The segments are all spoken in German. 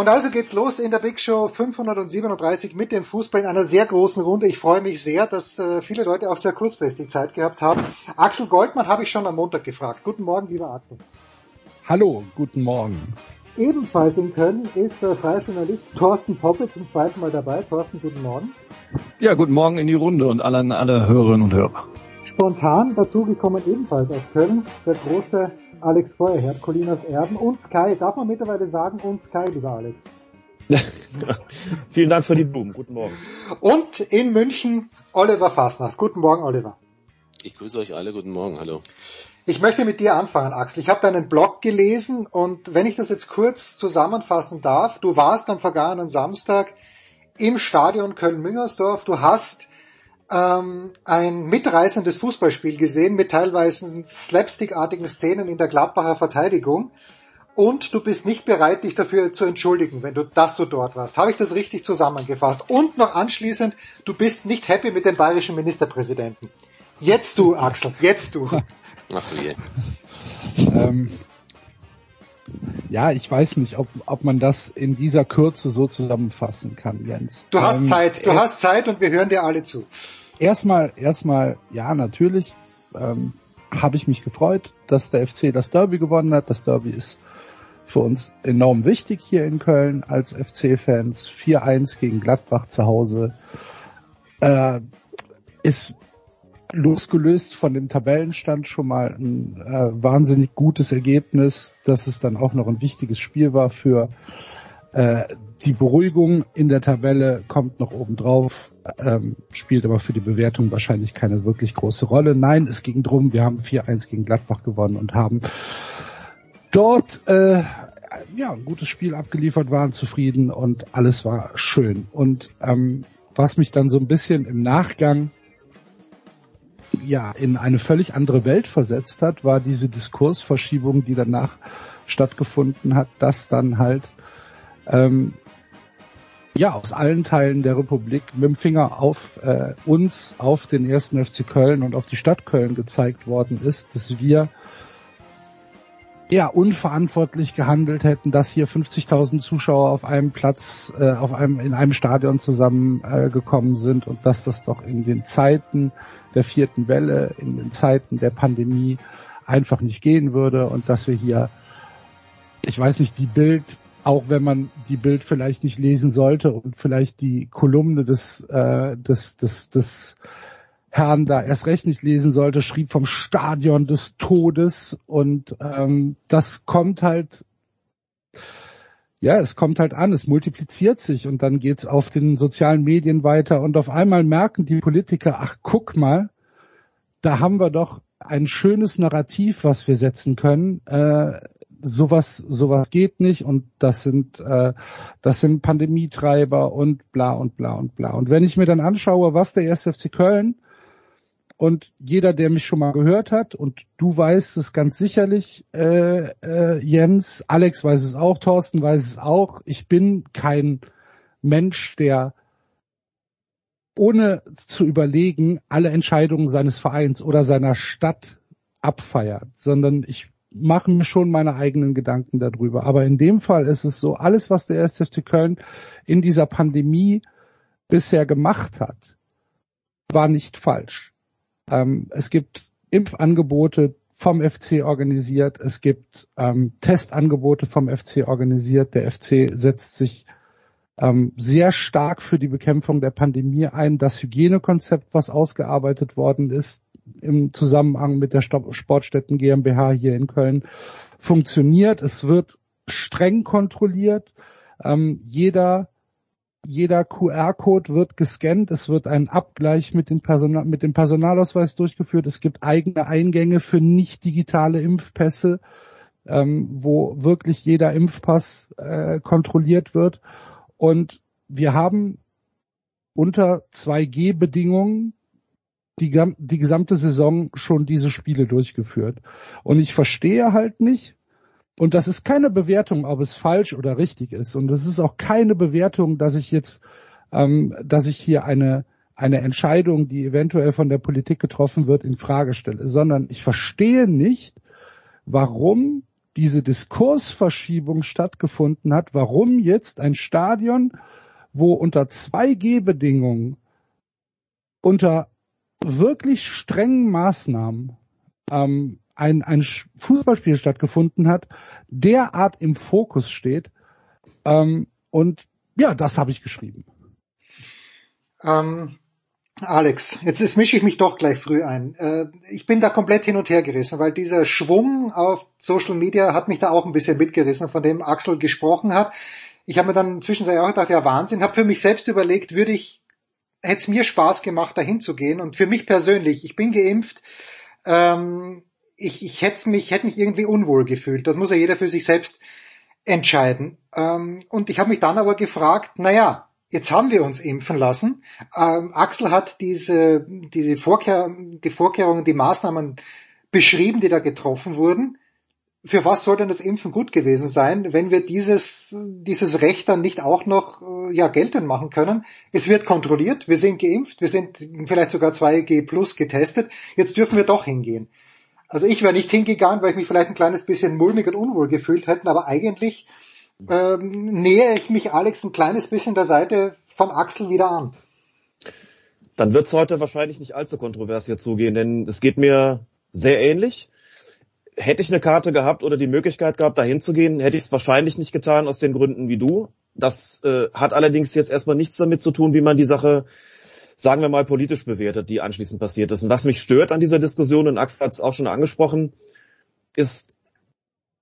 Und also geht's los in der Big Show 537 mit dem Fußball in einer sehr großen Runde. Ich freue mich sehr, dass äh, viele Leute auch sehr kurzfristig Zeit gehabt haben. Axel Goldmann habe ich schon am Montag gefragt. Guten Morgen, lieber Axel. Hallo, guten Morgen. Ebenfalls in Köln ist äh, freier Journalist Thorsten Poppe zum zweiten Mal dabei. Thorsten, guten Morgen. Ja, guten Morgen in die Runde und alle, alle Hörerinnen und Hörer. Spontan dazugekommen ebenfalls aus Köln, der große Alex Feuerherd, Colinas Erben und Sky. Darf man mittlerweile sagen und Sky, lieber Alex? Vielen Dank für die Blumen. Guten Morgen. Und in München Oliver Fasnacht. Guten Morgen, Oliver. Ich grüße euch alle. Guten Morgen. Hallo. Ich möchte mit dir anfangen, Axel. Ich habe deinen Blog gelesen und wenn ich das jetzt kurz zusammenfassen darf, du warst am vergangenen Samstag im Stadion Köln-Müngersdorf. Du hast ähm, ein mitreißendes Fußballspiel gesehen mit teilweise slapstickartigen Szenen in der Gladbacher Verteidigung und du bist nicht bereit, dich dafür zu entschuldigen, wenn du, dass du dort warst. Habe ich das richtig zusammengefasst? Und noch anschließend, du bist nicht happy mit dem bayerischen Ministerpräsidenten. Jetzt du, Axel, jetzt du. Ach du je. ähm, ja, ich weiß nicht, ob, ob man das in dieser Kürze so zusammenfassen kann, Jens. Du hast ähm, Zeit, du hast Zeit und wir hören dir alle zu. Erstmal, erstmal, ja, natürlich ähm, habe ich mich gefreut, dass der FC das Derby gewonnen hat. Das Derby ist für uns enorm wichtig hier in Köln als FC-Fans. 4-1 gegen Gladbach zu Hause. Äh, ist losgelöst von dem Tabellenstand schon mal ein äh, wahnsinnig gutes Ergebnis, dass es dann auch noch ein wichtiges Spiel war für äh, die Beruhigung in der Tabelle kommt noch oben drauf, ähm, spielt aber für die Bewertung wahrscheinlich keine wirklich große Rolle. Nein, es ging drum, wir haben 4-1 gegen Gladbach gewonnen und haben dort äh, ja ein gutes Spiel abgeliefert, waren zufrieden und alles war schön. Und ähm, was mich dann so ein bisschen im Nachgang ja in eine völlig andere Welt versetzt hat, war diese Diskursverschiebung, die danach stattgefunden hat, dass dann halt ähm, ja aus allen Teilen der Republik mit dem Finger auf äh, uns, auf den ersten FC Köln und auf die Stadt Köln gezeigt worden ist, dass wir ja unverantwortlich gehandelt hätten, dass hier 50.000 Zuschauer auf einem Platz, äh, auf einem in einem Stadion zusammengekommen äh, sind und dass das doch in den Zeiten der vierten Welle, in den Zeiten der Pandemie einfach nicht gehen würde und dass wir hier, ich weiß nicht, die Bild, auch wenn man die Bild vielleicht nicht lesen sollte und vielleicht die Kolumne des äh, des des des Herrn da erst recht nicht lesen sollte, schrieb vom Stadion des Todes und ähm, das kommt halt, ja, es kommt halt an, es multipliziert sich und dann geht's auf den sozialen Medien weiter und auf einmal merken die Politiker, ach guck mal, da haben wir doch ein schönes Narrativ, was wir setzen können. Äh, sowas, sowas geht nicht und das sind, äh, das sind Pandemietreiber und bla und bla und bla. Und wenn ich mir dann anschaue, was der 1. FC Köln und jeder, der mich schon mal gehört hat, und du weißt es ganz sicherlich, äh, äh, Jens, Alex weiß es auch, Thorsten weiß es auch, ich bin kein Mensch, der ohne zu überlegen, alle Entscheidungen seines Vereins oder seiner Stadt abfeiert, sondern ich mache mir schon meine eigenen Gedanken darüber. Aber in dem Fall ist es so, alles, was der 1. FC Köln in dieser Pandemie bisher gemacht hat, war nicht falsch. Ähm, es gibt Impfangebote vom FC organisiert, es gibt ähm, Testangebote vom FC organisiert. Der FC setzt sich ähm, sehr stark für die Bekämpfung der Pandemie ein. Das Hygienekonzept, was ausgearbeitet worden ist im Zusammenhang mit der Sportstätten GmbH hier in Köln, funktioniert. Es wird streng kontrolliert. Ähm, jeder jeder QR-Code wird gescannt, es wird ein Abgleich mit, Personal, mit dem Personalausweis durchgeführt, es gibt eigene Eingänge für nicht digitale Impfpässe, ähm, wo wirklich jeder Impfpass äh, kontrolliert wird. Und wir haben unter 2G-Bedingungen die, die gesamte Saison schon diese Spiele durchgeführt. Und ich verstehe halt nicht, und das ist keine Bewertung, ob es falsch oder richtig ist. Und es ist auch keine Bewertung, dass ich jetzt, ähm, dass ich hier eine eine Entscheidung, die eventuell von der Politik getroffen wird, in Frage stelle, sondern ich verstehe nicht, warum diese Diskursverschiebung stattgefunden hat, warum jetzt ein Stadion, wo unter 2G-Bedingungen, unter wirklich strengen Maßnahmen ähm, ein, ein Fußballspiel stattgefunden hat, derart im Fokus steht. Ähm, und ja, das habe ich geschrieben. Ähm, Alex, jetzt, jetzt mische ich mich doch gleich früh ein. Äh, ich bin da komplett hin und her gerissen, weil dieser Schwung auf Social Media hat mich da auch ein bisschen mitgerissen, von dem Axel gesprochen hat. Ich habe mir dann zwischenzeitlich auch gedacht, ja Wahnsinn, habe für mich selbst überlegt, würde ich, hätte es mir Spaß gemacht, dahin zu gehen. Und für mich persönlich, ich bin geimpft, ähm, ich, ich hätte mich, hätte mich irgendwie unwohl gefühlt. Das muss ja jeder für sich selbst entscheiden. Ähm, und ich habe mich dann aber gefragt, naja, jetzt haben wir uns impfen lassen. Ähm, Axel hat diese, diese Vorkehr, die Vorkehrungen, die Maßnahmen beschrieben, die da getroffen wurden. Für was soll denn das Impfen gut gewesen sein, wenn wir dieses, dieses Recht dann nicht auch noch äh, ja, geltend machen können? Es wird kontrolliert, wir sind geimpft, wir sind vielleicht sogar 2G plus getestet, jetzt dürfen wir doch hingehen. Also ich wäre nicht hingegangen, weil ich mich vielleicht ein kleines bisschen mulmig und unwohl gefühlt hätte, aber eigentlich ähm, nähere ich mich Alex ein kleines bisschen der Seite von Axel wieder an. Dann wird es heute wahrscheinlich nicht allzu kontrovers hier zugehen, denn es geht mir sehr ähnlich. Hätte ich eine Karte gehabt oder die Möglichkeit gehabt, dahin zu gehen, hätte ich es wahrscheinlich nicht getan, aus den Gründen wie du. Das äh, hat allerdings jetzt erstmal nichts damit zu tun, wie man die Sache sagen wir mal, politisch bewertet, die anschließend passiert ist. Und was mich stört an dieser Diskussion, und Axel hat es auch schon angesprochen, ist,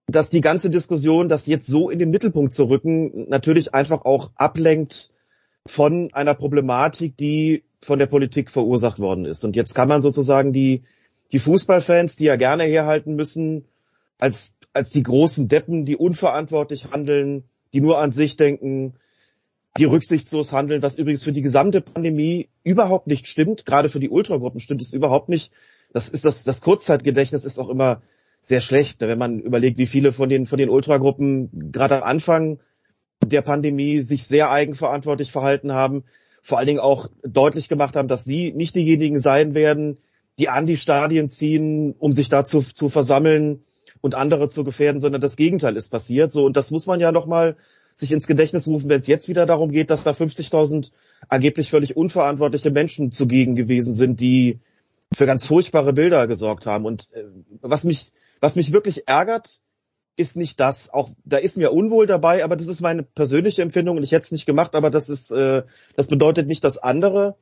dass die ganze Diskussion, das jetzt so in den Mittelpunkt zu rücken, natürlich einfach auch ablenkt von einer Problematik, die von der Politik verursacht worden ist. Und jetzt kann man sozusagen die, die Fußballfans, die ja gerne herhalten müssen, als, als die großen Deppen, die unverantwortlich handeln, die nur an sich denken, die rücksichtslos handeln, was übrigens für die gesamte Pandemie überhaupt nicht stimmt. Gerade für die Ultragruppen stimmt es überhaupt nicht. Das ist das, das Kurzzeitgedächtnis ist auch immer sehr schlecht, wenn man überlegt, wie viele von den, von den Ultragruppen gerade am Anfang der Pandemie sich sehr eigenverantwortlich verhalten haben, vor allen Dingen auch deutlich gemacht haben, dass sie nicht diejenigen sein werden, die an die Stadien ziehen, um sich dazu zu versammeln und andere zu gefährden, sondern das Gegenteil ist passiert. So und das muss man ja noch mal sich ins Gedächtnis rufen, wenn es jetzt wieder darum geht, dass da 50.000 angeblich völlig unverantwortliche Menschen zugegen gewesen sind, die für ganz furchtbare Bilder gesorgt haben. Und äh, was mich, was mich wirklich ärgert, ist nicht das. Auch da ist mir unwohl dabei, aber das ist meine persönliche Empfindung und ich hätte es nicht gemacht, aber das ist, äh, das bedeutet nicht, dass andere,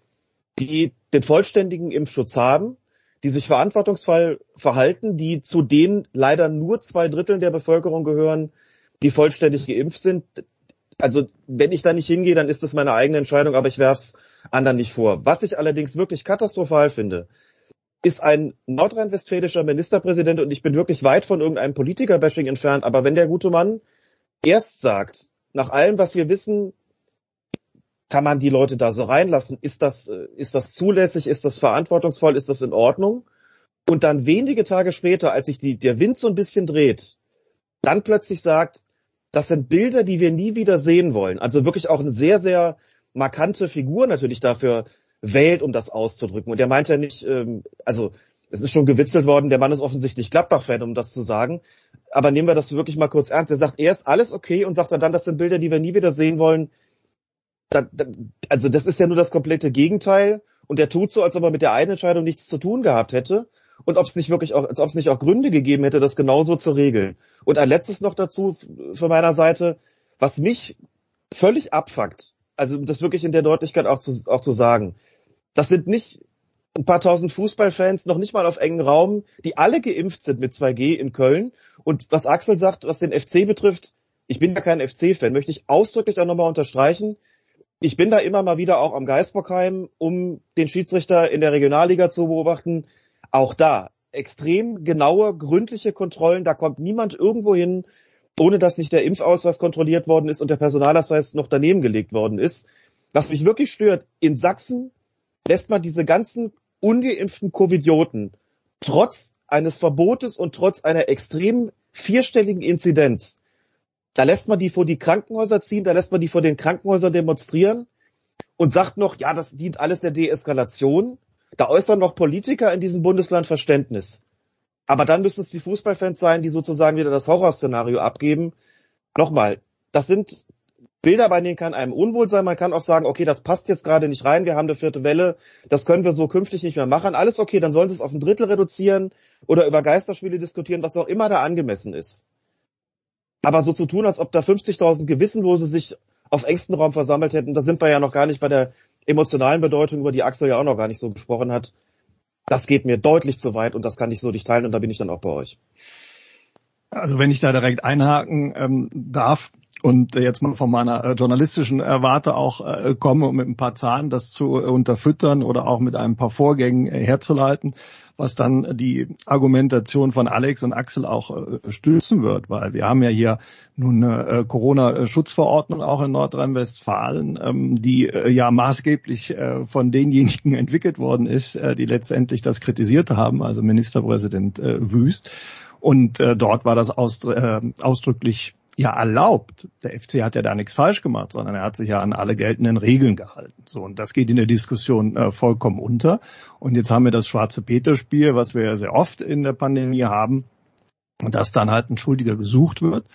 die den vollständigen Impfschutz haben, die sich verantwortungsvoll verhalten, die zu den leider nur zwei Dritteln der Bevölkerung gehören, die vollständig geimpft sind. Also wenn ich da nicht hingehe, dann ist das meine eigene Entscheidung, aber ich werfe es anderen nicht vor. Was ich allerdings wirklich katastrophal finde, ist ein nordrhein-westfälischer Ministerpräsident und ich bin wirklich weit von irgendeinem Politiker-Bashing entfernt, aber wenn der gute Mann erst sagt, nach allem, was wir wissen, kann man die Leute da so reinlassen? Ist das, äh, ist das zulässig? Ist das verantwortungsvoll? Ist das in Ordnung? Und dann wenige Tage später, als sich die, der Wind so ein bisschen dreht, dann plötzlich sagt, das sind Bilder, die wir nie wieder sehen wollen. Also wirklich auch eine sehr, sehr markante Figur natürlich dafür wählt, um das auszudrücken. Und er meint ja nicht, ähm, also es ist schon gewitzelt worden, der Mann ist offensichtlich Gladbach-Fan, um das zu sagen. Aber nehmen wir das wirklich mal kurz ernst. Er sagt erst alles okay und sagt dann, das sind Bilder, die wir nie wieder sehen wollen. Da, da, also das ist ja nur das komplette Gegenteil. Und er tut so, als ob er mit der einen Entscheidung nichts zu tun gehabt hätte. Und ob es nicht wirklich auch, als ob es nicht auch Gründe gegeben hätte, das genauso zu regeln. Und ein letztes noch dazu von meiner Seite, was mich völlig abfuckt, also das wirklich in der Deutlichkeit auch zu, auch zu sagen. Das sind nicht ein paar tausend Fußballfans, noch nicht mal auf engen Raum, die alle geimpft sind mit 2G in Köln. Und was Axel sagt, was den FC betrifft, ich bin ja kein FC-Fan, möchte ich ausdrücklich auch nochmal unterstreichen. Ich bin da immer mal wieder auch am Geisbockheim, um den Schiedsrichter in der Regionalliga zu beobachten. Auch da extrem genaue, gründliche Kontrollen. Da kommt niemand irgendwo hin, ohne dass nicht der Impfausweis kontrolliert worden ist und der Personalausweis noch daneben gelegt worden ist. Was mich wirklich stört, in Sachsen lässt man diese ganzen ungeimpften Covidioten trotz eines Verbotes und trotz einer extrem vierstelligen Inzidenz, da lässt man die vor die Krankenhäuser ziehen, da lässt man die vor den Krankenhäusern demonstrieren und sagt noch, ja, das dient alles der Deeskalation. Da äußern noch Politiker in diesem Bundesland Verständnis. Aber dann müssen es die Fußballfans sein, die sozusagen wieder das Horrorszenario abgeben. Nochmal, das sind Bilder, bei denen kann einem unwohl sein. Man kann auch sagen, okay, das passt jetzt gerade nicht rein, wir haben eine vierte Welle, das können wir so künftig nicht mehr machen. Alles okay, dann sollen sie es auf ein Drittel reduzieren oder über Geisterspiele diskutieren, was auch immer da angemessen ist. Aber so zu tun, als ob da 50.000 Gewissenlose sich auf engstem Raum versammelt hätten, da sind wir ja noch gar nicht bei der emotionalen Bedeutung, über die Axel ja auch noch gar nicht so gesprochen hat das geht mir deutlich zu weit und das kann ich so nicht teilen und da bin ich dann auch bei euch. Also wenn ich da direkt einhaken ähm, darf und jetzt mal von meiner äh, journalistischen äh, auch äh, komme, um mit ein paar Zahlen das zu äh, unterfüttern oder auch mit ein paar Vorgängen äh, herzuleiten, was dann die Argumentation von Alex und Axel auch äh, stützen wird, weil wir haben ja hier nun eine äh, Corona-Schutzverordnung auch in Nordrhein-Westfalen, ähm, die äh, ja maßgeblich von denjenigen entwickelt worden ist, die letztendlich das kritisiert haben, also Ministerpräsident Wüst. Und äh, dort war das ausdr äh, ausdrücklich ja erlaubt. Der FC hat ja da nichts falsch gemacht, sondern er hat sich ja an alle geltenden Regeln gehalten. So und das geht in der Diskussion äh, vollkommen unter. Und jetzt haben wir das schwarze Peter-Spiel, was wir ja sehr oft in der Pandemie haben, und dass dann halt ein Schuldiger gesucht wird.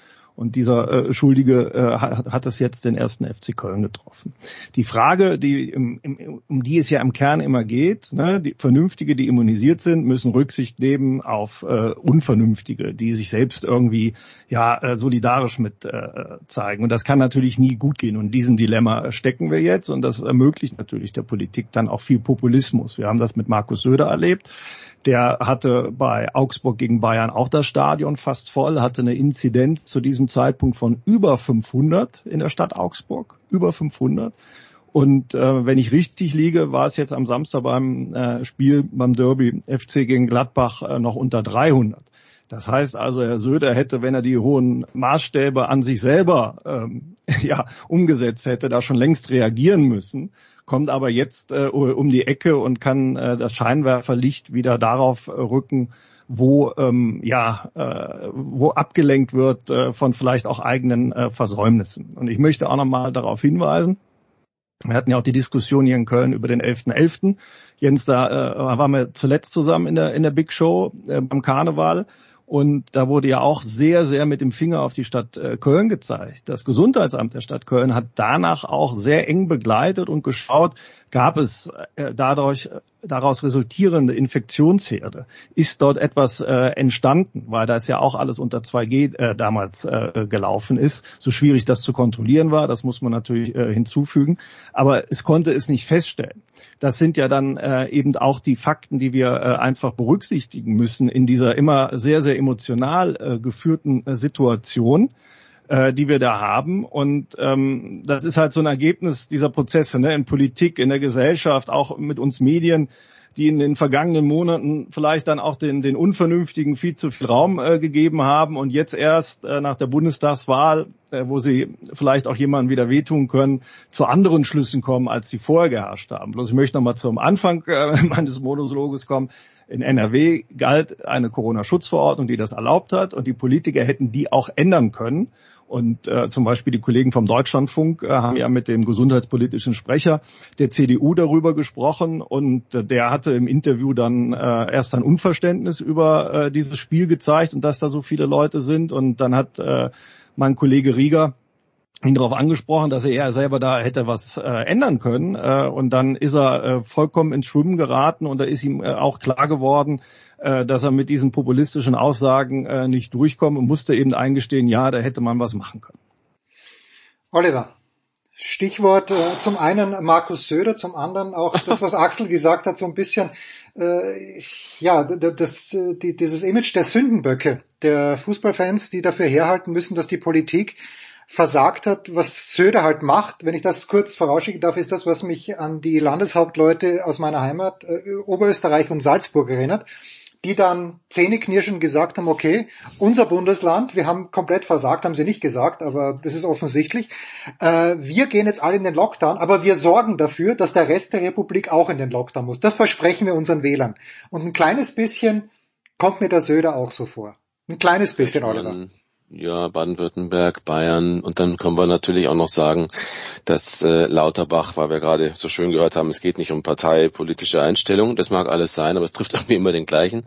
Und dieser äh, Schuldige äh, hat, hat es jetzt den ersten FC Köln getroffen. Die Frage, die im, im, um die es ja im Kern immer geht, ne, die Vernünftige, die immunisiert sind, müssen Rücksicht nehmen auf äh, Unvernünftige, die sich selbst irgendwie ja äh, solidarisch mit äh, zeigen. Und das kann natürlich nie gut gehen. Und in diesem Dilemma stecken wir jetzt. Und das ermöglicht natürlich der Politik dann auch viel Populismus. Wir haben das mit Markus Söder erlebt der hatte bei Augsburg gegen Bayern auch das Stadion fast voll, hatte eine Inzidenz zu diesem Zeitpunkt von über 500 in der Stadt Augsburg, über 500. Und äh, wenn ich richtig liege, war es jetzt am Samstag beim äh, Spiel beim Derby FC gegen Gladbach äh, noch unter 300. Das heißt also, Herr Söder hätte, wenn er die hohen Maßstäbe an sich selber ähm, ja, umgesetzt hätte, da schon längst reagieren müssen, kommt aber jetzt äh, um die Ecke und kann äh, das Scheinwerferlicht wieder darauf äh, rücken, wo ähm, ja äh, wo abgelenkt wird äh, von vielleicht auch eigenen äh, Versäumnissen. Und ich möchte auch nochmal darauf hinweisen, wir hatten ja auch die Diskussion hier in Köln über den 11.11. .11. Jens, da äh, waren wir zuletzt zusammen in der, in der Big Show äh, beim Karneval. Und da wurde ja auch sehr, sehr mit dem Finger auf die Stadt äh, Köln gezeigt. Das Gesundheitsamt der Stadt Köln hat danach auch sehr eng begleitet und geschaut, gab es äh, dadurch daraus resultierende Infektionsherde? Ist dort etwas äh, entstanden? Weil da ist ja auch alles unter 2G äh, damals äh, gelaufen ist. So schwierig das zu kontrollieren war, das muss man natürlich äh, hinzufügen. Aber es konnte es nicht feststellen. Das sind ja dann äh, eben auch die Fakten, die wir äh, einfach berücksichtigen müssen in dieser immer sehr, sehr emotional äh, geführten äh, Situation äh, die wir da haben. Und ähm, das ist halt so ein Ergebnis dieser Prozesse ne, in Politik, in der Gesellschaft, auch mit uns Medien die in den vergangenen Monaten vielleicht dann auch den, den Unvernünftigen viel zu viel Raum äh, gegeben haben und jetzt erst äh, nach der Bundestagswahl, äh, wo sie vielleicht auch jemandem wieder wehtun können, zu anderen Schlüssen kommen, als sie vorher geherrscht haben. Bloß ich möchte nochmal zum Anfang äh, meines Monologes kommen. In NRW galt eine Corona-Schutzverordnung, die das erlaubt hat und die Politiker hätten die auch ändern können Und äh, zum Beispiel die Kollegen vom Deutschlandfunk äh, haben ja mit dem gesundheitspolitischen Sprecher der CDU darüber gesprochen und äh, der hatte im Interview dann äh, erst ein Unverständnis über äh, dieses Spiel gezeigt und dass da so viele Leute sind. Und dann hat äh, mein Kollege Rieger ihn darauf angesprochen, dass er ja selber da hätte was äh, ändern können. Äh, und dann ist er äh, vollkommen ins Schwimmen geraten und da ist ihm äh, auch klar geworden, äh, dass er mit diesen populistischen Aussagen äh, nicht durchkommt und musste eben eingestehen, ja, da hätte man was machen können. Oliver, Stichwort äh, zum einen Markus Söder, zum anderen auch das, was Axel gesagt hat, so ein bisschen, äh, ja, das, die, dieses Image der Sündenböcke, der Fußballfans, die dafür herhalten müssen, dass die Politik versagt hat, was Söder halt macht, wenn ich das kurz vorausschicken darf, ist das, was mich an die Landeshauptleute aus meiner Heimat, äh, Oberösterreich und Salzburg erinnert, die dann zähneknirschend gesagt haben, okay, unser Bundesland, wir haben komplett versagt, haben sie nicht gesagt, aber das ist offensichtlich, äh, wir gehen jetzt alle in den Lockdown, aber wir sorgen dafür, dass der Rest der Republik auch in den Lockdown muss. Das versprechen wir unseren Wählern. Und ein kleines bisschen kommt mir der Söder auch so vor. Ein kleines bisschen, Oliver. Ja, Baden-Württemberg, Bayern. Und dann können wir natürlich auch noch sagen, dass äh, Lauterbach, weil wir gerade so schön gehört haben, es geht nicht um parteipolitische Einstellungen, das mag alles sein, aber es trifft irgendwie immer den gleichen.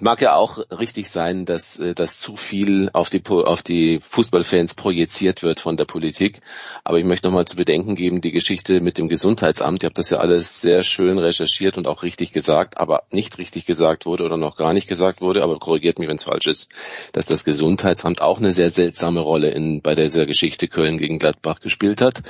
Mag ja auch richtig sein, dass, äh, dass zu viel auf die, auf die Fußballfans projiziert wird von der Politik, aber ich möchte nochmal zu bedenken geben, die Geschichte mit dem Gesundheitsamt, ihr habt das ja alles sehr schön recherchiert und auch richtig gesagt, aber nicht richtig gesagt wurde oder noch gar nicht gesagt wurde, aber korrigiert mich, wenn es falsch ist, dass das Gesundheitsamt auch eine sehr seltsame Rolle in, bei dieser Geschichte Köln gegen Gladbach gespielt hat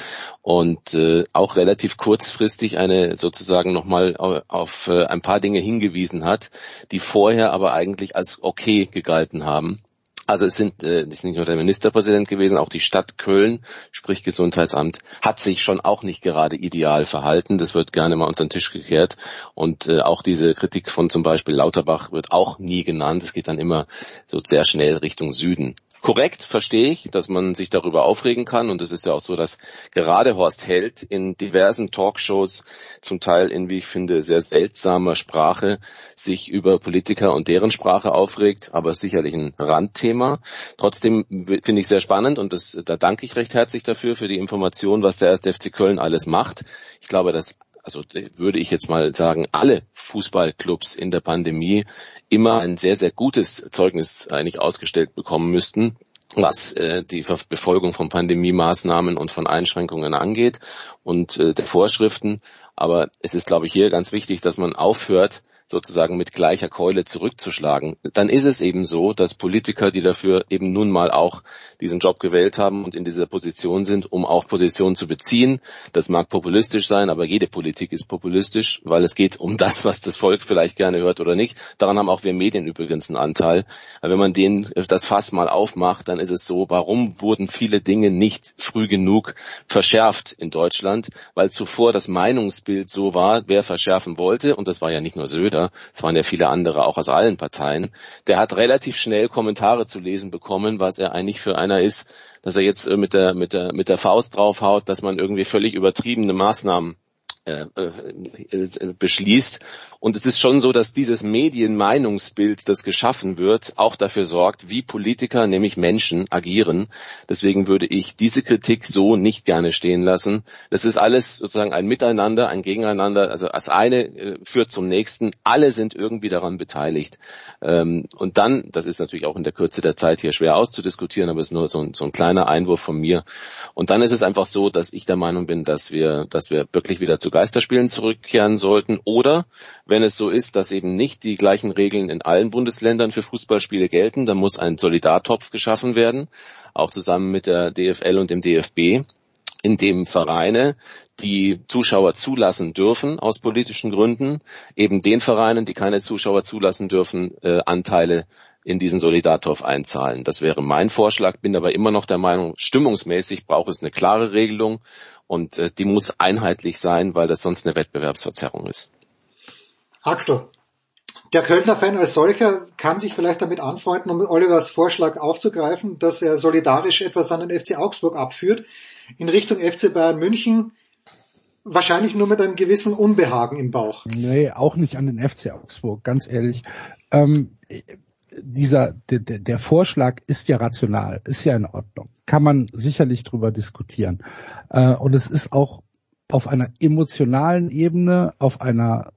und äh, auch relativ kurzfristig eine sozusagen nochmal auf, äh, ein paar Dinge hingewiesen hat, die vorher aber eigentlich als okay gegalten haben. Also es sind äh, ist nicht nur der Ministerpräsident gewesen, auch die Stadt Köln, sprich Gesundheitsamt, hat sich schon auch nicht gerade ideal verhalten. Das wird gerne mal unter den Tisch gekehrt. Und äh, auch diese Kritik von zum Beispiel Lauterbach wird auch nie genannt. Es geht dann immer so sehr schnell Richtung Süden korrekt, verstehe ich, dass man sich darüber aufregen kann. Und es ist ja auch so, dass gerade Horst Held in diversen Talkshows, zum Teil in, wie ich finde, sehr seltsamer Sprache, sich über Politiker und deren Sprache aufregt, aber sicherlich ein Randthema. Trotzdem finde ich sehr spannend und das, da danke ich recht herzlich dafür, für die Information, was der 1. FC Köln alles macht. Ich glaube, dass also würde ich jetzt mal sagen, alle Fußballclubs in der Pandemie immer ein sehr, sehr gutes Zeugnis eigentlich ausgestellt bekommen müssten was äh, die Befolgung von Pandemie-Maßnahmen und von Einschränkungen angeht und äh, der Vorschriften. Aber es ist, glaube ich, hier ganz wichtig, dass man aufhört, sozusagen mit gleicher Keule zurückzuschlagen, dann ist es eben so, dass Politiker, die dafür eben nun mal auch diesen Job gewählt haben und in dieser Position sind, um auch Positionen zu beziehen. Das mag populistisch sein, aber jede Politik ist populistisch, weil es geht um das, was das Volk vielleicht gerne hört oder nicht. Daran haben auch wir Medien übrigens einen Anteil. Wenn man den, das Fass mal aufmacht, dann ist es so, warum wurden viele Dinge nicht früh genug verschärft in Deutschland? Weil zuvor das Meinungsbild so war, wer verschärfen wollte, und das war ja nicht nur Söder, Söder, es waren ja viele andere auch aus allen Parteien, der hat relativ schnell Kommentare zu lesen bekommen, was er eigentlich für einer ist, dass er jetzt äh, mit der, mit der, mit der Faust draufhaut, dass man irgendwie völlig übertriebene Maßnahmen äh, äh, beschließt. Und es ist schon so, dass dieses Medienmeinungsbild, das geschaffen wird, auch dafür sorgt, wie Politiker, nämlich Menschen, agieren. Deswegen würde ich diese Kritik so nicht gerne stehen lassen. Das ist alles sozusagen ein Miteinander, ein Gegeneinander. Also als eine äh, führt zum nächsten. Alle sind irgendwie daran beteiligt. Ähm, und dann, das ist natürlich auch in der Kürze der Zeit hier schwer auszudiskutieren, aber es ist nur so ein, so ein kleiner Einwurf von mir. Und dann ist es einfach so, dass ich der Meinung bin, dass wir, dass wir wirklich wieder zu Geisterspielen zurückkehren sollten oder wenn es so ist, dass eben nicht die gleichen Regeln in allen Bundesländern für Fußballspiele gelten, dann muss ein Solidartopf geschaffen werden, auch zusammen mit der DFL und dem DFB in dem Vereine, die Zuschauer zulassen dürfen aus politischen Gründen, eben den Vereinen, die keine Zuschauer zulassen dürfen, äh, Anteile in diesen Solidartopf einzahlen. Das wäre mein Vorschlag, bin aber immer noch der Meinung, stimmungsmäßig braucht es eine klare Regelung und äh, die muss einheitlich sein, weil das sonst eine Wettbewerbsverzerrung ist. Axel, der Kölner Fan als solcher kann sich vielleicht damit anfreunden, um Olivers Vorschlag aufzugreifen, dass er solidarisch etwas an den FC Augsburg abführt, in Richtung FC Bayern München, wahrscheinlich nur mit einem gewissen Unbehagen im Bauch. Nee, auch nicht an den FC Augsburg, ganz ehrlich. Ähm, dieser, der, der Vorschlag ist ja rational, ist ja in Ordnung. Kann man sicherlich drüber diskutieren. Äh, und es ist auch auf einer emotionalen Ebene, auf einer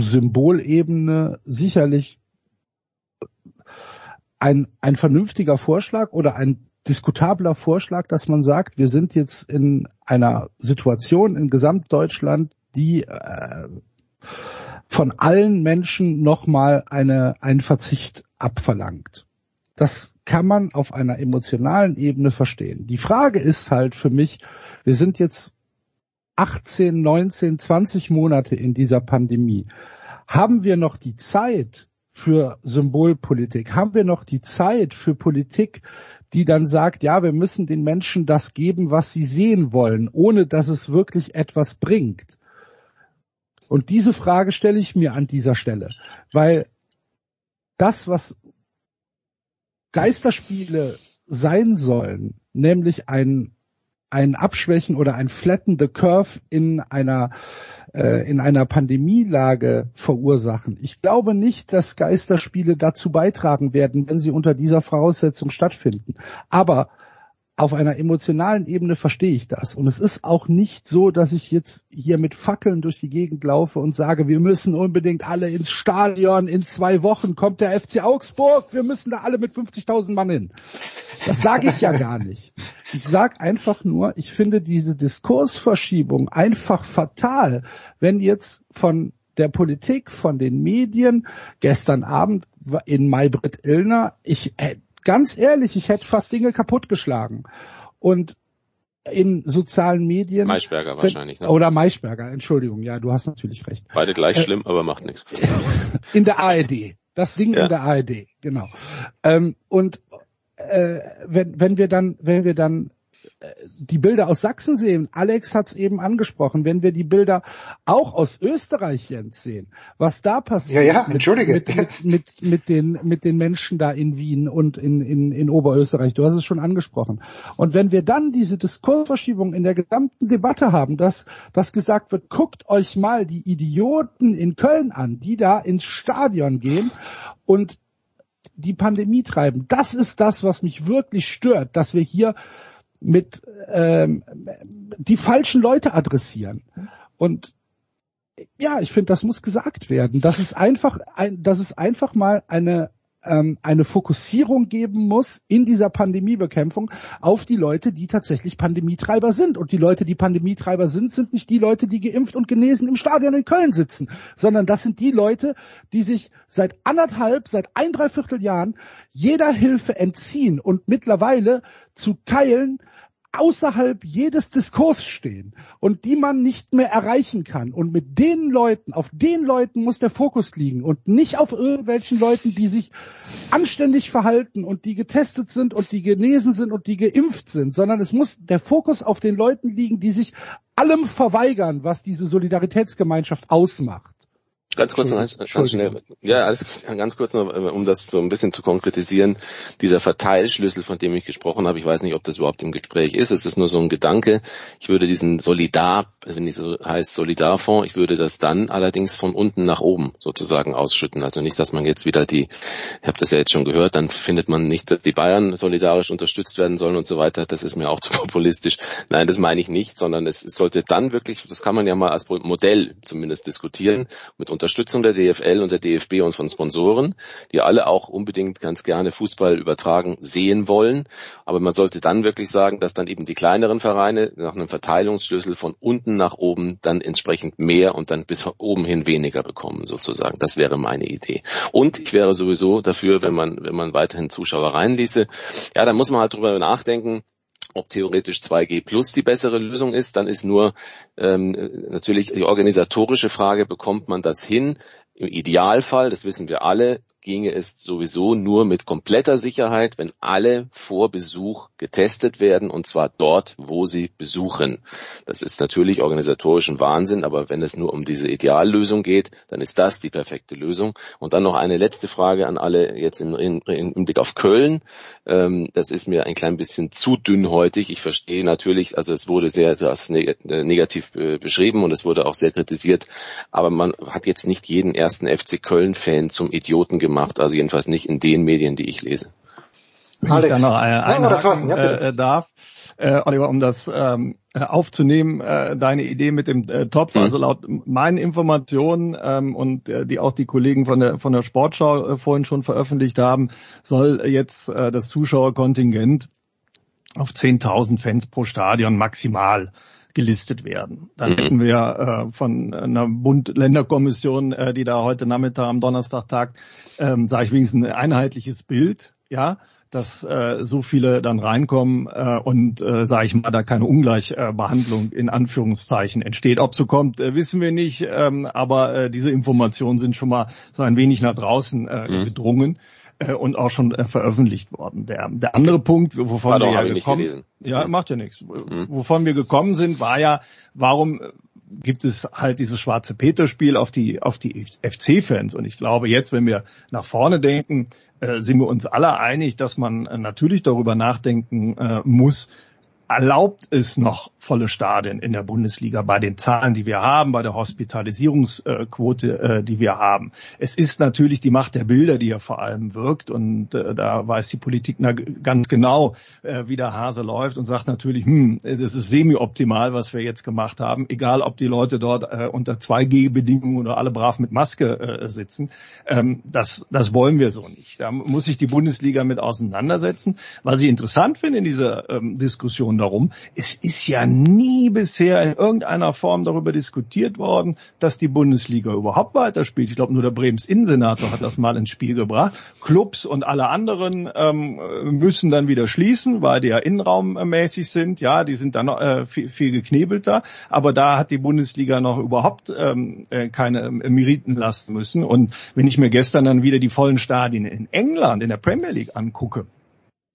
Symbolebene sicherlich ein, ein vernünftiger Vorschlag oder ein diskutabler Vorschlag, dass man sagt, wir sind jetzt in einer Situation in Gesamtdeutschland, die äh, von allen Menschen nochmal eine, einen Verzicht abverlangt. Das kann man auf einer emotionalen Ebene verstehen. Die Frage ist halt für mich, wir sind jetzt 18, 19, 20 Monate in dieser Pandemie. Haben wir noch die Zeit für Symbolpolitik? Haben wir noch die Zeit für Politik, die dann sagt, ja, wir müssen den Menschen das geben, was sie sehen wollen, ohne dass es wirklich etwas bringt? Und diese Frage stelle ich mir an dieser Stelle, weil das, was Geisterspiele sein sollen, nämlich ein ein Abschwächen oder ein Flatten the Curve in einer äh, in einer Pandemielage verursachen. Ich glaube nicht, dass Geisterspiele dazu beitragen werden, wenn sie unter dieser Voraussetzung stattfinden. Aber auf einer emotionalen Ebene verstehe ich das. Und es ist auch nicht so, dass ich jetzt hier mit Fackeln durch die Gegend laufe und sage, wir müssen unbedingt alle ins Stadion, in zwei Wochen kommt der FC Augsburg, wir müssen da alle mit 50.000 Mann hin. Das sage ich ja gar nicht. Ich sage einfach nur, ich finde diese Diskursverschiebung einfach fatal, wenn jetzt von der Politik, von den Medien, gestern Abend in Maybrit Illner, ich äh, ganz ehrlich, ich hätte fast Dinge kaputtgeschlagen. Und in sozialen Medien. Maischberger wahrscheinlich, ne? Oder Maischberger, Entschuldigung, ja, du hast natürlich recht. Beide gleich äh, schlimm, aber macht nichts. In der ARD. Das Ding ja. in der ARD, genau. Ähm, und äh, wenn, wenn wir dann, wenn wir dann die Bilder aus Sachsen sehen, Alex hat es eben angesprochen, wenn wir die Bilder auch aus Österreich jetzt sehen, was da passiert ja, ja, entschuldige. Mit, mit, mit, mit, den, mit den Menschen da in Wien und in, in, in Oberösterreich, du hast es schon angesprochen. Und wenn wir dann diese Diskursverschiebung in der gesamten Debatte haben, dass, dass gesagt wird, guckt euch mal die Idioten in Köln an, die da ins Stadion gehen und die Pandemie treiben. Das ist das, was mich wirklich stört, dass wir hier mit ähm, die falschen Leute adressieren. Und ja, ich finde, das muss gesagt werden. Das ist einfach, ein, dass es einfach mal eine ähm, eine Fokussierung geben muss in dieser Pandemiebekämpfung auf die Leute, die tatsächlich Pandemietreiber sind. Und die Leute, die Pandemietreiber sind, sind nicht die Leute, die geimpft und genesen im Stadion in Köln sitzen, sondern das sind die Leute, die sich seit anderthalb, seit ein Dreivierteljahren jeder Hilfe entziehen und mittlerweile zu Teilen außerhalb jedes Diskurs stehen und die man nicht mehr erreichen kann. Und mit den Leuten, auf den Leuten muss der Fokus liegen und nicht auf irgendwelchen Leuten, die sich anständig verhalten und die getestet sind und die genesen sind und die geimpft sind, sondern es muss der Fokus auf den Leuten liegen, die sich allem verweigern, was diese Solidaritätsgemeinschaft ausmacht. Ganz kurz noch ganz, schnell. Ja, alles ganz kurz noch, äh, um das so ein bisschen zu konkretisieren. Dieser Verteilschlüssel, von dem ich gesprochen habe, ich weiß nicht, ob das überhaupt im Gespräch ist. Es ist nur so ein Gedanke. Ich würde diesen Solidar, wenn es so heißt Solidarfonds, ich würde das dann allerdings von unten nach oben sozusagen ausschütten. Also nicht, dass man jetzt wieder die, ich habe das ja jetzt schon gehört, dann findet man nicht, dass die Bayern solidarisch unterstützt werden sollen und so weiter. Das ist mir auch zu populistisch. Nein, das meine ich nicht, sondern es, es sollte dann wirklich, das kann man ja mal als Modell zumindest diskutieren, mit Unterstützung der DFL und der DFB und von Sponsoren, die alle auch unbedingt ganz gerne Fußball übertragen sehen wollen. Aber man sollte dann wirklich sagen, dass dann eben die kleineren Vereine nach einem Verteilungsschlüssel von unten nach oben dann entsprechend mehr und dann bis oben hin weniger bekommen sozusagen. Das wäre meine Idee. Und ich wäre sowieso dafür, wenn man, wenn man weiterhin Zuschauer reinließe, ja, dann muss man halt drüber nachdenken, ob theoretisch 2G plus die bessere Lösung ist, dann ist nur ähm, natürlich die organisatorische Frage, bekommt man das hin? Im Idealfall, das wissen wir alle, ginge es sowieso nur mit kompletter Sicherheit, wenn alle vor Besuch getestet werden und zwar dort, wo sie besuchen. Das ist natürlich organisatorisch ein Wahnsinn, aber wenn es nur um diese Ideallösung geht, dann ist das die perfekte Lösung. Und dann noch eine letzte Frage an alle jetzt im, im, im Blick auf Köln. Ähm, das ist mir ein klein bisschen zu dünnhäutig. Ich verstehe natürlich, also es wurde sehr etwas äh, negativ beschrieben und es wurde auch sehr kritisiert, aber man hat jetzt nicht jeden ersten FC Köln-Fan zum Idioten gemacht gemacht, also jedenfalls nicht in den Medien, die ich lese. Wenn Alex. ich da noch einhaken ja, äh, darf, äh, Oliver, um das ähm, aufzunehmen, äh, deine Idee mit dem äh, Topf. Mhm. Also laut meinen Informationen ähm, und äh, die auch die Kollegen von der von der Sportschau äh, vorhin schon veröffentlicht haben, soll jetzt äh, das Zuschauerkontingent auf 10.000 Fans pro Stadion maximal gelistet werden. Dann mhm. hätten wir äh, von einer Bund-Länder-Kommission, äh, die da heute Nachmittag am Donnerstag tagt, ähm, sage ich wenigstens ein einheitliches Bild, ja, dass äh, so viele dann reinkommen äh, und, äh, sage ich mal, da keine Ungleichbehandlung in Anführungszeichen entsteht. Ob so kommt, äh, wissen wir nicht, ähm, aber äh, diese Informationen sind schon mal so ein wenig nach draußen äh, mhm. Äh, und auch schon äh, veröffentlicht worden. Der, der andere Punkt, wovon war wir ja gekommen, ja, macht ja nichts. Mhm. Wovon wir gekommen sind, war ja, warum gibt es halt dieses schwarze Peter-Spiel auf die auf die FC-Fans und ich glaube jetzt, wenn wir nach vorne denken, äh, sind wir uns alle einig, dass man äh, natürlich darüber nachdenken äh, muss, erlaubt es noch volle Stadien in der Bundesliga bei den Zahlen, die wir haben, bei der Hospitalisierungsquote, äh, die wir haben. Es ist natürlich die Macht der Bilder, die ja vor allem wirkt und äh, da weiß die Politik ganz genau, äh, wie der Hase läuft und sagt natürlich, hm, das ist semi-optimal, was wir jetzt gemacht haben, egal ob die Leute dort unter 2G-Bedingungen oder alle brav mit Maske sitzen. Ähm, das, das wollen wir so nicht. Da muss sich die Bundesliga mit auseinandersetzen. Was ich interessant finde in dieser ähm, Diskussion. Es ist ja nie bisher in irgendeiner Form darüber diskutiert worden, dass die Bundesliga überhaupt weiterspielt. Ich glaube, nur der Brems Innensenator hat das mal ins Spiel gebracht. Clubs und alle anderen ähm, müssen dann wieder schließen, weil die ja innenraummäßig sind. Ja, die sind dann äh, viel, viel geknebelter. Aber da hat die Bundesliga noch überhaupt ähm, äh, keine ähm, Meriten lassen müssen. Und wenn ich mir gestern dann wieder die vollen Stadien in England in der Premier League angucke,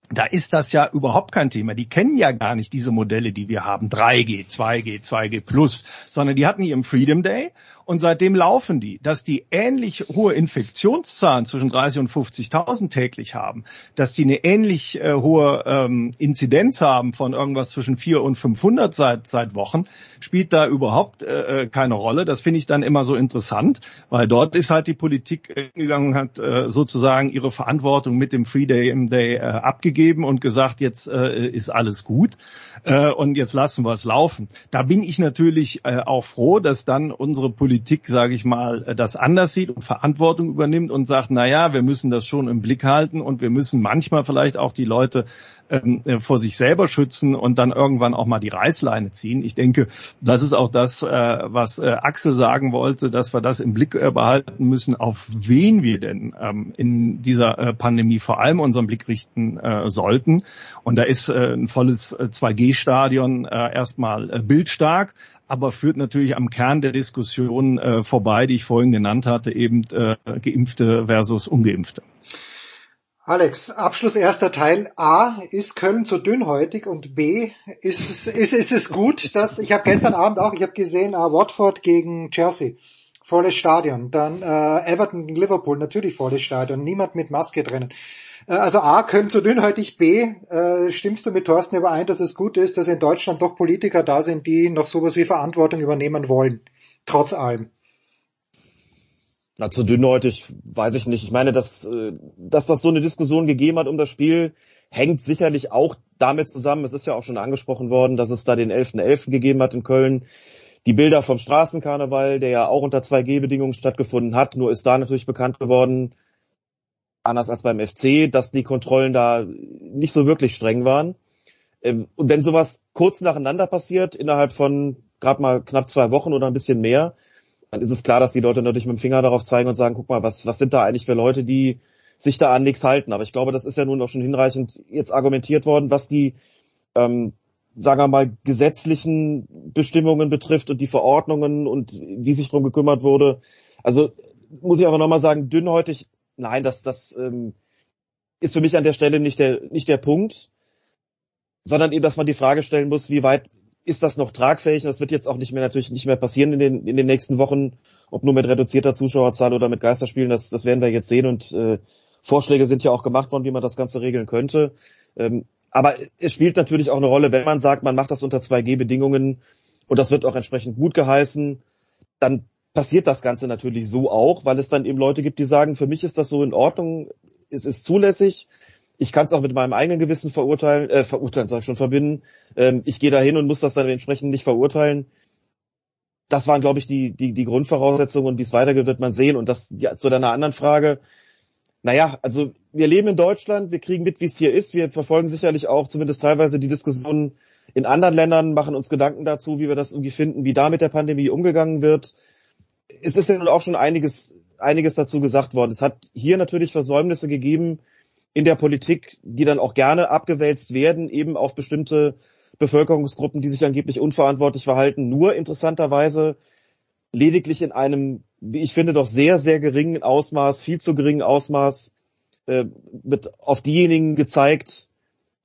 da ist das ja überhaupt kein Thema. Die kennen ja gar nicht diese Modelle, die wir haben, 3G, 2G, 2G plus, sondern die hatten im Freedom Day und seitdem laufen die. Dass die ähnlich hohe Infektionszahlen zwischen 30 und 50.000 täglich haben, dass die eine ähnlich äh, hohe ähm, Inzidenz haben von irgendwas zwischen 4 und 500 seit, seit Wochen, spielt da überhaupt äh, äh, keine Rolle. Das finde ich dann immer so interessant, weil dort ist halt die Politik gegangen und hat äh, sozusagen ihre Verantwortung mit dem Free Day im Day abgegeben und gesagt, jetzt äh, ist alles gut äh, und jetzt lassen wir es laufen. Da bin ich natürlich äh, auch froh, dass dann unsere Politik sage ich mal, äh, das anders sieht und Verantwortung übernimmt und sagt, na ja, wir müssen das schon im Blick halten und wir müssen manchmal vielleicht auch die Leute äh, vor sich selber schützen und dann irgendwann auch mal die Reißleine ziehen. Ich denke, das ist auch das, äh, was äh, Axel sagen wollte, dass wir das im Blick äh, behalten müssen, auf wen wir denn ähm, in dieser äh, Pandemie vor allem unseren Blick richten äh, sollten. Und da ist ein volles 2G-Stadion äh, erstmal bildstark aber führt natürlich am Kern der Diskussion vorbei, die ich vorhin genannt hatte, eben Geimpfte versus Ungeimpfte. Alex, Abschluss erster Teil. A, ist Köln zu dünnhäutig und B, ist es, ist, ist es gut, dass, ich habe gestern Abend auch, ich habe gesehen, uh, Watford gegen Chelsea, volles Stadion, dann äh, Everton gegen Liverpool, natürlich volles Stadion, niemand mit Maske drinnen. Äh, also A, Köln zu dünnhäutig, B, äh, stimmst du mit Thorsten überein, dass es gut ist, dass in Deutschland doch Politiker da sind, die noch sowas wie Verantwortung übernehmen wollen, trotz allem? Na, zu dünnhäutig weiß ich nicht. Ich meine, dass, äh, dass das so eine Diskussion gegeben hat um das Spiel, hängt sicherlich auch damit zusammen, es ist ja auch schon angesprochen worden, dass es da den 11.11. .11. gegeben hat in Köln. Die Bilder vom Straßenkarneval, der ja auch unter 2G-Bedingungen stattgefunden hat, nur ist da natürlich bekannt geworden, anders als beim FC, dass die Kontrollen da nicht so wirklich streng waren. Ähm, und wenn sowas kurz nacheinander passiert, innerhalb von gerade mal knapp zwei Wochen oder ein bisschen mehr, dann ist es klar, dass die Leute natürlich mit dem Finger darauf zeigen und sagen, guck mal, was, was sind da eigentlich für Leute, die sich da an nichts halten. Aber ich glaube, das ist ja nun auch schon hinreichend jetzt argumentiert worden, was die, ähm, sagen wir mal, gesetzlichen Bestimmungen betrifft und die Verordnungen und wie sich drum gekümmert wurde. Also muss ich aber nochmal sagen, dünnhäutig nein, das, das ähm, ist für mich an der Stelle nicht der, nicht der Punkt, sondern eben, dass man die Frage stellen muss, wie weit ist das noch tragfähig? das wird jetzt auch nicht mehr natürlich nicht mehr passieren in den, in den nächsten Wochen, ob nur mit reduzierter Zuschauerzahl oder mit Geisterspielen, das, das werden wir jetzt sehen und äh, Vorschläge sind ja auch gemacht worden, wie man das Ganze regeln könnte. Ähm, aber es spielt natürlich auch eine Rolle, wenn man sagt, man macht das unter 2G-Bedingungen und das wird auch entsprechend gut geheißen, dann passiert das Ganze natürlich so auch, weil es dann eben Leute gibt, die sagen, für mich ist das so in Ordnung, es ist zulässig, ich kann es auch mit meinem eigenen Gewissen verurteilen, äh, verurteilen, sag ich schon, verbinden. Ähm, ich gehe da hin und muss das dann entsprechend nicht verurteilen. Das waren, glaube ich, die, die, die Grundvoraussetzungen und wie es weitergeht, wird man sehen. Und das ja, zu deiner anderen Frage, naja, also wir leben in Deutschland, wir kriegen mit, wie es hier ist. Wir verfolgen sicherlich auch zumindest teilweise die Diskussionen in anderen Ländern, machen uns Gedanken dazu, wie wir das irgendwie finden, wie da mit der Pandemie umgegangen wird. Es ist ja nun auch schon einiges, einiges dazu gesagt worden. Es hat hier natürlich Versäumnisse gegeben in der Politik, die dann auch gerne abgewälzt werden, eben auf bestimmte Bevölkerungsgruppen, die sich angeblich unverantwortlich verhalten. Nur interessanterweise lediglich in einem, wie ich finde, doch sehr, sehr geringen Ausmaß, viel zu geringen Ausmaß, äh, wird auf diejenigen gezeigt,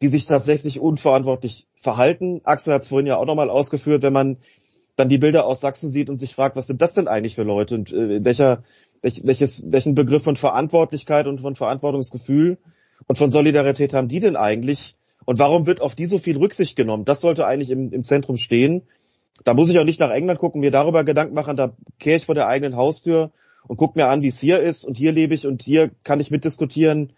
die sich tatsächlich unverantwortlich verhalten. Axel hat es vorhin ja auch nochmal ausgeführt, wenn man dann die Bilder aus Sachsen sieht und sich fragt, was sind das denn eigentlich für Leute und äh, welcher, welch, welches, welchen Begriff von Verantwortlichkeit und von Verantwortungsgefühl und von Solidarität haben die denn eigentlich? Und warum wird auf die so viel Rücksicht genommen? Das sollte eigentlich im, im Zentrum stehen. Da muss ich auch nicht nach England gucken, mir darüber Gedanken machen, da kehre ich vor der eigenen Haustür und gucke mir an, wie es hier ist und hier lebe ich und hier kann ich mitdiskutieren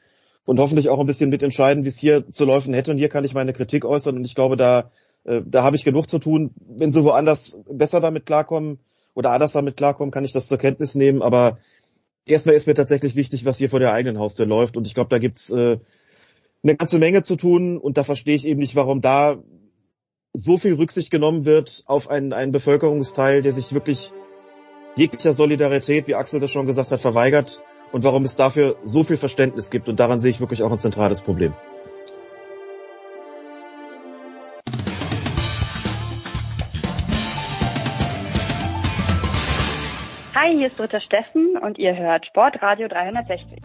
und hoffentlich auch ein bisschen mitentscheiden, wie es hier zu laufen hätte und hier kann ich meine Kritik äußern und ich glaube, da, äh, da habe ich genug zu tun. Wenn sie woanders besser damit klarkommen oder anders damit klarkommen, kann ich das zur Kenntnis nehmen, aber erstmal ist mir tatsächlich wichtig, was hier vor der eigenen Haustür läuft und ich glaube, da gibt's äh, eine ganze Menge zu tun und da verstehe ich eben nicht, warum da so viel Rücksicht genommen wird auf einen, einen Bevölkerungsteil, der sich wirklich jeglicher Solidarität, wie Axel das schon gesagt hat, verweigert und warum es dafür so viel Verständnis gibt. Und daran sehe ich wirklich auch ein zentrales Problem. Hi, hier ist Britta Steffen und ihr hört Sportradio 360.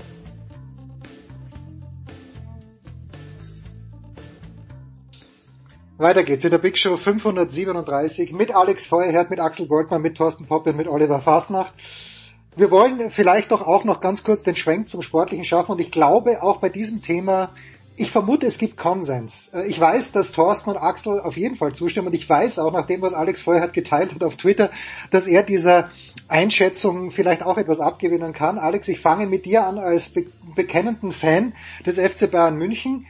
Weiter geht's in der Big Show 537 mit Alex Feuerherd, mit Axel Goldmann, mit Thorsten Poppe, mit Oliver Fasnacht. Wir wollen vielleicht doch auch noch ganz kurz den Schwenk zum Sportlichen schaffen und ich glaube auch bei diesem Thema, ich vermute, es gibt Konsens. Äh, ich weiß, dass Thorsten und Axel auf jeden Fall zustimmen und ich weiß auch nach dem, was Alex Feuerherd geteilt hat auf Twitter, dass er dieser Einschätzung vielleicht auch etwas abgewinnen kann. Alex, ich fange mit dir an als be bekennenden Fan des FC Bayern München.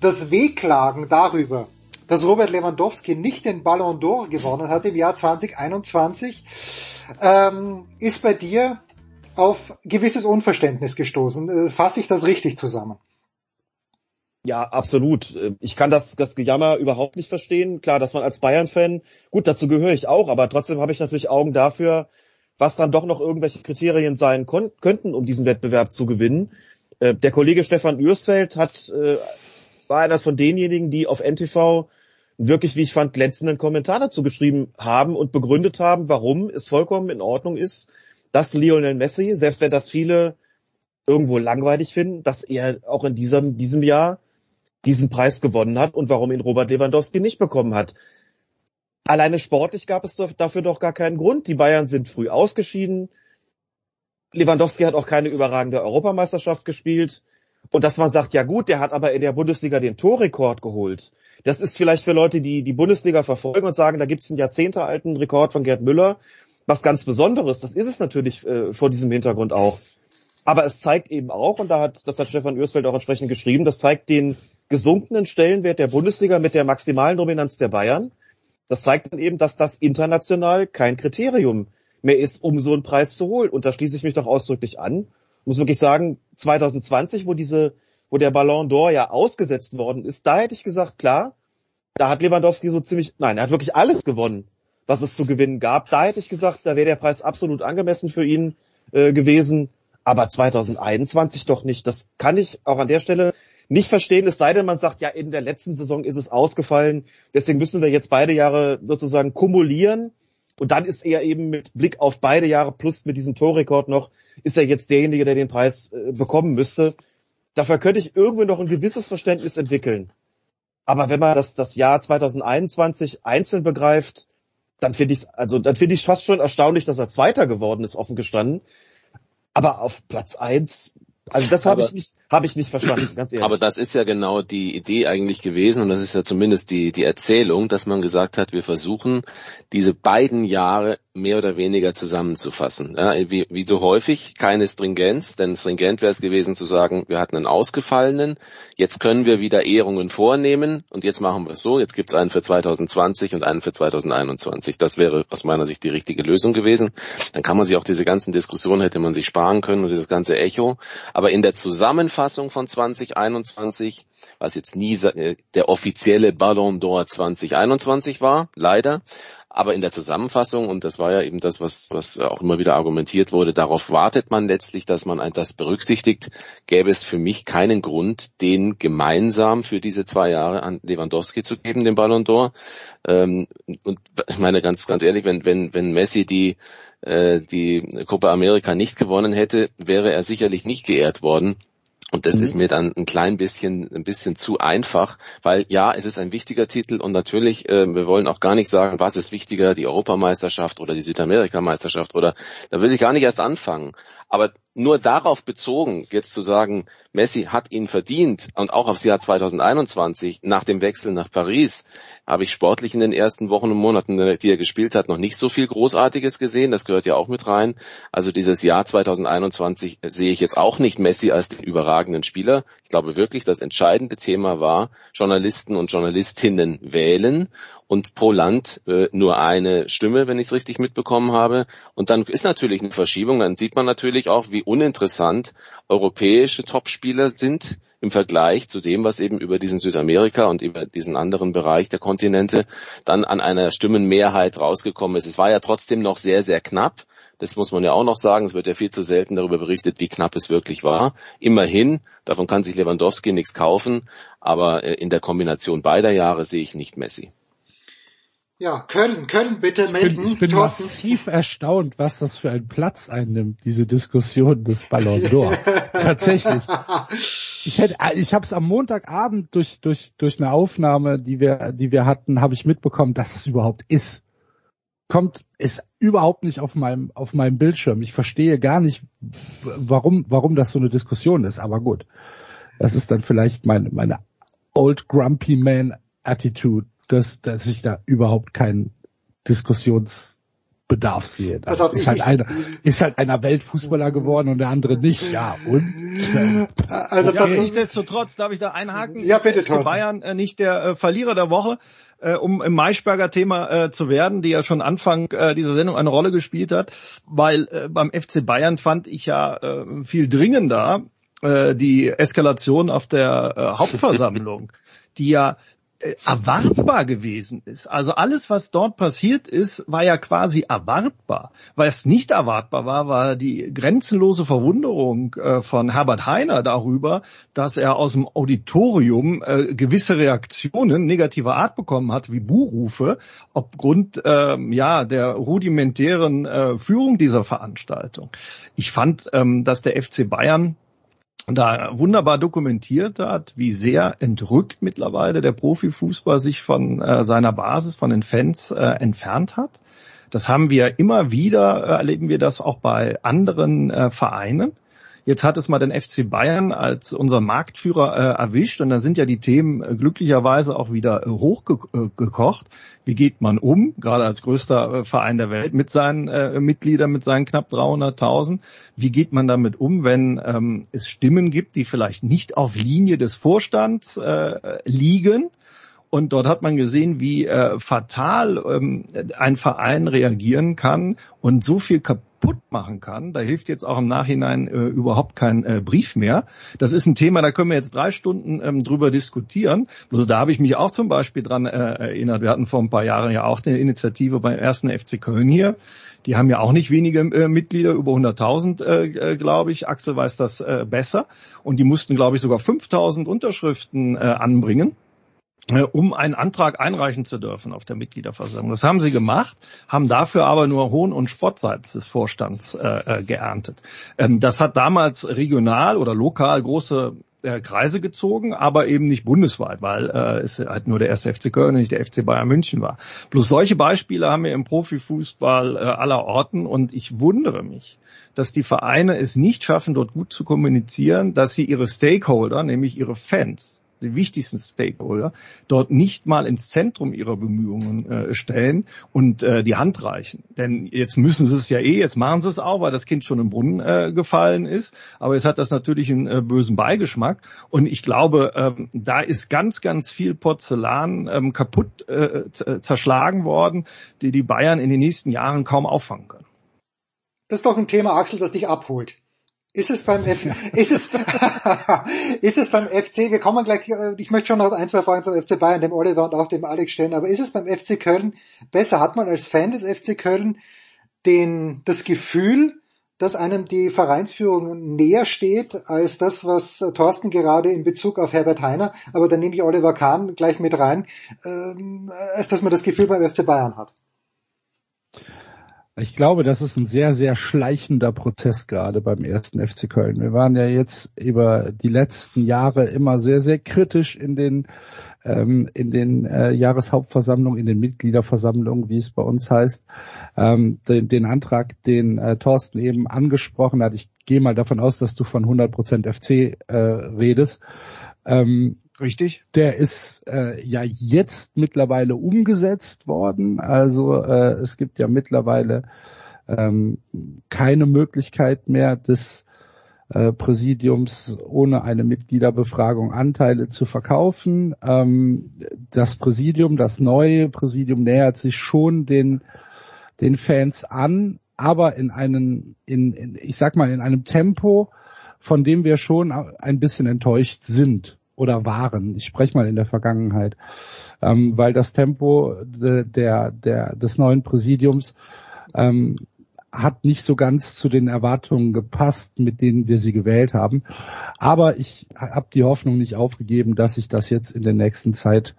Das Wehklagen darüber, dass Robert Lewandowski nicht den Ballon d'Or gewonnen hat im Jahr 2021, ähm, ist bei dir auf gewisses Unverständnis gestoßen. Äh, fasse ich das richtig zusammen? Ja, absolut. Ich kann das, das Gejammer überhaupt nicht verstehen. Klar, dass man als Bayern-Fan, gut, dazu gehöre ich auch, aber trotzdem habe ich natürlich Augen dafür, was dann doch noch irgendwelche Kriterien sein könnten, um diesen Wettbewerb zu gewinnen. Äh, der Kollege Stefan Ürsfeld hat, äh, war einer von denjenigen, die auf NTV wirklich, wie ich fand, glänzenden Kommentar dazu geschrieben haben und begründet haben, warum es vollkommen in Ordnung ist, dass Lionel Messi, selbst wenn das viele irgendwo langweilig finden, dass er auch in diesem, diesem Jahr diesen Preis gewonnen hat und warum ihn Robert Lewandowski nicht bekommen hat. Alleine sportlich gab es dafür doch gar keinen Grund. Die Bayern sind früh ausgeschieden. Lewandowski hat auch keine überragende Europameisterschaft gespielt. Und dass man sagt, ja gut, der hat aber in der Bundesliga den Torrekord geholt. Das ist vielleicht für Leute, die die Bundesliga verfolgen und sagen, da gibt es einen jahrzehntealten Rekord von Gerd Müller, was ganz Besonderes. Das ist es natürlich äh, vor diesem Hintergrund auch. Aber es zeigt eben auch, und da hat, das hat Stefan Ürsfeld auch entsprechend geschrieben, das zeigt den gesunkenen Stellenwert der Bundesliga mit der maximalen Dominanz der Bayern. Das zeigt dann eben, dass das international kein Kriterium mehr ist, um so einen Preis zu holen. Und da schließe ich mich doch ausdrücklich an. Muss wirklich sagen, 2020, wo diese wo der Ballon d'Or ja ausgesetzt worden ist, da hätte ich gesagt, klar, da hat Lewandowski so ziemlich, nein, er hat wirklich alles gewonnen, was es zu gewinnen gab. Da hätte ich gesagt, da wäre der Preis absolut angemessen für ihn äh, gewesen. Aber 2021 doch nicht. Das kann ich auch an der Stelle nicht verstehen, es sei denn, man sagt, ja, in der letzten Saison ist es ausgefallen, deswegen müssen wir jetzt beide Jahre sozusagen kumulieren. Und dann ist er eben mit Blick auf beide Jahre plus mit diesem Torrekord noch, ist er jetzt derjenige, der den Preis äh, bekommen müsste. Dafür könnte ich irgendwie noch ein gewisses Verständnis entwickeln. Aber wenn man das, das Jahr 2021 einzeln begreift, dann finde ich also dann finde ich fast schon erstaunlich, dass er Zweiter geworden ist, offen gestanden. Aber auf Platz eins, Also das habe ich nicht, habe ich nicht verstanden, ganz ehrlich. Aber das ist ja genau die Idee eigentlich gewesen und das ist ja zumindest die, die Erzählung, dass man gesagt hat, wir versuchen diese beiden Jahre mehr oder weniger zusammenzufassen. Ja, wie, wie so häufig keine Stringenz, denn stringent wäre es gewesen zu sagen, wir hatten einen ausgefallenen, jetzt können wir wieder Ehrungen vornehmen und jetzt machen wir es so, jetzt gibt es einen für 2020 und einen für 2021. Das wäre aus meiner Sicht die richtige Lösung gewesen. Dann kann man sich auch diese ganzen Diskussionen hätte man sich sparen können und dieses ganze Echo. Aber in der Zusammenfassung von 2021 was jetzt nie äh, der offizielle Ballon d'Or 2021 war, leider, aber in der Zusammenfassung, und das war ja eben das, was, was auch immer wieder argumentiert wurde, darauf wartet man letztlich, dass man das berücksichtigt, gäbe es für mich keinen Grund, den gemeinsam für diese zwei Jahre an Lewandowski zu geben, den Ballon d'Or. Ähm, und ich meine ganz, ganz ehrlich, wenn, wenn, wenn Messi die, äh, die Copa America nicht gewonnen hätte, wäre er sicherlich nicht geehrt worden. Und das mhm. ist mir dann ein klein bisschen, ein bisschen zu einfach, weil ja, es ist ein wichtiger Titel und natürlich, äh, wir wollen auch gar nicht sagen, was ist wichtiger, die Europameisterschaft oder die Südamerikameisterschaft oder, da will ich gar nicht erst anfangen. Aber nur darauf bezogen, jetzt zu sagen, Messi hat ihn verdient und auch aufs Jahr 2021 nach dem Wechsel nach Paris, habe ich sportlich in den ersten Wochen und Monaten, die er gespielt hat, noch nicht so viel Großartiges gesehen. Das gehört ja auch mit rein. Also dieses Jahr 2021 sehe ich jetzt auch nicht Messi als den überragenden Spieler. Ich glaube wirklich, das entscheidende Thema war, Journalisten und Journalistinnen wählen und pro Land äh, nur eine Stimme, wenn ich es richtig mitbekommen habe. Und dann ist natürlich eine Verschiebung. Dann sieht man natürlich auch, wie uninteressant europäische Topspieler sind im Vergleich zu dem, was eben über diesen Südamerika und über diesen anderen Bereich der Kontinente dann an einer Stimmenmehrheit rausgekommen ist. Es war ja trotzdem noch sehr, sehr knapp. Das muss man ja auch noch sagen. Es wird ja viel zu selten darüber berichtet, wie knapp es wirklich war. Immerhin, davon kann sich Lewandowski nichts kaufen, aber äh, in der Kombination beider Jahre sehe ich nicht Messi. Ja, Köln, Köln, bitte ich melden. Bin, ich bin Thorsten. massiv erstaunt, was das für einen Platz einnimmt, diese Diskussion des Ballon d'Or. Tatsächlich. Ich hätte, ich habe es am Montagabend durch durch durch eine Aufnahme, die wir die wir hatten, habe ich mitbekommen, dass es überhaupt ist. Kommt ist überhaupt nicht auf meinem auf meinem Bildschirm. Ich verstehe gar nicht, warum warum das so eine Diskussion ist. Aber gut, das ist dann vielleicht meine meine Old Grumpy Man Attitude dass, dass ich da überhaupt keinen Diskussionsbedarf sehe. Also ist halt einer, ist halt einer Weltfußballer geworden und der andere nicht. Ja, und? Also ja, nichtsdestotrotz darf ich da einhaken. Ja, bitte, Thorsten. Bayern äh, nicht der äh, Verlierer der Woche, äh, um im Maischberger Thema äh, zu werden, die ja schon Anfang äh, dieser Sendung eine Rolle gespielt hat, weil äh, beim FC Bayern fand ich ja äh, viel dringender äh, die Eskalation auf der äh, Hauptversammlung, die ja äh, erwartbar gewesen ist. Also alles, was dort passiert ist, war ja quasi erwartbar. Was nicht erwartbar war, war die grenzenlose Verwunderung äh, von Herbert Heiner darüber, dass er aus dem Auditorium äh, gewisse Reaktionen negativer Art bekommen hat, wie Buhrufe, aufgrund ähm, ja der rudimentären Führung dieser Veranstaltung. Ich fand, ähm, dass der FC Bayern da wunderbar dokumentiert hat, wie sehr entrückt mittlerweile der Profifußball sich von äh, seiner Basis, von den Fans äh, entfernt hat. Das haben wir immer wieder, äh, erleben wir das auch bei anderen äh, Vereinen. Jetzt hat es mal den FC Bayern als unser Marktführer äh, erwischt und da sind ja die Themen äh, glücklicherweise auch wieder äh, hochgekocht. Wie geht man um, gerade als größter äh, Verein der Welt mit seinen äh, Mitgliedern, mit seinen knapp 300.000? Wie geht man damit um, wenn ähm, es Stimmen gibt, die vielleicht nicht auf Linie des Vorstands äh, liegen? Und dort hat man gesehen, wie äh, fatal ähm, ein Verein reagieren kann und so viel kaputt machen kann. Da hilft jetzt auch im Nachhinein äh, überhaupt kein äh, Brief mehr. Das ist ein Thema, da können wir jetzt drei Stunden ähm, drüber diskutieren. Also da habe ich mich auch zum Beispiel dran äh, erinnert. Wir hatten vor ein paar Jahren ja auch eine Initiative beim ersten FC Köln hier. Die haben ja auch nicht wenige äh, Mitglieder, über 100.000, äh, äh, glaube ich. Axel weiß das äh, besser. Und die mussten, glaube ich, sogar 5.000 Unterschriften äh, anbringen um einen Antrag einreichen zu dürfen auf der Mitgliederversammlung. Das haben sie gemacht, haben dafür aber nur Hohn und Spott seitens des Vorstands äh, äh, geerntet. Ähm, das hat damals regional oder lokal große äh, Kreise gezogen, aber eben nicht bundesweit, weil äh, es halt nur der erste FC Köln und nicht der FC Bayern München war. Bloß solche Beispiele haben wir im Profifußball äh, aller Orten und ich wundere mich, dass die Vereine es nicht schaffen, dort gut zu kommunizieren, dass sie ihre Stakeholder, nämlich ihre Fans, die wichtigsten Stakeholder, dort nicht mal ins Zentrum ihrer Bemühungen äh, stellen und äh, die Hand reichen. Denn jetzt müssen sie es ja eh, jetzt machen sie es auch, weil das Kind schon im Brunnen äh, gefallen ist. Aber jetzt hat das natürlich einen äh, bösen Beigeschmack. Und ich glaube, ähm, da ist ganz, ganz viel Porzellan ähm, kaputt äh, zerschlagen worden, die die Bayern in den nächsten Jahren kaum auffangen können. Das ist doch ein Thema, Axel, das dich abholt. Ist es beim F ist es ist es beim FC, wir kommen gleich, äh, ich möchte schon noch ein, zwei Fragen zum FC Bayern, dem Oliver und auch dem Alex stellen, aber ist es beim FC Köln besser, hat man als Fan des FC Köln den, das Gefühl, dass einem die Vereinsführung näher steht als das, was Thorsten gerade in Bezug auf Herbert Heiner, aber dann nehme ich Oliver Kahn gleich mit rein, ähm, als dass man das Gefühl beim FC Bayern hat. Ich glaube, das ist ein sehr, sehr schleichender Prozess gerade beim ersten FC Köln. Wir waren ja jetzt über die letzten Jahre immer sehr, sehr kritisch in den ähm, in den äh, Jahreshauptversammlungen, in den Mitgliederversammlungen, wie es bei uns heißt, ähm, den, den Antrag, den äh, Thorsten eben angesprochen hat. Ich gehe mal davon aus, dass du von 100% FC äh, redest. Ähm, Richtig. Der ist äh, ja jetzt mittlerweile umgesetzt worden. Also äh, es gibt ja mittlerweile ähm, keine Möglichkeit mehr des äh, Präsidiums ohne eine Mitgliederbefragung Anteile zu verkaufen. Ähm, das Präsidium, das neue Präsidium nähert sich schon den, den Fans an, aber in einem, in, in, ich sag mal, in einem Tempo, von dem wir schon ein bisschen enttäuscht sind oder waren. Ich spreche mal in der Vergangenheit, ähm, weil das Tempo de, der, der, des neuen Präsidiums ähm, hat nicht so ganz zu den Erwartungen gepasst, mit denen wir sie gewählt haben. Aber ich habe die Hoffnung nicht aufgegeben, dass sich das jetzt in der nächsten Zeit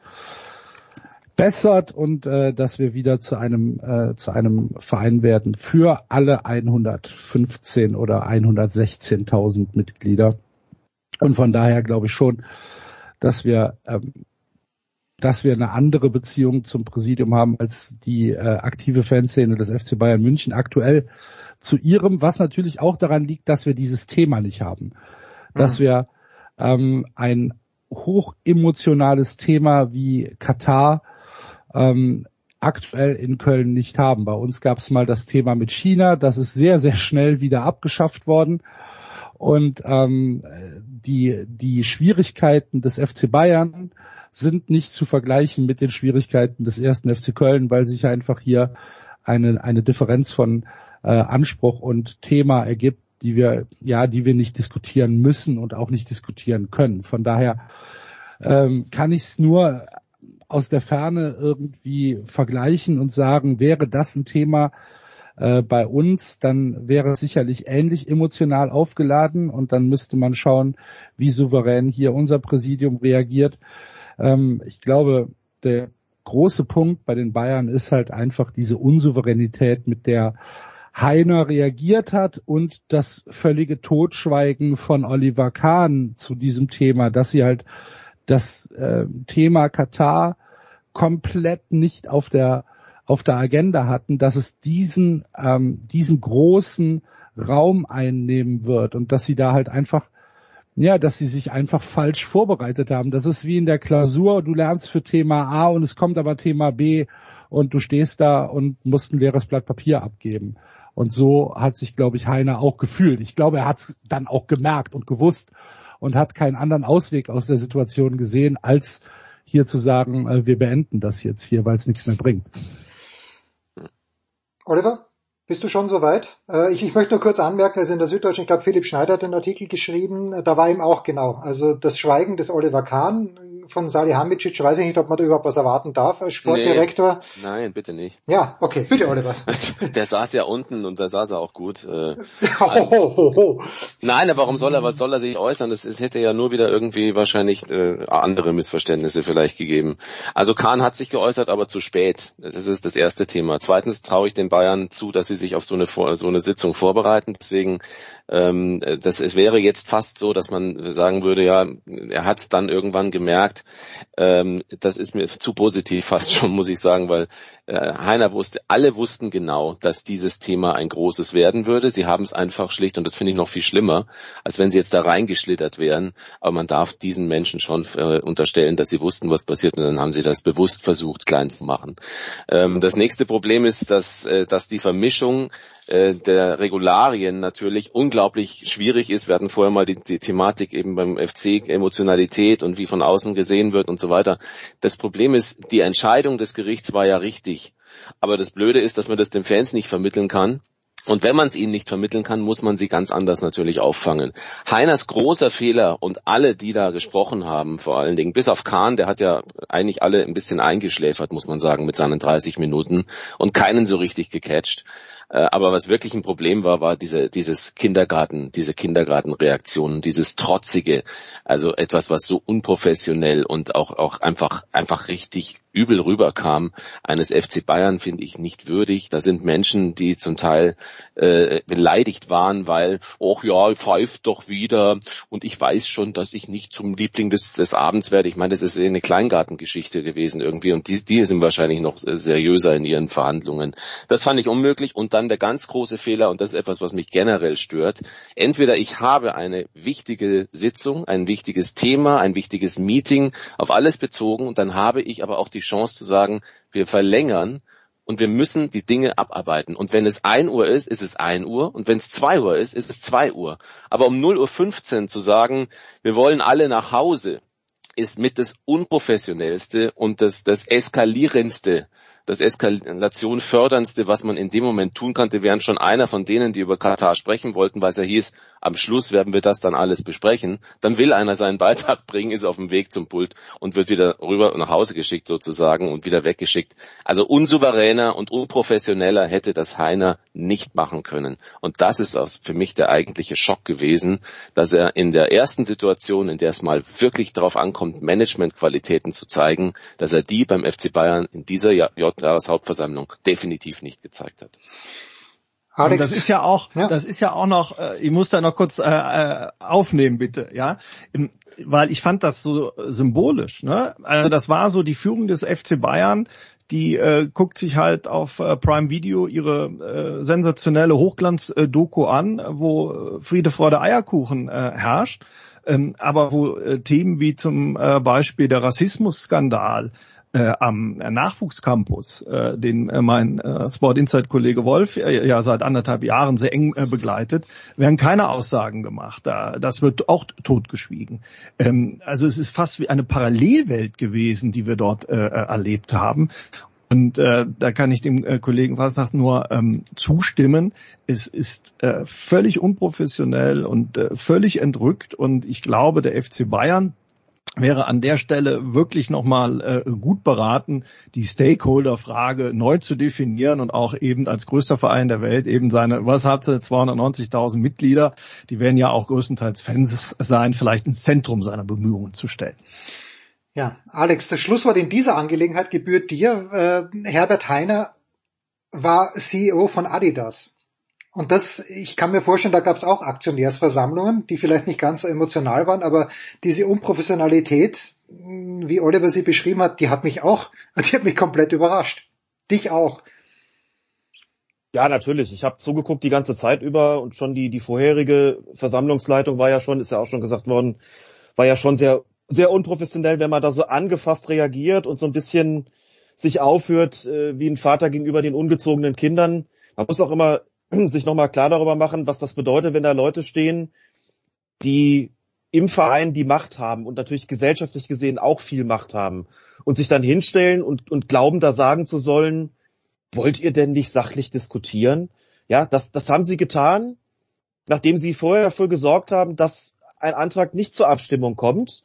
bessert und äh, dass wir wieder zu einem äh, zu einem Verein werden für alle 115 oder 116.000 Mitglieder. Und von daher glaube ich schon, dass wir, ähm, dass wir eine andere Beziehung zum Präsidium haben als die äh, aktive Fanszene des FC Bayern München aktuell zu ihrem, was natürlich auch daran liegt, dass wir dieses Thema nicht haben. Dass mhm. wir ähm, ein hochemotionales Thema wie Katar ähm, aktuell in Köln nicht haben. Bei uns gab es mal das Thema mit China, das ist sehr, sehr schnell wieder abgeschafft worden. Und ähm, die, die Schwierigkeiten des FC Bayern sind nicht zu vergleichen mit den Schwierigkeiten des ersten FC Köln, weil sich einfach hier eine, eine Differenz von äh, Anspruch und Thema ergibt, die wir, ja, die wir nicht diskutieren müssen und auch nicht diskutieren können. Von daher ähm, kann ich es nur aus der Ferne irgendwie vergleichen und sagen, wäre das ein Thema, äh, bei uns, dann wäre es sicherlich ähnlich emotional aufgeladen und dann müsste man schauen, wie souverän hier unser Präsidium reagiert. Ähm, ich glaube, der große Punkt bei den Bayern ist halt einfach diese Unsouveränität, mit der Heiner reagiert hat und das völlige Totschweigen von Oliver Kahn zu diesem Thema, dass sie halt das äh, Thema Katar komplett nicht auf der auf der Agenda hatten, dass es diesen, ähm, diesen großen Raum einnehmen wird und dass sie da halt einfach, ja, dass sie sich einfach falsch vorbereitet haben. Das ist wie in der Klausur, du lernst für Thema A und es kommt aber Thema B und du stehst da und musst ein leeres Blatt Papier abgeben. Und so hat sich, glaube ich, Heiner auch gefühlt. Ich glaube, er hat es dann auch gemerkt und gewusst und hat keinen anderen Ausweg aus der Situation gesehen, als hier zu sagen, äh, wir beenden das jetzt hier, weil es nichts mehr bringt. Oliver, bist du schon soweit? Äh, ich, ich möchte nur kurz anmerken, also in der Süddeutschen, ich glaube, Philipp Schneider hat den Artikel geschrieben, da war ihm auch genau. Also das Schweigen des Oliver Kahn von Salihamidzic, weiß ich nicht, ob man da überhaupt was erwarten darf als Sportdirektor. Nee, nein, bitte nicht. Ja, okay, bitte Oliver. Der saß ja unten und da saß er auch gut. Äh, also, nein, aber warum soll er, was soll er sich äußern? Es, es hätte ja nur wieder irgendwie wahrscheinlich äh, andere Missverständnisse vielleicht gegeben. Also Kahn hat sich geäußert, aber zu spät. Das ist das erste Thema. Zweitens traue ich den Bayern zu, dass sie sich auf so eine, so eine Sitzung vorbereiten. Deswegen ähm, das, es wäre jetzt fast so, dass man sagen würde, ja, er hat es dann irgendwann gemerkt. Ähm, das ist mir zu positiv fast schon, muss ich sagen, weil äh, Heiner wusste, alle wussten genau, dass dieses Thema ein großes werden würde. Sie haben es einfach schlicht, und das finde ich noch viel schlimmer, als wenn sie jetzt da reingeschlittert wären. Aber man darf diesen Menschen schon äh, unterstellen, dass sie wussten, was passiert, und dann haben sie das bewusst versucht, klein zu machen. Ähm, das nächste Problem ist, dass, äh, dass die Vermischung äh, der Regularien natürlich unglaublich schwierig ist. Wir hatten vorher mal die, die Thematik eben beim FC Emotionalität und wie von außen gesehen wird und so weiter. Das Problem ist, die Entscheidung des Gerichts war ja richtig. Aber das Blöde ist, dass man das den Fans nicht vermitteln kann. Und wenn man es ihnen nicht vermitteln kann, muss man sie ganz anders natürlich auffangen. Heiners großer Fehler und alle, die da gesprochen haben, vor allen Dingen, bis auf Kahn, der hat ja eigentlich alle ein bisschen eingeschläfert, muss man sagen, mit seinen 30 Minuten und keinen so richtig gecatcht. Äh, aber was wirklich ein Problem war, war diese, dieses Kindergarten, diese Kindergartenreaktion, dieses trotzige, also etwas, was so unprofessionell und auch, auch einfach, einfach richtig übel rüberkam, eines FC Bayern finde ich nicht würdig. Da sind Menschen, die zum Teil äh, beleidigt waren, weil, oh ja, pfeift doch wieder und ich weiß schon, dass ich nicht zum Liebling des, des Abends werde. Ich meine, das ist eine Kleingartengeschichte gewesen irgendwie und die, die sind wahrscheinlich noch seriöser in ihren Verhandlungen. Das fand ich unmöglich und dann der ganz große Fehler und das ist etwas, was mich generell stört. Entweder ich habe eine wichtige Sitzung, ein wichtiges Thema, ein wichtiges Meeting auf alles bezogen und dann habe ich aber auch die Chance zu sagen, wir verlängern und wir müssen die Dinge abarbeiten. Und wenn es ein Uhr ist, ist es ein Uhr. Und wenn es zwei Uhr ist, ist es zwei Uhr. Aber um 0 Uhr 15 zu sagen, wir wollen alle nach Hause, ist mit das unprofessionellste und das, das eskalierendste das Eskalation förderndste, was man in dem Moment tun konnte, wären schon einer von denen, die über Katar sprechen wollten, weil es ja hieß, am Schluss werden wir das dann alles besprechen. Dann will einer seinen Beitrag bringen, ist auf dem Weg zum Pult und wird wieder rüber nach Hause geschickt sozusagen und wieder weggeschickt. Also unsouveräner und unprofessioneller hätte das Heiner nicht machen können. Und das ist für mich der eigentliche Schock gewesen, dass er in der ersten Situation, in der es mal wirklich darauf ankommt, Managementqualitäten zu zeigen, dass er die beim FC Bayern in dieser J Jahreshauptversammlung definitiv nicht gezeigt hat. Alex, das ist ja auch, ja. das ist ja auch noch, äh, ich muss da noch kurz äh, äh aufnehmen, bitte, ja, weil ich fand das so symbolisch. Ne? Also das war so die Führung des FC Bayern, die äh, guckt sich halt auf äh, Prime Video ihre äh, sensationelle Hochglanz-Doku an, wo Friede, Freude, Eierkuchen äh, herrscht. Ähm, aber wo äh, Themen wie zum äh, Beispiel der Rassismusskandal äh, am Nachwuchscampus, äh, den äh, mein äh, Sport Insight Kollege Wolf äh, ja seit anderthalb Jahren sehr eng äh, begleitet, werden keine Aussagen gemacht. Da, das wird auch totgeschwiegen. Ähm, also es ist fast wie eine Parallelwelt gewesen, die wir dort äh, äh erlebt haben. Und äh, da kann ich dem äh, Kollegen Fasnacht nur ähm, zustimmen. Es ist äh, völlig unprofessionell und äh, völlig entrückt. Und ich glaube, der FC Bayern wäre an der Stelle wirklich nochmal äh, gut beraten, die Stakeholder-Frage neu zu definieren und auch eben als größter Verein der Welt eben seine, was hat sie, 290.000 Mitglieder, die werden ja auch größtenteils Fans sein, vielleicht ins Zentrum seiner Bemühungen zu stellen. Ja, Alex, das Schlusswort in dieser Angelegenheit gebührt dir. Äh, Herbert Heiner war CEO von Adidas. Und das, ich kann mir vorstellen, da gab es auch Aktionärsversammlungen, die vielleicht nicht ganz so emotional waren, aber diese Unprofessionalität, wie Oliver sie beschrieben hat, die hat mich auch, die hat mich komplett überrascht. Dich auch. Ja, natürlich. Ich habe zugeguckt die ganze Zeit über und schon die, die vorherige Versammlungsleitung war ja schon, ist ja auch schon gesagt worden, war ja schon sehr, sehr unprofessionell, wenn man da so angefasst reagiert und so ein bisschen sich aufführt äh, wie ein Vater gegenüber den ungezogenen Kindern. Man muss auch immer sich nochmal klar darüber machen, was das bedeutet, wenn da Leute stehen, die im Verein die Macht haben und natürlich gesellschaftlich gesehen auch viel Macht haben und sich dann hinstellen und, und glauben, da sagen zu sollen, wollt ihr denn nicht sachlich diskutieren? Ja, das, das haben sie getan, nachdem sie vorher dafür gesorgt haben, dass ein Antrag nicht zur Abstimmung kommt.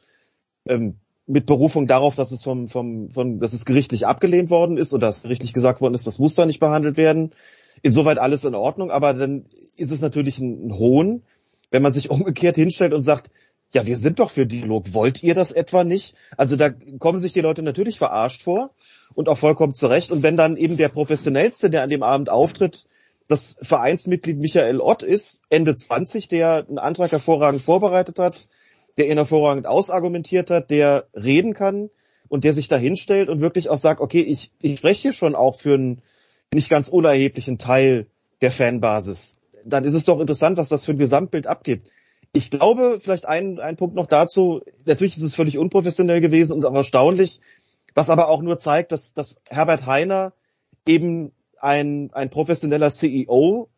Ähm, mit Berufung darauf, dass es vom, vom, vom, dass es gerichtlich abgelehnt worden ist oder dass gerichtlich gesagt worden ist, das muss da nicht behandelt werden. Insoweit alles in Ordnung, aber dann ist es natürlich ein, ein Hohn, wenn man sich umgekehrt hinstellt und sagt, ja, wir sind doch für Dialog. Wollt ihr das etwa nicht? Also da kommen sich die Leute natürlich verarscht vor und auch vollkommen zurecht. Und wenn dann eben der Professionellste, der an dem Abend auftritt, das Vereinsmitglied Michael Ott ist, Ende 20, der einen Antrag hervorragend vorbereitet hat, der ihn hervorragend ausargumentiert hat, der reden kann und der sich da hinstellt und wirklich auch sagt, okay, ich, ich spreche hier schon auch für einen nicht ganz unerheblichen Teil der Fanbasis. Dann ist es doch interessant, was das für ein Gesamtbild abgibt. Ich glaube, vielleicht ein, ein Punkt noch dazu, natürlich ist es völlig unprofessionell gewesen und auch erstaunlich, was aber auch nur zeigt, dass, dass Herbert Heiner eben ein, ein professioneller CEO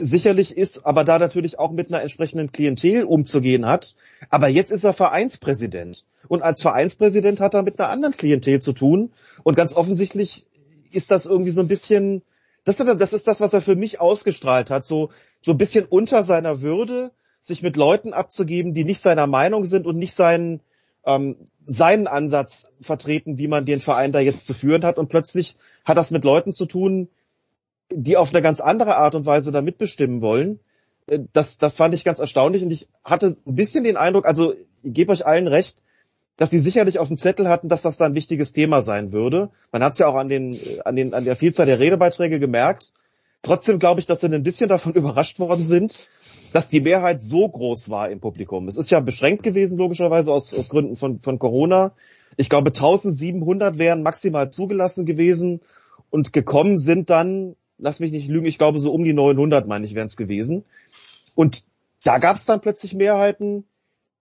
sicherlich ist, aber da natürlich auch mit einer entsprechenden Klientel umzugehen hat. Aber jetzt ist er Vereinspräsident. Und als Vereinspräsident hat er mit einer anderen Klientel zu tun. Und ganz offensichtlich ist das irgendwie so ein bisschen, das ist, das ist das, was er für mich ausgestrahlt hat. So, so ein bisschen unter seiner Würde, sich mit Leuten abzugeben, die nicht seiner Meinung sind und nicht seinen, ähm, seinen Ansatz vertreten, wie man den Verein da jetzt zu führen hat. Und plötzlich hat das mit Leuten zu tun, die auf eine ganz andere Art und Weise da mitbestimmen wollen. Äh, das, das fand ich ganz erstaunlich und ich hatte ein bisschen den Eindruck, also ich gebe euch allen recht, dass sie sicherlich auf dem Zettel hatten, dass das da ein wichtiges Thema sein würde. Man hat es ja auch an den, an den, an der Vielzahl der Redebeiträge gemerkt. Trotzdem glaube ich, dass sie ein bisschen davon überrascht worden sind, dass die Mehrheit so groß war im Publikum. Es ist ja beschränkt gewesen, logischerweise aus, aus Gründen von, von Corona. Ich glaube, 1700 wären maximal zugelassen gewesen und gekommen sind dann lass mich nicht lügen, ich glaube so um die 900, meine ich, wären es gewesen. Und da gab es dann plötzlich Mehrheiten,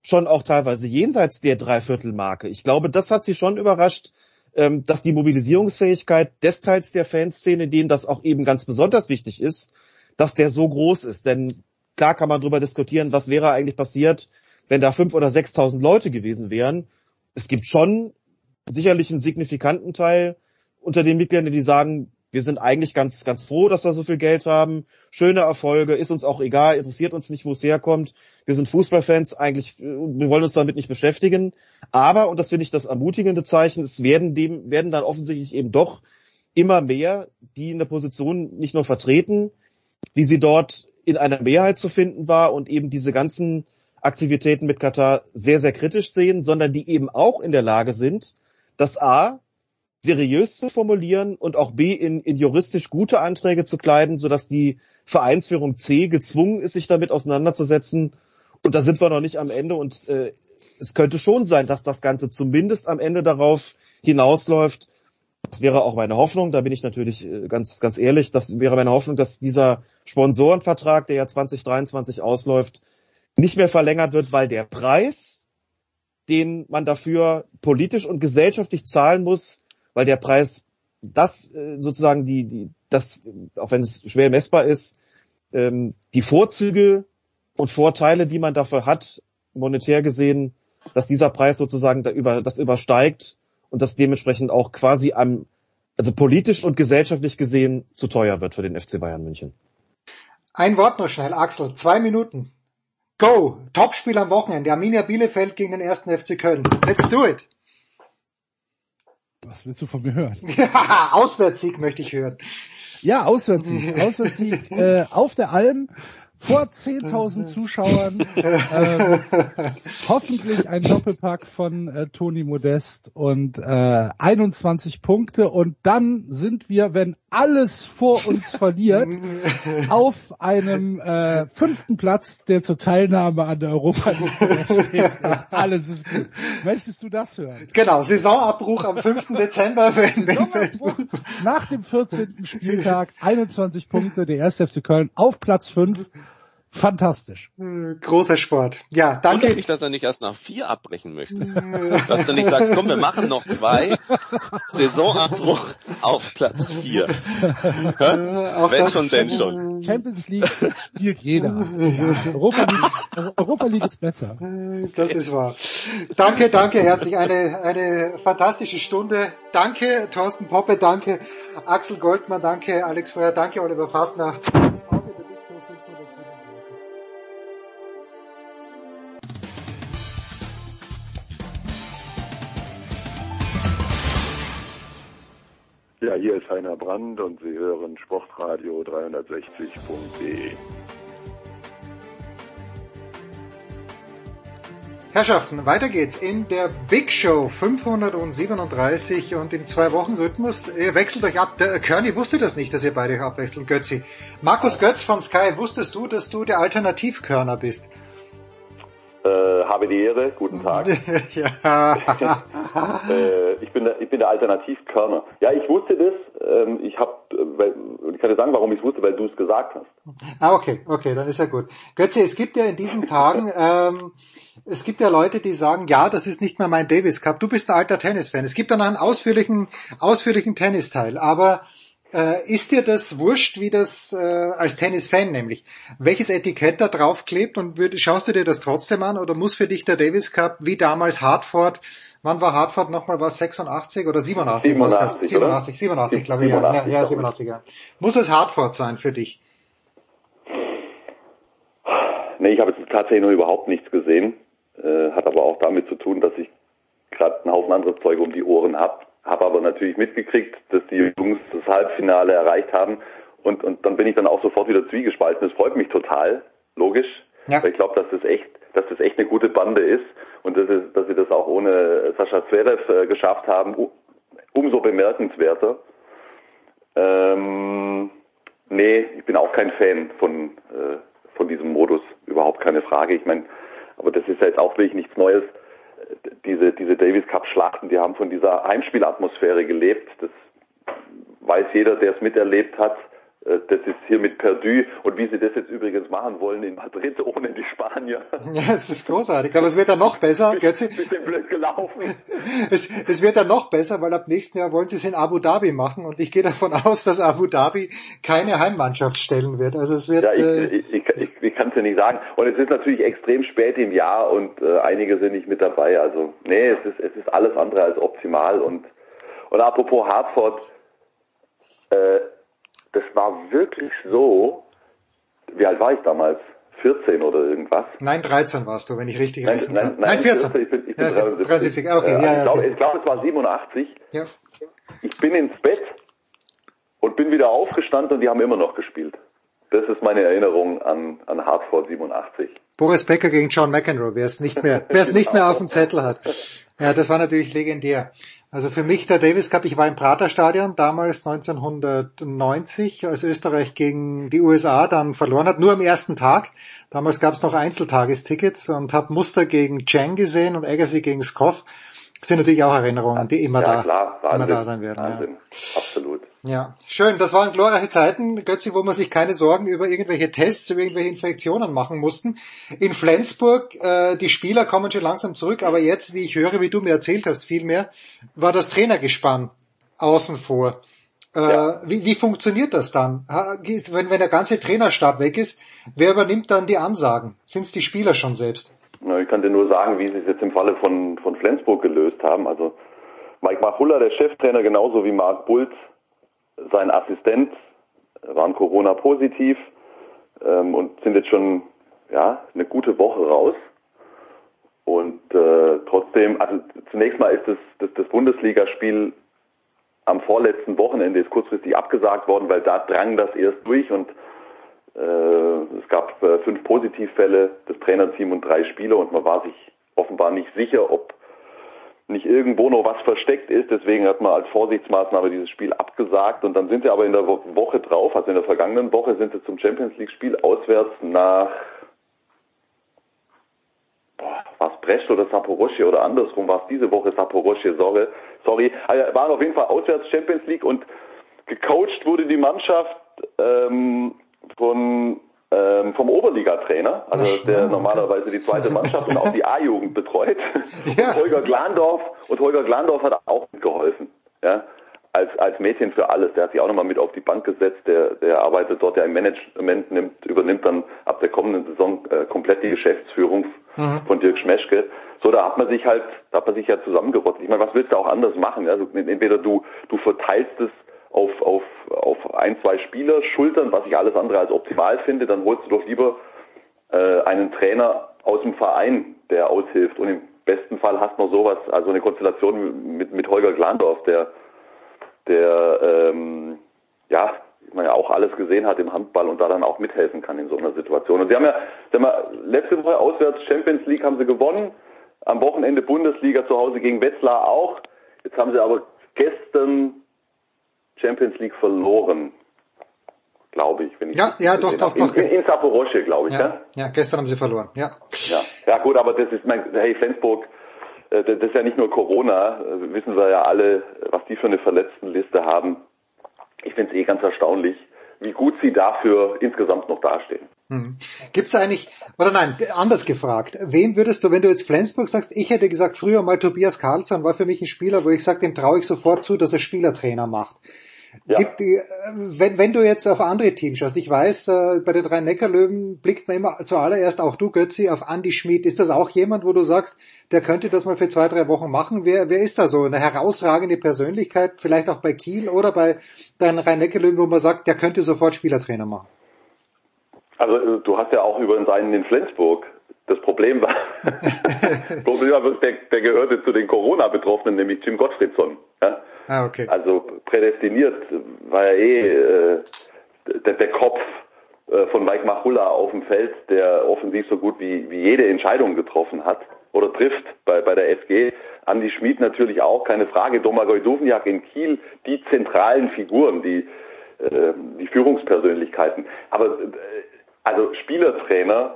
schon auch teilweise jenseits der Dreiviertelmarke. Ich glaube, das hat sie schon überrascht, ähm, dass die Mobilisierungsfähigkeit des Teils der Fanszene, denen das auch eben ganz besonders wichtig ist, dass der so groß ist. Denn klar kann man darüber diskutieren, was wäre eigentlich passiert, wenn da fünf oder sechstausend Leute gewesen wären. Es gibt schon sicherlich einen signifikanten Teil unter den Mitgliedern, die sagen, wir sind eigentlich ganz, ganz froh, dass wir so viel Geld haben. Schöne Erfolge, ist uns auch egal, interessiert uns nicht, wo es herkommt. Wir sind Fußballfans, eigentlich, wir wollen uns damit nicht beschäftigen. Aber, und das finde ich das ermutigende Zeichen, es werden dem, werden dann offensichtlich eben doch immer mehr, die in der Position nicht nur vertreten, wie sie dort in einer Mehrheit zu finden war und eben diese ganzen Aktivitäten mit Katar sehr, sehr kritisch sehen, sondern die eben auch in der Lage sind, das A, seriös zu formulieren und auch B in, in juristisch gute Anträge zu kleiden, sodass die Vereinsführung C gezwungen ist, sich damit auseinanderzusetzen. Und da sind wir noch nicht am Ende und äh, es könnte schon sein, dass das Ganze zumindest am Ende darauf hinausläuft. Das wäre auch meine Hoffnung, da bin ich natürlich äh, ganz, ganz ehrlich, das wäre meine Hoffnung, dass dieser Sponsorenvertrag, der ja 2023 ausläuft, nicht mehr verlängert wird, weil der Preis, den man dafür politisch und gesellschaftlich zahlen muss, weil der Preis das äh, sozusagen die, die, das, auch wenn es schwer messbar ist, ähm, die Vorzüge und Vorteile, die man dafür hat, monetär gesehen, dass dieser Preis sozusagen da über, das übersteigt und das dementsprechend auch quasi am, also politisch und gesellschaftlich gesehen zu teuer wird für den FC Bayern München. Ein Wort noch schnell, Axel, zwei Minuten. Go! Topspiel am Wochenende, Arminia Bielefeld gegen den ersten FC Köln. Let's do it! Was willst du von mir hören? Ja, Auswärtssieg möchte ich hören. Ja, Auswärtssieg. Auswärtssieg äh, auf der Alm vor 10.000 Zuschauern. Äh, hoffentlich ein Doppelpack von äh, Toni Modest und äh, 21 Punkte. Und dann sind wir, wenn alles vor uns verliert, auf einem äh, fünften Platz, der zur Teilnahme an der Europa League Alles ist gut. Möchtest du das hören? Genau, Saisonabbruch am 5. Dezember. Wenn, wenn, nach dem 14. Spieltag 21 Punkte, der 1. FC Köln auf Platz 5 fantastisch. Hm, großer Sport. Ja, danke. Wundert mich, dass er nicht erst nach vier abbrechen möchtest. dass du nicht sagst, komm, wir machen noch zwei. Saisonabbruch auf Platz vier. Äh, Wenn schon, denn schon. Champions League spielt jeder. Europa, League, Europa League ist besser. Das ist wahr. Danke, danke herzlich. Eine, eine fantastische Stunde. Danke, Thorsten Poppe. Danke, Axel Goldmann. Danke, Alex Feuer. Danke, Oliver Fasnacht. Ja, hier ist Heiner Brand und Sie hören Sportradio 360.de. Herrschaften, weiter geht's in der Big Show 537 und im Zwei-Wochen-Rhythmus. Ihr wechselt euch ab. Der Körny wusste das nicht, dass ihr beide euch abwechseln. Götzi. Markus Götz von Sky, wusstest du, dass du der Alternativkörner bist? Äh, habe die Ehre, guten Tag. ja. äh, ich, bin der, ich bin der Alternativkörner. Ja, ich wusste das. Ähm, ich habe, ich kann dir sagen, warum ich wusste, weil du es gesagt hast. Ah, okay, okay, dann ist ja gut. Götze, es gibt ja in diesen Tagen, ähm, es gibt ja Leute, die sagen, ja, das ist nicht mehr mein Davis Cup. Du bist ein alter Tennisfan. Es gibt dann einen ausführlichen, ausführlichen Tennisteil, aber äh, ist dir das wurscht, wie das äh, als Tennisfan nämlich, welches Etikett da drauf klebt und würd, schaust du dir das trotzdem an oder muss für dich der Davis Cup wie damals Hartford, wann war Hartford nochmal, was 86 oder 87? 87, 87, 87 glaube ich, 87, ja, ja, 87, ja. Muss es Hartford sein für dich? Nee, ich habe jetzt tatsächlich noch überhaupt nichts gesehen, äh, hat aber auch damit zu tun, dass ich gerade einen Haufen anderes Zeug um die Ohren habe habe aber natürlich mitgekriegt, dass die Jungs das Halbfinale erreicht haben und, und dann bin ich dann auch sofort wieder zwiegespalten. Das freut mich total, logisch, ja. weil ich glaube, dass das echt, dass das echt eine gute Bande ist und dass, es, dass sie das auch ohne Sascha Zverev äh, geschafft haben, umso bemerkenswerter. Ähm, nee, ich bin auch kein Fan von, äh, von diesem Modus, überhaupt keine Frage. Ich meine, aber das ist ja jetzt auch wirklich nichts Neues diese, diese Davis Cup Schlachten, die haben von dieser Heimspielatmosphäre gelebt. Das weiß jeder, der es miterlebt hat. Äh, das ist hier mit Perdu und wie sie das jetzt übrigens machen wollen in Madrid ohne die Spanier. Ja, es ist großartig, aber es wird dann noch besser. Bisschen, bisschen blöd gelaufen. Es, es wird dann noch besser, weil ab nächsten Jahr wollen sie es in Abu Dhabi machen und ich gehe davon aus, dass Abu Dhabi keine Heimmannschaft stellen wird. Also es wird. Ja, ich, äh, ich, ich, ich, kann es ja nicht sagen. Und es ist natürlich extrem spät im Jahr und äh, einige sind nicht mit dabei. Also nee, es ist es ist alles andere als optimal und und apropos Hartford. Äh, das war wirklich so, wie alt war ich damals? 14 oder irgendwas? Nein, 13 warst du, wenn ich richtig nein, rechne. Nein, nein, nein 14. 14. Ich bin, ich bin ja, 73. 73. Okay, ja, ja, ich glaube, okay. glaub, es war 87. Ja. Ich bin ins Bett und bin wieder aufgestanden und die haben immer noch gespielt. Das ist meine Erinnerung an, an Hartford 87. Boris Becker gegen John McEnroe, wer es nicht mehr, wer es nicht mehr auf dem Zettel hat. Ja, das war natürlich legendär. Also für mich der Davis Cup, ich war im Praterstadion damals 1990, als Österreich gegen die USA dann verloren hat, nur am ersten Tag. Damals gab es noch Einzeltagestickets und habe Muster gegen Chang gesehen und Agassi gegen Skoff. Das sind natürlich auch Erinnerungen, die immer, ja, da, klar, immer da sein werden. Wahnsinn. Ja. Absolut. Ja, schön. Das waren glorreiche Zeiten, Götzi, wo man sich keine Sorgen über irgendwelche Tests, über irgendwelche Infektionen machen mussten. In Flensburg, äh, die Spieler kommen schon langsam zurück, aber jetzt, wie ich höre, wie du mir erzählt hast, vielmehr, war das Trainergespann außen vor. Äh, ja. wie, wie funktioniert das dann? Wenn, wenn der ganze Trainerstab weg ist, wer übernimmt dann die Ansagen? Sind es die Spieler schon selbst? Na, ich kann dir nur sagen, wie sie es jetzt im Falle von, von Flensburg gelöst haben. Also Mike Machulla, der Cheftrainer, genauso wie Marc Bulz, sein Assistent, waren Corona-positiv ähm, und sind jetzt schon ja, eine gute Woche raus. Und äh, trotzdem, also zunächst mal ist das, das, das Bundesligaspiel am vorletzten Wochenende ist kurzfristig abgesagt worden, weil da drang das erst durch und äh, es gab äh, fünf Positivfälle, das Trainerteam und drei Spieler und man war sich offenbar nicht sicher, ob nicht irgendwo noch was versteckt ist. Deswegen hat man als Vorsichtsmaßnahme dieses Spiel abgesagt. Und dann sind sie aber in der Woche drauf, also in der vergangenen Woche sind sie zum Champions League Spiel auswärts nach es Brest oder Saporosche oder andersrum? War es diese Woche Saporosche, sorry, sorry, also waren auf jeden Fall auswärts Champions League und gecoacht wurde die Mannschaft ähm, von ähm, vom Oberliga-Trainer, also der normalerweise die zweite Mannschaft und auch die A-Jugend betreut. Ja. Und Holger Glandorf und Holger Glandorf hat auch mitgeholfen, ja, als als Mädchen für alles. Der hat sich auch nochmal mit auf die Bank gesetzt. Der der arbeitet dort ja im Management, nimmt übernimmt dann ab der kommenden Saison äh, komplett die Geschäftsführung mhm. von Dirk Schmeschke. So, da hat man sich halt, da hat man sich ja zusammengerottet. Ich meine, was willst du auch anders machen? Also entweder du du verteilst es auf, auf, auf ein, zwei Spieler schultern, was ich alles andere als optimal finde, dann holst du doch lieber äh, einen Trainer aus dem Verein, der aushilft. Und im besten Fall hast du noch sowas, also eine Konstellation mit, mit Holger Glandorf, der, der ähm, ja man ja auch alles gesehen hat im Handball und da dann auch mithelfen kann in so einer Situation. Und sie haben ja, sie haben ja letzte Woche auswärts Champions League haben sie gewonnen, am Wochenende Bundesliga zu Hause gegen Wetzlar auch. Jetzt haben sie aber gestern Champions League verloren, glaube ich. Wenn ich ja, ja, doch, doch, doch. In, in Saporosche, glaube ich. Ja, ja? ja, gestern haben sie verloren. Ja. Ja, ja gut, aber das ist mein, hey Flensburg, äh, das ist ja nicht nur Corona, äh, wissen wir ja alle, was die für eine Verletztenliste haben. Ich finde es eh ganz erstaunlich, wie gut sie dafür insgesamt noch dastehen. Hm. Gibt es eigentlich, oder nein, anders gefragt, wem würdest du, wenn du jetzt Flensburg sagst, ich hätte gesagt, früher mal Tobias Karlsson war für mich ein Spieler, wo ich sage, dem traue ich sofort zu, dass er Spielertrainer macht. Ja. Gibt, äh, wenn, wenn du jetzt auf andere Teams schaust, ich weiß, äh, bei den drei Neckarlöwen blickt man immer zuallererst, auch du Götzi, auf Andy Schmid. Ist das auch jemand, wo du sagst, der könnte das mal für zwei, drei Wochen machen? Wer, wer ist da so? Eine herausragende Persönlichkeit, vielleicht auch bei Kiel oder bei deinen rhein neckarlöwen wo man sagt, der könnte sofort Spielertrainer machen? Also äh, du hast ja auch über seinen in Flensburg das Problem war, Problem war der, der gehörte zu den Corona-Betroffenen, nämlich Jim Gottfriedsson. Ja? Ah, okay. Also prädestiniert war er eh äh, der, der Kopf äh, von Mike Machulla auf dem Feld, der offensiv so gut wie, wie jede Entscheidung getroffen hat oder trifft bei, bei der FG. Andi Schmid natürlich auch, keine Frage. Domagoj Duvniak in Kiel, die zentralen Figuren, die, äh, die Führungspersönlichkeiten. Aber äh, also Spielertrainer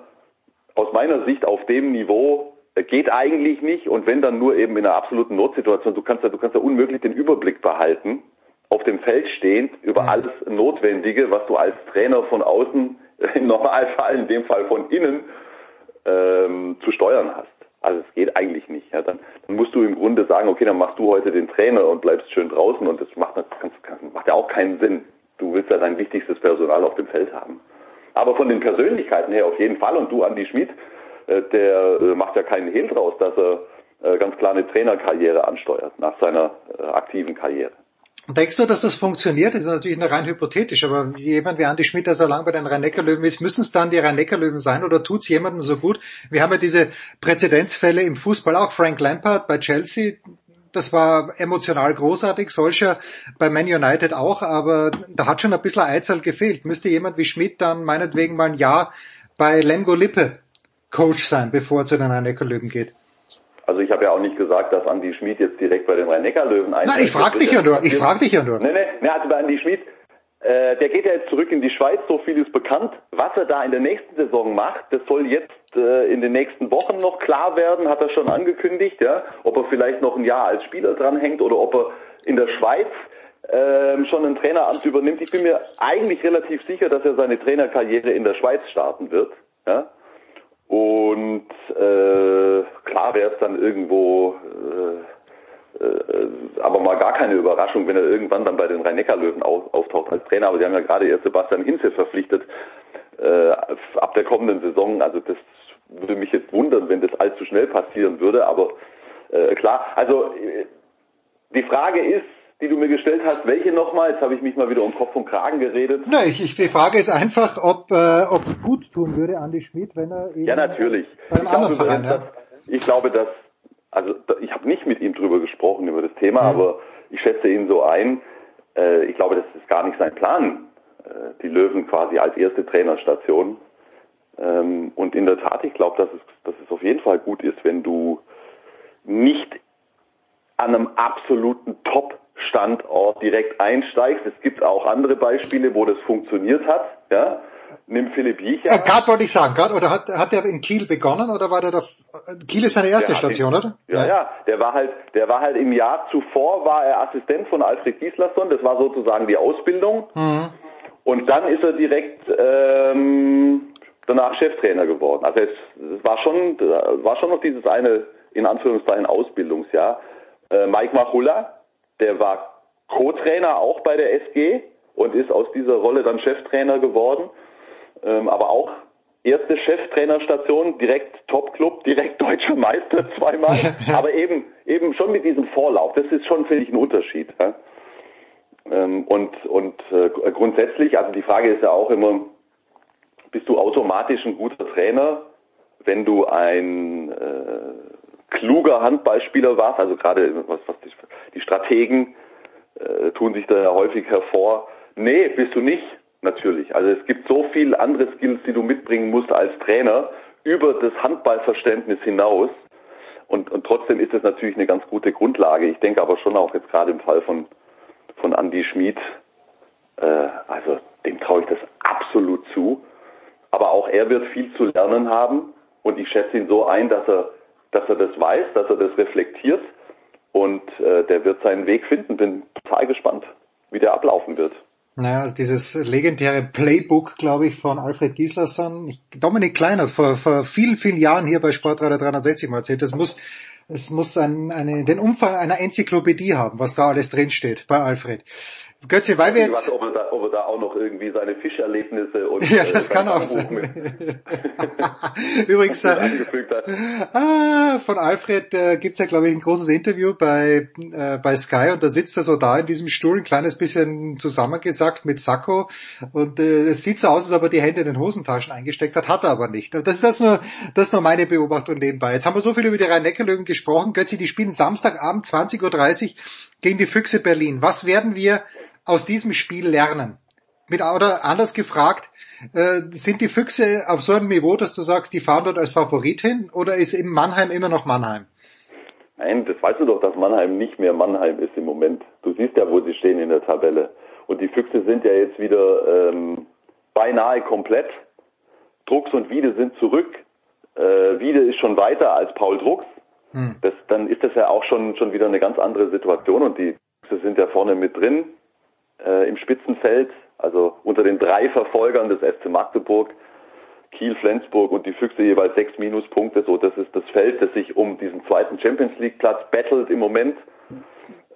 aus meiner Sicht auf dem Niveau äh, geht eigentlich nicht und wenn dann nur eben in einer absoluten Notsituation, du kannst ja, du kannst ja unmöglich den Überblick behalten, auf dem Feld stehend über alles Notwendige, was du als Trainer von außen, im Normalfall, in dem Fall von innen, ähm, zu steuern hast. Also es geht eigentlich nicht. Ja. Dann, dann, musst du im Grunde sagen, okay, dann machst du heute den Trainer und bleibst schön draußen und das macht, das macht ja auch keinen Sinn. Du willst ja dein wichtigstes Personal auf dem Feld haben. Aber von den Persönlichkeiten her auf jeden Fall. Und du, Andi Schmid, äh, der äh, macht ja keinen Hehl draus, dass er äh, ganz klar eine Trainerkarriere ansteuert nach seiner aktiven Karriere. Denkst du, dass das funktioniert? Das ist natürlich nur rein hypothetisch, aber jemand wie Andi Schmidt, der so lange bei den Rhein-Neckar-Löwen ist, müssen es dann die Rhein-Neckar-Löwen sein oder tut es jemandem so gut? Wir haben ja diese Präzedenzfälle im Fußball, auch Frank Lampard bei Chelsea, das war emotional großartig, solcher bei Man United auch, aber da hat schon ein bisschen Eizahl gefehlt. Müsste jemand wie Schmidt dann meinetwegen mal ein Jahr bei Lemgo Lippe Coach sein, bevor er zu den Rhein-Neckar-Löwen geht? Also ich habe ja auch nicht gesagt, dass Andi Schmid jetzt direkt bei den Rhein-Neckar-Löwen einsteigt. Nein, ich frage dich ja nur, ich frage dich ja nur. Nee, nee, nee, also bei Andi Schmid, äh, der geht ja jetzt zurück in die Schweiz, so viel ist bekannt. Was er da in der nächsten Saison macht, das soll jetzt in den nächsten Wochen noch klar werden, hat er schon angekündigt, ja. Ob er vielleicht noch ein Jahr als Spieler dranhängt oder ob er in der Schweiz äh, schon ein Traineramt übernimmt. Ich bin mir eigentlich relativ sicher, dass er seine Trainerkarriere in der Schweiz starten wird. Ja? Und äh, klar wäre es dann irgendwo äh, äh, aber mal gar keine Überraschung, wenn er irgendwann dann bei den Rhein-Neckar-Löwen auftaucht als Trainer. Aber sie haben ja gerade erst Sebastian Hinze verpflichtet äh, ab der kommenden Saison. Also das würde mich jetzt wundern, wenn das allzu schnell passieren würde. Aber äh, klar, also äh, die Frage ist, die du mir gestellt hast, welche nochmal? Jetzt habe ich mich mal wieder um Kopf und Kragen geredet. Nein, ich, ich, die Frage ist einfach, ob äh, ob es gut tun würde, Andi Schmid, wenn er eben ja natürlich. bei einem ich anderen glaube, Verein, dass, ja. Ich glaube, dass also ich habe nicht mit ihm drüber gesprochen über das Thema, mhm. aber ich schätze ihn so ein. Äh, ich glaube, das ist gar nicht sein Plan, äh, die Löwen quasi als erste Trainerstation. Ähm, und in der Tat, ich glaube, dass es, dass es auf jeden Fall gut ist, wenn du nicht an einem absoluten Top-Standort direkt einsteigst. Es gibt auch andere Beispiele, wo das funktioniert hat. Ja? Nimm Philipp Jicher. Äh, gerade wollte ich sagen, gerade, oder hat, hat der in Kiel begonnen oder war der da, Kiel ist seine erste Station, in, oder? Ja, ja, der war halt, der war halt im Jahr zuvor, war er Assistent von Alfred Gislason, das war sozusagen die Ausbildung. Mhm. Und dann ist er direkt ähm, danach Cheftrainer geworden. Also es, es war schon, war schon noch dieses eine, in Anführungszeichen, Ausbildungsjahr. Äh, Mike Machulla, der war Co-Trainer auch bei der SG und ist aus dieser Rolle dann Cheftrainer geworden ähm, aber auch erste Cheftrainerstation, direkt Top-Club, direkt deutscher Meister zweimal, aber eben, eben schon mit diesem Vorlauf. Das ist schon, finde ich, ein Unterschied. Ja? Ähm, und und äh, grundsätzlich, also die Frage ist ja auch immer, bist du automatisch ein guter Trainer, wenn du ein äh, kluger Handballspieler warst, also gerade was, was die, die Strategen äh, tun sich da häufig hervor. Nee, bist du nicht, natürlich. Also es gibt so viel andere Skills, die du mitbringen musst als Trainer über das Handballverständnis hinaus. Und, und trotzdem ist es natürlich eine ganz gute Grundlage. Ich denke aber schon auch jetzt gerade im Fall von, von Andy Schmid, äh, also dem traue ich das absolut zu. Aber auch er wird viel zu lernen haben. Und ich schätze ihn so ein, dass er, dass er das weiß, dass er das reflektiert. Und äh, der wird seinen Weg finden. Bin total gespannt, wie der ablaufen wird. Naja, dieses legendäre Playbook, glaube ich, von Alfred Gislason. Dominik Kleiner vor, vor vielen, vielen Jahren hier bei Sportradar 360 mal erzählt. Das muss, es muss ein, eine, den Umfang einer Enzyklopädie haben, was da alles drinsteht bei Alfred. Götze, weil wir jetzt... Weiß, ob, er da, auch noch irgendwie seine Fischerlebnisse und ja, das äh, kann auch sein. Übrigens, äh, ah, von Alfred äh, gibt's ja, glaube ich, ein großes Interview bei, äh, bei Sky und da sitzt er so da in diesem Stuhl, ein kleines bisschen zusammengesackt mit Sakko und äh, es sieht so aus, als ob er die Hände in den Hosentaschen eingesteckt hat, hat er aber nicht. Das ist das nur, das ist nur meine Beobachtung nebenbei. Jetzt haben wir so viel über die Rhein-Neckar-Löwen gesprochen. Götze, die spielen Samstagabend 20.30 Uhr gegen die Füchse Berlin. Was werden wir aus diesem Spiel lernen? Mit, oder anders gefragt, äh, sind die Füchse auf so einem Niveau, dass du sagst, die fahren dort als Favorit hin oder ist eben Mannheim immer noch Mannheim? Nein, das weißt du doch, dass Mannheim nicht mehr Mannheim ist im Moment. Du siehst ja, wo sie stehen in der Tabelle. Und die Füchse sind ja jetzt wieder ähm, beinahe komplett. Drucks und Wiede sind zurück. Äh, Wiede ist schon weiter als Paul Drucks. Hm. Das, dann ist das ja auch schon, schon wieder eine ganz andere Situation und die Füchse sind ja vorne mit drin äh, im Spitzenfeld, also unter den drei Verfolgern des SC Magdeburg, Kiel, Flensburg und die Füchse jeweils sechs Minuspunkte. So, das ist das Feld, das sich um diesen zweiten Champions League Platz battelt im Moment.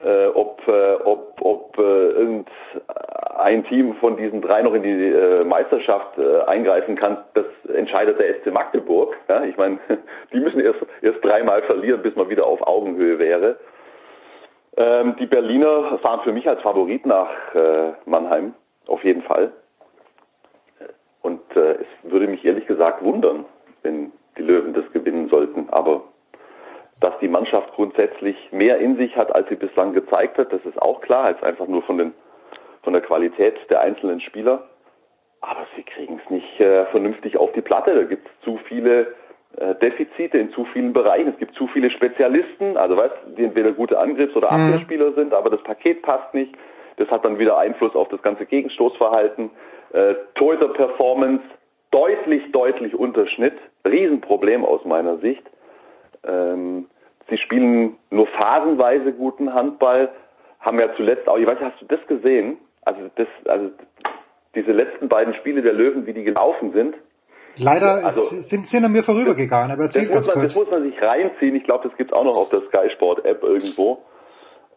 Äh, ob äh, ob, ob äh, irgendein Team von diesen drei noch in die äh, Meisterschaft äh, eingreifen kann, das entscheidet der SC Magdeburg. Ja, ich meine, die müssen erst erst dreimal verlieren, bis man wieder auf Augenhöhe wäre. Ähm, die Berliner fahren für mich als Favorit nach äh, Mannheim, auf jeden Fall. Und äh, es würde mich ehrlich gesagt wundern, wenn die Löwen das gewinnen sollten. Aber dass die Mannschaft grundsätzlich mehr in sich hat, als sie bislang gezeigt hat, das ist auch klar, als einfach nur von, den, von der Qualität der einzelnen Spieler. Aber sie kriegen es nicht äh, vernünftig auf die Platte. Da gibt es zu viele äh, Defizite in zu vielen Bereichen. Es gibt zu viele Spezialisten, also weißt, die entweder gute Angriffs- oder mhm. Abwehrspieler sind, aber das Paket passt nicht. Das hat dann wieder Einfluss auf das ganze Gegenstoßverhalten. Äh, Torhüter-Performance deutlich, deutlich Unterschnitt. Riesenproblem aus meiner Sicht. Ähm, sie spielen nur phasenweise guten Handball, haben ja zuletzt auch, ich weiß, hast du das gesehen? Also das, also diese letzten beiden Spiele der Löwen, wie die gelaufen sind, Leider also, sind, sind an mir vorübergegangen, aber erzähl ganz man, kurz. Das muss man sich reinziehen. Ich glaube, das gibt's auch noch auf der Sky Sport App irgendwo.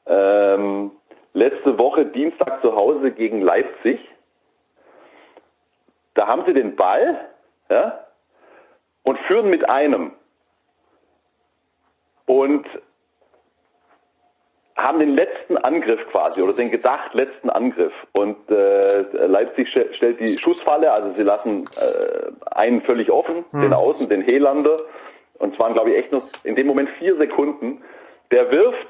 Ähm, letzte Woche Dienstag zu Hause gegen Leipzig. Da haben sie den Ball ja, und führen mit einem. Und haben den letzten Angriff quasi oder den gedacht letzten Angriff und äh, Leipzig stellt die Schussfalle, also sie lassen äh, einen völlig offen, hm. den Außen, den Helander und zwar glaube ich echt noch in dem Moment vier Sekunden. Der wirft,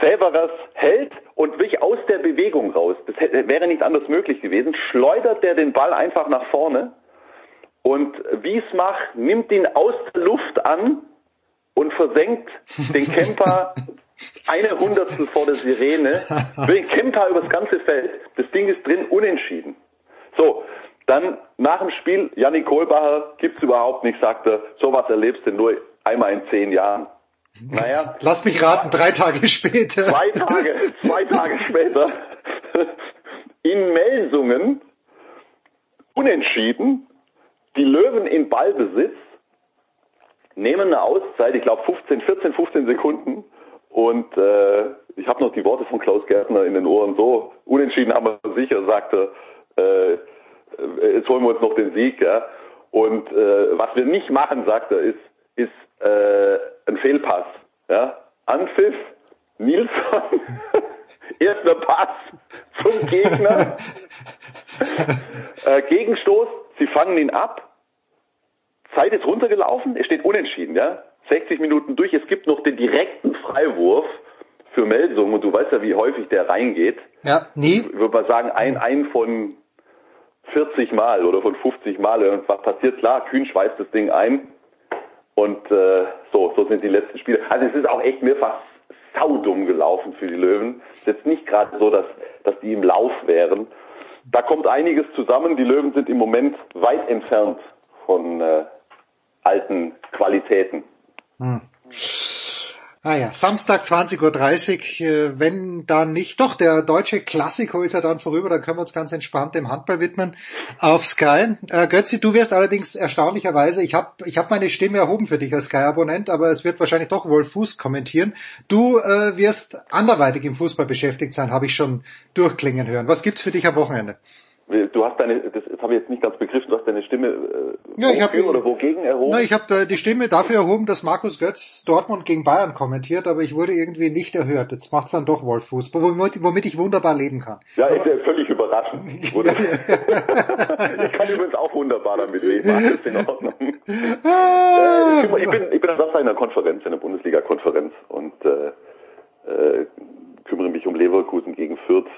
Severus hält und wich aus der Bewegung raus. Das hätte, wäre nicht anders möglich gewesen. Schleudert der den Ball einfach nach vorne und Wiesmach nimmt ihn aus der Luft an und versenkt den Camper eine Hundertstel vor der Sirene, bringt Kemper übers ganze Feld. Das Ding ist drin, unentschieden. So, dann nach dem Spiel, Jannik Kohlbacher gibt's überhaupt nicht, sagt er, sowas erlebst du nur einmal in zehn Jahren. Naja. Lass mich raten, drei Tage später. Zwei Tage, zwei Tage später. In Melsungen, unentschieden, die Löwen in Ballbesitz, nehmen eine Auszeit, ich glaube 15, 14, 15 Sekunden und äh, ich habe noch die Worte von Klaus Gärtner in den Ohren. So, unentschieden haben wir sicher, sagte, äh, jetzt holen wir uns noch den Sieg. Ja? Und äh, was wir nicht machen, sagte er, ist, ist äh, ein Fehlpass. Ja? Anpfiff, Nilsson, erster Pass zum Gegner, äh, Gegenstoß, sie fangen ihn ab, Zeit ist runtergelaufen, es steht unentschieden, ja. 60 Minuten durch. Es gibt noch den direkten Freiwurf für Melsung und du weißt ja, wie häufig der reingeht. Ja, nie. Ich würde mal sagen, ein, ein von 40 Mal oder von 50 Mal. Und was passiert? Klar, Kühn schweißt das Ding ein. Und äh, so, so sind die letzten Spiele. Also es ist auch echt mehrfach saudumm gelaufen für die Löwen. Es ist jetzt nicht gerade so, dass, dass die im Lauf wären. Da kommt einiges zusammen. Die Löwen sind im Moment weit entfernt von äh, alten Qualitäten. Hm. Ah ja, Samstag 20.30 Uhr, äh, wenn dann nicht, doch, der deutsche Klassiko ist ja dann vorüber, dann können wir uns ganz entspannt dem Handball widmen auf Sky. Äh, Götzi, du wirst allerdings erstaunlicherweise, ich habe ich hab meine Stimme erhoben für dich als Sky-Abonnent, aber es wird wahrscheinlich doch Wolf Fuß kommentieren. Du äh, wirst anderweitig im Fußball beschäftigt sein, habe ich schon durchklingen hören. Was gibt's für dich am Wochenende? Du hast deine, das, das habe ich jetzt nicht ganz begriffen, du hast deine Stimme äh, ja, ich hab, oder wogegen erhoben? Na, ich habe äh, die Stimme dafür erhoben, dass Markus Götz Dortmund gegen Bayern kommentiert, aber ich wurde irgendwie nicht erhört. Jetzt macht's dann doch Wolf Fußball, womit, womit ich wunderbar leben kann. Ja, ist ja völlig überraschend. ich kann übrigens auch wunderbar damit leben, alles in Ordnung. Ah, äh, ich, bin, ich bin am Samstag in einer Konferenz, in einer Bundesliga-Konferenz und äh, äh, kümmere mich um Leverkusen gegen Fürth.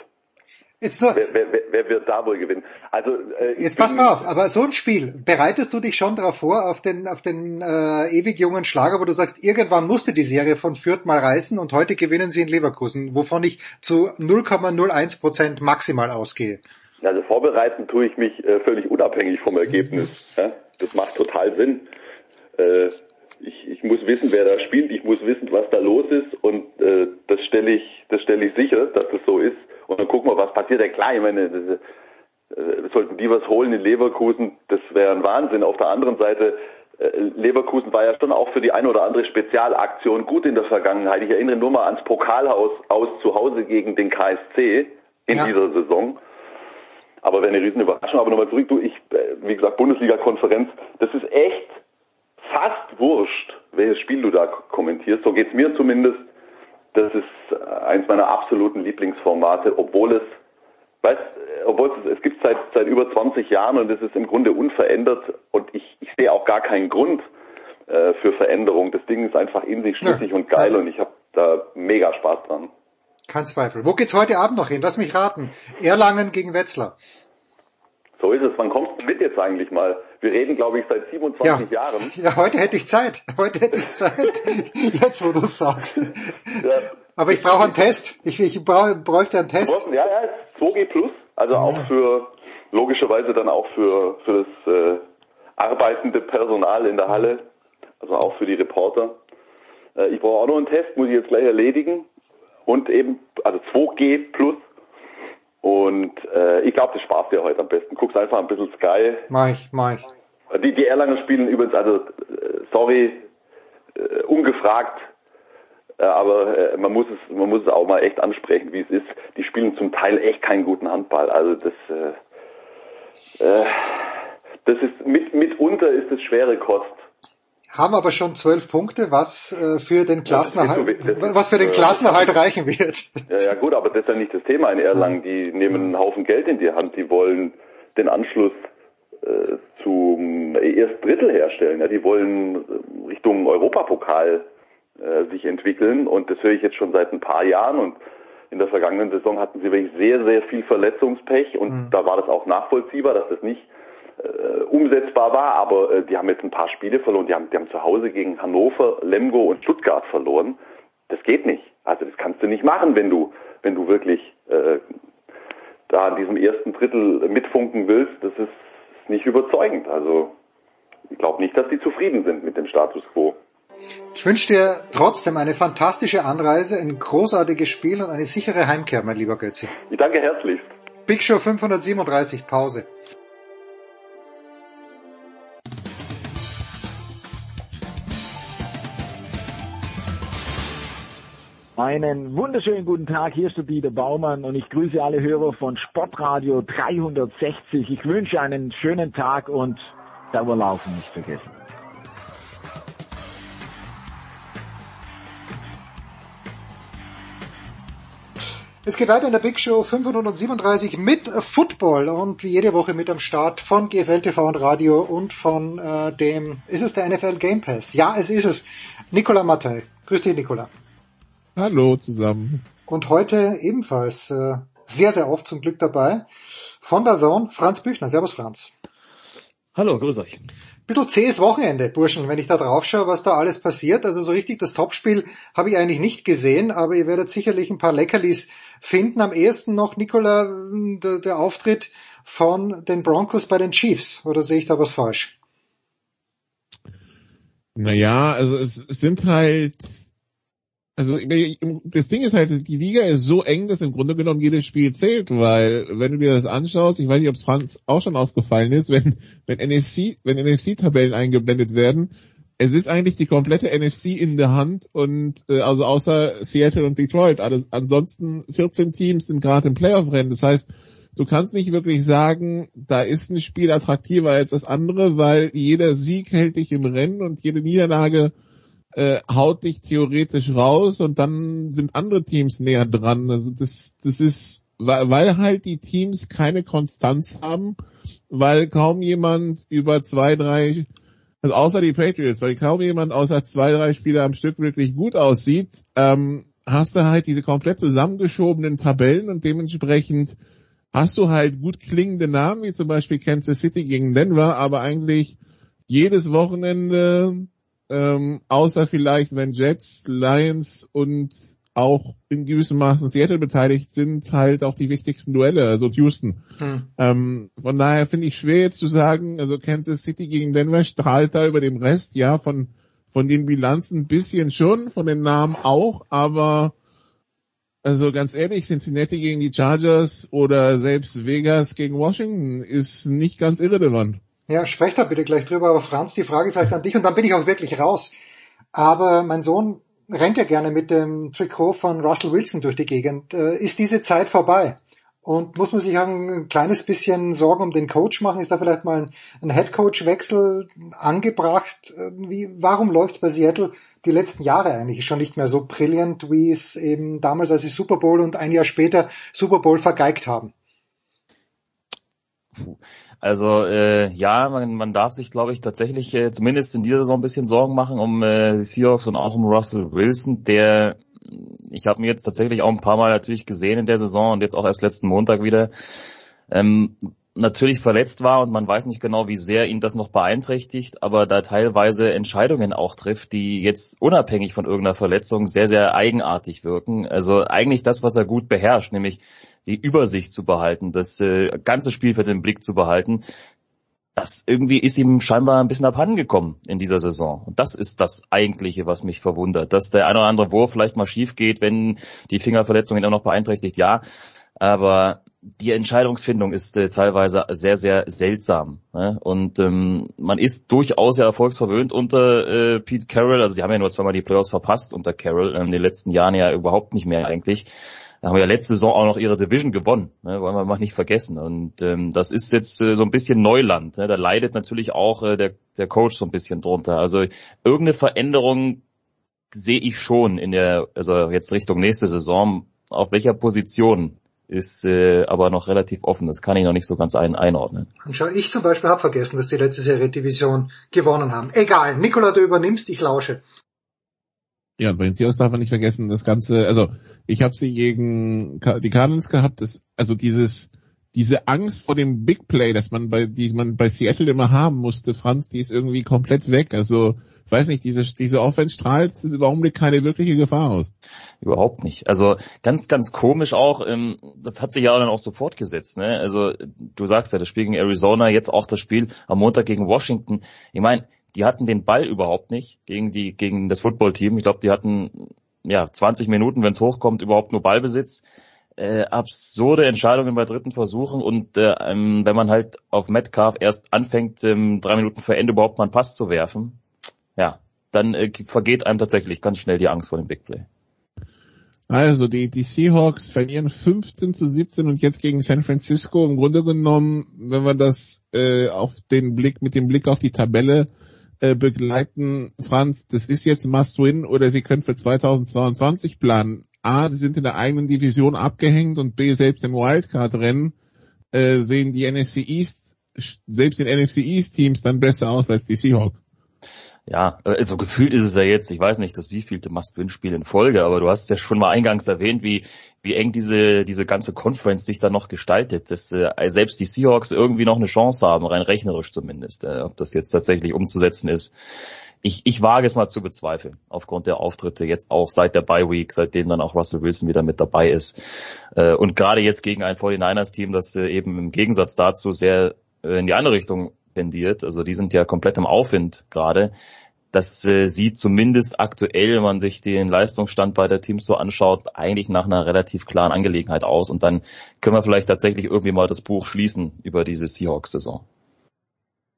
Jetzt nur, wer, wer, wer wird da wohl gewinnen? Also äh, jetzt pass mal auf, aber so ein Spiel, bereitest du dich schon darauf vor, auf den, auf den äh, ewig jungen Schlager, wo du sagst, irgendwann musste die Serie von Fürth mal reißen und heute gewinnen sie in Leverkusen, wovon ich zu 0,01 Prozent maximal ausgehe. Also vorbereiten tue ich mich äh, völlig unabhängig vom Ergebnis. Ja? Das macht total Sinn. Äh, ich, ich muss wissen, wer da spielt, ich muss wissen, was da los ist und äh, das stelle ich, das stelle ich sicher, dass das so ist. Und dann gucken wir, was passiert. Ja klar, ich meine, das, äh, sollten die was holen in Leverkusen, das wäre ein Wahnsinn. Auf der anderen Seite, äh, Leverkusen war ja schon auch für die eine oder andere Spezialaktion gut in der Vergangenheit. Ich erinnere nur mal ans Pokalhaus aus zu Hause gegen den KSC in ja. dieser Saison. Aber wäre eine riesen Überraschung. Aber nochmal zurück, du, ich, äh, wie gesagt, Bundesliga-Konferenz, das ist echt fast wurscht, welches Spiel du da kommentierst. So geht's mir zumindest. Das ist eins meiner absoluten Lieblingsformate, obwohl es, weißt, obwohl es, es gibt seit, seit über 20 Jahren und es ist im Grunde unverändert und ich, ich sehe auch gar keinen Grund äh, für Veränderung. Das Ding ist einfach in sich schlüssig ja. und geil und ich habe da mega Spaß dran. Kein Zweifel. Wo geht's heute Abend noch hin? Lass mich raten. Erlangen gegen Wetzlar. So ist es. Wann kommst du mit jetzt eigentlich mal? Wir reden, glaube ich, seit 27 ja. Jahren. Ja, heute hätte ich Zeit. Heute hätte ich Zeit. jetzt, wo du es sagst. Ja. Aber ich brauche einen Test. Ich, ich brauche, bräuchte einen Test. Ja, ja, 2G Plus. Also ja. auch für, logischerweise dann auch für, für das äh, arbeitende Personal in der Halle. Also auch für die Reporter. Äh, ich brauche auch noch einen Test, muss ich jetzt gleich erledigen. Und eben, also 2G Plus und äh, ich glaube, das sparst dir heute am besten. Guckst einfach ein bisschen Sky. Mach ich, mach ich. Die, die Erlanger spielen übrigens, also äh, sorry, äh, ungefragt, äh, aber äh, man muss es, man muss es auch mal echt ansprechen, wie es ist. Die spielen zum Teil echt keinen guten Handball. Also das, äh, äh, das ist mit, mitunter ist es schwere Kost haben aber schon zwölf Punkte, was äh, für den Klassenerhalt, so, was für den Klassenerhalt reichen wird. Ja, ja gut, aber das ist ja nicht das Thema in Erlangen. Die nehmen einen Haufen Geld in die Hand. Die wollen den Anschluss äh, zum ersten Drittel herstellen. Ja, die wollen äh, Richtung Europapokal äh, sich entwickeln und das höre ich jetzt schon seit ein paar Jahren und in der vergangenen Saison hatten sie wirklich sehr, sehr viel Verletzungspech und mhm. da war das auch nachvollziehbar, dass das nicht äh, umsetzbar war, aber äh, die haben jetzt ein paar Spiele verloren. Die haben, die haben zu Hause gegen Hannover, Lemgo und Stuttgart verloren. Das geht nicht. Also das kannst du nicht machen, wenn du, wenn du wirklich äh, da in diesem ersten Drittel mitfunken willst. Das ist nicht überzeugend. Also ich glaube nicht, dass die zufrieden sind mit dem Status quo. Ich wünsche dir trotzdem eine fantastische Anreise, ein großartiges Spiel und eine sichere Heimkehr, mein lieber Götze. Ich danke herzlich. Big Show 537, Pause. Einen wunderschönen guten Tag, hier ist der Dieter Baumann und ich grüße alle Hörer von Sportradio 360. Ich wünsche einen schönen Tag und Dauerlaufen nicht vergessen. Es geht weiter in der Big Show 537 mit Football und wie jede Woche mit am Start von GFL TV und Radio und von äh, dem, ist es der NFL Game Pass? Ja, es ist es. Nicola Mattei. Grüß dich, Nicola. Hallo zusammen. Und heute ebenfalls äh, sehr, sehr oft zum Glück dabei von der Zone Franz Büchner. Servus Franz. Hallo, grüß euch. Bisschen zähes Wochenende, Burschen, wenn ich da drauf schaue, was da alles passiert. Also so richtig das Topspiel habe ich eigentlich nicht gesehen, aber ihr werdet sicherlich ein paar Leckerlis finden. Am ehesten noch, Nicola, der, der Auftritt von den Broncos bei den Chiefs. Oder sehe ich da was falsch? Naja, also es, es sind halt also das Ding ist halt, die Liga ist so eng, dass im Grunde genommen jedes Spiel zählt, weil wenn du dir das anschaust, ich weiß nicht, ob es Franz auch schon aufgefallen ist, wenn wenn NFC wenn NFC-Tabellen eingeblendet werden, es ist eigentlich die komplette NFC in der Hand und äh, also außer Seattle und Detroit, alles ansonsten 14 Teams sind gerade im Playoff-Rennen. Das heißt, du kannst nicht wirklich sagen, da ist ein Spiel attraktiver als das andere, weil jeder Sieg hält dich im Rennen und jede Niederlage äh, haut dich theoretisch raus und dann sind andere Teams näher dran. Also das, das ist, weil, weil halt die Teams keine Konstanz haben, weil kaum jemand über zwei, drei, also außer die Patriots, weil kaum jemand außer zwei, drei Spieler am Stück wirklich gut aussieht, ähm, hast du halt diese komplett zusammengeschobenen Tabellen und dementsprechend hast du halt gut klingende Namen, wie zum Beispiel Kansas City gegen Denver, aber eigentlich jedes Wochenende ähm, außer vielleicht wenn Jets, Lions und auch in gewissem Maßen Seattle beteiligt sind, halt auch die wichtigsten Duelle, also Houston. Hm. Ähm, von daher finde ich schwer jetzt zu sagen, also Kansas City gegen Denver strahlt da über dem Rest, ja, von, von den Bilanzen ein bisschen schon, von den Namen auch, aber also ganz ehrlich, Cincinnati gegen die Chargers oder selbst Vegas gegen Washington ist nicht ganz irrelevant. Ja, sprech da bitte gleich drüber, aber Franz, die Frage vielleicht an dich und dann bin ich auch wirklich raus. Aber mein Sohn rennt ja gerne mit dem Trikot von Russell Wilson durch die Gegend. Äh, ist diese Zeit vorbei? Und muss man sich ein kleines bisschen Sorgen um den Coach machen? Ist da vielleicht mal ein, Headcoach-Wechsel angebracht? Wie, warum läuft es bei Seattle die letzten Jahre eigentlich schon nicht mehr so brillant, wie es eben damals, als sie Super Bowl und ein Jahr später Super Bowl vergeigt haben? Puh. Also äh, ja, man, man darf sich, glaube ich, tatsächlich äh, zumindest in dieser Saison ein bisschen Sorgen machen um äh, die Seahawks und auch um Russell Wilson, der ich habe mir jetzt tatsächlich auch ein paar Mal natürlich gesehen in der Saison und jetzt auch erst letzten Montag wieder. Ähm, natürlich verletzt war und man weiß nicht genau, wie sehr ihn das noch beeinträchtigt, aber da teilweise Entscheidungen auch trifft, die jetzt unabhängig von irgendeiner Verletzung sehr, sehr eigenartig wirken. Also eigentlich das, was er gut beherrscht, nämlich die Übersicht zu behalten, das äh, ganze Spielfeld im Blick zu behalten, das irgendwie ist ihm scheinbar ein bisschen abhanden gekommen in dieser Saison. Und das ist das Eigentliche, was mich verwundert. Dass der ein oder andere Wurf vielleicht mal schief geht, wenn die Fingerverletzung ihn auch noch beeinträchtigt, ja. Aber die Entscheidungsfindung ist äh, teilweise sehr, sehr seltsam. Ne? Und ähm, man ist durchaus ja erfolgsverwöhnt unter äh, Pete Carroll. Also die haben ja nur zweimal die Playoffs verpasst unter Carroll, ähm, in den letzten Jahren ja überhaupt nicht mehr eigentlich. Da haben wir ja letzte Saison auch noch ihre Division gewonnen, ne? wollen wir mal nicht vergessen. Und ähm, das ist jetzt äh, so ein bisschen Neuland. Ne? Da leidet natürlich auch äh, der, der Coach so ein bisschen drunter. Also irgendeine Veränderung sehe ich schon in der, also jetzt Richtung nächste Saison, auf welcher Position ist äh, aber noch relativ offen. Das kann ich noch nicht so ganz ein einordnen. Schau, ich zum Beispiel habe vergessen, dass die letzte Serie Division gewonnen haben. Egal, Nikola, du übernimmst, ich lausche. Ja, bei den Seahawks darf man nicht vergessen, das Ganze, also ich habe sie gegen die Cardinals gehabt, das, also dieses, diese Angst vor dem Big Play, dass man bei, die man bei Seattle immer haben musste, Franz, die ist irgendwie komplett weg. Also weiß nicht, diese, diese Offense strahlt ist Augenblick keine wirkliche Gefahr aus. Überhaupt nicht. Also ganz, ganz komisch auch, ähm, das hat sich ja dann auch so fortgesetzt. Ne? Also du sagst ja, das Spiel gegen Arizona, jetzt auch das Spiel am Montag gegen Washington. Ich meine, die hatten den Ball überhaupt nicht gegen die, gegen das Footballteam. Ich glaube, die hatten ja 20 Minuten, wenn es hochkommt, überhaupt nur Ballbesitz. Äh, absurde Entscheidungen bei dritten Versuchen und äh, ähm, wenn man halt auf Metcalf erst anfängt, ähm, drei Minuten vor Ende überhaupt mal einen Pass zu werfen, ja, dann äh, vergeht einem tatsächlich ganz schnell die Angst vor dem Big Play. Also die, die Seahawks verlieren 15 zu 17 und jetzt gegen San Francisco. Im Grunde genommen, wenn wir das äh, auf den Blick, mit dem Blick auf die Tabelle äh, begleiten, Franz, das ist jetzt Must-Win oder sie können für 2022 planen. A, sie sind in der eigenen Division abgehängt und B, selbst im Wildcard-Rennen äh, sehen die NFC East, selbst den NFC East Teams dann besser aus als die Seahawks. Ja, also gefühlt ist es ja jetzt, ich weiß nicht, das wievielte Must-Win-Spiel in Folge, aber du hast ja schon mal eingangs erwähnt, wie, wie eng diese, diese ganze Conference sich da noch gestaltet, dass äh, selbst die Seahawks irgendwie noch eine Chance haben, rein rechnerisch zumindest, äh, ob das jetzt tatsächlich umzusetzen ist. Ich, ich wage es mal zu bezweifeln, aufgrund der Auftritte jetzt auch seit der Bye Week, seitdem dann auch Russell Wilson wieder mit dabei ist. Äh, und gerade jetzt gegen ein 49ers-Team, das äh, eben im Gegensatz dazu sehr in die andere Richtung tendiert. Also die sind ja komplett im Aufwind gerade. Das äh, sieht zumindest aktuell, wenn man sich den Leistungsstand bei Teams so anschaut, eigentlich nach einer relativ klaren Angelegenheit aus. Und dann können wir vielleicht tatsächlich irgendwie mal das Buch schließen über diese Seahawks-Saison.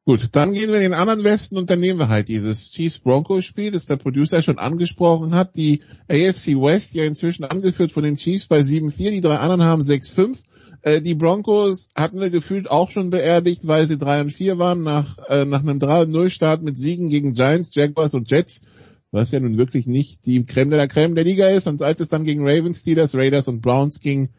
Gut, dann gehen wir in den anderen Westen und dann nehmen wir halt dieses Chiefs-Broncos-Spiel, das der Producer schon angesprochen hat. Die AFC West ja inzwischen angeführt von den Chiefs bei 7-4, die drei anderen haben 6-5. Äh, die Broncos hatten wir gefühlt auch schon beerdigt, weil sie 3 und 4 waren nach, äh, nach einem 3-0-Start mit Siegen gegen Giants, Jaguars und Jets, was ja nun wirklich nicht die Creme de la Creme der Liga ist. Und als es dann gegen Ravens, Steelers, Raiders und Browns ging,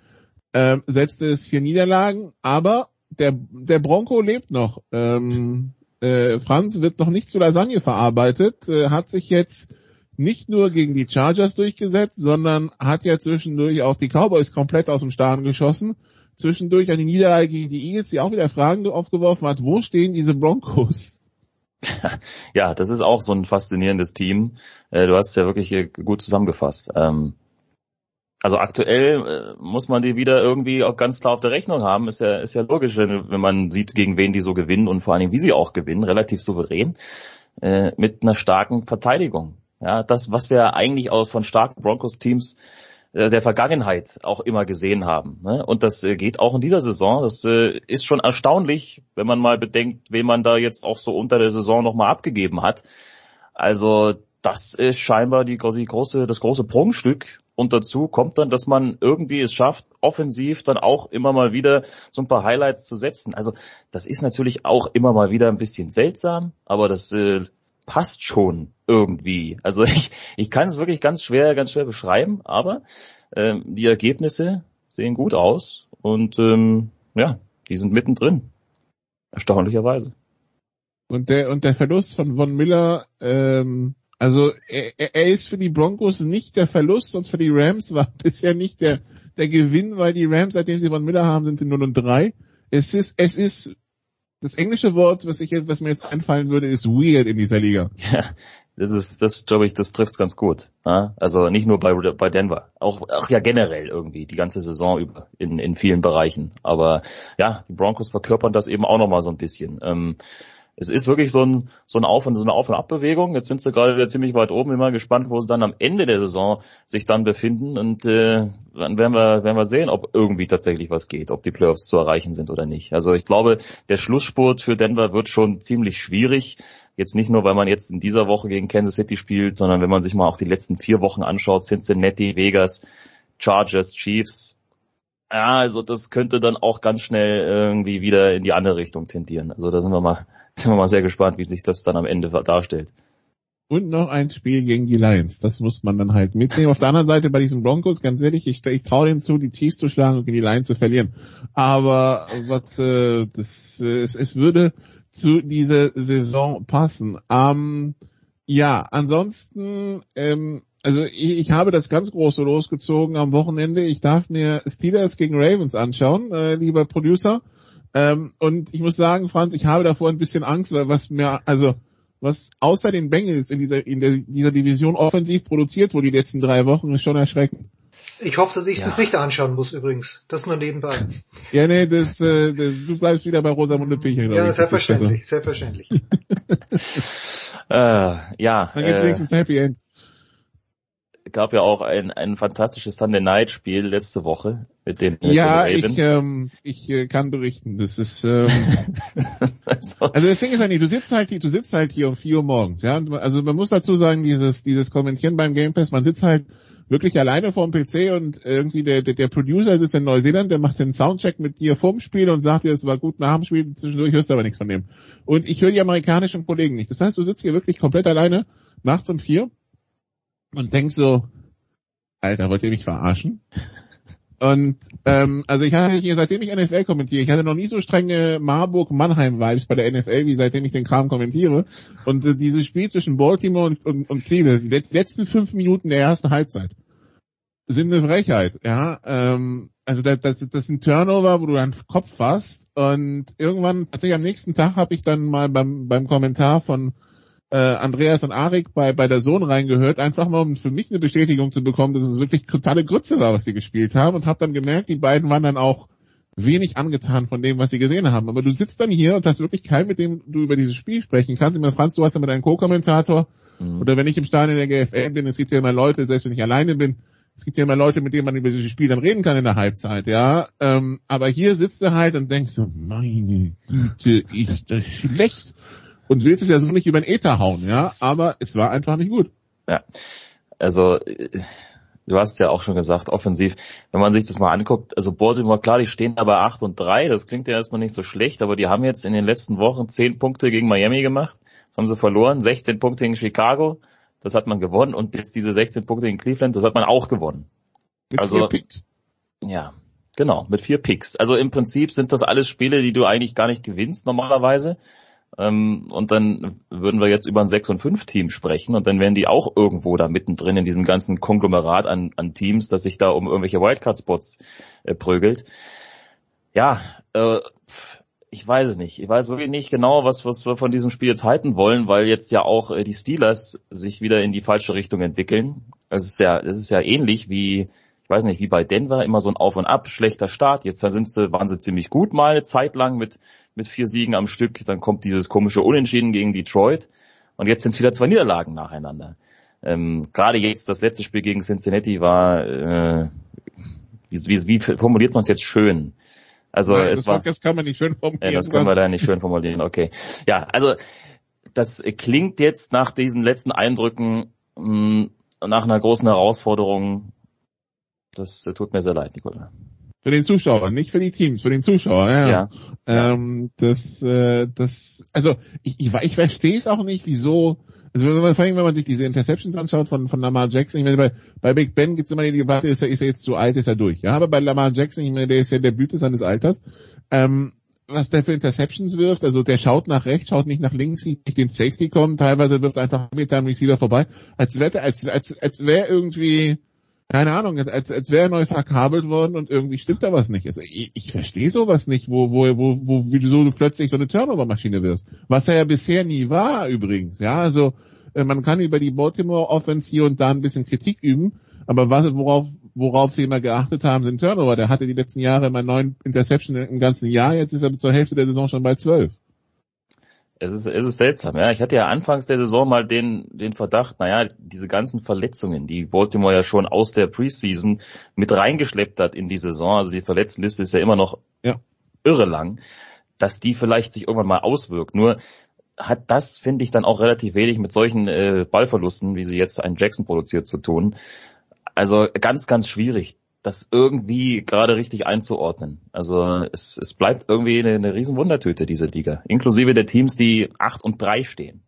äh, setzte es vier Niederlagen. Aber der, der Bronco lebt noch. Ähm, äh, Franz wird noch nicht zu Lasagne verarbeitet, äh, hat sich jetzt nicht nur gegen die Chargers durchgesetzt, sondern hat ja zwischendurch auch die Cowboys komplett aus dem Staren geschossen zwischendurch eine Niederlage gegen die Eagles, die auch wieder Fragen aufgeworfen hat, wo stehen diese Broncos? Ja, das ist auch so ein faszinierendes Team. Äh, du hast es ja wirklich gut zusammengefasst. Ähm, also aktuell äh, muss man die wieder irgendwie auch ganz klar auf der Rechnung haben. Ist ja, ist ja logisch, wenn, wenn man sieht, gegen wen die so gewinnen und vor allen Dingen, wie sie auch gewinnen, relativ souverän, äh, mit einer starken Verteidigung. Ja, das, was wir eigentlich aus von starken Broncos-Teams der Vergangenheit auch immer gesehen haben. Ne? Und das äh, geht auch in dieser Saison. Das äh, ist schon erstaunlich, wenn man mal bedenkt, wen man da jetzt auch so unter der Saison nochmal abgegeben hat. Also das ist scheinbar die, die große, das große Prunkstück. Und dazu kommt dann, dass man irgendwie es schafft, offensiv dann auch immer mal wieder so ein paar Highlights zu setzen. Also das ist natürlich auch immer mal wieder ein bisschen seltsam, aber das äh, passt schon irgendwie. Also ich, ich kann es wirklich ganz schwer, ganz schwer beschreiben, aber ähm, die Ergebnisse sehen gut aus und ähm, ja, die sind mittendrin. Erstaunlicherweise. Und der und der Verlust von Von Miller, ähm, also er, er ist für die Broncos nicht der Verlust und für die Rams war bisher nicht der der Gewinn, weil die Rams, seitdem sie Von Miller haben, sind sie 0 und 3. Es ist es ist das englische Wort, was ich jetzt, was mir jetzt einfallen würde, ist weird in dieser Liga. Ja, das ist, das glaube ich, das trifft's ganz gut. Ja? Also nicht nur bei, bei Denver, auch, auch ja generell irgendwie die ganze Saison über in, in vielen Bereichen. Aber ja, die Broncos verkörpern das eben auch nochmal so ein bisschen. Ähm, es ist wirklich so ein, so ein Auf und so eine Auf- und Abbewegung. Jetzt sind sie gerade wieder ziemlich weit oben. Mal gespannt, wo sie dann am Ende der Saison sich dann befinden. Und äh, dann werden wir, werden wir sehen, ob irgendwie tatsächlich was geht, ob die Playoffs zu erreichen sind oder nicht. Also ich glaube, der Schlussspurt für Denver wird schon ziemlich schwierig. Jetzt nicht nur, weil man jetzt in dieser Woche gegen Kansas City spielt, sondern wenn man sich mal auch die letzten vier Wochen anschaut, Cincinnati, Vegas, Chargers, Chiefs, ja, also das könnte dann auch ganz schnell irgendwie wieder in die andere Richtung tendieren. Also da sind wir mal, sind wir mal sehr gespannt, wie sich das dann am Ende darstellt. Und noch ein Spiel gegen die Lions. Das muss man dann halt mitnehmen. Auf der anderen Seite bei diesen Broncos, ganz ehrlich, ich, ich traue denen zu, die Chiefs zu schlagen und gegen die Lions zu verlieren. Aber was, äh, das, äh, es, es würde zu dieser Saison passen. Ähm, ja, ansonsten, ähm, also ich, ich habe das ganz große losgezogen am Wochenende. Ich darf mir Steelers gegen Ravens anschauen, äh, lieber Producer. Ähm, und ich muss sagen, Franz, ich habe davor ein bisschen Angst, weil was mir, also was außer den Bengals in dieser, in der, dieser Division offensiv produziert wurde die letzten drei Wochen, ist schon erschreckend. Ich hoffe, dass ich ja. das nicht anschauen muss übrigens. Das nur nebenbei. Ja, nee, das, äh, das du bleibst wieder bei Rosamunde Pilcher. Ja, ich. selbstverständlich, selbstverständlich. äh, ja. Dann gibt's äh, wenigstens Happy End gab ja auch ein, ein fantastisches Sunday Night Spiel letzte Woche mit den Ja, den ich, ähm, ich äh, kann berichten. Das ist ähm, also, also das Ding ist halt nicht, du sitzt halt hier, du sitzt halt hier um vier Uhr morgens, ja. Also man muss dazu sagen, dieses dieses Kommentieren beim Game Pass, man sitzt halt wirklich alleine vorm PC und irgendwie der, der, der Producer sitzt in Neuseeland, der macht den Soundcheck mit dir vorm Spiel und sagt dir, es war gut nach dem Spiel, zwischendurch hörst du aber nichts von dem. Und ich höre die amerikanischen Kollegen nicht. Das heißt, du sitzt hier wirklich komplett alleine nachts um vier und denkst so, Alter, wollt ihr mich verarschen? Und ähm, also ich hatte hier, seitdem ich NFL kommentiere, ich hatte noch nie so strenge Marburg-Mannheim-Vibes bei der NFL, wie seitdem ich den Kram kommentiere. Und äh, dieses Spiel zwischen Baltimore und, und, und Cleveland, die letzten fünf Minuten der ersten Halbzeit, sind eine Frechheit, ja. Ähm, also das, das, das ist ein Turnover, wo du deinen Kopf fasst. Und irgendwann, tatsächlich am nächsten Tag habe ich dann mal beim, beim Kommentar von äh, Andreas und Arik bei, bei der Sohn reingehört, einfach mal um für mich eine Bestätigung zu bekommen, dass es wirklich totale Grütze war, was sie gespielt haben und habe dann gemerkt, die beiden waren dann auch wenig angetan von dem, was sie gesehen haben. Aber du sitzt dann hier und hast wirklich keinen, mit dem du über dieses Spiel sprechen kannst. Ich meine, Franz, du hast ja mit deinem Co-Kommentator mhm. oder wenn ich im Stadion der GFL bin, es gibt ja immer Leute, selbst wenn ich alleine bin, es gibt ja immer Leute, mit denen man über dieses Spiel dann reden kann in der Halbzeit, ja. Ähm, aber hier sitzt du halt und denkst so, meine Güte, ist das schlecht. Und willst es ja so nicht über den Ether hauen, ja, aber es war einfach nicht gut. Ja, also du hast es ja auch schon gesagt, offensiv, wenn man sich das mal anguckt, also Baltimore, klar, die stehen da bei 8 und 3, das klingt ja erstmal nicht so schlecht, aber die haben jetzt in den letzten Wochen 10 Punkte gegen Miami gemacht, das haben sie verloren, 16 Punkte gegen Chicago, das hat man gewonnen und jetzt diese 16 Punkte in Cleveland, das hat man auch gewonnen. Mit also, vier Picks. Ja, genau, mit vier Picks. Also im Prinzip sind das alles Spiele, die du eigentlich gar nicht gewinnst normalerweise. Ähm, und dann würden wir jetzt über ein 6 und 5 Team sprechen und dann wären die auch irgendwo da mittendrin in diesem ganzen Konglomerat an, an Teams, das sich da um irgendwelche Wildcard-Spots äh, prügelt. Ja, äh, ich weiß es nicht. Ich weiß wirklich nicht genau, was, was wir von diesem Spiel jetzt halten wollen, weil jetzt ja auch äh, die Steelers sich wieder in die falsche Richtung entwickeln. Es ist ja, es ist ja ähnlich wie, ich weiß nicht, wie bei Denver, immer so ein Auf und Ab, schlechter Start. Jetzt sind sie, waren sie ziemlich gut mal eine Zeit lang mit mit vier Siegen am Stück. Dann kommt dieses komische Unentschieden gegen Detroit. Und jetzt sind es wieder zwei Niederlagen nacheinander. Ähm, Gerade jetzt das letzte Spiel gegen Cincinnati war, äh, wie, wie, wie formuliert man es jetzt schön? Also Nein, es war, das kann man nicht schön formulieren. Äh, das können wir da nicht schön formulieren. Okay, ja, also das klingt jetzt nach diesen letzten Eindrücken mh, nach einer großen Herausforderung. Das tut mir sehr leid, Nicola. Für den Zuschauer, nicht für die Teams, für den Zuschauer, ja. ja. Ähm, das, äh, das, also ich, ich, ich verstehe es auch nicht, wieso, also vor allem, wenn man sich diese Interceptions anschaut von, von Lamar Jackson, ich meine, bei, bei Big Ben gibt es immer die Debatte, ist er, ist er jetzt zu alt, ist er durch. Ja, aber bei Lamar Jackson, ich meine, der ist ja der Blüte seines Alters. Ähm, was der für Interceptions wirft, also der schaut nach rechts, schaut nicht nach links, sieht nicht den Safety kommen, teilweise wirft einfach mit einem Receiver vorbei, als wäre als, als, als wäre irgendwie keine Ahnung, als, als wäre er neu verkabelt worden und irgendwie stimmt da was nicht. Also ich, ich verstehe sowas nicht, wo, wo, wo, wo, wieso du plötzlich so eine Turnover-Maschine wirst. Was er ja bisher nie war übrigens. Ja, also äh, man kann über die Baltimore Offense hier und da ein bisschen Kritik üben, aber was, worauf, worauf sie immer geachtet haben, sind Turnover. Der hatte die letzten Jahre immer neun Interception im ganzen Jahr, jetzt ist er zur Hälfte der Saison schon bei zwölf es ist, es ist seltsam, ja. Ich hatte ja anfangs der Saison mal den, den Verdacht, naja, diese ganzen Verletzungen, die Baltimore ja schon aus der Preseason mit reingeschleppt hat in die Saison, also die Verletztenliste ist ja immer noch ja. irre lang, dass die vielleicht sich irgendwann mal auswirkt. Nur hat das, finde ich, dann auch relativ wenig mit solchen äh, Ballverlusten, wie sie jetzt ein Jackson produziert, zu tun. Also ganz, ganz schwierig, das irgendwie gerade richtig einzuordnen. Also es, es bleibt irgendwie eine, eine riesen Wundertüte, diese Liga. Inklusive der Teams, die acht und drei stehen.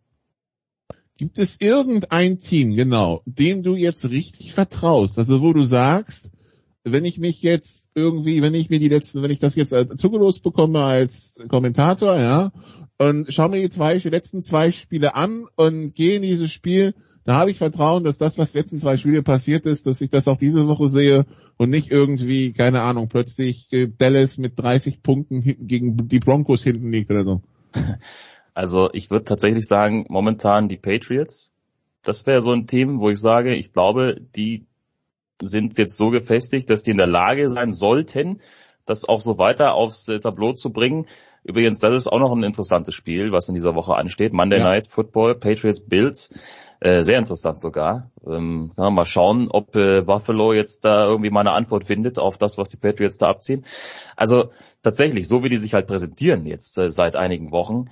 Gibt es irgendein Team, genau, dem du jetzt richtig vertraust? Also wo du sagst, wenn ich mich jetzt irgendwie, wenn ich mir die letzten, wenn ich das jetzt zugelost bekomme als Kommentator, ja, und schau mir die zwei, die letzten zwei Spiele an und gehe in dieses Spiel, da habe ich Vertrauen, dass das, was letzten zwei Spiele passiert ist, dass ich das auch diese Woche sehe und nicht irgendwie, keine Ahnung, plötzlich äh, Dallas mit 30 Punkten gegen die Broncos hinten liegt oder so. Also ich würde tatsächlich sagen, momentan die Patriots. Das wäre so ein Team, wo ich sage, ich glaube, die sind jetzt so gefestigt, dass die in der Lage sein sollten, das auch so weiter aufs äh, Tableau zu bringen. Übrigens, das ist auch noch ein interessantes Spiel, was in dieser Woche ansteht. Monday ja. Night Football, Patriots Bills. Äh, sehr interessant sogar. Ähm, ja, mal schauen, ob äh, Buffalo jetzt da irgendwie mal eine Antwort findet auf das, was die Patriots da abziehen. Also tatsächlich, so wie die sich halt präsentieren jetzt äh, seit einigen Wochen.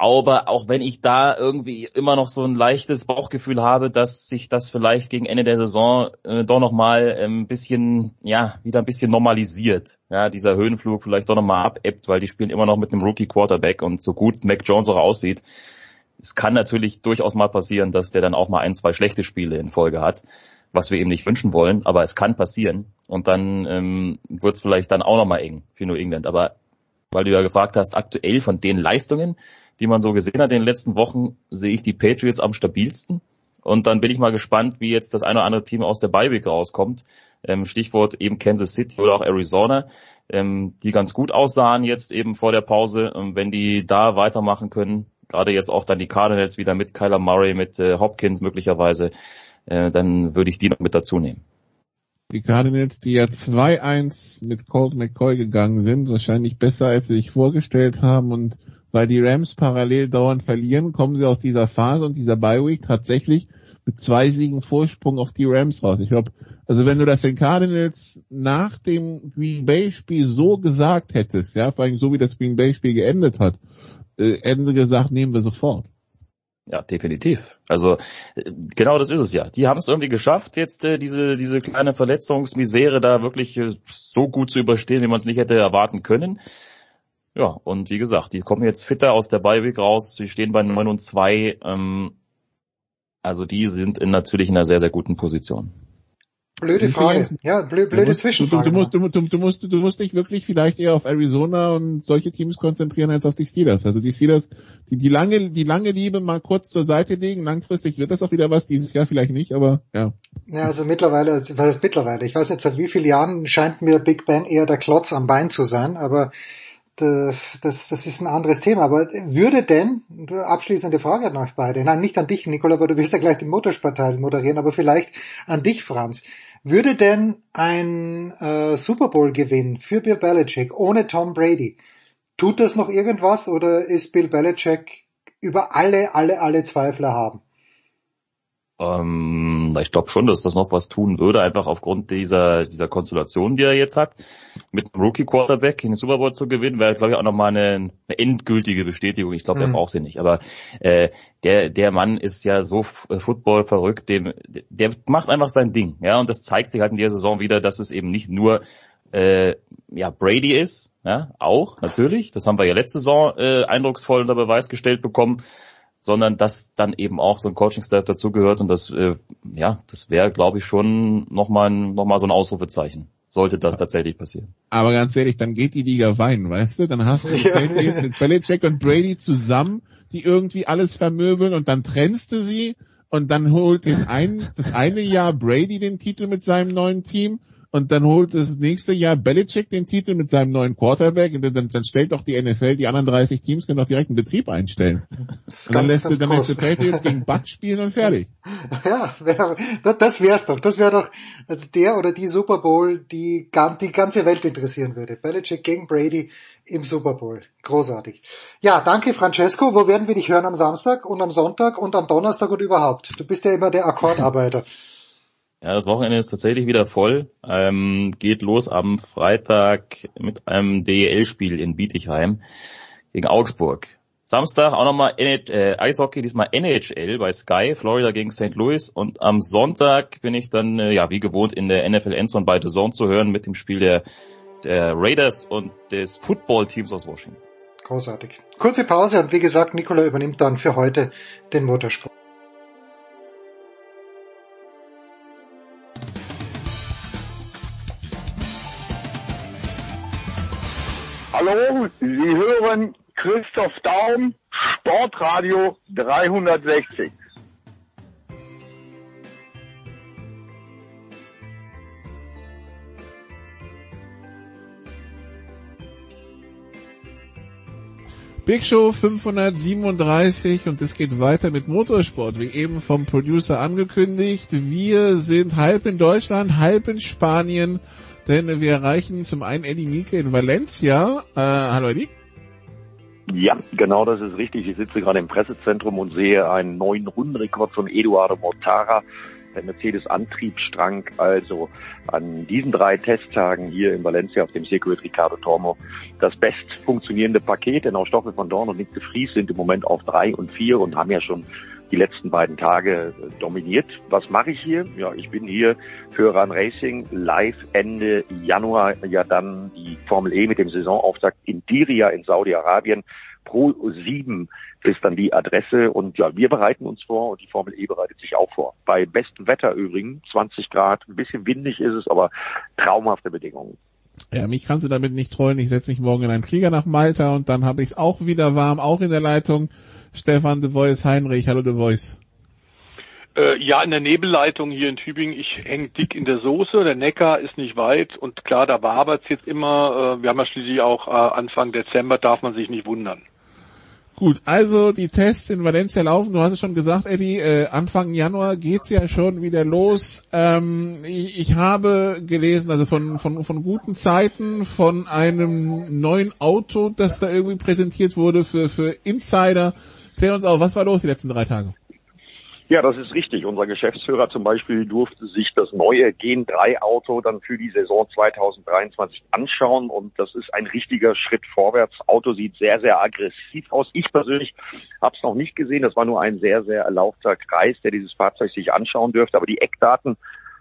Aber auch wenn ich da irgendwie immer noch so ein leichtes Bauchgefühl habe, dass sich das vielleicht gegen Ende der Saison äh, doch nochmal ein ähm, bisschen, ja, wieder ein bisschen normalisiert. Ja, dieser Höhenflug vielleicht doch nochmal abebbt, weil die spielen immer noch mit einem Rookie Quarterback und so gut Mac Jones auch aussieht, es kann natürlich durchaus mal passieren, dass der dann auch mal ein, zwei schlechte Spiele in Folge hat. was wir ihm nicht wünschen wollen, aber es kann passieren. Und dann ähm, wird es vielleicht dann auch nochmal eng für New England. Aber weil du ja gefragt hast, aktuell von den Leistungen, die man so gesehen hat in den letzten Wochen, sehe ich die Patriots am stabilsten. Und dann bin ich mal gespannt, wie jetzt das eine oder andere Team aus der Bye rauskommt. Ähm, Stichwort eben Kansas City oder auch Arizona, ähm, die ganz gut aussahen jetzt eben vor der Pause. Und wenn die da weitermachen können, gerade jetzt auch dann die Cardinals wieder mit Kyler Murray, mit äh, Hopkins möglicherweise, äh, dann würde ich die noch mit dazu nehmen. Die Cardinals, die ja 2-1 mit Colt McCoy gegangen sind, wahrscheinlich besser als sie sich vorgestellt haben und weil die Rams parallel dauernd verlieren, kommen sie aus dieser Phase und dieser Bye Week tatsächlich mit zwei Siegen Vorsprung auf die Rams raus. Ich glaube, also wenn du das den Cardinals nach dem Green Bay Spiel so gesagt hättest, ja, vor allem so wie das Green Bay Spiel geendet hat, hätten sie gesagt, nehmen wir sofort. Ja, definitiv. Also äh, genau das ist es ja. Die haben es irgendwie geschafft, jetzt äh, diese diese kleine Verletzungsmisere da wirklich äh, so gut zu überstehen, wie man es nicht hätte erwarten können. Ja, und wie gesagt, die kommen jetzt fitter aus der Beiweg raus. Sie stehen bei 9 und 2. Ähm, also die sind in, natürlich in einer sehr, sehr guten Position. Blöde Frage. Ja, blö, blöde du musst, Zwischenfrage. Du, musst, du, du, du, musst, du musst dich wirklich vielleicht eher auf Arizona und solche Teams konzentrieren als auf die Steelers. Also die Steelers, die, die lange, die lange Liebe mal kurz zur Seite legen. Langfristig wird das auch wieder was. Dieses Jahr vielleicht nicht, aber ja. Ja, also mittlerweile, was ist mittlerweile? Ich weiß nicht, seit wie vielen Jahren scheint mir Big Ben eher der Klotz am Bein zu sein, aber das, das ist ein anderes Thema. Aber würde denn, abschließende Frage an euch beide, nein, nicht an dich, Nikola, aber du wirst ja gleich den Motorsportteil moderieren, aber vielleicht an dich, Franz. Würde denn ein äh, Super Bowl-Gewinn für Bill Belichick ohne Tom Brady, tut das noch irgendwas oder ist Bill Belichick über alle, alle, alle Zweifler haben? Ähm, ich glaube schon, dass das noch was tun würde, einfach aufgrund dieser, dieser Konstellation, die er jetzt hat, mit einem Rookie-Quarterback in den Super Bowl zu gewinnen, wäre, glaube ich, auch nochmal eine, eine endgültige Bestätigung. Ich glaube, mhm. er braucht sie nicht. Aber äh, der, der Mann ist ja so äh, Football verrückt, dem, der macht einfach sein Ding. Ja, und das zeigt sich halt in der Saison wieder, dass es eben nicht nur äh, ja, Brady ist, ja, auch natürlich. Das haben wir ja letzte Saison äh, eindrucksvoll unter Beweis gestellt bekommen sondern dass dann eben auch so ein Coaching-Staff dazugehört und das, äh, ja, das wäre, glaube ich, schon nochmal noch mal so ein Ausrufezeichen, sollte das tatsächlich passieren. Aber ganz ehrlich, dann geht die Liga weinen, weißt du? Dann hast du die Patriots mit Belichick und Brady zusammen, die irgendwie alles vermöbeln und dann trennst du sie und dann holt den einen, das eine Jahr Brady den Titel mit seinem neuen Team und dann holt das nächste Jahr Belichick den Titel mit seinem neuen Quarterback und dann, dann stellt doch die NFL, die anderen 30 Teams können doch direkt einen Betrieb einstellen. Und dann lässt du dann lässt du Patriots gegen Bucks spielen und fertig. Ja, wär, das wär's doch. Das wäre doch also der oder die Super Bowl, die die ganze Welt interessieren würde. Belichick gegen Brady im Super Bowl. Großartig. Ja, danke Francesco. Wo werden wir dich hören am Samstag und am Sonntag und am Donnerstag und überhaupt? Du bist ja immer der Akkordarbeiter. Ja, das Wochenende ist tatsächlich wieder voll. Ähm, geht los am Freitag mit einem DEL-Spiel in Bietigheim gegen Augsburg. Samstag auch nochmal äh, Eishockey, diesmal NHL bei Sky, Florida gegen St. Louis. Und am Sonntag bin ich dann, äh, ja, wie gewohnt in der NFL Endzone bei The Zone zu hören mit dem Spiel der, der Raiders und des Football-Teams aus Washington. Großartig. Kurze Pause und wie gesagt, Nikola übernimmt dann für heute den Motorsport. Hallo, Sie hören Christoph Daum, Sportradio 360. Big Show 537 und es geht weiter mit Motorsport, wie eben vom Producer angekündigt. Wir sind halb in Deutschland, halb in Spanien denn wir erreichen zum einen Eddie Mieke in Valencia. Äh, hallo Eddie. Ja, genau das ist richtig. Ich sitze gerade im Pressezentrum und sehe einen neuen Rundenrekord von Eduardo Mortara, der Mercedes-Antriebsstrang. Also an diesen drei Testtagen hier in Valencia auf dem Circuit Ricardo Tormo das best funktionierende Paket, denn auch Stoffel von Dorn und Nick de Vries sind im Moment auf drei und vier und haben ja schon die letzten beiden Tage äh, dominiert. Was mache ich hier? Ja, ich bin hier für Run Racing live Ende Januar ja dann die Formel E mit dem Saisonauftakt in Diria in Saudi-Arabien Pro 7 ist dann die Adresse und ja, wir bereiten uns vor und die Formel E bereitet sich auch vor. Bei bestem Wetter übrigens, 20 Grad, ein bisschen windig ist es, aber traumhafte Bedingungen. Ja, mich kannst du damit nicht trollen. Ich setze mich morgen in einen Flieger nach Malta und dann habe ich es auch wieder warm, auch in der Leitung. Stefan de Voice Heinrich, hallo de Voice. Äh, ja, in der Nebelleitung hier in Tübingen, ich hänge dick in der Soße, der Neckar ist nicht weit und klar, da wabert jetzt immer. Äh, wir haben ja schließlich auch äh, Anfang Dezember, darf man sich nicht wundern. Gut, also die Tests in Valencia laufen. Du hast es schon gesagt, Eddie, äh, Anfang Januar geht's ja schon wieder los. Ähm, ich, ich habe gelesen, also von, von, von guten Zeiten, von einem neuen Auto, das da irgendwie präsentiert wurde für, für Insider. Klär uns auf, was war los die letzten drei Tage? Ja, das ist richtig. Unser Geschäftsführer zum Beispiel durfte sich das neue Gen 3 Auto dann für die Saison 2023 anschauen und das ist ein richtiger Schritt vorwärts. Auto sieht sehr, sehr aggressiv aus. Ich persönlich habe es noch nicht gesehen. Das war nur ein sehr, sehr erlaubter Kreis, der dieses Fahrzeug sich anschauen dürfte. Aber die Eckdaten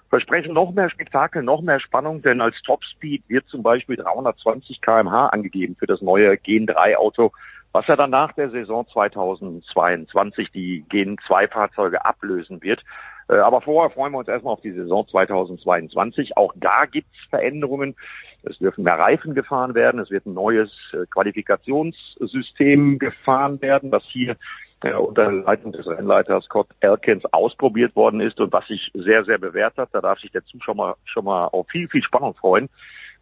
versprechen noch mehr Spektakel, noch mehr Spannung, denn als Topspeed wird zum Beispiel 320 kmh angegeben für das neue Gen 3 Auto was ja dann nach der Saison 2022 die Gen 2 Fahrzeuge ablösen wird. Äh, aber vorher freuen wir uns erstmal auf die Saison 2022. Auch da gibt's Veränderungen. Es dürfen mehr Reifen gefahren werden. Es wird ein neues äh, Qualifikationssystem gefahren werden, was hier äh, unter Leitung des Rennleiters Scott Elkins ausprobiert worden ist und was sich sehr, sehr bewährt hat. Da darf sich der Zuschauer schon mal auf viel, viel Spannung freuen.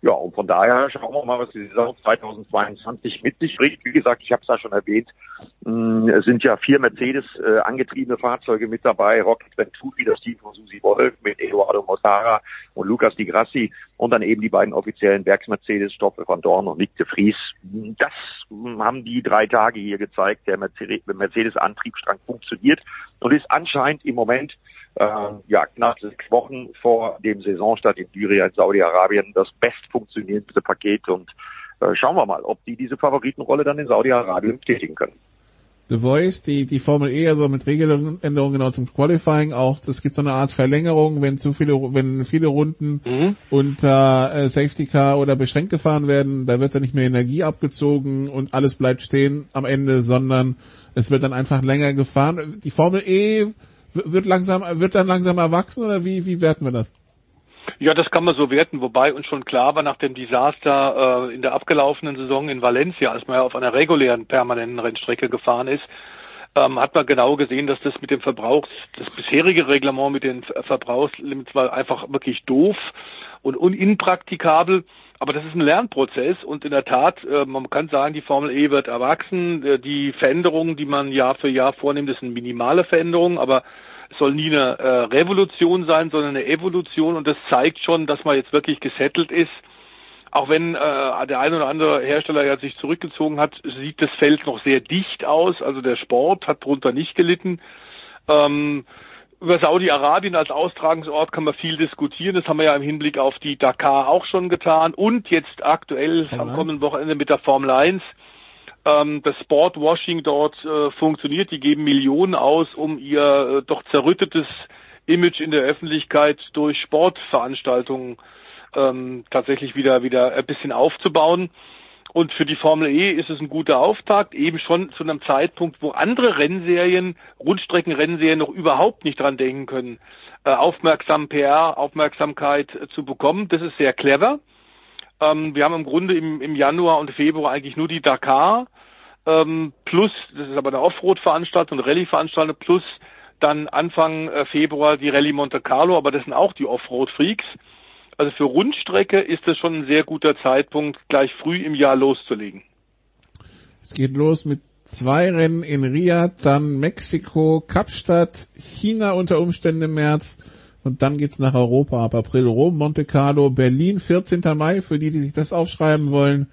Ja, und von daher schauen wir mal, was die Saison 2022 mit sich bringt. Wie gesagt, ich habe es da schon erwähnt, mm, es sind ja vier Mercedes äh, angetriebene Fahrzeuge mit dabei, Rocket Venturi, das Team von Susi Wolf mit Eduardo Motara und Lukas Di Grassi und dann eben die beiden offiziellen Werks-Mercedes, Stoffel van Dorn und Nick de Vries. Das haben die drei Tage hier gezeigt. Der Mercedes-Antriebsstrang funktioniert und ist anscheinend im Moment ja, knapp sechs Wochen vor dem Saisonstart in Syria in Saudi-Arabien das best funktionierendste Paket und äh, schauen wir mal, ob die diese Favoritenrolle dann in Saudi-Arabien bestätigen können. The Voice, die, die Formel E, also mit Regeländerungen genau zum Qualifying auch, es gibt so eine Art Verlängerung, wenn zu viele, wenn viele Runden mhm. unter äh, Safety Car oder beschränkt gefahren werden, da wird dann nicht mehr Energie abgezogen und alles bleibt stehen am Ende, sondern es wird dann einfach länger gefahren. Die Formel E wird langsam, wird dann langsam erwachsen oder wie, wie werten wir das? Ja, das kann man so werten, wobei uns schon klar war nach dem Desaster äh, in der abgelaufenen Saison in Valencia, als man ja auf einer regulären permanenten Rennstrecke gefahren ist, ähm, hat man genau gesehen, dass das mit dem Verbrauch, das bisherige Reglement mit den Verbrauchslimits war einfach wirklich doof und unpraktikabel. Aber das ist ein Lernprozess und in der Tat, äh, man kann sagen, die Formel E wird erwachsen. Äh, die Veränderungen, die man Jahr für Jahr vornimmt, das sind minimale Veränderungen, aber es soll nie eine äh, Revolution sein, sondern eine Evolution und das zeigt schon, dass man jetzt wirklich gesettelt ist. Auch wenn äh, der eine oder andere Hersteller ja sich zurückgezogen hat, sieht das Feld noch sehr dicht aus. Also der Sport hat darunter nicht gelitten. Ähm, über Saudi-Arabien als Austragungsort kann man viel diskutieren. Das haben wir ja im Hinblick auf die Dakar auch schon getan. Und jetzt aktuell Formel am kommenden Wochenende mit der Formel 1 ähm, das Sportwashing dort äh, funktioniert. Die geben Millionen aus, um ihr äh, doch zerrüttetes Image in der Öffentlichkeit durch Sportveranstaltungen ähm, tatsächlich wieder wieder ein bisschen aufzubauen. Und für die Formel E ist es ein guter Auftakt, eben schon zu einem Zeitpunkt, wo andere Rennserien, Rundstreckenrennserien noch überhaupt nicht dran denken können, äh, aufmerksam PR, Aufmerksamkeit äh, zu bekommen. Das ist sehr clever. Ähm, wir haben im Grunde im, im Januar und Februar eigentlich nur die Dakar ähm, plus, das ist aber eine Offroad-Veranstaltung, Rallye-Veranstaltung plus dann Anfang äh, Februar die Rallye Monte Carlo, aber das sind auch die Offroad-Freaks. Also für Rundstrecke ist das schon ein sehr guter Zeitpunkt, gleich früh im Jahr loszulegen. Es geht los mit zwei Rennen in Riyadh, dann Mexiko, Kapstadt, China unter Umständen im März und dann geht's nach Europa ab April Rom, Monte Carlo, Berlin, 14. Mai für die, die sich das aufschreiben wollen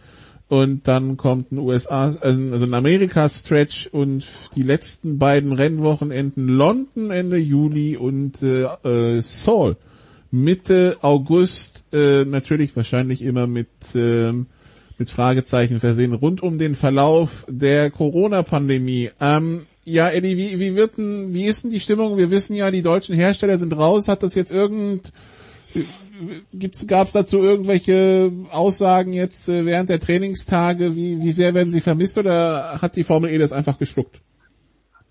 und dann kommt ein USA, also ein Amerika-Stretch und die letzten beiden Rennwochenenden London Ende Juli und äh, äh, Seoul Mitte August, äh, natürlich wahrscheinlich immer mit, äh, mit Fragezeichen versehen, rund um den Verlauf der Corona-Pandemie. Ähm, ja, Eddie, wie, wie, wird denn, wie ist denn die Stimmung? Wir wissen ja, die deutschen Hersteller sind raus. Hat das jetzt irgend, gab es dazu irgendwelche Aussagen jetzt äh, während der Trainingstage? Wie, wie sehr werden sie vermisst oder hat die Formel E das einfach geschluckt?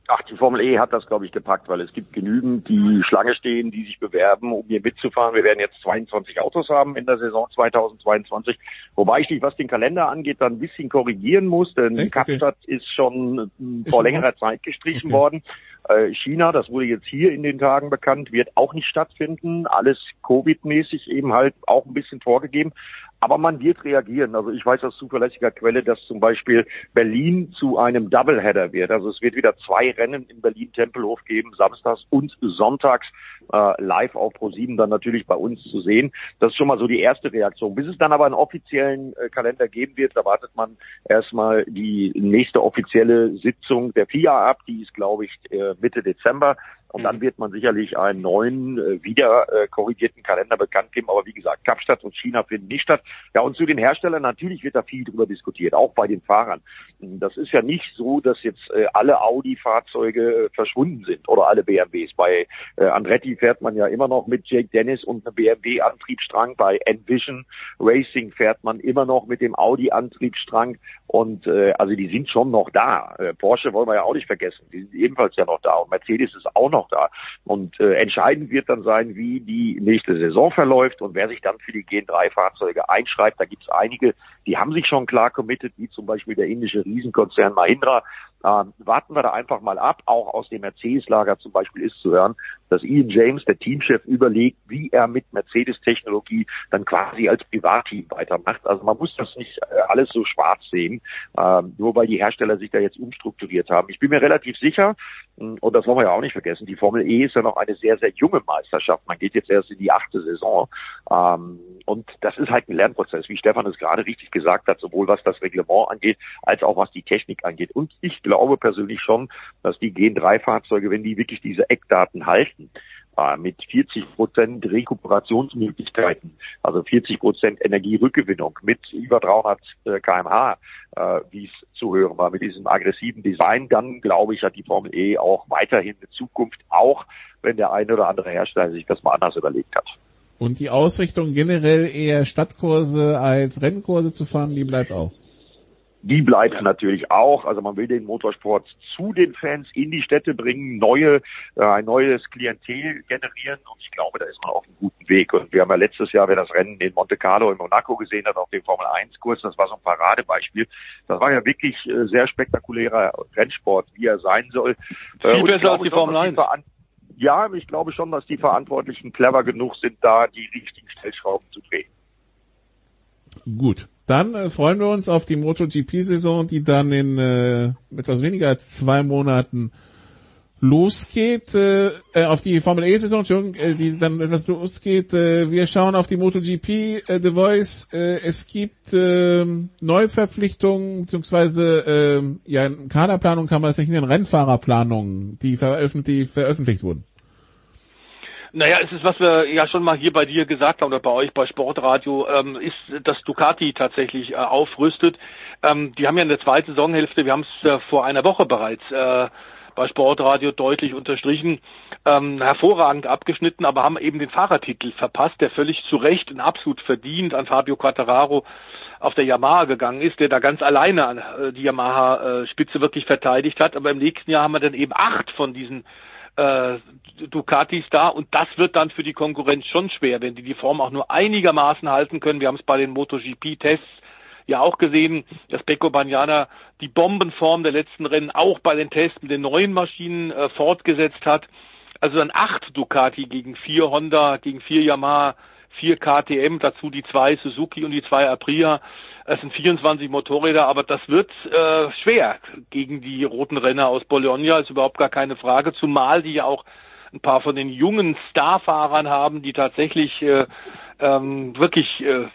Ach, die Formel E hat das, glaube ich, gepackt, weil es gibt genügend, die Schlange stehen, die sich bewerben, um hier mitzufahren. Wir werden jetzt 22 Autos haben in der Saison 2022. Wobei ich dich, was den Kalender angeht, dann ein bisschen korrigieren muss, denn Echt? Kapstadt okay. ist schon ist vor längerer was? Zeit gestrichen okay. worden. Äh, China, das wurde jetzt hier in den Tagen bekannt, wird auch nicht stattfinden. Alles Covid-mäßig eben halt auch ein bisschen vorgegeben. Aber man wird reagieren. Also ich weiß aus zuverlässiger Quelle, dass zum Beispiel Berlin zu einem Doubleheader wird. Also es wird wieder zwei Rennen in Berlin-Tempelhof geben, samstags und sonntags äh, live auf Pro7 dann natürlich bei uns zu sehen. Das ist schon mal so die erste Reaktion. Bis es dann aber einen offiziellen äh, Kalender geben wird, erwartet man erstmal die nächste offizielle Sitzung der FIA ab. Die ist, glaube ich, äh, Mitte Dezember. Und dann mhm. wird man sicherlich einen neuen, äh, wieder äh, korrigierten Kalender bekannt geben. Aber wie gesagt, Kapstadt und China finden nicht statt. Ja, und zu den Herstellern, natürlich wird da viel drüber diskutiert, auch bei den Fahrern. Das ist ja nicht so, dass jetzt äh, alle Audi-Fahrzeuge äh, verschwunden sind oder alle BMWs. Bei äh, Andretti fährt man ja immer noch mit Jake Dennis und einem BMW-Antriebsstrang. Bei Envision Racing fährt man immer noch mit dem Audi-Antriebsstrang. Und äh, also die sind schon noch da. Äh, Porsche wollen wir ja auch nicht vergessen. Die sind ebenfalls ja noch da. Und Mercedes ist auch noch noch da. Und äh, entscheidend wird dann sein, wie die nächste Saison verläuft und wer sich dann für die Gen 3-Fahrzeuge einschreibt. Da gibt es einige, die haben sich schon klar committed, wie zum Beispiel der indische Riesenkonzern Mahindra. Ähm, warten wir da einfach mal ab. Auch aus dem Mercedes-Lager zum Beispiel ist zu hören, dass Ian James, der Teamchef, überlegt, wie er mit Mercedes-Technologie dann quasi als Privatteam weitermacht. Also man muss das nicht äh, alles so schwarz sehen, äh, nur weil die Hersteller sich da jetzt umstrukturiert haben. Ich bin mir relativ sicher, hm, und das wollen wir ja auch nicht vergessen, die Formel E ist ja noch eine sehr, sehr junge Meisterschaft. Man geht jetzt erst in die achte Saison. Ähm, und das ist halt ein Lernprozess, wie Stefan es gerade richtig gesagt hat, sowohl was das Reglement angeht, als auch was die Technik angeht. Und ich glaube persönlich schon, dass die Gen 3 Fahrzeuge, wenn die wirklich diese Eckdaten halten, äh, mit 40 Prozent Rekuperationsmöglichkeiten, also 40 Prozent Energierückgewinnung mit über 300 äh, kmh, äh, wie es zu hören war, mit diesem aggressiven Design, dann glaube ich, hat die Formel E auch weiterhin eine Zukunft, auch wenn der eine oder andere Hersteller sich das mal anders überlegt hat. Und die Ausrichtung generell eher Stadtkurse als Rennkurse zu fahren, die bleibt auch die bleibt natürlich auch. Also man will den Motorsport zu den Fans in die Städte bringen, neue, äh, ein neues Klientel generieren und ich glaube, da ist man auf einem guten Weg. Und wir haben ja letztes Jahr, wer das Rennen in Monte Carlo in Monaco gesehen hat, auf dem Formel 1 Kurs, das war so ein Paradebeispiel. Das war ja wirklich äh, sehr spektakulärer Rennsport, wie er sein soll. Viel äh, besser als die Formel 1. Ja, ich glaube schon, dass die Verantwortlichen clever genug sind, da die richtigen Stellschrauben zu drehen. Gut. Dann äh, freuen wir uns auf die MotoGP-Saison, die dann in äh, etwas weniger als zwei Monaten losgeht, äh, äh auf die Formel E-Saison, äh, die dann etwas losgeht. Äh, wir schauen auf die MotoGP, äh, The Voice. Äh, es gibt äh, Neuverpflichtungen, beziehungsweise äh, ja, in Kaderplanung kann man das nicht nennen, Rennfahrerplanungen, die, veröffentlicht, die veröffentlicht wurden. Naja, es ist, was wir ja schon mal hier bei dir gesagt haben oder bei euch bei Sportradio, ähm, ist, dass Ducati tatsächlich äh, aufrüstet. Ähm, die haben ja in der zweiten Saisonhälfte, wir haben es äh, vor einer Woche bereits äh, bei Sportradio deutlich unterstrichen, ähm, hervorragend abgeschnitten, aber haben eben den Fahrertitel verpasst, der völlig zu Recht und absolut verdient an Fabio Quattararo auf der Yamaha gegangen ist, der da ganz alleine an äh, die Yamaha-Spitze äh, wirklich verteidigt hat. Aber im nächsten Jahr haben wir dann eben acht von diesen äh, Ducatis da und das wird dann für die Konkurrenz schon schwer, wenn die die Form auch nur einigermaßen halten können. Wir haben es bei den MotoGP-Tests ja auch gesehen, dass Pecco Bagnaia die Bombenform der letzten Rennen auch bei den Tests mit den neuen Maschinen äh, fortgesetzt hat. Also dann acht Ducati gegen vier Honda, gegen vier Yamaha, vier KTM, dazu die zwei Suzuki und die zwei Aprilia. Es sind 24 Motorräder, aber das wird äh, schwer gegen die roten Renner aus Bologna, ist überhaupt gar keine Frage, zumal die ja auch ein paar von den jungen Starfahrern haben, die tatsächlich äh, ähm, wirklich äh,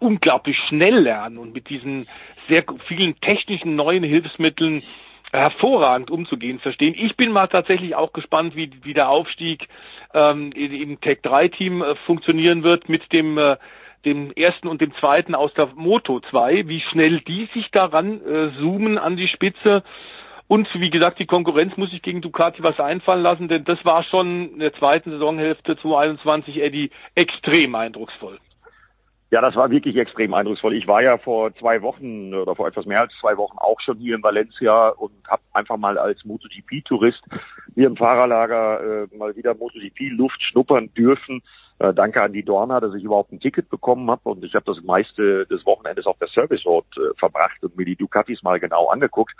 unglaublich schnell lernen und mit diesen sehr vielen technischen neuen Hilfsmitteln hervorragend umzugehen verstehen. Ich bin mal tatsächlich auch gespannt, wie, wie der Aufstieg ähm, im Tech 3 Team äh, funktionieren wird mit dem äh, dem ersten und dem zweiten aus der Moto 2, wie schnell die sich daran äh, zoomen an die Spitze Und wie gesagt, die Konkurrenz muss sich gegen Ducati was einfallen lassen, denn das war schon in der zweiten Saisonhälfte 2021 Eddie extrem eindrucksvoll. Ja, das war wirklich extrem eindrucksvoll. Ich war ja vor zwei Wochen oder vor etwas mehr als zwei Wochen auch schon hier in Valencia und habe einfach mal als MotoGP-Tourist hier im Fahrerlager äh, mal wieder MotoGP-Luft schnuppern dürfen. Äh, danke an die Dorna, dass ich überhaupt ein Ticket bekommen habe und ich habe das meiste des Wochenendes auf der Service Road äh, verbracht und mir die Ducatis mal genau angeguckt.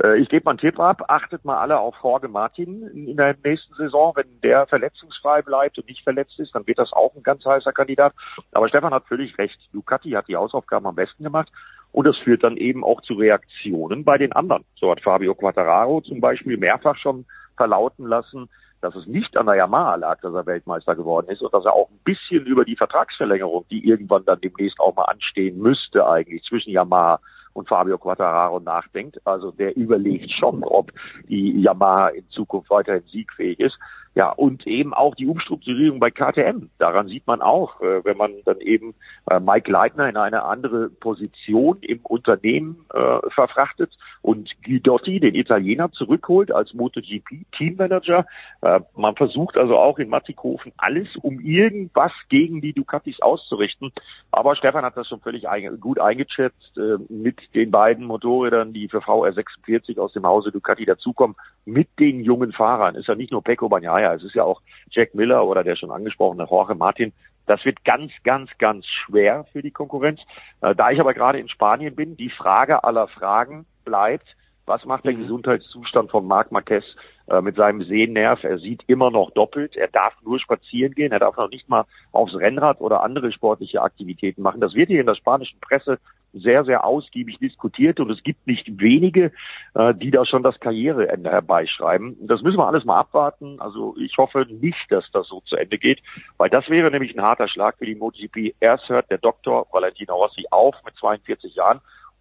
Äh, ich gebe mal einen Tipp ab, achtet mal alle auf Jorge Martin in, in der nächsten Saison. Wenn der verletzungsfrei bleibt und nicht verletzt ist, dann wird das auch ein ganz heißer Kandidat. Aber Stefan hat völlig recht. Ducati hat die Hausaufgaben am besten gemacht. Und das führt dann eben auch zu Reaktionen bei den anderen. So hat Fabio Quattararo zum Beispiel mehrfach schon verlauten lassen, dass es nicht an der Yamaha lag, dass er Weltmeister geworden ist und dass er auch ein bisschen über die Vertragsverlängerung, die irgendwann dann demnächst auch mal anstehen müsste eigentlich zwischen Yamaha und Fabio Quattararo nachdenkt. Also der überlegt schon, ob die Yamaha in Zukunft weiterhin siegfähig ist. Ja, und eben auch die Umstrukturierung bei KTM. Daran sieht man auch, äh, wenn man dann eben äh, Mike Leitner in eine andere Position im Unternehmen äh, verfrachtet und Guidotti, den Italiener, zurückholt als MotoGP-Teammanager. Äh, man versucht also auch in Mattikofen alles, um irgendwas gegen die Ducatis auszurichten. Aber Stefan hat das schon völlig ein, gut eingeschätzt äh, mit den beiden Motorrädern, die für VR46 aus dem Hause Ducati dazukommen, mit den jungen Fahrern. Ist ja nicht nur Pecco Bagnaia, Meier, es ist ja auch Jack Miller oder der schon angesprochene Jorge Martin. Das wird ganz, ganz, ganz schwer für die Konkurrenz. Äh, da ich aber gerade in Spanien bin, die Frage aller Fragen bleibt, was macht der mhm. Gesundheitszustand von Marc Marquez äh, mit seinem Sehnerv? Er sieht immer noch doppelt. Er darf nur spazieren gehen. Er darf noch nicht mal aufs Rennrad oder andere sportliche Aktivitäten machen. Das wird hier in der spanischen Presse sehr, sehr ausgiebig diskutiert und es gibt nicht wenige, äh, die da schon das Karriereende herbeischreiben. Das müssen wir alles mal abwarten. Also ich hoffe nicht, dass das so zu Ende geht, weil das wäre nämlich ein harter Schlag für die MotoGP. Erst hört der Doktor Valentino Rossi auf mit 42 Jahren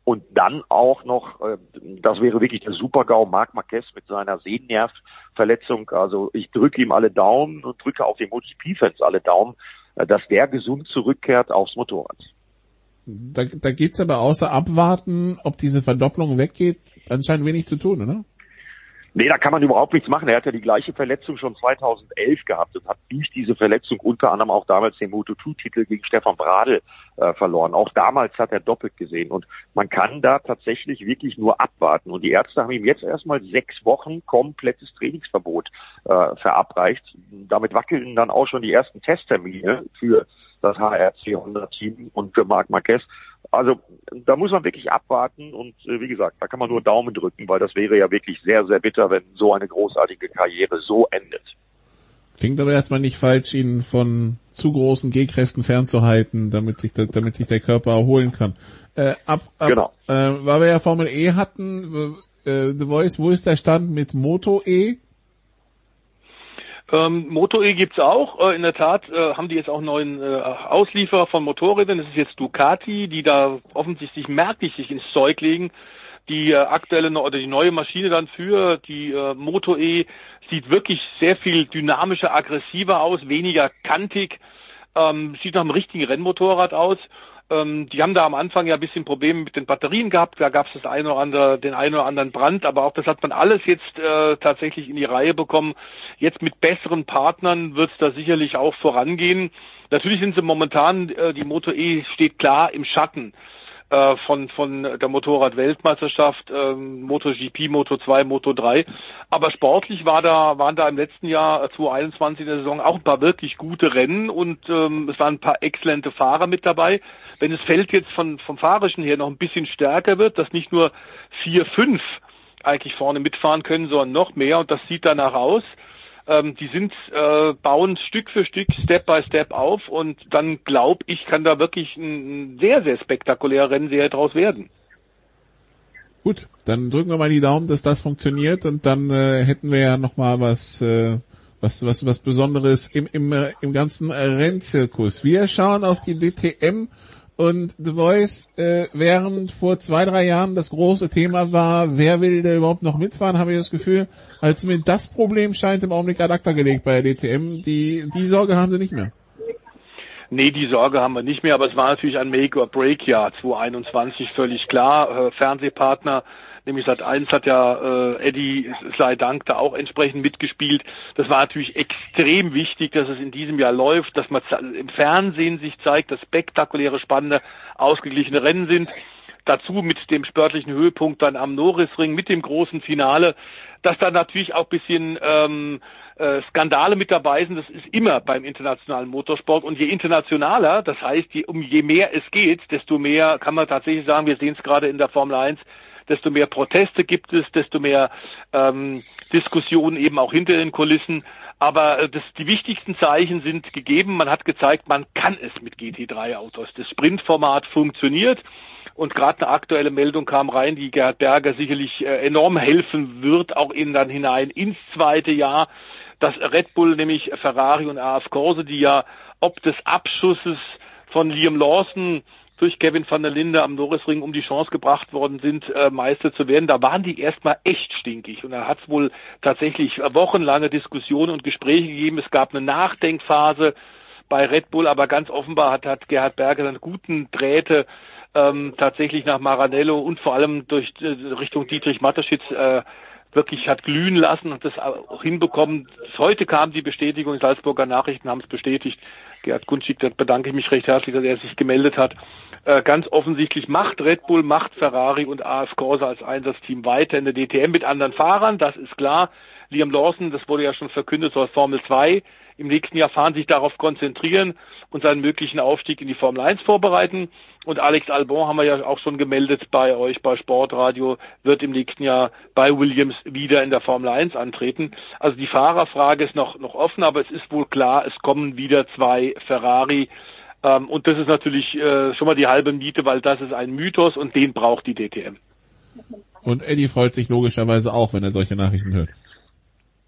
und dann auch noch, äh, das wäre wirklich der Super-GAU, Marc Marquez mit seiner Sehnervverletzung. Also ich drücke ihm alle Daumen und drücke auch den MotoGP-Fans alle Daumen, äh, dass der gesund zurückkehrt aufs Motorrad. Da, da geht's aber außer abwarten, ob diese Verdopplung weggeht, anscheinend wenig zu tun, oder? Nee, da kann man überhaupt nichts machen. Er hat ja die gleiche Verletzung schon 2011 gehabt und hat durch diese Verletzung unter anderem auch damals den Moto2-Titel gegen Stefan Bradl äh, verloren. Auch damals hat er doppelt gesehen und man kann da tatsächlich wirklich nur abwarten. Und die Ärzte haben ihm jetzt erstmal sechs Wochen komplettes Trainingsverbot äh, verabreicht. Damit wackeln dann auch schon die ersten Testtermine für das HR200-Team und für Marc Marquez. Also da muss man wirklich abwarten und äh, wie gesagt, da kann man nur Daumen drücken, weil das wäre ja wirklich sehr, sehr bitter, wenn so eine großartige Karriere so endet. Klingt aber erstmal nicht falsch, ihn von zu großen G-Kräften fernzuhalten, damit sich, der, damit sich der Körper erholen kann. Äh, ab, ab, genau. äh, weil wir ja Formel E hatten, äh, The Voice, wo ist der Stand mit Moto E? Ähm, Moto E gibt's auch. Äh, in der Tat äh, haben die jetzt auch neuen äh, Auslieferer von Motorrädern. Das ist jetzt Ducati, die da offensichtlich merklich sich ins Zeug legen. Die äh, aktuelle oder die neue Maschine dann für die äh, Moto E sieht wirklich sehr viel dynamischer, aggressiver aus, weniger kantig, ähm, sieht nach einem richtigen Rennmotorrad aus ähm, die haben da am Anfang ja ein bisschen Probleme mit den Batterien gehabt. Da gab es das eine oder andere, den einen oder anderen Brand, aber auch das hat man alles jetzt äh, tatsächlich in die Reihe bekommen. Jetzt mit besseren Partnern wird es da sicherlich auch vorangehen. Natürlich sind sie momentan, äh, die Moto E steht klar im Schatten äh, von, von der Motorrad-Weltmeisterschaft, äh, MotoGP, Moto2, Moto3. Aber sportlich war da, waren da im letzten Jahr 2021 in der Saison auch ein paar wirklich gute Rennen und ähm, es waren ein paar exzellente Fahrer mit dabei. Wenn das Feld jetzt von, vom Fahrerischen her noch ein bisschen stärker wird, dass nicht nur vier, fünf eigentlich vorne mitfahren können, sondern noch mehr und das sieht danach aus, ähm, die sind äh, bauen Stück für Stück, Step by Step auf und dann glaube ich, kann da wirklich ein, sehr, sehr spektakulärer Rennserie draus werden. Gut, dann drücken wir mal die Daumen, dass das funktioniert und dann äh, hätten wir ja noch mal was äh, was was was Besonderes im im äh, im ganzen Rennzirkus. Wir schauen auf die DTM und The Voice, äh, während vor zwei, drei Jahren das große Thema war, wer will da überhaupt noch mitfahren, habe ich das Gefühl, als mir das Problem scheint im Augenblick ad acta gelegt bei der DTM. Die, die Sorge haben sie nicht mehr. Nee, die Sorge haben wir nicht mehr, aber es war natürlich ein Make-or-Break-Jahr 2021, völlig klar. Äh, Fernsehpartner nämlich Sat 1 hat ja äh, Eddie sei Dank da auch entsprechend mitgespielt. Das war natürlich extrem wichtig, dass es in diesem Jahr läuft, dass man im Fernsehen sich zeigt, dass spektakuläre, spannende, ausgeglichene Rennen sind. Dazu mit dem sportlichen Höhepunkt dann am Norrisring, mit dem großen Finale, dass da natürlich auch bisschen ähm, äh, Skandale mit dabei sind. Das ist immer beim internationalen Motorsport. Und je internationaler, das heißt, je, um je mehr es geht, desto mehr kann man tatsächlich sagen, wir sehen es gerade in der Formel 1, desto mehr Proteste gibt es, desto mehr ähm, Diskussionen eben auch hinter den Kulissen. Aber äh, das, die wichtigsten Zeichen sind gegeben. Man hat gezeigt, man kann es mit GT3-Autos. Das Sprintformat funktioniert. Und gerade eine aktuelle Meldung kam rein, die Gerhard Berger sicherlich äh, enorm helfen wird, auch in dann hinein ins zweite Jahr dass Red Bull, nämlich Ferrari und AF Corse, die ja ob des Abschusses von Liam Lawson durch Kevin van der Linde am Norrisring um die Chance gebracht worden sind, äh, Meister zu werden. Da waren die erstmal echt stinkig. Und da hat es wohl tatsächlich wochenlange Diskussionen und Gespräche gegeben. Es gab eine Nachdenkphase bei Red Bull, aber ganz offenbar hat, hat Gerhard Berger dann guten Drähte ähm, tatsächlich nach Maranello und vor allem durch äh, Richtung Dietrich Mateschitz äh, wirklich hat glühen lassen und das auch hinbekommen. Heute kam die Bestätigung, Salzburger Nachrichten haben es bestätigt. Gerhard Gunschik, da bedanke ich mich recht herzlich, dass er sich gemeldet hat. Äh, ganz offensichtlich macht Red Bull, macht Ferrari und AF Corsa als Einsatzteam weiter in der DTM mit anderen Fahrern, das ist klar. Liam Lawson, das wurde ja schon verkündet, soll Formel 2 im nächsten Jahr fahren, sich darauf konzentrieren und seinen möglichen Aufstieg in die Formel 1 vorbereiten. Und Alex Albon haben wir ja auch schon gemeldet bei euch bei Sportradio, wird im nächsten Jahr bei Williams wieder in der Formel 1 antreten. Also die Fahrerfrage ist noch, noch offen, aber es ist wohl klar, es kommen wieder zwei Ferrari. Ähm, und das ist natürlich äh, schon mal die halbe Miete, weil das ist ein Mythos und den braucht die DTM. Und Eddie freut sich logischerweise auch, wenn er solche Nachrichten hört.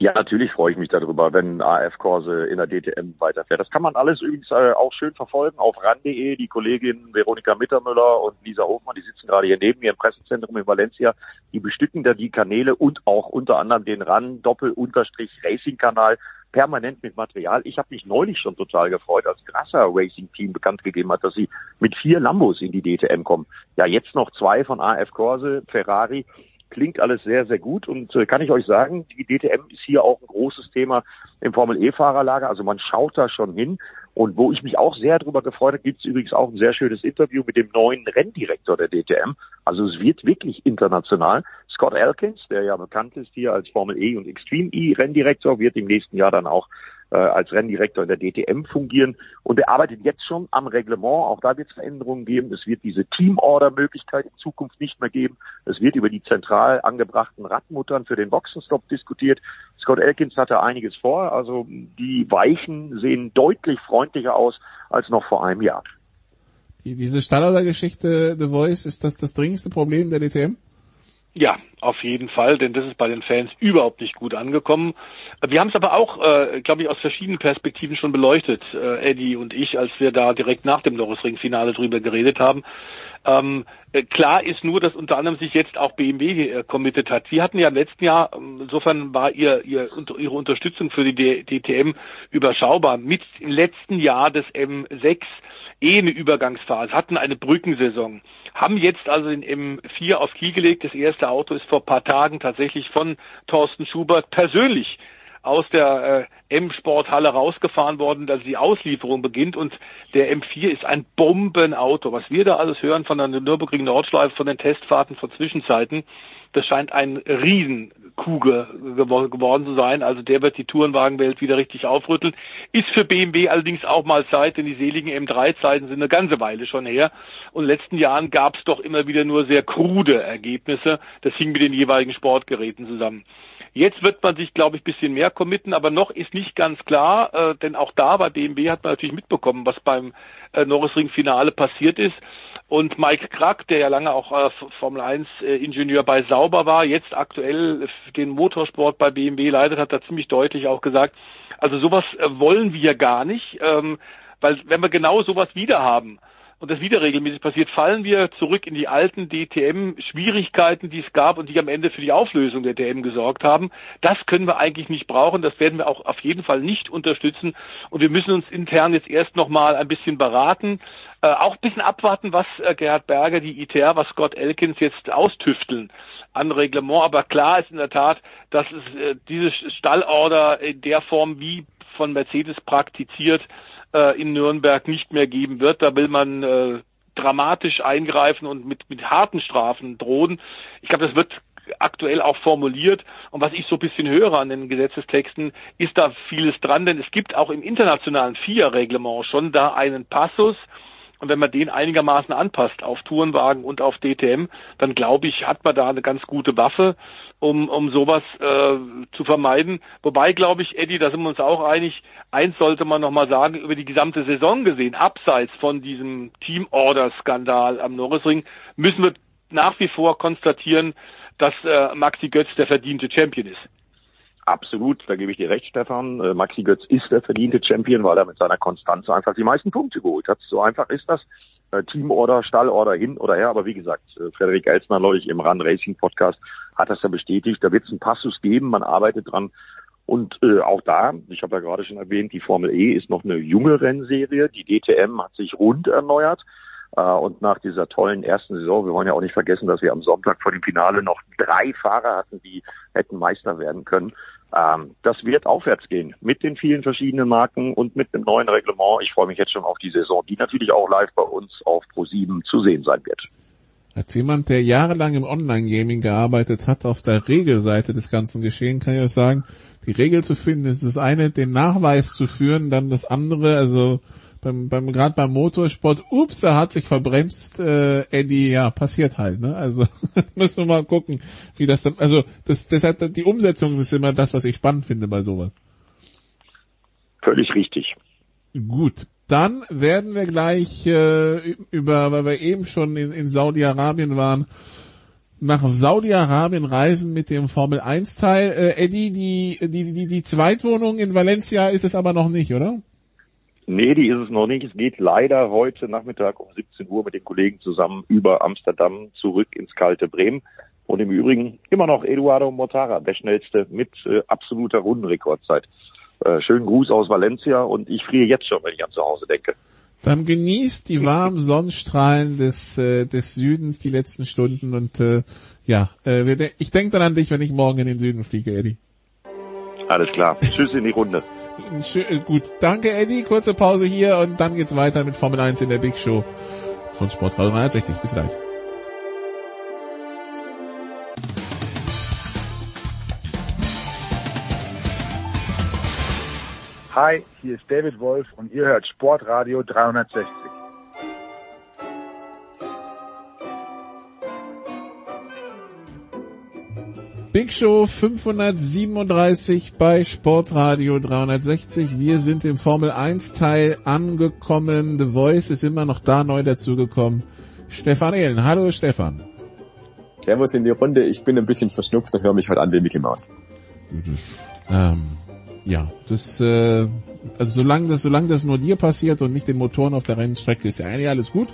Ja, natürlich freue ich mich darüber, wenn AF Korse in der DTM weiterfährt. Das kann man alles übrigens äh, auch schön verfolgen auf ran.de. Die Kollegin Veronika Mittermüller und Lisa Hofmann, die sitzen gerade hier neben mir im Pressezentrum in Valencia, die bestücken da die Kanäle und auch unter anderem den RAN Doppel-Unterstrich Racing-Kanal permanent mit Material. Ich habe mich neulich schon total gefreut, als Grasser Racing Team bekannt gegeben hat, dass sie mit vier Lambos in die DTM kommen. Ja, jetzt noch zwei von AF Corse, Ferrari klingt alles sehr, sehr gut und äh, kann ich euch sagen, die DTM ist hier auch ein großes Thema im Formel-E-Fahrerlager. Also man schaut da schon hin. Und wo ich mich auch sehr darüber gefreut habe, gibt es übrigens auch ein sehr schönes Interview mit dem neuen Renndirektor der DTM. Also es wird wirklich international. Scott Elkins, der ja bekannt ist hier als Formel E und Extreme E Renndirektor, wird im nächsten Jahr dann auch äh, als Renndirektor in der DTM fungieren. Und er arbeitet jetzt schon am Reglement. Auch da wird es Veränderungen geben. Es wird diese Teamorder-Möglichkeit in Zukunft nicht mehr geben. Es wird über die zentral angebrachten Radmuttern für den Boxenstopp diskutiert. Scott Elkins hatte einiges vor. Also die Weichen sehen deutlich freundlicher aus als noch vor einem Jahr. Die, diese Stallorder-Geschichte, The Voice, ist das das dringendste Problem der DTM? Ja, auf jeden Fall, denn das ist bei den Fans überhaupt nicht gut angekommen. Wir haben es aber auch, äh, glaube ich, aus verschiedenen Perspektiven schon beleuchtet, äh, Eddie und ich, als wir da direkt nach dem Norrisring-Finale drüber geredet haben. Ähm, äh, klar ist nur, dass unter anderem sich jetzt auch BMW äh, committed hat. Sie hatten ja im letzten Jahr, ähm, insofern war ihr, ihr, Ihre Unterstützung für die DTM überschaubar. Mit im letzten Jahr des M6 eh eine Übergangsphase, hatten eine Brückensaison haben jetzt also den M4 auf Kiel gelegt. Das erste Auto ist vor paar Tagen tatsächlich von Thorsten Schubert persönlich aus der äh, M-Sporthalle rausgefahren worden, dass die Auslieferung beginnt und der M4 ist ein Bombenauto. Was wir da alles hören von der Nürburgring Nordschleife, von den Testfahrten, von Zwischenzeiten, das scheint ein Riesenkugel geworden zu sein. Also der wird die Tourenwagenwelt wieder richtig aufrütteln. Ist für BMW allerdings auch mal Zeit, denn die seligen M3-Zeiten sind eine ganze Weile schon her. Und in den letzten Jahren gab es doch immer wieder nur sehr krude Ergebnisse. Das hing mit den jeweiligen Sportgeräten zusammen. Jetzt wird man sich, glaube ich, bisschen mehr committen, aber noch ist nicht ganz klar, äh, denn auch da bei BMW hat man natürlich mitbekommen, was beim äh, Norrisring-Finale passiert ist. Und Mike Krack, der ja lange auch äh, Formel 1 äh, bei Sauber war, jetzt aktuell den Motorsport bei BMW leitet, hat da ziemlich deutlich auch gesagt, also sowas äh, wollen wir gar nicht, ähm, weil wenn wir genau sowas wieder haben, und das wieder regelmäßig passiert, fallen wir zurück in die alten DTM-Schwierigkeiten, die es gab und die am Ende für die Auflösung der DTM gesorgt haben. Das können wir eigentlich nicht brauchen. Das werden wir auch auf jeden Fall nicht unterstützen. Und wir müssen uns intern jetzt erst nochmal ein bisschen beraten, äh, auch ein bisschen abwarten, was äh, Gerhard Berger, die ITR, was Scott Elkins jetzt austüfteln an Reglement. Aber klar ist in der Tat, dass es äh, diese Stallorder in der Form wie von Mercedes praktiziert äh, in Nürnberg nicht mehr geben wird. Da will man äh, dramatisch eingreifen und mit, mit harten Strafen drohen. Ich glaube, das wird aktuell auch formuliert. Und was ich so ein bisschen höre an den Gesetzestexten, ist da vieles dran, denn es gibt auch im internationalen FIA-Reglement schon da einen Passus, und wenn man den einigermaßen anpasst auf Tourenwagen und auf DTM, dann glaube ich, hat man da eine ganz gute Waffe, um, um sowas äh, zu vermeiden. Wobei, glaube ich, Eddie, da sind wir uns auch einig, eins sollte man nochmal sagen, über die gesamte Saison gesehen, abseits von diesem Team-Order-Skandal am Norrisring, müssen wir nach wie vor konstatieren, dass äh, Maxi Götz der verdiente Champion ist. Absolut, da gebe ich dir recht, Stefan. Äh, Maxi Götz ist der verdiente Champion, weil er mit seiner Konstanz einfach die meisten Punkte geholt hat. So einfach ist das. Äh, Teamorder, Stallorder hin oder her. Aber wie gesagt, äh, Frederik Elsner neulich im Run Racing Podcast hat das ja bestätigt. Da wird es einen Passus geben, man arbeitet dran. Und äh, auch da, ich habe ja gerade schon erwähnt, die Formel E ist noch eine junge Rennserie. Die DTM hat sich rund erneuert. Äh, und nach dieser tollen ersten Saison, wir wollen ja auch nicht vergessen, dass wir am Sonntag vor dem Finale noch drei Fahrer hatten, die hätten Meister werden können. Ähm, das wird aufwärts gehen mit den vielen verschiedenen Marken und mit dem neuen Reglement. Ich freue mich jetzt schon auf die Saison, die natürlich auch live bei uns auf Pro7 zu sehen sein wird. Als jemand, der jahrelang im Online-Gaming gearbeitet hat, auf der Regelseite des ganzen Geschehen, kann ich euch sagen, die Regel zu finden ist das eine, den Nachweis zu führen, dann das andere, also beim, beim gerade beim Motorsport, ups, er hat sich verbremst, äh, Eddie, ja, passiert halt, ne? Also müssen wir mal gucken, wie das dann, also das deshalb die Umsetzung ist immer das, was ich spannend finde bei sowas. Völlig richtig. Gut, dann werden wir gleich äh, über, weil wir eben schon in, in Saudi-Arabien waren, nach Saudi-Arabien reisen mit dem Formel 1 Teil. Äh, Eddie, die, die, die, die Zweitwohnung in Valencia ist es aber noch nicht, oder? Nee, die ist es noch nicht. Es geht leider heute Nachmittag um 17 Uhr mit den Kollegen zusammen über Amsterdam zurück ins kalte Bremen. Und im Übrigen immer noch Eduardo Mortara, der schnellste mit äh, absoluter Rundenrekordzeit. Äh, schönen Gruß aus Valencia und ich friere jetzt schon, wenn ich an zu Hause denke. Dann genießt die warmen Sonnenstrahlen des, äh, des Südens die letzten Stunden und äh, ja, äh, ich denke dann an dich, wenn ich morgen in den Süden fliege, Eddie. Alles klar. Tschüss in die Runde. Äh, gut, danke Eddie. Kurze Pause hier und dann geht's weiter mit Formel 1 in der Big Show von Sportradio 360. Bis gleich. Hi, hier ist David Wolf und ihr hört Sportradio 360. Big Show 537 bei Sportradio 360. Wir sind im Formel 1 Teil angekommen. The Voice ist immer noch da neu dazugekommen. Stefan Ehlen. Hallo Stefan. Servus in die Runde. Ich bin ein bisschen verschnupft und höre mich heute an wie Mickey Mouse. Ähm, ja, das, äh, also solange das, solange das nur dir passiert und nicht den Motoren auf der Rennstrecke, ist ja eigentlich alles gut.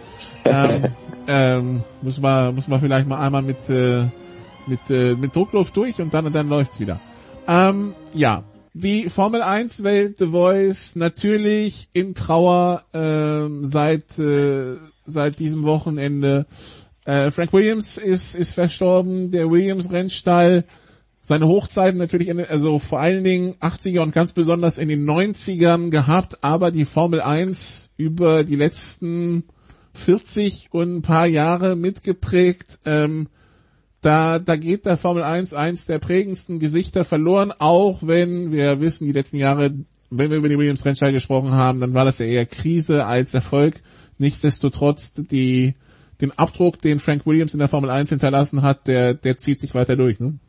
Ähm, ähm, muss man, muss man vielleicht mal einmal mit, äh, mit, äh, mit Druckluft durch und dann, dann läuft's wieder. Ähm, ja, die Formel 1 Welt, The Voice, natürlich in Trauer äh, seit äh, seit diesem Wochenende. Äh, Frank Williams ist ist verstorben, der Williams Rennstall, seine Hochzeiten natürlich, in, also vor allen Dingen 80er und ganz besonders in den 90ern gehabt, aber die Formel 1 über die letzten 40 und ein paar Jahre mitgeprägt. Ähm, da, da geht der Formel 1 eins der prägendsten Gesichter verloren, auch wenn wir wissen, die letzten Jahre, wenn wir über die Williams Rennstall gesprochen haben, dann war das ja eher Krise als Erfolg. Nichtsdestotrotz, die, den Abdruck, den Frank Williams in der Formel 1 hinterlassen hat, der, der zieht sich weiter durch, ne?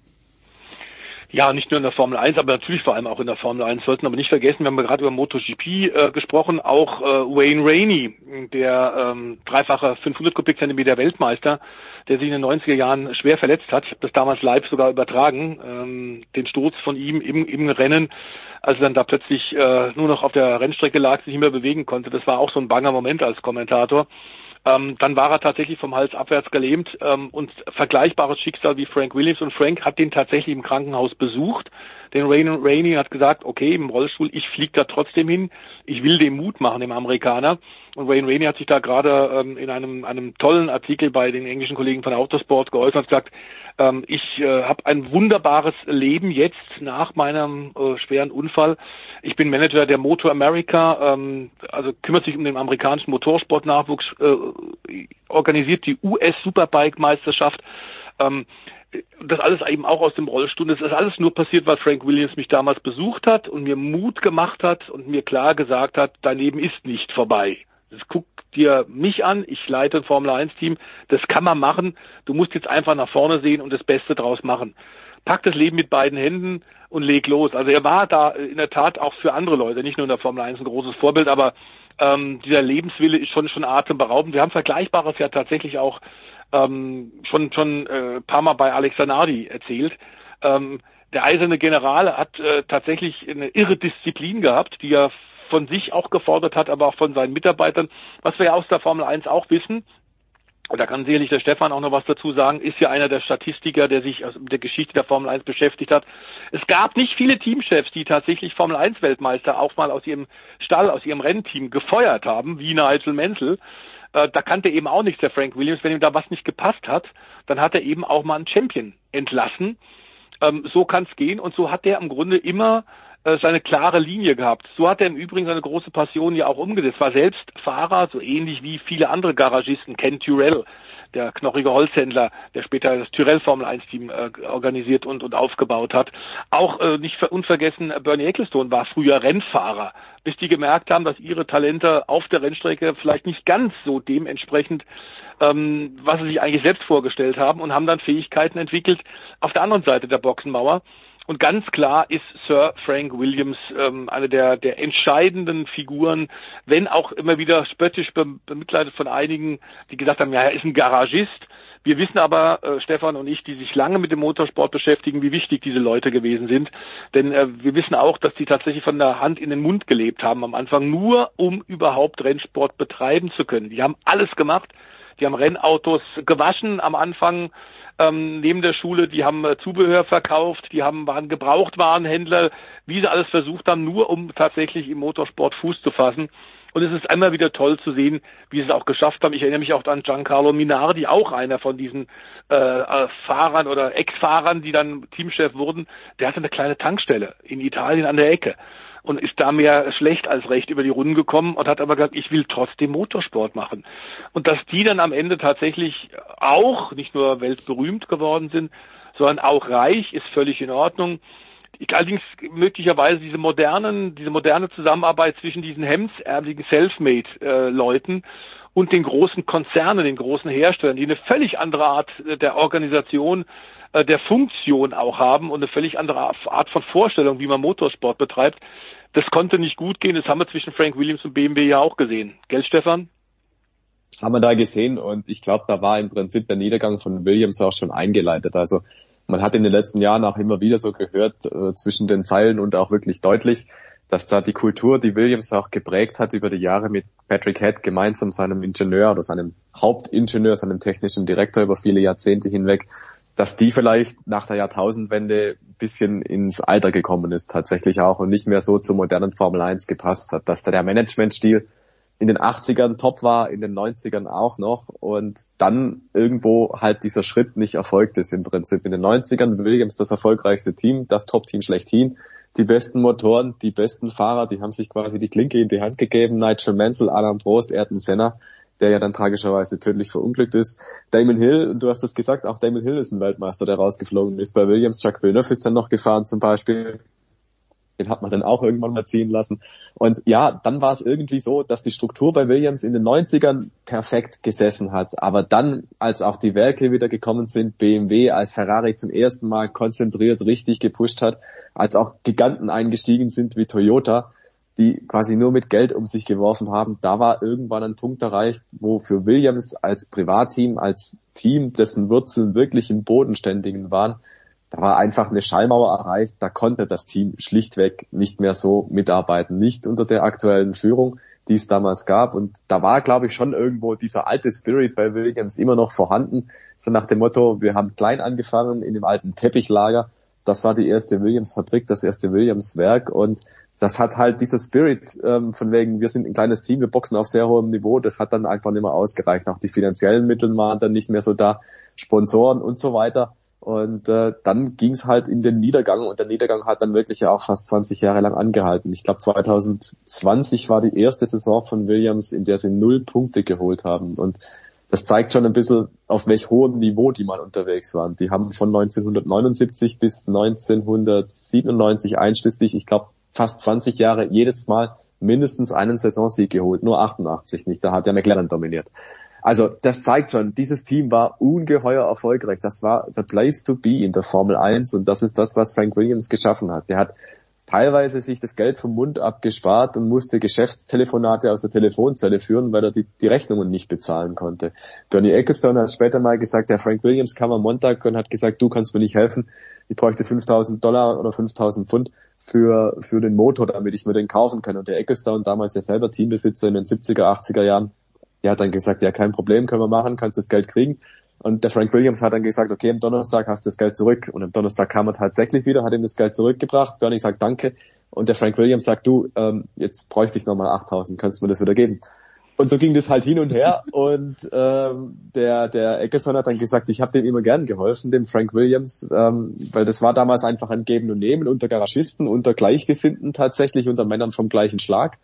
Ja, nicht nur in der Formel 1, aber natürlich vor allem auch in der Formel 1. Sollten aber nicht vergessen, wir haben gerade über MotoGP äh, gesprochen, auch äh, Wayne Rainey, der ähm, dreifache 500 Kubikzentimeter Weltmeister, der sich in den 90er Jahren schwer verletzt hat. Ich habe das damals live sogar übertragen, ähm, den Sturz von ihm im, im Rennen, als er dann da plötzlich äh, nur noch auf der Rennstrecke lag, sich nicht mehr bewegen konnte. Das war auch so ein banger Moment als Kommentator. Ähm, dann war er tatsächlich vom Hals abwärts gelähmt ähm, und vergleichbares Schicksal wie Frank Williams und Frank hat den tatsächlich im Krankenhaus besucht. Denn Rainey, hat gesagt, okay, im Rollstuhl, ich fliege da trotzdem hin, ich will dem Mut machen, dem Amerikaner. Und Wayne Rainey hat sich da gerade ähm, in einem, einem tollen Artikel bei den englischen Kollegen von Autosport geäußert und gesagt, ähm, ich äh, habe ein wunderbares Leben jetzt nach meinem äh, schweren Unfall. Ich bin Manager der Motor America, ähm, also kümmert sich um den amerikanischen Motorsportnachwuchs, äh, organisiert die US Superbike Meisterschaft. Ähm, das alles eben auch aus dem Rollstuhl. Das ist alles nur passiert, weil Frank Williams mich damals besucht hat und mir Mut gemacht hat und mir klar gesagt hat, dein Leben ist nicht vorbei. Das guck dir mich an, ich leite ein Formel 1 Team, das kann man machen. Du musst jetzt einfach nach vorne sehen und das Beste draus machen. Pack das Leben mit beiden Händen und leg los. Also er war da in der Tat auch für andere Leute, nicht nur in der Formel 1 ein großes Vorbild, aber ähm, dieser Lebenswille ist schon schon atemberaubend. Wir haben Vergleichbares ja tatsächlich auch ähm, schon schon äh, paar Mal bei Alex Zanardi erzählt. Ähm, der eiserne General hat äh, tatsächlich eine irre Disziplin gehabt, die er von sich auch gefordert hat, aber auch von seinen Mitarbeitern. Was wir ja aus der Formel 1 auch wissen, und da kann sicherlich der Stefan auch noch was dazu sagen, ist ja einer der Statistiker, der sich mit der Geschichte der Formel 1 beschäftigt hat. Es gab nicht viele Teamchefs, die tatsächlich Formel 1 Weltmeister auch mal aus ihrem Stall, aus ihrem Rennteam gefeuert haben, wie Nigel Mansell. Äh, da kannte eben auch nichts der Frank Williams. Wenn ihm da was nicht gepasst hat, dann hat er eben auch mal einen Champion entlassen. Ähm, so kann es gehen und so hat er im Grunde immer äh, seine klare Linie gehabt. So hat er im Übrigen seine große Passion ja auch umgesetzt. War selbst Fahrer, so ähnlich wie viele andere Garagisten. Ken Tyrell, der knochige Holzhändler, der später das Tyrell Formel 1 Team äh, organisiert und, und aufgebaut hat. Auch äh, nicht unvergessen, Bernie Ecclestone war früher Rennfahrer, bis die gemerkt haben, dass ihre Talente auf der Rennstrecke vielleicht nicht ganz so dementsprechend ähm, was sie sich eigentlich selbst vorgestellt haben und haben dann Fähigkeiten entwickelt auf der anderen Seite der Boxenmauer. Und ganz klar ist Sir Frank Williams ähm, eine der, der entscheidenden Figuren, wenn auch immer wieder spöttisch bemitleidet von einigen, die gesagt haben, ja, er ist ein Garagist. Wir wissen aber, äh, Stefan und ich, die sich lange mit dem Motorsport beschäftigen, wie wichtig diese Leute gewesen sind. Denn äh, wir wissen auch, dass die tatsächlich von der Hand in den Mund gelebt haben am Anfang, nur um überhaupt Rennsport betreiben zu können. Die haben alles gemacht. Die haben Rennautos gewaschen am Anfang ähm, neben der Schule, die haben äh, Zubehör verkauft, die haben waren Gebrauchtwarenhändler, wie sie alles versucht haben, nur um tatsächlich im Motorsport Fuß zu fassen. Und es ist einmal wieder toll zu sehen, wie sie es auch geschafft haben. Ich erinnere mich auch an Giancarlo Minardi, auch einer von diesen äh, äh, Fahrern oder Ex-Fahrern, die dann Teamchef wurden. Der hatte eine kleine Tankstelle in Italien an der Ecke und ist da mehr schlecht als recht über die Runden gekommen und hat aber gesagt, ich will trotzdem Motorsport machen. Und dass die dann am Ende tatsächlich auch nicht nur weltberühmt geworden sind, sondern auch reich, ist völlig in Ordnung. Allerdings möglicherweise diese modernen, diese moderne Zusammenarbeit zwischen diesen hemdsärmeligen Selfmade-Leuten und den großen Konzernen, den großen Herstellern, die eine völlig andere Art der Organisation äh, der Funktion auch haben und eine völlig andere Art von Vorstellung, wie man Motorsport betreibt. Das konnte nicht gut gehen. Das haben wir zwischen Frank Williams und BMW ja auch gesehen. Gell, Stefan? Haben wir da gesehen und ich glaube, da war im Prinzip der Niedergang von Williams auch schon eingeleitet. Also man hat in den letzten Jahren auch immer wieder so gehört, äh, zwischen den Zeilen und auch wirklich deutlich, dass da die Kultur, die Williams auch geprägt hat über die Jahre mit Patrick Head gemeinsam seinem Ingenieur oder seinem Hauptingenieur, seinem technischen Direktor über viele Jahrzehnte hinweg, dass die vielleicht nach der Jahrtausendwende ein bisschen ins Alter gekommen ist tatsächlich auch und nicht mehr so zur modernen Formel 1 gepasst hat, dass da der Managementstil in den 80ern top war, in den 90ern auch noch und dann irgendwo halt dieser Schritt nicht erfolgt ist im Prinzip. In den 90ern Williams das erfolgreichste Team, das Top-Team schlechthin, die besten Motoren, die besten Fahrer, die haben sich quasi die Klinke in die Hand gegeben, Nigel Mansell, Alan Prost, Ayrton Senna der ja dann tragischerweise tödlich verunglückt ist. Damon Hill, du hast es gesagt, auch Damon Hill ist ein Weltmeister, der rausgeflogen ist. Bei Williams, Jacques Villeneuve ist dann noch gefahren zum Beispiel. Den hat man dann auch irgendwann mal ziehen lassen. Und ja, dann war es irgendwie so, dass die Struktur bei Williams in den 90ern perfekt gesessen hat. Aber dann, als auch die Werke wieder gekommen sind, BMW als Ferrari zum ersten Mal konzentriert richtig gepusht hat, als auch Giganten eingestiegen sind wie Toyota, die quasi nur mit Geld um sich geworfen haben. Da war irgendwann ein Punkt erreicht, wo für Williams als Privatteam, als Team, dessen Wurzeln wirklich im Bodenständigen waren, da war einfach eine Schallmauer erreicht. Da konnte das Team schlichtweg nicht mehr so mitarbeiten. Nicht unter der aktuellen Führung. die es damals gab. Und da war, glaube ich, schon irgendwo dieser alte Spirit bei Williams immer noch vorhanden. So nach dem Motto, wir haben klein angefangen in dem alten Teppichlager. Das war die erste Williams-Fabrik, das erste Williams-Werk. Und das hat halt dieser Spirit ähm, von wegen, wir sind ein kleines Team, wir boxen auf sehr hohem Niveau, das hat dann einfach nicht mehr ausgereicht. Auch die finanziellen Mittel waren dann nicht mehr so da, Sponsoren und so weiter. Und äh, dann ging es halt in den Niedergang und der Niedergang hat dann wirklich ja auch fast 20 Jahre lang angehalten. Ich glaube 2020 war die erste Saison von Williams, in der sie null Punkte geholt haben. Und das zeigt schon ein bisschen, auf welch hohem Niveau die mal unterwegs waren. Die haben von 1979 bis 1997 einschließlich, ich glaube, fast 20 Jahre jedes Mal mindestens einen Saisonsieg geholt. Nur 88 nicht. Da hat ja McLaren dominiert. Also das zeigt schon, dieses Team war ungeheuer erfolgreich. Das war the place to be in der Formel 1 und das ist das, was Frank Williams geschaffen hat. Der hat teilweise sich das Geld vom Mund abgespart und musste Geschäftstelefonate aus der Telefonzelle führen, weil er die, die Rechnungen nicht bezahlen konnte. Bernie Ecclestone hat später mal gesagt, der Frank Williams kam am Montag und hat gesagt, du kannst mir nicht helfen, ich bräuchte 5000 Dollar oder 5000 Pfund für, für den Motor, damit ich mir den kaufen kann. Und der Ecclestone, damals ja selber Teambesitzer in den 70er, 80er Jahren, der hat dann gesagt, ja, kein Problem, können wir machen, kannst das Geld kriegen. Und der Frank Williams hat dann gesagt, okay, am Donnerstag hast du das Geld zurück. Und am Donnerstag kam er tatsächlich wieder, hat ihm das Geld zurückgebracht. Bernie sagt Danke. Und der Frank Williams sagt, du, ähm, jetzt bräuchte ich nochmal 8000, kannst du mir das wieder geben? Und so ging das halt hin und her. Und ähm, der, der Eckerson hat dann gesagt, ich habe dem immer gern geholfen, dem Frank Williams, ähm, weil das war damals einfach ein Geben und Nehmen unter Garagisten, unter Gleichgesinnten tatsächlich, unter Männern vom gleichen Schlag.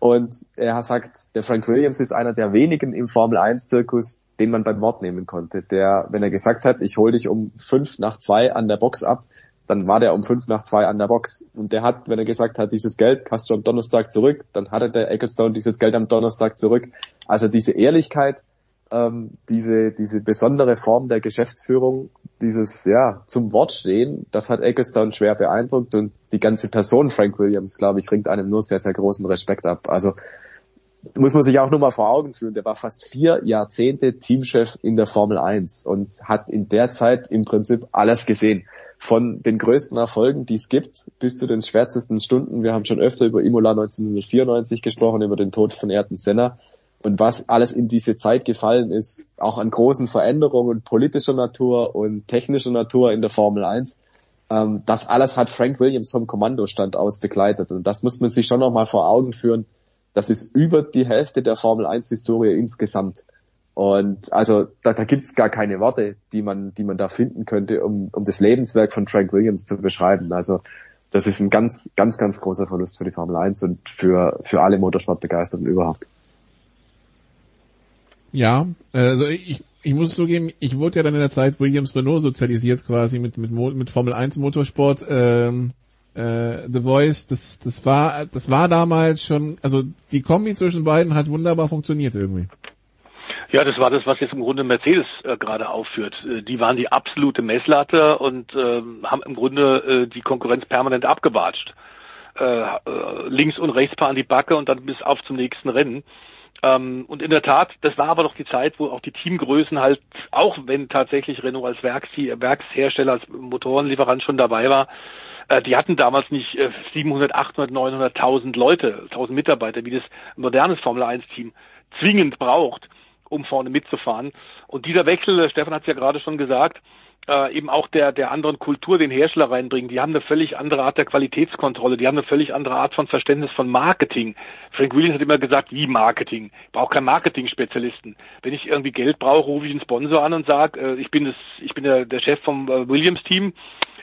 Und er sagt, der Frank Williams ist einer der wenigen im Formel 1 Zirkus, den man beim Wort nehmen konnte. Der, wenn er gesagt hat, ich hole dich um fünf nach zwei an der Box ab, dann war der um fünf nach zwei an der Box. Und der hat, wenn er gesagt hat, dieses Geld hast du am Donnerstag zurück, dann hatte der Ecclestone dieses Geld am Donnerstag zurück. Also diese Ehrlichkeit, ähm, diese, diese besondere Form der Geschäftsführung, dieses ja zum Wort stehen, das hat Ecclestone schwer beeindruckt und die ganze Person Frank Williams, glaube ich, ringt einem nur sehr, sehr großen Respekt ab. Also muss man sich auch nur mal vor Augen führen, der war fast vier Jahrzehnte Teamchef in der Formel 1 und hat in der Zeit im Prinzip alles gesehen. Von den größten Erfolgen, die es gibt, bis zu den schwärzesten Stunden. Wir haben schon öfter über Imola 1994 gesprochen, über den Tod von Ayrton Senna und was alles in diese Zeit gefallen ist, auch an großen Veränderungen politischer Natur und technischer Natur in der Formel 1. Ähm, das alles hat Frank Williams vom Kommandostand aus begleitet. Und das muss man sich schon nochmal vor Augen führen. Das ist über die Hälfte der Formel 1 Historie insgesamt. Und also da, da gibt gar keine Worte, die man, die man da finden könnte, um, um das Lebenswerk von Frank Williams zu beschreiben. Also das ist ein ganz, ganz, ganz großer Verlust für die Formel 1 und für, für alle Motorsportbegeisterten überhaupt. Ja, also ich, ich muss zugeben, ich wurde ja dann in der Zeit Williams Renault sozialisiert quasi mit, mit, mit Formel 1 Motorsport. Ähm, äh, The Voice, das, das war, das war damals schon, also die Kombi zwischen beiden hat wunderbar funktioniert irgendwie. Ja, das war das, was jetzt im Grunde Mercedes äh, gerade aufführt. Äh, die waren die absolute Messlatte und äh, haben im Grunde äh, die Konkurrenz permanent abgewatscht. Äh, äh, links und rechts fahren die Backe und dann bis auf zum nächsten Rennen. Ähm, und in der Tat, das war aber doch die Zeit, wo auch die Teamgrößen halt, auch wenn tatsächlich Renault als Werks Werkshersteller, als Motorenlieferant schon dabei war, äh, die hatten damals nicht äh, 700, 800, 900, 1000 Leute, 1000 Mitarbeiter, wie das modernes Formel 1 Team zwingend braucht, um vorne mitzufahren. Und dieser Wechsel, Stefan hat es ja gerade schon gesagt, äh, eben auch der, der anderen Kultur den Hersteller reinbringen. Die haben eine völlig andere Art der Qualitätskontrolle, die haben eine völlig andere Art von Verständnis von Marketing. Frank Williams hat immer gesagt, wie Marketing? Ich brauche keinen Marketing-Spezialisten. Wenn ich irgendwie Geld brauche, rufe ich einen Sponsor an und sage, äh, ich bin das, ich bin der, der Chef vom äh, Williams-Team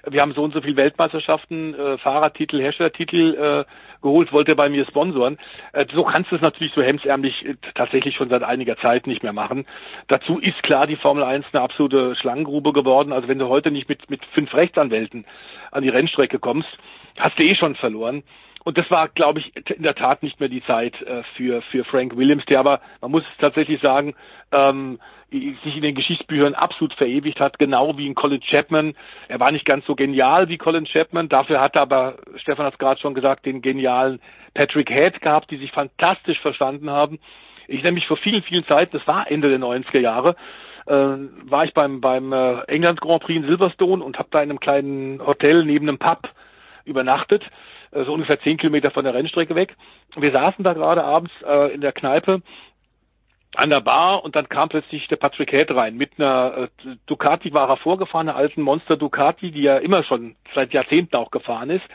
wir haben so und so viel Weltmeisterschaften, äh, Fahrertitel, Herstellertitel äh, geholt, wollte bei mir sponsoren. Äh, so kannst du es natürlich so hemsärmlich äh, tatsächlich schon seit einiger Zeit nicht mehr machen. Dazu ist klar die Formel 1 eine absolute Schlangengrube geworden. Also wenn du heute nicht mit, mit fünf Rechtsanwälten an die Rennstrecke kommst, hast du eh schon verloren. Und das war, glaube ich, in der Tat nicht mehr die Zeit äh, für, für Frank Williams, der aber, man muss es tatsächlich sagen, ähm, sich in den Geschichtsbüchern absolut verewigt hat, genau wie in Colin Chapman. Er war nicht ganz so genial wie Colin Chapman, dafür hat er aber, Stefan hat es gerade schon gesagt, den genialen Patrick Head gehabt, die sich fantastisch verstanden haben. Ich nämlich vor vielen, vielen Zeiten, das war Ende der 90er Jahre, äh, war ich beim, beim äh, England Grand Prix in Silverstone und habe da in einem kleinen Hotel neben einem Pub übernachtet so ungefähr zehn Kilometer von der Rennstrecke weg. Wir saßen da gerade abends äh, in der Kneipe an der Bar und dann kam plötzlich der Patrick Head rein mit einer äh, Ducati war er vorgefahren, einer alten Monster Ducati, die er immer schon seit Jahrzehnten auch gefahren ist.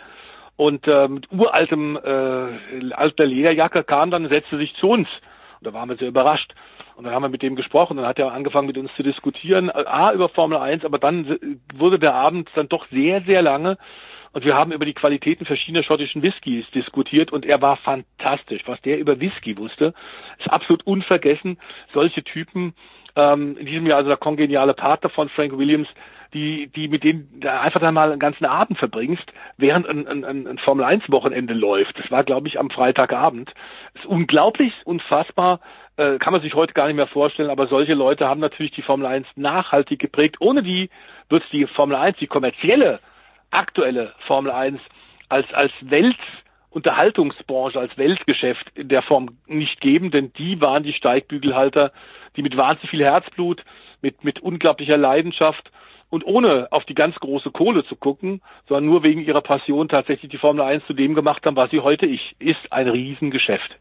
Und äh, mit uraltem äh, alter Lederjacke kam dann, setzte sich zu uns. Und da waren wir sehr überrascht. Und dann haben wir mit dem gesprochen, dann hat er angefangen mit uns zu diskutieren, A über Formel 1, aber dann wurde der Abend dann doch sehr, sehr lange und wir haben über die Qualitäten verschiedener schottischen Whiskys diskutiert und er war fantastisch. Was der über Whisky wusste, ist absolut unvergessen. Solche Typen, ähm, in diesem Jahr also der kongeniale Partner von Frank Williams, die, die mit denen da einfach dann mal einen ganzen Abend verbringst, während ein, ein, ein Formel 1 Wochenende läuft. Das war, glaube ich, am Freitagabend. Das ist unglaublich, unfassbar, äh, kann man sich heute gar nicht mehr vorstellen, aber solche Leute haben natürlich die Formel 1 nachhaltig geprägt. Ohne die wird die Formel 1, die kommerzielle, aktuelle Formel 1 als, als Weltunterhaltungsbranche, als Weltgeschäft in der Form nicht geben, denn die waren die Steigbügelhalter, die mit wahnsinnig viel Herzblut, mit, mit unglaublicher Leidenschaft und ohne auf die ganz große Kohle zu gucken, sondern nur wegen ihrer Passion tatsächlich die Formel 1 zu dem gemacht haben, was sie heute ist, ist ein Riesengeschäft.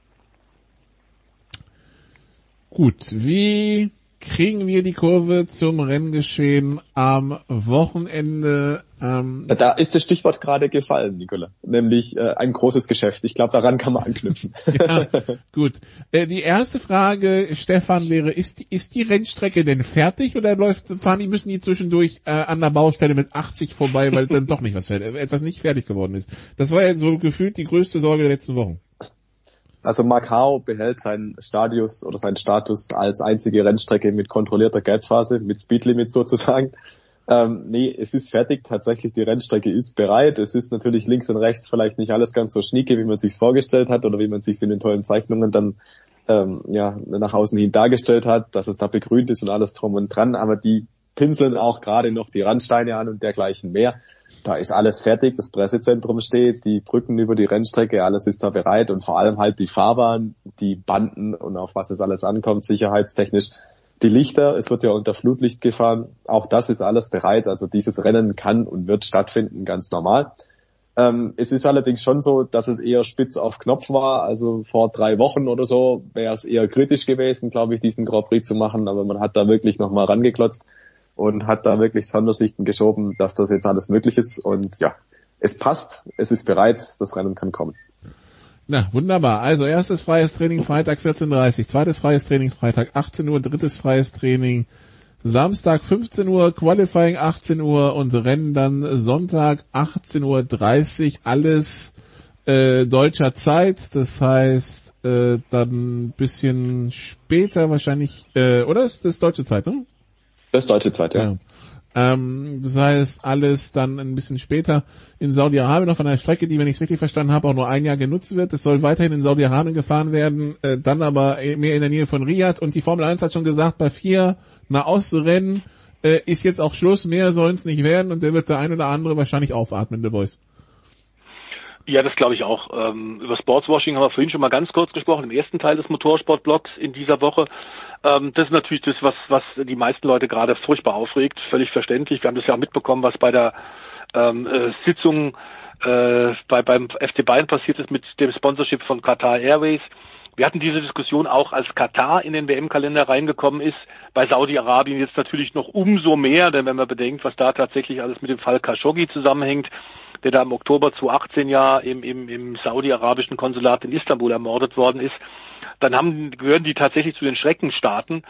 Gut, wie kriegen wir die Kurve zum Renngeschehen am Wochenende? Ähm da ist das Stichwort gerade gefallen, Nicola. Nämlich äh, ein großes Geschäft. Ich glaube, daran kann man anknüpfen. ja, gut. Äh, die erste Frage, Stefan, wäre, ist, ist die Rennstrecke denn fertig oder läuft, fahren die, müssen die zwischendurch äh, an der Baustelle mit 80 vorbei, weil dann doch nicht was fertig, etwas nicht fertig geworden ist? Das war ja so gefühlt die größte Sorge der letzten Wochen. Also Macau behält seinen Stadius oder seinen Status als einzige Rennstrecke mit kontrollierter Gelbphase, mit Speedlimit sozusagen. Ähm, nee, es ist fertig, tatsächlich die Rennstrecke ist bereit. Es ist natürlich links und rechts vielleicht nicht alles ganz so schnieke, wie man sich vorgestellt hat oder wie man sich in den tollen Zeichnungen dann ähm, ja, nach außen hin dargestellt hat, dass es da begrünt ist und alles drum und dran, aber die pinseln auch gerade noch die Randsteine an und dergleichen mehr. Da ist alles fertig, das Pressezentrum steht, die Brücken über die Rennstrecke, alles ist da bereit und vor allem halt die Fahrbahn, die Banden und auf was es alles ankommt, sicherheitstechnisch. Die Lichter, es wird ja unter Flutlicht gefahren, auch das ist alles bereit. Also dieses Rennen kann und wird stattfinden, ganz normal. Ähm, es ist allerdings schon so, dass es eher spitz auf Knopf war. Also vor drei Wochen oder so wäre es eher kritisch gewesen, glaube ich, diesen Grand Prix zu machen. Aber man hat da wirklich nochmal rangeklotzt und hat da wirklich Sondersichten geschoben, dass das jetzt alles möglich ist und ja, es passt, es ist bereit, das Rennen kann kommen. Na, wunderbar. Also erstes freies Training Freitag 14.30 zweites freies Training Freitag 18 Uhr, drittes freies Training Samstag 15 Uhr, Qualifying 18 Uhr und Rennen dann Sonntag 18.30 Uhr, alles äh, deutscher Zeit, das heißt äh, dann ein bisschen später wahrscheinlich, äh, oder ist das deutsche Zeit, ne? Das deutsche Zeit, ja. ja. Ähm, das heißt, alles dann ein bisschen später in Saudi-Arabien auf einer Strecke, die, wenn ich es richtig verstanden habe, auch nur ein Jahr genutzt wird. Es soll weiterhin in Saudi-Arabien gefahren werden, äh, dann aber mehr in der Nähe von Riyadh. Und die Formel 1 hat schon gesagt, bei vier Nahostrennen äh, ist jetzt auch Schluss, mehr sollen es nicht werden und der wird der ein oder andere wahrscheinlich aufatmen, The Voice. Ja, das glaube ich auch. Ähm, über Sportswashing haben wir vorhin schon mal ganz kurz gesprochen, im ersten Teil des Motorsportblocks in dieser Woche. Ähm, das ist natürlich das, was, was die meisten Leute gerade furchtbar aufregt, völlig verständlich. Wir haben das ja auch mitbekommen, was bei der ähm, äh, Sitzung äh, bei, beim FC Bayern passiert ist mit dem Sponsorship von Qatar Airways. Wir hatten diese Diskussion auch, als Katar in den WM-Kalender reingekommen ist. Bei Saudi-Arabien jetzt natürlich noch umso mehr, denn wenn man bedenkt, was da tatsächlich alles mit dem Fall Khashoggi zusammenhängt, der da im Oktober 2018 ja im, im, im saudi-arabischen Konsulat in Istanbul ermordet worden ist, dann haben, gehören die tatsächlich zu den Schreckenstaaten.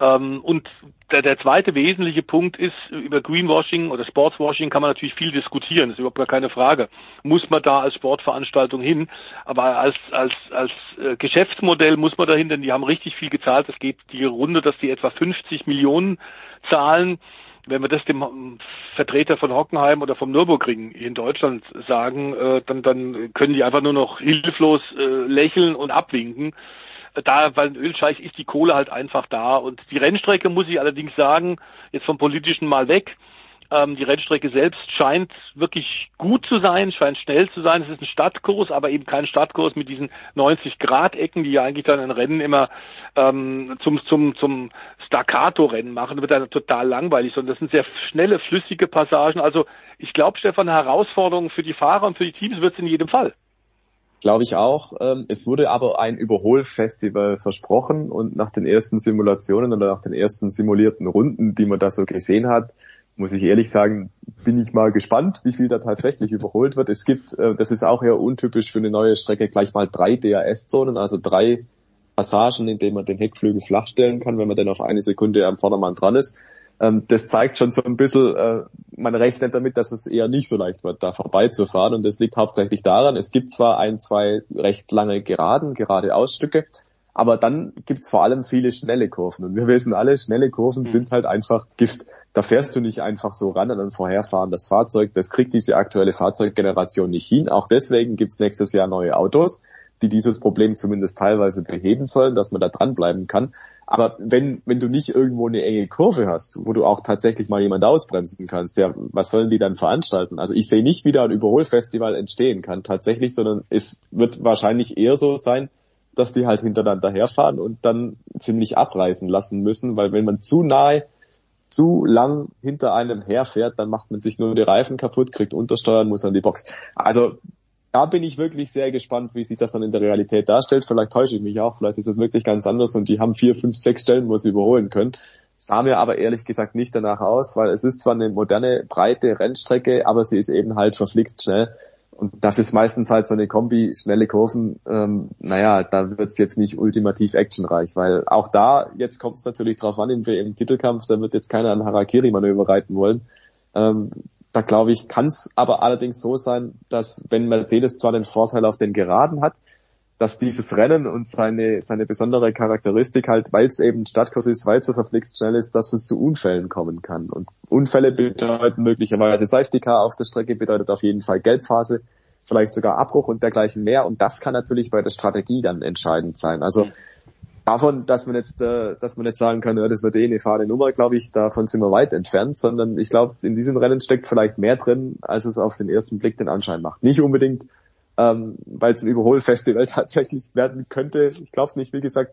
Ähm, und der, der zweite wesentliche Punkt ist, über Greenwashing oder Sportswashing kann man natürlich viel diskutieren, das ist überhaupt gar keine Frage. Muss man da als Sportveranstaltung hin, aber als, als, als äh, Geschäftsmodell muss man dahin, denn die haben richtig viel gezahlt. Es geht die Runde, dass die etwa 50 Millionen zahlen wenn wir das dem Vertreter von Hockenheim oder vom Nürburgring in Deutschland sagen, äh, dann, dann können die einfach nur noch hilflos äh, lächeln und abwinken da, weil ein Ölscheich ist die Kohle halt einfach da. Und die Rennstrecke, muss ich allerdings sagen, jetzt vom politischen mal weg, Ähm, die Rennstrecke selbst scheint wirklich gut zu sein, scheint schnell zu sein. Es ist ein Stadtkurs, aber eben kein Stadtkurs mit diesen 90-Grad-Ecken, die ja eigentlich dann ein Rennen immer ähm, zum, zum, zum Staccato-Rennen machen. Das wird dann total langweilig, sondern das sind sehr schnelle, flüssige Passagen. Also ich glaube, Stefan, eine Herausforderung für die Fahrer und für die Teams wird es in jedem Fall. Glaube ich auch. Ähm, es wurde aber ein Überholfestival versprochen und nach den ersten Simulationen oder nach den ersten simulierten Runden, die man da so gesehen hat, muss ich ehrlich sagen, bin ich mal gespannt, wie viel da tatsächlich überholt wird. Es gibt, äh, das ist auch eher untypisch für eine neue Strecke, gleich mal drei DRS-Zonen, also drei Passagen, in denen man den Heckflügel flach stellen kann, wenn man dann auf eine Sekunde am Vordermann dran ist. Ähm, das zeigt schon so ein bisschen, äh, man rechnet damit, dass es eher nicht so leicht wird, da vorbeizufahren. Und das liegt hauptsächlich daran, es gibt zwar ein, zwei recht lange Geraden, gerade Ausstücke, aber dann gibt's vor allem viele schnelle Kurven. Und wir wissen alle, schnelle Kurven mhm. sind halt einfach Gift. Da fährst du nicht einfach so ran an ein vorherfahrendes Fahrzeug. Das kriegt diese aktuelle Fahrzeuggeneration nicht hin. Auch deswegen gibt's nächstes Jahr neue Autos, die dieses Problem zumindest teilweise beheben sollen, dass man da dranbleiben kann. Aber wenn, wenn du nicht irgendwo eine enge Kurve hast, wo du auch tatsächlich mal jemand ausbremsen kannst, ja, was sollen die dann veranstalten? Also ich sehe nicht, wie da ein Überholfestival entstehen kann tatsächlich, sondern es wird wahrscheinlich eher so sein, dass die halt hintereinander herfahren und dann ziemlich abreißen lassen müssen, weil wenn man zu nahe, zu lang hinter einem herfährt, dann macht man sich nur die Reifen kaputt, kriegt Untersteuern, muss an die Box. Also da bin ich wirklich sehr gespannt, wie sich das dann in der Realität darstellt. Vielleicht täusche ich mich auch, vielleicht ist es wirklich ganz anders und die haben vier, fünf, sechs Stellen, wo sie überholen können. Sah mir aber ehrlich gesagt nicht danach aus, weil es ist zwar eine moderne, breite Rennstrecke, aber sie ist eben halt verflixt schnell. Und das ist meistens halt so eine Kombi, schnelle Kurven, ähm, naja, da wird's jetzt nicht ultimativ actionreich, weil auch da, jetzt kommt es natürlich drauf an, im, im Titelkampf, da wird jetzt keiner an Harakiri-Manöver reiten wollen. Ähm, da glaube ich, kann es aber allerdings so sein, dass wenn Mercedes zwar den Vorteil auf den Geraden hat, dass dieses Rennen und seine, seine besondere Charakteristik halt, weil es eben Stadtkurs ist, weil es so verflixt schnell ist, dass es zu Unfällen kommen kann. Und Unfälle bedeuten möglicherweise Safety Car auf der Strecke, bedeutet auf jeden Fall Gelbphase, vielleicht sogar Abbruch und dergleichen mehr. Und das kann natürlich bei der Strategie dann entscheidend sein. Also davon, dass man jetzt, äh, dass man jetzt sagen kann, ja, das wird eh eine fahre Nummer, glaube ich, davon sind wir weit entfernt, sondern ich glaube, in diesem Rennen steckt vielleicht mehr drin, als es auf den ersten Blick den Anschein macht. Nicht unbedingt ähm, weil es ein Überholfestival tatsächlich werden könnte. Ich glaube es nicht, wie gesagt,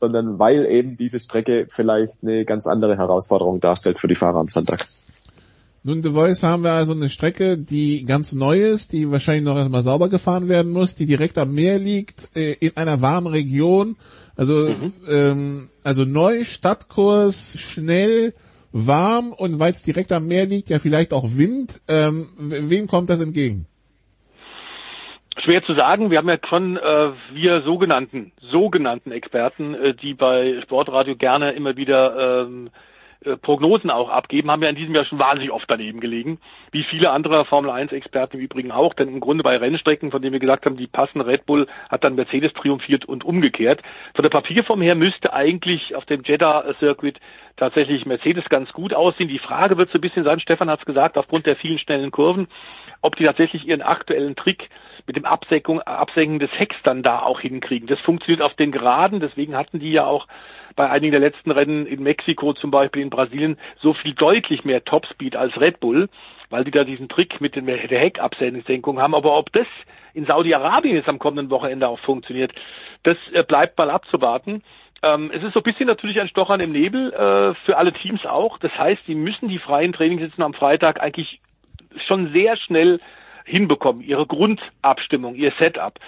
sondern weil eben diese Strecke vielleicht eine ganz andere Herausforderung darstellt für die Fahrer am Sonntag. Nun, The Voice haben wir also eine Strecke, die ganz neu ist, die wahrscheinlich noch erstmal sauber gefahren werden muss, die direkt am Meer liegt, äh, in einer warmen Region. Also, mhm. ähm, also neu, Stadtkurs, schnell, warm und weil es direkt am Meer liegt, ja vielleicht auch Wind. Ähm, wem kommt das entgegen? Schwer zu sagen. Wir haben ja schon äh, wir sogenannten sogenannten Experten, äh, die bei Sportradio gerne immer wieder ähm, äh, Prognosen auch abgeben, haben ja in diesem Jahr schon wahnsinnig oft daneben gelegen, wie viele andere Formel 1 Experten im Übrigen auch, denn im Grunde bei Rennstrecken, von denen wir gesagt haben, die passen Red Bull, hat dann Mercedes triumphiert und umgekehrt. Von der Papierform her müsste eigentlich auf dem Jeddah Circuit tatsächlich Mercedes ganz gut aussehen. Die Frage wird so ein bisschen sein, Stefan hat es gesagt, aufgrund der vielen schnellen Kurven, ob die tatsächlich ihren aktuellen Trick mit dem Absenken des Hecks dann da auch hinkriegen. Das funktioniert auf den Geraden, deswegen hatten die ja auch bei einigen der letzten Rennen in Mexiko zum Beispiel, in Brasilien, so viel deutlich mehr Topspeed als Red Bull, weil die da diesen Trick mit der Heckabsenkung haben. Aber ob das in Saudi-Arabien jetzt am kommenden Wochenende auch funktioniert, das äh, bleibt mal abzuwarten. Ähm, es ist so ein bisschen natürlich ein Stochern im Nebel äh, für alle Teams auch. Das heißt, die müssen die freien Trainingssitzen am Freitag eigentlich schon sehr schnell hinbekommen, ihre Grundabstimmung, ihr Setup.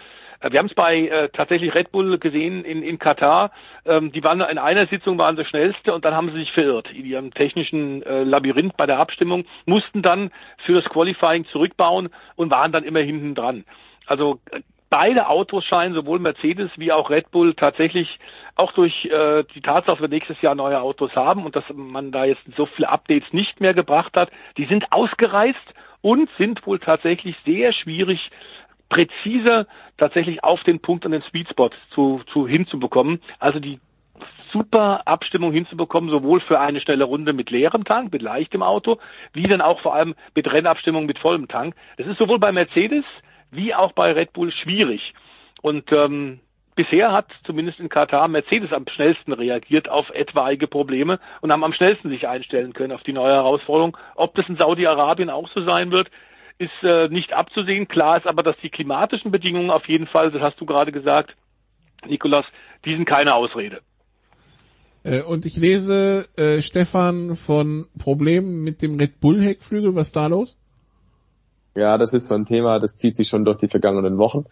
Äh, wir haben es bei äh, tatsächlich Red Bull gesehen in, in Katar. Ähm, die waren in einer Sitzung waren sie schnellste und dann haben sie sich verirrt in ihrem technischen äh, Labyrinth bei der Abstimmung, mussten dann für das Qualifying zurückbauen und waren dann immer hinten dran. Also äh, beide Autos scheinen, sowohl Mercedes wie auch Red Bull, tatsächlich auch durch äh, die Tatsache, dass wir nächstes Jahr neue Autos haben und dass man da jetzt so viele Updates nicht mehr gebracht hat, die sind ausgereist und sind wohl tatsächlich sehr schwierig präzise tatsächlich auf den Punkt an den Speedspot zu, zu hinzubekommen. Also die super Abstimmung hinzubekommen, sowohl für eine schnelle Runde mit leerem Tank, mit leichtem Auto, wie dann auch vor allem mit Rennabstimmung mit vollem Tank. Das ist sowohl bei Mercedes wie auch bei Red Bull schwierig. Und ähm, bisher hat zumindest in Katar Mercedes am schnellsten reagiert auf etwaige Probleme und haben am schnellsten sich einstellen können auf die neue Herausforderung. Ob das in Saudi-Arabien auch so sein wird, ist äh, nicht abzusehen. Klar ist aber, dass die klimatischen Bedingungen auf jeden Fall, das hast du gerade gesagt, Nikolas, die sind keine Ausrede. Äh, und ich lese, äh, Stefan, von Problemen mit dem Red Bull Heckflügel. Was ist da los? Ja, das ist so ein Thema, das zieht sich schon durch die vergangenen Wochen.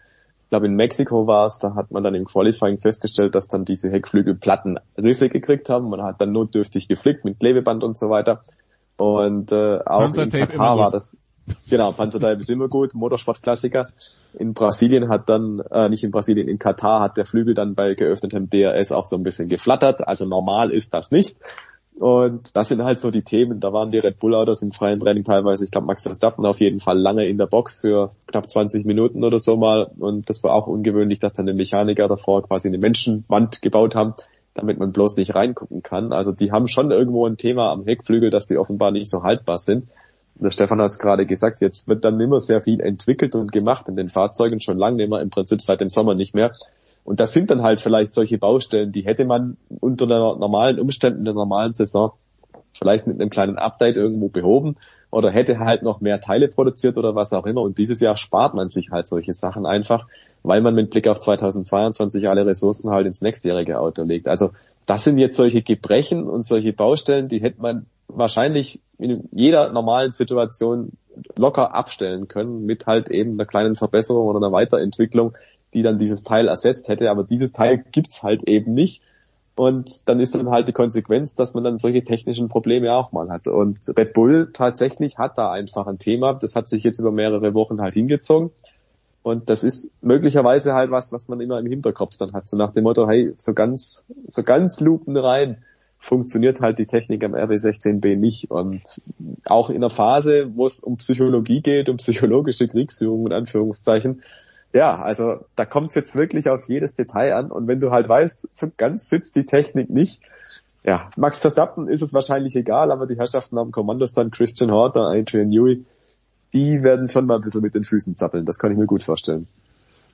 Ich glaube, in Mexiko war es, da hat man dann im Qualifying festgestellt, dass dann diese Heckflügelplatten Risse gekriegt haben. Man hat dann notdürftig geflickt mit Klebeband und so weiter. Und äh, auch in Katar war das, genau, Panzertape ist immer gut, Motorsportklassiker. In Brasilien hat dann, äh, nicht in Brasilien, in Katar hat der Flügel dann bei geöffnetem DRS auch so ein bisschen geflattert. Also normal ist das nicht. Und das sind halt so die Themen. Da waren die Red Bull Autos im freien Training teilweise, ich glaube Max Verstappen auf jeden Fall lange in der Box für knapp 20 Minuten oder so mal. Und das war auch ungewöhnlich, dass dann die Mechaniker davor quasi eine Menschenwand gebaut haben, damit man bloß nicht reingucken kann. Also die haben schon irgendwo ein Thema am Heckflügel, dass die offenbar nicht so haltbar sind. Der Stefan hat es gerade gesagt, jetzt wird dann immer sehr viel entwickelt und gemacht in den Fahrzeugen, schon lange immer im Prinzip seit dem Sommer nicht mehr. Und das sind dann halt vielleicht solche Baustellen, die hätte man unter normalen Umständen der normalen Saison vielleicht mit einem kleinen Update irgendwo behoben oder hätte halt noch mehr Teile produziert oder was auch immer. Und dieses Jahr spart man sich halt solche Sachen einfach, weil man mit Blick auf 2022 alle Ressourcen halt ins nächstjährige Auto legt. Also das sind jetzt solche Gebrechen und solche Baustellen, die hätte man wahrscheinlich in jeder normalen Situation locker abstellen können mit halt eben einer kleinen Verbesserung oder einer Weiterentwicklung die dann dieses Teil ersetzt hätte, aber dieses Teil gibt's halt eben nicht. Und dann ist dann halt die Konsequenz, dass man dann solche technischen Probleme auch mal hat. Und Red Bull tatsächlich hat da einfach ein Thema. Das hat sich jetzt über mehrere Wochen halt hingezogen. Und das ist möglicherweise halt was, was man immer im Hinterkopf dann hat. So nach dem Motto, hey, so ganz, so ganz lupen rein funktioniert halt die Technik am RB16B nicht. Und auch in einer Phase, wo es um Psychologie geht, um psychologische Kriegsführung in Anführungszeichen, ja, also da kommt es jetzt wirklich auf jedes Detail an und wenn du halt weißt, so ganz sitzt die Technik nicht, ja, Max Verstappen ist es wahrscheinlich egal, aber die Herrschaften am Kommandostand, Christian Horter, Adrian Newey, die werden schon mal ein bisschen mit den Füßen zappeln, das kann ich mir gut vorstellen.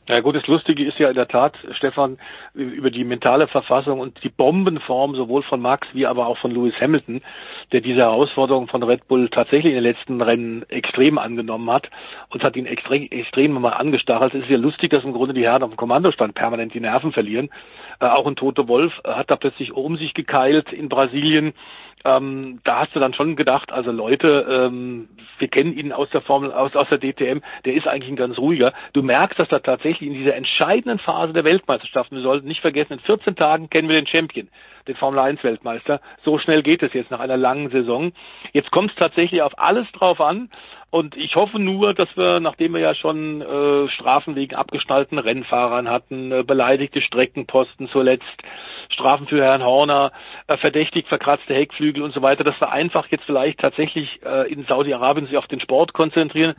Ja gut, das Lustige ist ja in der Tat, Stefan, über die mentale Verfassung und die Bombenform sowohl von Max wie aber auch von Lewis Hamilton, der diese Herausforderung von Red Bull tatsächlich in den letzten Rennen extrem angenommen hat und hat ihn extrem, extrem mal angestachelt. Es ist ja lustig, dass im Grunde die Herren auf dem Kommandostand permanent die Nerven verlieren. Äh, auch ein Tote Wolf hat da plötzlich um sich gekeilt in Brasilien ähm, da hast du dann schon gedacht, also Leute, ähm, wir kennen ihn aus der Formel, aus, aus der DTM, der ist eigentlich ein ganz ruhiger. Du merkst, dass da tatsächlich in dieser entscheidenden Phase der Weltmeisterschaften, wir sollten nicht vergessen, in 14 Tagen kennen wir den Champion, den Formel 1 Weltmeister. So schnell geht es jetzt nach einer langen Saison. Jetzt kommt es tatsächlich auf alles drauf an. Und ich hoffe nur, dass wir, nachdem wir ja schon äh, Strafen wegen abgeschnallten Rennfahrern hatten, äh, beleidigte Streckenposten zuletzt, Strafen für Herrn Horner, äh, verdächtig verkratzte Heckflügel und so weiter, dass wir einfach jetzt vielleicht tatsächlich äh, in Saudi-Arabien sich auf den Sport konzentrieren,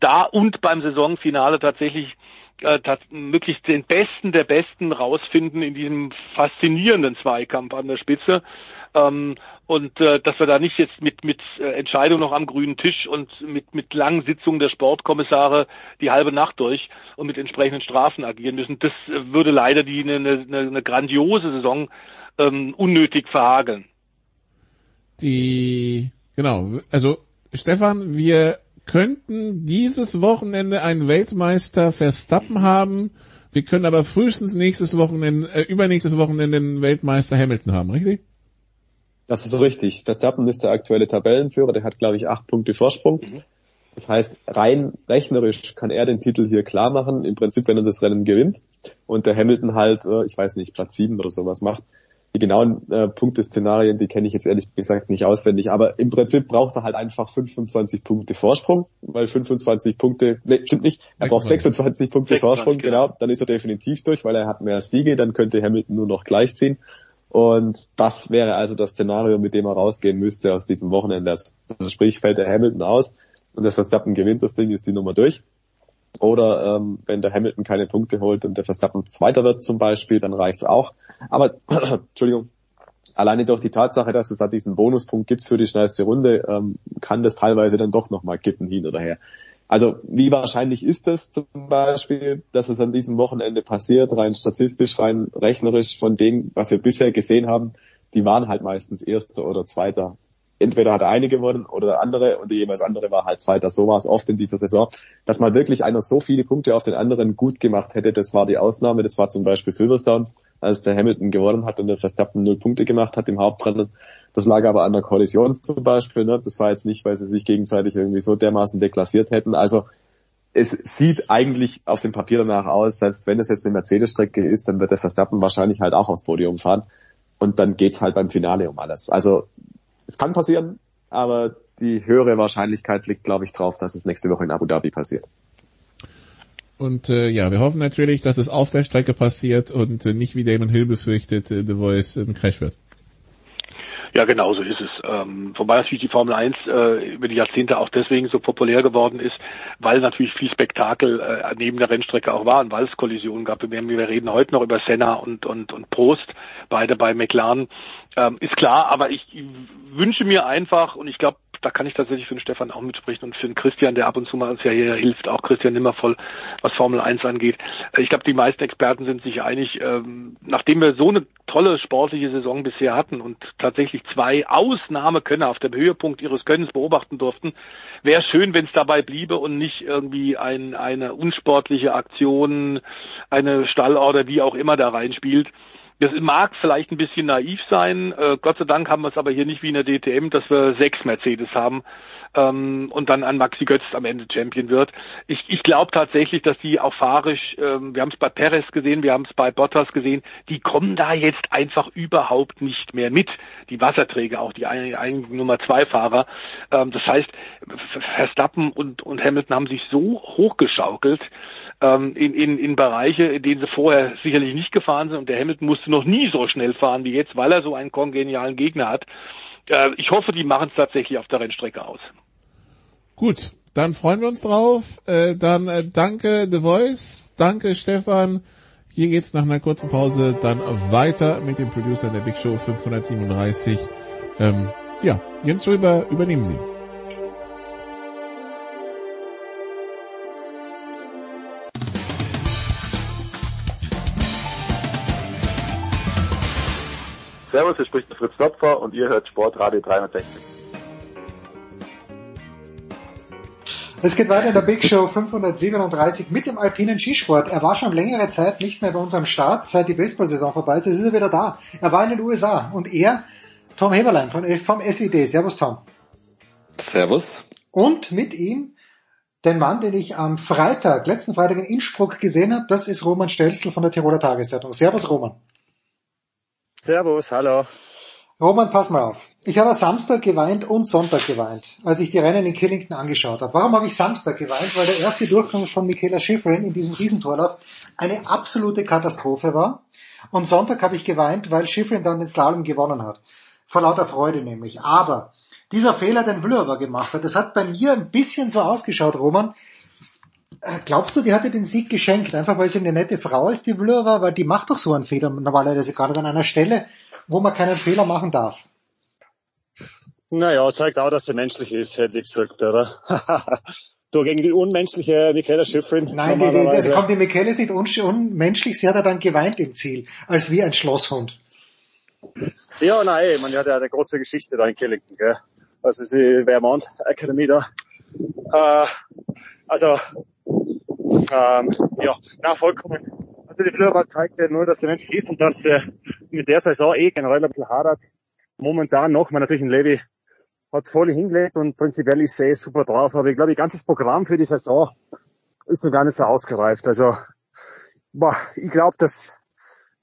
da und beim Saisonfinale tatsächlich äh, möglichst den Besten der Besten rausfinden in diesem faszinierenden Zweikampf an der Spitze. Ähm, und äh, dass wir da nicht jetzt mit mit äh, Entscheidung noch am grünen Tisch und mit mit langen Sitzungen der Sportkommissare die halbe Nacht durch und mit entsprechenden Strafen agieren müssen, das würde leider die eine, eine, eine grandiose Saison ähm, unnötig verhageln. Die genau, also Stefan, wir könnten dieses Wochenende einen Weltmeister Verstappen haben. Wir können aber frühestens nächstes Wochenende, äh, übernächstes Wochenende einen Weltmeister Hamilton haben, richtig? Das ist richtig. Verstappen ist der aktuelle Tabellenführer, der hat, glaube ich, acht Punkte Vorsprung. Mhm. Das heißt, rein rechnerisch kann er den Titel hier klar machen, im Prinzip, wenn er das Rennen gewinnt. Und der Hamilton halt, äh, ich weiß nicht, Platz sieben oder sowas macht. Die genauen äh, Punkte-Szenarien, die kenne ich jetzt ehrlich gesagt nicht auswendig, aber im Prinzip braucht er halt einfach 25 Punkte Vorsprung, weil 25 Punkte, nee, stimmt nicht, er 26. braucht 26 Punkte 26, Vorsprung, genau. genau, dann ist er definitiv durch, weil er hat mehr Siege, dann könnte Hamilton nur noch gleichziehen. Und das wäre also das Szenario, mit dem er rausgehen müsste aus diesem Wochenende. Also sprich, fällt der Hamilton aus und der Verstappen gewinnt das Ding, ist die Nummer durch. Oder ähm, wenn der Hamilton keine Punkte holt und der Verstappen Zweiter wird zum Beispiel, dann reicht's auch. Aber, Entschuldigung, alleine durch die Tatsache, dass es da diesen Bonuspunkt gibt für die schnellste Runde, ähm, kann das teilweise dann doch nochmal kippen hin oder her. Also wie wahrscheinlich ist es zum Beispiel, dass es an diesem Wochenende passiert, rein statistisch, rein rechnerisch von dem, was wir bisher gesehen haben, die waren halt meistens Erster oder Zweiter. Entweder hat der eine gewonnen oder der andere und die jeweils andere war halt Zweiter. So war es oft in dieser Saison. Dass mal wirklich einer so viele Punkte auf den anderen gut gemacht hätte, das war die Ausnahme. Das war zum Beispiel Silverstone, als der Hamilton gewonnen hat und der Verstappen null Punkte gemacht hat im Hauptrennen. Das lag aber an der Kollision zum Beispiel. Ne? Das war jetzt nicht, weil sie sich gegenseitig irgendwie so dermaßen deklassiert hätten. Also es sieht eigentlich auf dem Papier danach aus, selbst wenn es jetzt eine Mercedes-Strecke ist, dann wird der Verstappen wahrscheinlich halt auch aufs Podium fahren. Und dann geht's halt beim Finale um alles. Also es kann passieren, aber die höhere Wahrscheinlichkeit liegt, glaube ich, drauf, dass es nächste Woche in Abu Dhabi passiert. Und äh, ja, wir hoffen natürlich, dass es auf der Strecke passiert und äh, nicht wie Damon Hill befürchtet, äh, The Voice ein Crash wird. Ja, genau so ist es. Ähm, wobei natürlich die Formel 1 äh, über die Jahrzehnte auch deswegen so populär geworden ist, weil natürlich viel Spektakel äh, neben der Rennstrecke auch war und weil es Kollisionen gab. Wir, wir reden heute noch über Senna und, und, und Prost, beide bei McLaren. Ähm, ist klar, aber ich wünsche mir einfach, und ich glaube, da kann ich tatsächlich für den Stefan auch mitsprechen und für den Christian, der ab und zu mal uns ja hier hilft, auch Christian Nimmervoll, was Formel 1 angeht. Äh, ich glaube, die meisten Experten sind sich einig, ähm, nachdem wir so eine tolle sportliche Saison bisher hatten und tatsächlich zwei Ausnahmekönner auf dem Höhepunkt ihres Könnens beobachten durften, wäre schön, wenn es dabei bliebe und nicht irgendwie ein, eine unsportliche Aktion, eine Stallorder, wie auch immer da reinspielt. Das mag vielleicht ein bisschen naiv sein. Äh, Gott sei Dank haben wir es aber hier nicht wie in der DTM, dass wir sechs Mercedes haben ähm, und dann an Maxi Götz am Ende Champion wird. Ich, ich glaube tatsächlich, dass die auch fahrisch, ähm, wir haben es bei Perez gesehen, wir haben es bei Bottas gesehen, die kommen da jetzt einfach überhaupt nicht mehr mit. Die Wasserträger, auch die einigen Nummer zwei Fahrer. Ähm, das heißt, Verstappen und, und Hamilton haben sich so hochgeschaukelt, ähm, in, in, in Bereiche, in denen sie vorher sicherlich nicht gefahren sind. Und der Hamilton musste noch nie so schnell fahren wie jetzt, weil er so einen kongenialen Gegner hat. Äh, ich hoffe, die machen es tatsächlich auf der Rennstrecke aus. Gut, dann freuen wir uns drauf. Äh, dann äh, danke The Voice, danke Stefan. Hier geht's nach einer kurzen Pause dann weiter mit dem Producer der Big Show 537. Ähm, ja, Jens Röber, übernehmen Sie. Servus, hier spricht der Fritz Topfer und ihr hört Sportradio 360. Es geht weiter in der Big Show 537 mit dem alpinen Skisport. Er war schon längere Zeit nicht mehr bei unserem Start, seit die Baseball-Saison vorbei ist. Jetzt ist er wieder da. Er war in den USA und er, Tom Heberlein von, vom SID. Servus Tom. Servus. Und mit ihm den Mann, den ich am Freitag, letzten Freitag in Innsbruck gesehen habe, das ist Roman Stelzl von der Tiroler Tageszeitung. Servus Roman. Servus, hallo. Roman, pass mal auf. Ich habe Samstag geweint und Sonntag geweint, als ich die Rennen in Killington angeschaut habe. Warum habe ich Samstag geweint? Weil der erste Durchgang von Michaela Schifrin in diesem Riesentorlauf eine absolute Katastrophe war. Und Sonntag habe ich geweint, weil Schifrin dann den Slalom gewonnen hat. Vor lauter Freude nämlich. Aber dieser Fehler, den Vlhova gemacht hat, das hat bei mir ein bisschen so ausgeschaut, Roman. Äh, glaubst du, die hatte den Sieg geschenkt, einfach weil sie eine nette Frau ist, die Vlhova, weil die macht doch so einen Fehler normalerweise gerade an einer Stelle, wo man keinen Fehler machen darf. Naja, zeigt auch, dass sie menschlich ist, hätte ich gesagt, oder? du, gegen die unmenschliche Michaela Schifrin. Nein, die, die, die, kommt die Michaela ist nicht un unmenschlich, sie hat ja dann geweint im Ziel, als wie ein Schlosshund. Ja, nein, man hat ja eine große Geschichte da in Killington, gell? Also die Vermont Academy da. Äh, also, ähm, ja, na, vollkommen. Also die Flörer zeigt ja nur, dass der Mensch ist und dass er mit der Saison eh generell ein bisschen hadert. Momentan noch, man natürlich ein Levi hat es voll hingelegt und prinzipiell ist er eh super drauf, aber ich glaube, ihr ganzes Programm für die Saison ist noch gar nicht so ausgereift. Also, boah, ich glaube, dass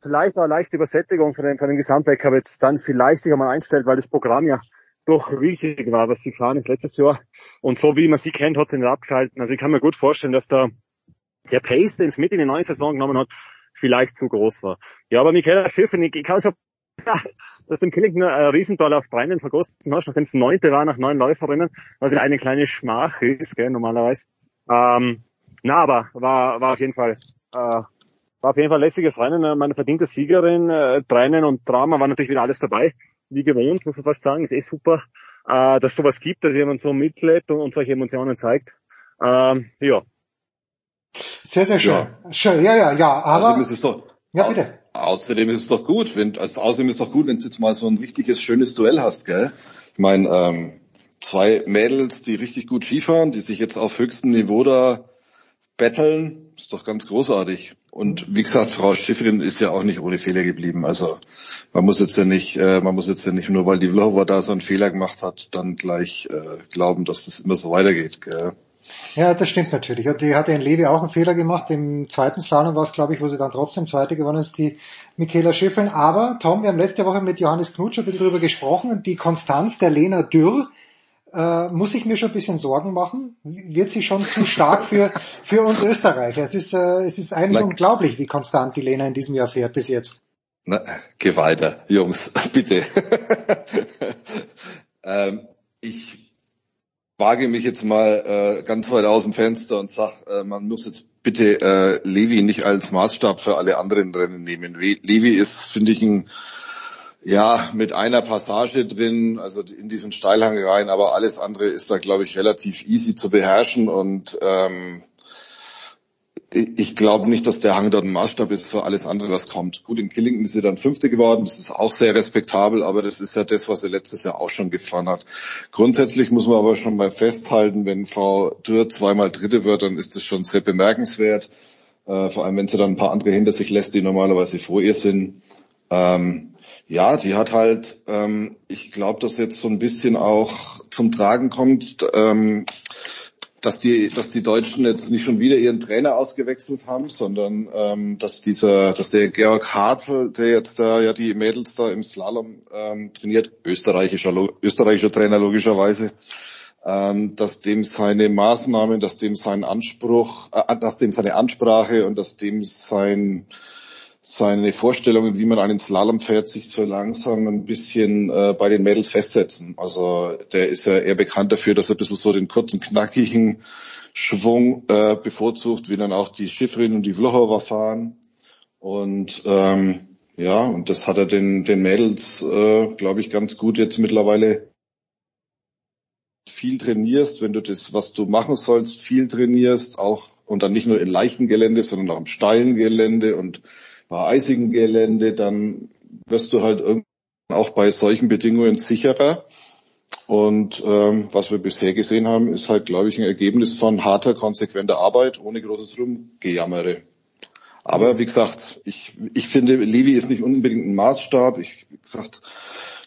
vielleicht eine leichte Übersättigung von dem, von dem Gesamtwettkampf jetzt dann vielleicht sich einmal einstellt, weil das Programm ja doch riesig war, was sie gefahren ist letztes Jahr. Und so wie man sie kennt, hat sie nicht abgeschalten. Also ich kann mir gut vorstellen, dass da der Pace, den es mit in die neue Saison genommen hat, vielleicht zu groß war. Ja, aber Michaela Schiffen, ich, ich kann schon ja, dass dem nur ein Riesental auf Breinen vergossen hast, nachdem es neunte war nach neun Läuferinnen, was ja eine kleine Schmach ist, gell, normalerweise. Ähm, na, aber war, war auf jeden Fall, äh, war auf jeden Fall lässiges Rennen, äh, meine verdiente Siegerin, äh, Tränen und Drama war natürlich wieder alles dabei. Wie gewohnt, muss man fast sagen, ist eh super, äh, dass sowas gibt, dass jemand so mitlebt und, und solche Emotionen zeigt. Ähm, ja. Sehr, sehr schön. Ja, schön. ja, ja, ja. Aber, außerdem ist es doch, ja, bitte. Außerdem ist es doch gut, wenn, also außerdem ist es doch gut, wenn du jetzt mal so ein richtiges, schönes Duell hast, gell? Ich meine, ähm, zwei Mädels, die richtig gut Skifahren, die sich jetzt auf höchstem Niveau da betteln, ist doch ganz großartig. Und wie gesagt, Frau Schifferin ist ja auch nicht ohne Fehler geblieben. Also man muss jetzt ja nicht, äh, man muss jetzt ja nicht nur, weil die Vlhova da so einen Fehler gemacht hat, dann gleich äh, glauben, dass das immer so weitergeht. Gell? Ja, das stimmt natürlich. Und die hatte in Levi auch einen Fehler gemacht. Im zweiten Slalom war es, glaube ich, wo sie dann trotzdem Zweite gewonnen ist, die Michaela Schiffeln. Aber, Tom, wir haben letzte Woche mit Johannes Knutsch ein bisschen drüber gesprochen. Die Konstanz der Lena Dürr, äh, muss ich mir schon ein bisschen Sorgen machen? Wird sie schon zu stark für, für uns Österreicher? Es ist, äh, es ist eigentlich like. unglaublich, wie konstant die Lena in diesem Jahr fährt bis jetzt. Na, geh weiter, Jungs, bitte. ähm, ich wage mich jetzt mal äh, ganz weit aus dem Fenster und sag, äh, man muss jetzt bitte äh, Levi nicht als Maßstab für alle anderen Rennen nehmen. Levi ist, finde ich, ein ja, mit einer Passage drin, also in diesen Steilhang rein, aber alles andere ist da, glaube ich, relativ easy zu beherrschen und ähm, ich glaube nicht, dass der Hang dort ein Maßstab ist für alles andere, was kommt. Gut, in Killington ist sie dann Fünfte geworden, das ist auch sehr respektabel, aber das ist ja das, was sie letztes Jahr auch schon gefahren hat. Grundsätzlich muss man aber schon mal festhalten, wenn Frau Dürr zweimal Dritte wird, dann ist das schon sehr bemerkenswert. Äh, vor allem, wenn sie dann ein paar andere hinter sich lässt, die normalerweise vor ihr sind. Ähm, ja, die hat halt, ähm, ich glaube, dass jetzt so ein bisschen auch zum Tragen kommt, ähm, dass die, dass die Deutschen jetzt nicht schon wieder ihren Trainer ausgewechselt haben, sondern ähm, dass dieser, dass der Georg Hartl, der jetzt da ja die Mädels da im Slalom ähm, trainiert, österreichischer, österreichischer Trainer logischerweise, ähm, dass dem seine Maßnahmen, dass dem sein Anspruch, äh, dass dem seine Ansprache und dass dem sein seine Vorstellungen, wie man einen Slalom fährt, sich so langsam ein bisschen äh, bei den Mädels festsetzen. Also der ist ja eher bekannt dafür, dass er ein bisschen so den kurzen, knackigen Schwung äh, bevorzugt, wie dann auch die Schifferin und die Vlhova fahren. Und ähm, ja, und das hat er den, den Mädels, äh, glaube ich, ganz gut jetzt mittlerweile viel trainierst, wenn du das, was du machen sollst, viel trainierst, auch und dann nicht nur in leichten Gelände, sondern auch im steilen Gelände und bei eisigem Gelände, dann wirst du halt auch bei solchen Bedingungen sicherer. Und ähm, was wir bisher gesehen haben, ist halt, glaube ich, ein Ergebnis von harter, konsequenter Arbeit ohne großes Rumgejammere. Aber wie gesagt, ich, ich finde, Levi ist nicht unbedingt ein Maßstab. Ich, wie gesagt,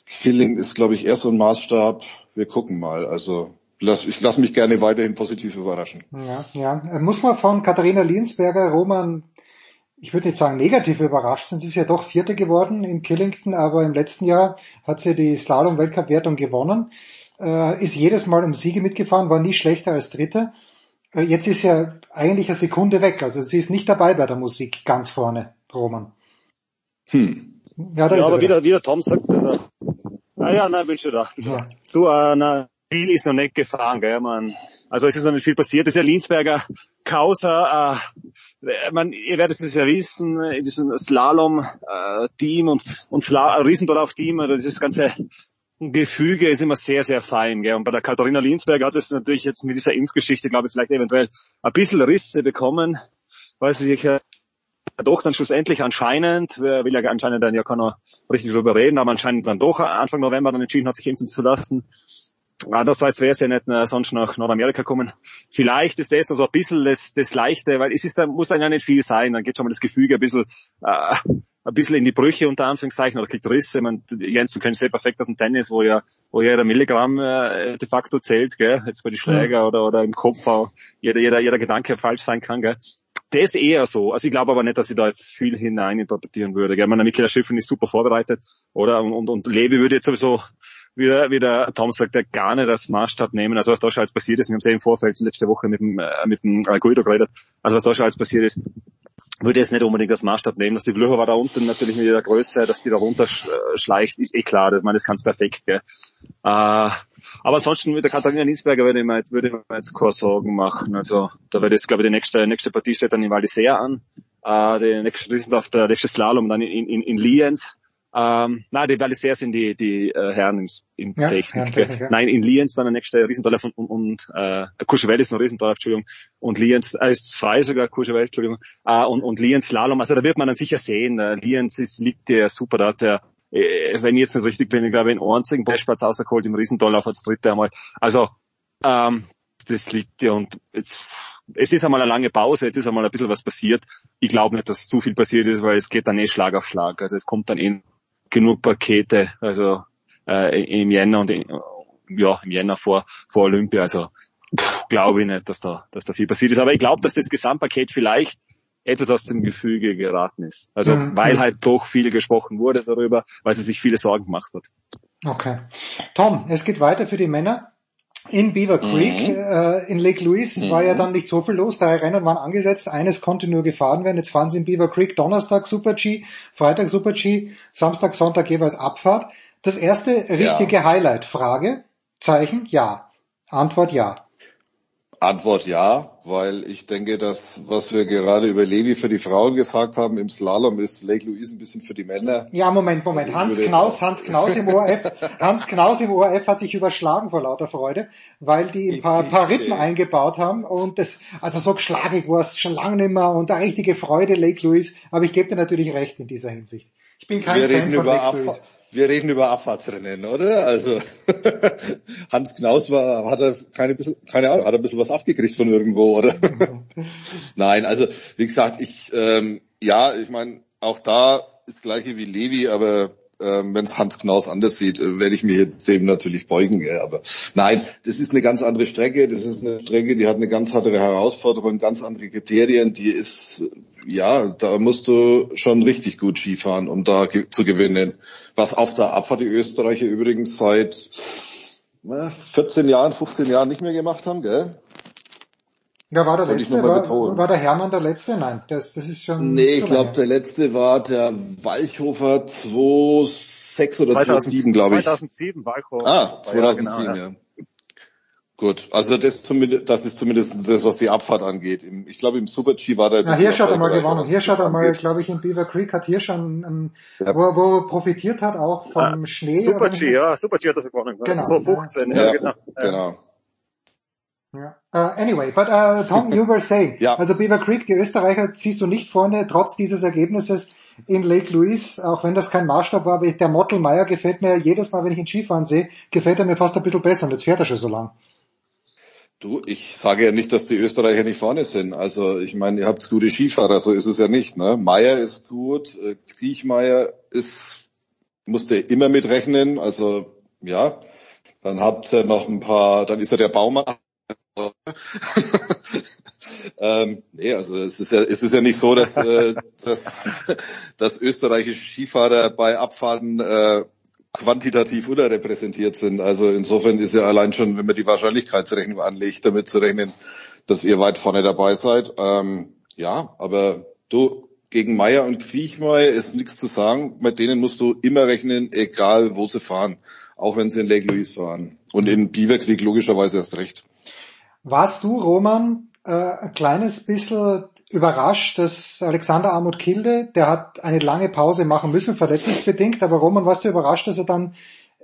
Killing ist, glaube ich, eher so ein Maßstab. Wir gucken mal. Also lass, ich lasse mich gerne weiterhin positiv überraschen. Ja, ja. Muss man von Katharina Liensberger, Roman ich würde nicht sagen negativ überrascht sind. Sie ist ja doch Vierte geworden in Killington, aber im letzten Jahr hat sie die Slalom-Weltcup-Wertung gewonnen, äh, ist jedes Mal um Siege mitgefahren, war nie schlechter als Dritte. Äh, jetzt ist ja eigentlich eine Sekunde weg, also sie ist nicht dabei bei der Musik ganz vorne, Roman. Hm. Ja, ja aber wieder, wieder Tom sagt, also, ah ja, nein, bin schon da. Ja. Du, äh, na, viel ist noch nicht gefahren, gell, man. Also es ist noch nicht viel passiert. Das ist ja Linsberger Causa, äh, man, ihr werdet es ja wissen, in diesem Slalom-Team und, und Sla Riesendorlauf-Team, also dieses ganze Gefüge ist immer sehr, sehr fein. Gell? Und bei der Katharina Linsberg hat es natürlich jetzt mit dieser Impfgeschichte, glaube ich, vielleicht eventuell ein bisschen Risse bekommen, weil sie sich ja doch dann schlussendlich anscheinend, wer will ja anscheinend dann ja keiner richtig drüber reden, aber anscheinend dann doch Anfang November dann entschieden hat, sich impfen zu lassen. Andererseits wäre es ja nicht äh, sonst nach Nordamerika kommen. Vielleicht ist das also ein bisschen das, das Leichte, weil es ist, da muss dann ja nicht viel sein. Dann geht schon mal das Gefüge ein bisschen, äh, ein bisschen in die Brüche unter Anführungszeichen oder kriegt Risse. Man, Jens, du kennst sehr perfekt aus dem Tennis, wo ja, wo jeder Milligramm äh, de facto zählt, gell? Jetzt bei den Schläger oder, oder im Kopf auch jeder, jeder, jeder Gedanke falsch sein kann, gell? Das eher so. Also ich glaube aber nicht, dass ich da jetzt viel hineininterpretieren würde. Gell? Man, Michael Schiffen ist super vorbereitet, oder? Und, und, und Levi würde jetzt sowieso wie der, wie der Tom sagt, der gar nicht als Maßstab nehmen. Also was da schon alles passiert ist, wir haben es ja im Vorfeld letzte Woche mit dem, äh, mit dem äh, Guido geredet, also was da schon alles passiert ist, würde es nicht unbedingt als Maßstab nehmen. Dass die war da unten natürlich mit ihrer Größe, dass die da runterschleicht, ist eh klar. Das, ich meine, das kann's perfekt, gell. Äh, aber ansonsten mit der Katharina Ninsberger würde ich mir jetzt, würde ich mir jetzt keine Sorgen machen. Also da wird jetzt, glaube ich, die nächste, nächste Partie steht dann in Val an. Äh, die nächste, die sind auf der nächste Slalom dann in, in, in Lienz. Ähm, na, die Valiser sind die, die äh, Herren im, im ja, Technik. Herren, ja. Nein, in Lienz dann der nächste Riesendorlauf und, und, und äh, Courchevel ist ein Riesendorlauf, Entschuldigung, und Lienz, äh, ist zwei sogar, Courchevel, Entschuldigung, äh, und, und Lienz Slalom, also da wird man dann sicher sehen, äh, Lienz ist, liegt der super, da hat der, äh, wenn ich jetzt nicht richtig bin, ich glaube, in einzigen Bestplatz rausgeholt im Riesendorlauf als dritte einmal. Also, ähm, das liegt ja und jetzt, es ist einmal eine lange Pause, jetzt ist einmal ein bisschen was passiert. Ich glaube nicht, dass zu viel passiert ist, weil es geht dann eh Schlag auf Schlag. Also es kommt dann eh genug Pakete, also äh, im Jänner und in, ja, im Jänner vor, vor Olympia. Also glaube ich nicht, dass da, dass da viel passiert ist. Aber ich glaube, dass das Gesamtpaket vielleicht etwas aus dem Gefüge geraten ist. Also mhm. weil halt doch viel gesprochen wurde darüber, weil sie sich viele Sorgen gemacht hat. Okay. Tom, es geht weiter für die Männer. In Beaver Creek, mhm. äh, in Lake Louise mhm. war ja dann nicht so viel los. Drei Rennen waren angesetzt. Eines konnte nur gefahren werden. Jetzt fahren sie in Beaver Creek Donnerstag Super G, Freitag Super G, Samstag, Sonntag jeweils Abfahrt. Das erste richtige ja. Highlight. Frage, Zeichen, ja. Antwort, ja. Antwort ja, weil ich denke, dass was wir gerade über Levi für die Frauen gesagt haben im Slalom ist Lake Louise ein bisschen für die Männer. Ja, Moment, Moment. Also Hans Knaus, Hans Knaus im ORF, Hans Knaus im ORF hat sich überschlagen vor lauter Freude, weil die ein paar, paar Rippen eingebaut haben und das, also so geschlagig war es schon lange nicht mehr und eine richtige Freude Lake Louise, aber ich gebe dir natürlich recht in dieser Hinsicht. Ich bin kein wir Fan von Lake Louise wir reden über Abfahrtsrennen, oder? Also Hans Knaus war, hat er keine, keine Ahnung, hat er ein bisschen was abgekriegt von irgendwo, oder? Nein, also wie gesagt, ich ähm, ja, ich meine, auch da ist gleiche wie Levi, aber ähm, wenn es Hans Knaus anders sieht, äh, werde ich mir jetzt eben natürlich beugen. Gell? Aber nein, das ist eine ganz andere Strecke. Das ist eine Strecke, die hat eine ganz andere Herausforderung, ganz andere Kriterien. Die ist, ja, da musst du schon richtig gut Skifahren, um da ge zu gewinnen. Was auf der Abfahrt die Österreicher übrigens seit na, 14 Jahren, 15 Jahren nicht mehr gemacht haben, gell? Ja, war der letzte, war, war, der Hermann der letzte? Nein, das, das ist schon. Nee, ich glaube, der letzte war der Walchhofer 2006 oder 2007, glaube ich. 2007, Walchhofer. Ah, 2007, ja. Genau, ja. Gut, also das, zumindest, das ist zumindest das, was die Abfahrt angeht. ich glaube, im Super-G war der... Ja, Hirsch hat er mal gewonnen. Hirsch hat er mal, glaube ich, in Beaver Creek hat Hirsch schon, um, ja. wo, wo er profitiert hat, auch vom ah, Schnee. Super-G, ja, Super-G hat er gewonnen. Genau. So 15, ja, ja genau. genau. Ja. Uh, anyway, but uh, Tom, you were saying, ja. also Beaver Creek, die Österreicher ziehst du nicht vorne, trotz dieses Ergebnisses in Lake Louise, auch wenn das kein Maßstab war, aber der Mottelmeier gefällt mir jedes Mal, wenn ich ihn Skifahren sehe, gefällt er mir fast ein bisschen besser und jetzt fährt er schon so lang. Du, ich sage ja nicht, dass die Österreicher nicht vorne sind. Also ich meine, ihr habt gute Skifahrer, so ist es ja nicht. Ne? Meier ist gut, äh, Kriechmeier ist, musste immer mitrechnen. Also ja, dann habt ihr noch ein paar, dann ist er der Baumann ähm, nee, also es ist ja, es ist ja nicht so, dass, äh, dass, dass österreichische Skifahrer bei Abfahrten äh, quantitativ unterrepräsentiert sind. Also insofern ist ja allein schon, wenn man die Wahrscheinlichkeitsrechnung anlegt, damit zu rechnen, dass ihr weit vorne dabei seid. Ähm, ja, aber du, gegen Meier und Kriechmeier ist nichts zu sagen. Mit denen musst du immer rechnen, egal wo sie fahren. Auch wenn sie in Lake Louise fahren. Und in Beaverkrieg logischerweise erst recht. Warst du, Roman, äh, ein kleines bisschen überrascht, dass Alexander Armut Kilde, der hat eine lange Pause machen müssen, verletzungsbedingt, aber Roman, warst du überrascht, dass er dann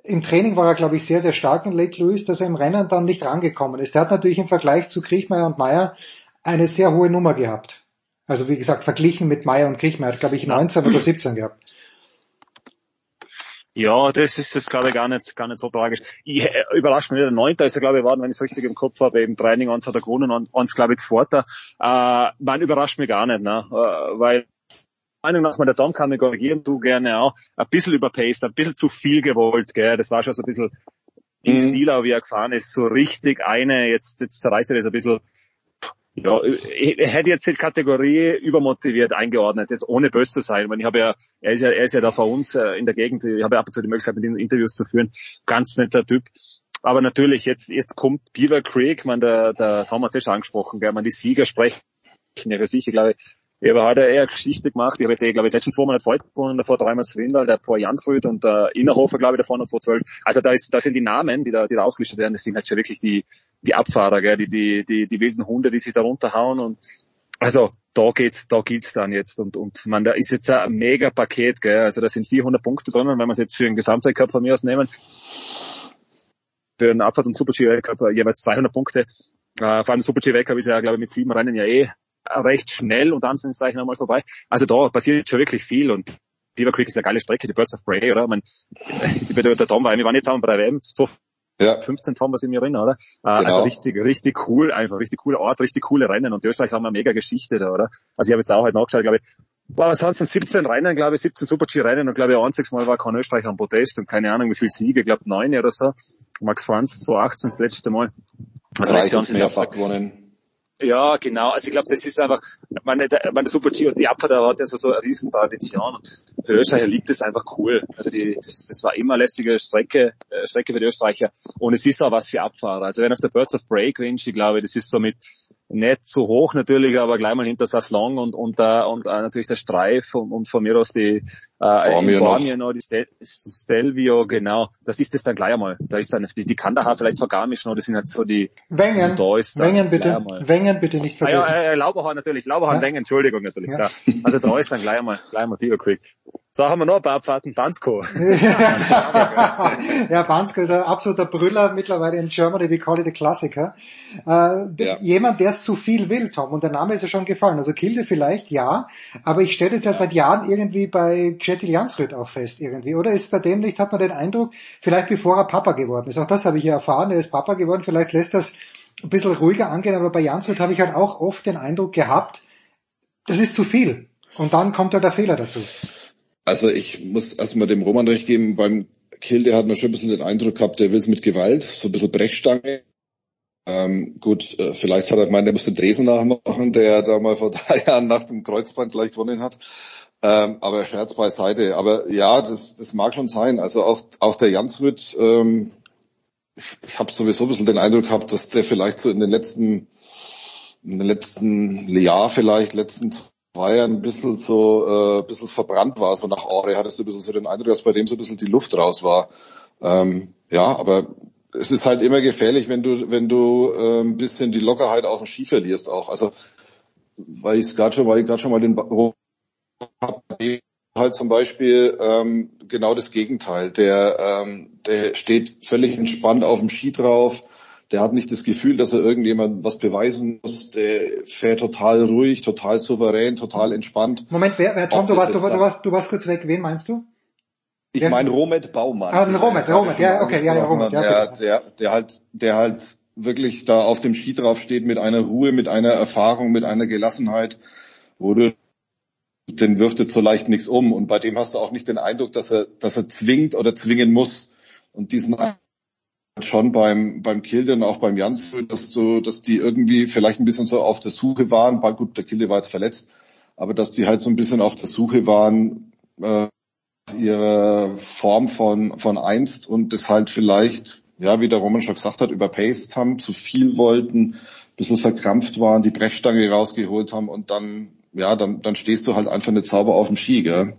im Training war er, glaube ich, sehr, sehr stark in Lake Louise, dass er im Rennen dann nicht rangekommen ist. Der hat natürlich im Vergleich zu Kriechmeier und Meyer eine sehr hohe Nummer gehabt. Also wie gesagt, verglichen mit Meyer und Kriechmeier hat, glaube ich, 19 oder 17 gehabt. Ja, das ist das glaube ich gar nicht, gar nicht so tragisch. Ich, äh, überrascht mich nicht, der Neunter ist er glaube ich geworden, wenn ich es richtig im Kopf habe, eben Training, eins hat er gewonnen, eins glaube ich Zweiter. Äh, man überrascht mich gar nicht, ne? Äh, weil Meinung nach, der Tom kann mich korrigieren, du gerne auch, ein bisschen überpaced, ein bisschen zu viel gewollt, gell, das war schon so ein bisschen im mhm. Stil, wie er gefahren ist, so richtig eine, jetzt, jetzt zerreißt er das ein bisschen, ja, ich hätte jetzt die Kategorie übermotiviert eingeordnet, jetzt ohne böse zu sein. Ich, ich habe ja, er ist ja, er ist ja da vor uns äh, in der Gegend. Ich habe ja ab und zu die Möglichkeit, mit ihm Interviews zu führen. Ganz netter Typ. Aber natürlich, jetzt, jetzt kommt Beaver Creek, man, der, der Tom hat es schon angesprochen, gell, man, die Sieger sprechen ja für sich. Ich glaube, ich habe heute eher Geschichte gemacht. Ich habe jetzt, eh, glaube ich, letzten zwei Monate Freud gewonnen, davor dreimal Swindal, der vor Janfrüd und der Innerhofer, glaube ich, davor noch 2012. Also da ist, da sind die Namen, die da, die da aufgelistet werden, das sind halt schon wirklich die, die Abfahrer, gell, die, die, die, die wilden Hunde, die sich da runterhauen und also da geht's, da gilt's dann jetzt und und man, da ist jetzt ein mega Paket, gell? Also da sind 400 Punkte drin, wenn wir es jetzt für den Gesamtweltcup von mir aus nehmen, für den Abfahrt und Super-G Weltcup jeweils 200 Punkte. Äh, vor allem Super-G Weltcup ist ja, glaube ich, mit sieben Rennen ja eh recht schnell und Anführungszeichen einmal vorbei. Also da passiert schon wirklich viel und Beaver Creek ist eine geile Strecke, die Birds of Prey, oder? Man, der Tom war, wir waren jetzt auch bei der WM, so ja. 15 Tom was ich mir erinnere, oder? Äh, genau. Also richtig, richtig cool, einfach richtig cooler Ort, richtig coole Rennen und die Österreich haben eine mega Geschichte da, oder? Also ich habe jetzt auch halt nachgeschaut, glaube ich, war was sonst 17 Rennen, glaube ich, 17 Super-G-Rennen und glaube ich, einziges Mal war kein Österreich am Podest und keine Ahnung, wie viel Siege, ich glaube neun oder so. Max Franz 2018 das letzte Mal. Also Drei haben sie mehrfach gewonnen. Ja, genau. Also ich glaube, das ist einfach, meine, der, meine Super G und die Abfahrt hat ja so, so eine riesen Tradition. Für Österreicher liegt das einfach cool. Also die, das, das war immer lästige Strecke, äh, Strecke für die Österreicher. Und es ist auch was für Abfahrer. Also wenn auf der Birds of Break Range, ich glaube, das ist so mit nicht so hoch natürlich, aber gleich mal hinter Saslong und und, äh, und äh, natürlich der Streif und, und von mir aus die äh, Bormio noch, die Stel Stelvio, genau. Das ist es dann gleich einmal. Da ist dann die, die Kandahar vielleicht vor Garmisch noch, das sind halt so die Wengen. Da ist Wengen bitte. Wengen bitte nicht vergessen. Ah, ja, äh, Lauberhorn natürlich, Lauberhorn, ja? Wengen, Entschuldigung natürlich. Ja. Also da ist dann gleich einmal, gleich einmal Beaver Creek. So haben wir noch ein paar Abfahrten, Bansko. ja, Bansko ist ein absoluter Brüller mittlerweile in Germany, we call it a Klassiker. Äh, ja. Jemand, der es zu viel will, Tom, und der Name ist ja schon gefallen. Also Kilde vielleicht, ja, aber ich stelle das ja seit Jahren irgendwie bei Kjetil Jansrud auch fest irgendwie, oder? Ist bei dem nicht, hat man den Eindruck, vielleicht bevor er Papa geworden ist. Auch das habe ich ja erfahren, er ist Papa geworden, vielleicht lässt das ein bisschen ruhiger angehen, aber bei Jansrud habe ich halt auch oft den Eindruck gehabt, das ist zu viel. Und dann kommt halt der Fehler dazu. Also ich muss erstmal dem Roman recht geben, beim Kilde hat man schon ein bisschen den Eindruck gehabt, der will es mit Gewalt, so ein bisschen Brechstange. Ähm, gut, äh, vielleicht hat er gemeint, er muss den Dresen nachmachen, der da mal vor drei Jahren nach dem Kreuzband gleich gewonnen hat. Ähm, aber Scherz beiseite. Aber ja, das, das mag schon sein. Also auch, auch der Jansrud, ähm, ich, ich habe sowieso ein bisschen den Eindruck gehabt, dass der vielleicht so in den letzten, in den letzten Jahr vielleicht, letzten zwei Jahren ein bisschen so, äh, ein bisschen verbrannt war. So nach Aure hattest du ein bisschen so den Eindruck, dass bei dem so ein bisschen die Luft raus war. Ähm, ja, aber es ist halt immer gefährlich, wenn du, wenn du äh, ein bisschen die Lockerheit auf dem Ski verlierst auch. Also, weil ich es gerade schon, weil ich gerade schon mal den halt zum Beispiel ähm, genau das Gegenteil. Der, ähm, der steht völlig entspannt auf dem Ski drauf. Der hat nicht das Gefühl, dass er irgendjemand was beweisen muss. Der fährt total ruhig, total souverän, total entspannt. Moment, wer, wer Tom, du warst, du, du, warst, du warst kurz weg. Wen meinst du? Ich meine Romet Baumann. Ah, Romet, Romet, ja, okay, ja, ja, Romet, ja, der, der, der halt, der halt wirklich da auf dem Ski drauf steht mit einer Ruhe, mit einer Erfahrung, mit einer Gelassenheit, wo du den wirft jetzt so leicht nichts um und bei dem hast du auch nicht den Eindruck, dass er, dass er zwingt oder zwingen muss und diesen schon beim beim Kilde und auch beim Jans, dass du, dass die irgendwie vielleicht ein bisschen so auf der Suche waren. Gut, der Kilde war jetzt verletzt, aber dass die halt so ein bisschen auf der Suche waren, äh, ihre Form von, von einst und das halt vielleicht, ja, wie der Roman schon gesagt hat, überpaced haben, zu viel wollten, bisschen verkrampft waren, die Brechstange rausgeholt haben und dann, ja, dann, dann stehst du halt einfach nicht sauber auf dem Ski, gell?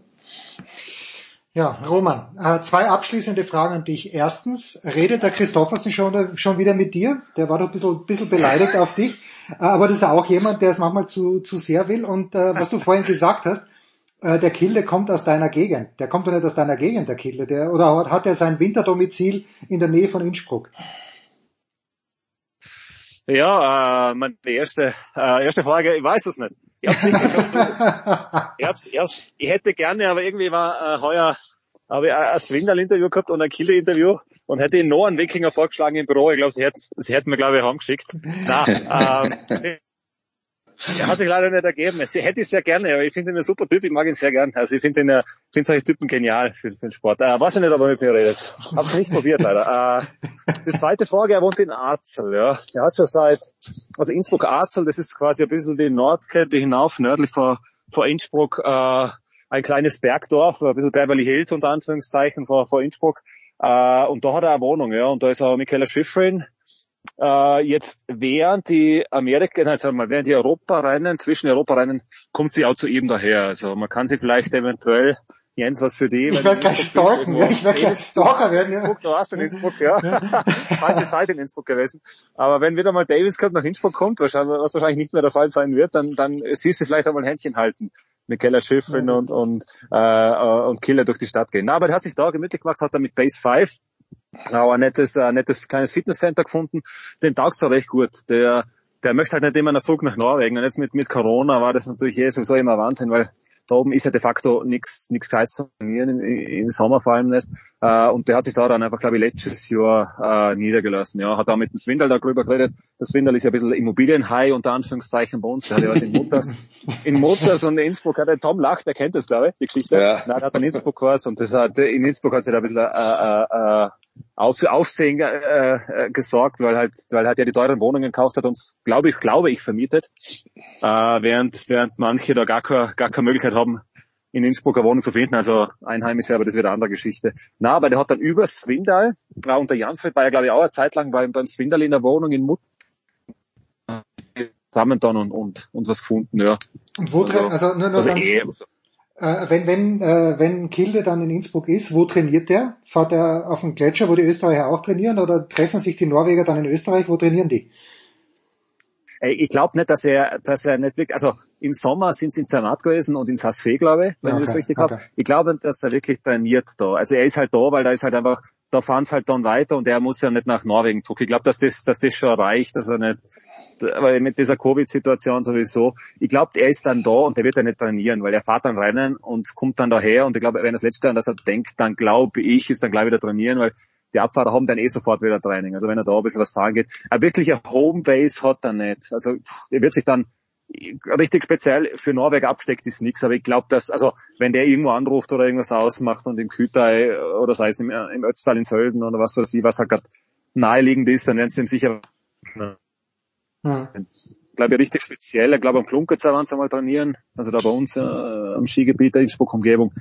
Ja, Roman, äh, zwei abschließende Fragen an dich. Erstens, redet der Christoffersen schon, schon wieder mit dir? Der war doch ein bisschen, bisschen beleidigt auf dich. Äh, aber das ist auch jemand, der es manchmal zu, zu sehr will. Und äh, was du vorhin gesagt hast, äh, der Kilde kommt aus deiner Gegend. Der kommt doch nicht aus deiner Gegend, der Kilde. Der, oder hat er sein Winterdomizil in der Nähe von Innsbruck? Ja, äh, meine erste, äh, erste Frage, ich weiß es nicht. Ich, hab's nicht ich, hab's, ich, hab's, ich hätte gerne, aber irgendwie war äh, heuer habe ich ein Swindle-Interview gehabt und ein Killer-Interview und hätte ihn noch einen Wikinger vorgeschlagen im Büro. Ich glaube, sie hätten, sie hätten mir, glaube ich, heimgeschickt. Nein, ähm, er hat sich leider nicht ergeben. Ich hätte es sehr gerne, aber ich finde ihn ein super Typ, ich mag ihn sehr gern. Also ich finde ihn, finde solche Typen genial für, für den Sport. Äh, weiß ich nicht, ob er mit mir redet. Hab's nicht probiert leider. Äh, die zweite Frage, er wohnt in Arzel, ja. Er hat schon seit, also Innsbruck Arzel, das ist quasi ein bisschen die Nordkette hinauf, nördlich vor, vor Innsbruck, äh, ein kleines Bergdorf, ein bisschen Beverly Hills unter Anführungszeichen vor, vor Innsbruck. Äh, und da hat er eine Wohnung, ja. Und da ist auch Michaela Schifrin äh, jetzt während die Amerika, also mal während die Europarennen, zwischen Europarennen, kommt sie auch zu ihm daher. Also man kann sie vielleicht eventuell Jens, was für die. Ich werde gleich stalken, ja, ich werde gleich Stalker werden. Ja. Innsbruck, du warst in Innsbruck, ja. Falsche Zeit in Innsbruck gewesen. Aber wenn wieder mal Davis Cup nach Innsbruck kommt, was wahrscheinlich nicht mehr der Fall sein wird, dann, dann siehst du vielleicht einmal ein Händchen halten mit Keller Schiffrin und, und, äh, und Killer durch die Stadt gehen. Na, aber der hat sich da gemütlich gemacht, hat er mit Base 5 auch ein nettes, ein nettes kleines Fitnesscenter gefunden. Den taugt auch recht gut. Der, der möchte halt nicht immer einen Zug nach Norwegen. Und jetzt mit, mit Corona war das natürlich eh sowieso immer Wahnsinn, weil da oben ist ja de facto nichts nichts geheizt zu trainieren, im Sommer vor allem nicht. Äh, und der hat sich da dann einfach, glaube ich, letztes Jahr äh, niedergelassen. Ja, hat auch mit dem Swindal darüber geredet. Der Swindal ist ja ein bisschen Immobilienhai unter Anführungszeichen bei uns. Der hat ja was in Mutters, in Mutters und in Innsbruck hat der Tom lacht, der kennt das, glaube ich, die Geschichte. Ja. Nein, der hat in Innsbruck was und das hat, in Innsbruck hat sich da ein bisschen äh, äh, auf, Aufsehen äh, äh, gesorgt, weil halt, weil halt ja die teuren Wohnungen gekauft hat und glaube ich, glaube ich vermietet, äh, während während manche da gar keine, gar keine Möglichkeit haben, in Innsbruck eine Wohnung zu finden, also Einheimische, aber das wieder eine andere Geschichte. Na, aber der hat dann über Swindal, äh, unter Jansfeld war ja glaube ich auch eine Zeit lang beim, beim Swindal in der Wohnung in Mut zusammen dann und, und, und was gefunden, ja. Und wo, also, also nur, nur also ganz, eh, äh, wenn, wenn, äh, wenn Kilde dann in Innsbruck ist, wo trainiert der? Fahrt er auf den Gletscher, wo die Österreicher auch trainieren, oder treffen sich die Norweger dann in Österreich? Wo trainieren die? Ich glaube nicht, dass er, dass er nicht wirklich, also im Sommer sind sie in Zermatt gewesen und ins Hasfee, glaube ich, wenn okay, ich das richtig okay. habe. Ich glaube, dass er wirklich trainiert da. Also er ist halt da, weil da ist halt einfach, da fahren sie halt dann weiter und er muss ja nicht nach Norwegen zurück. Ich glaube, dass das, dass das schon reicht, dass er nicht, aber mit dieser Covid-Situation sowieso. Ich glaube, er ist dann da und der wird ja nicht trainieren, weil er fährt dann rennen und kommt dann daher und ich glaube, wenn das letzte an das er denkt, dann glaube ich, ist dann gleich wieder trainieren, weil die Abfahrer haben dann eh sofort wieder Training. Also wenn er da ein bisschen was fahren geht. Aber wirklich eine Homebase hat er nicht. Also er wird sich dann richtig speziell für Norwegen absteckt ist nichts, aber ich glaube, dass, also wenn der irgendwo anruft oder irgendwas ausmacht und im Kütai oder sei es im, im Ötztal in Sölden oder was weiß ich, was halt gerade naheliegend ist, dann werden sie ihm sicher hm. Ich glaube, richtig speziell. Ich glaube, am Klunkerzer waren sie mal trainieren. Also da bei uns äh, am Skigebiet der Innsbruck-Umgebung.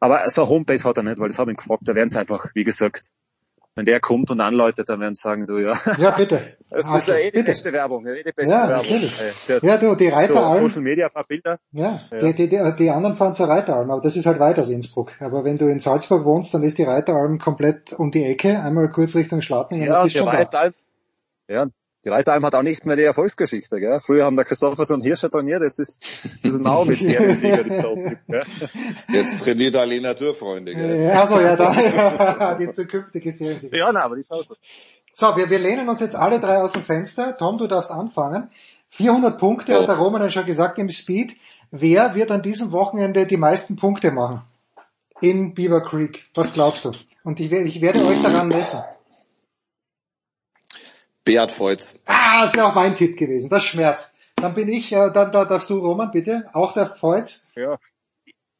Aber so eine Homepage hat er nicht, weil das habe ich gefragt. Da werden sie einfach, wie gesagt, wenn der kommt und anläutet, dann werden sie sagen, du, ja. Ja, bitte. Das also, ist ja eh die beste Werbung. Eh die beste ja, Werbung. Natürlich. Ja, du, die Reiteralm. Social Media, ein paar Bilder. Ja, ja. Die, die, die, die anderen fahren zur Reiteralm, aber das ist halt weit aus Innsbruck. Aber wenn du in Salzburg wohnst, dann ist die Reiteralm komplett um die Ecke, einmal kurz Richtung Schladming. Ja, die Reiteralm. Ja, die Reiteralm hat auch nicht mehr die Erfolgsgeschichte. Gell? Früher haben der Christopherson und Hirscher trainiert, jetzt ist das ein Maumit Seriensieger im Jetzt trainiert Alena Dürrfreunde. Gell? Also ja, da, die zukünftige Seriensieger. Ja, na, aber die ist auch gut. So, wir, wir lehnen uns jetzt alle drei aus dem Fenster. Tom, du darfst anfangen. 400 Punkte oh. hat der Roman schon gesagt im Speed. Wer wird an diesem Wochenende die meisten Punkte machen? In Beaver Creek. Was glaubst du? Und ich, ich werde euch daran messen. Beat Feutz. Ah, das wäre auch mein Tipp gewesen. Das schmerzt. Dann bin ich, äh, dann da darfst du, Roman, bitte. Auch der Feutz. Ja.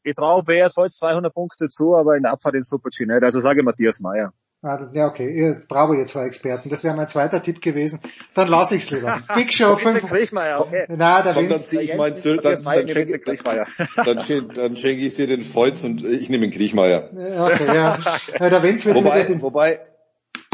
Ich traue Beat Feutz 200 Punkte zu, aber in der Abfahrt in Super-G nicht. Also sage Matthias Meyer. Ah, ja, okay. Bravo, ihr zwei Experten. Das wäre mein zweiter Tipp gewesen. Dann lasse ich's lieber. Big Show 5. Kriechmeier, okay. Na, Komm, dann ziehe ich meinen Zöl, dann, dann, schenke, dann, schenke, dann schenke ich dir den Feutz und ich nehme den Kriechmeier. Okay, ja. ja der Wenz wird wobei, wobei,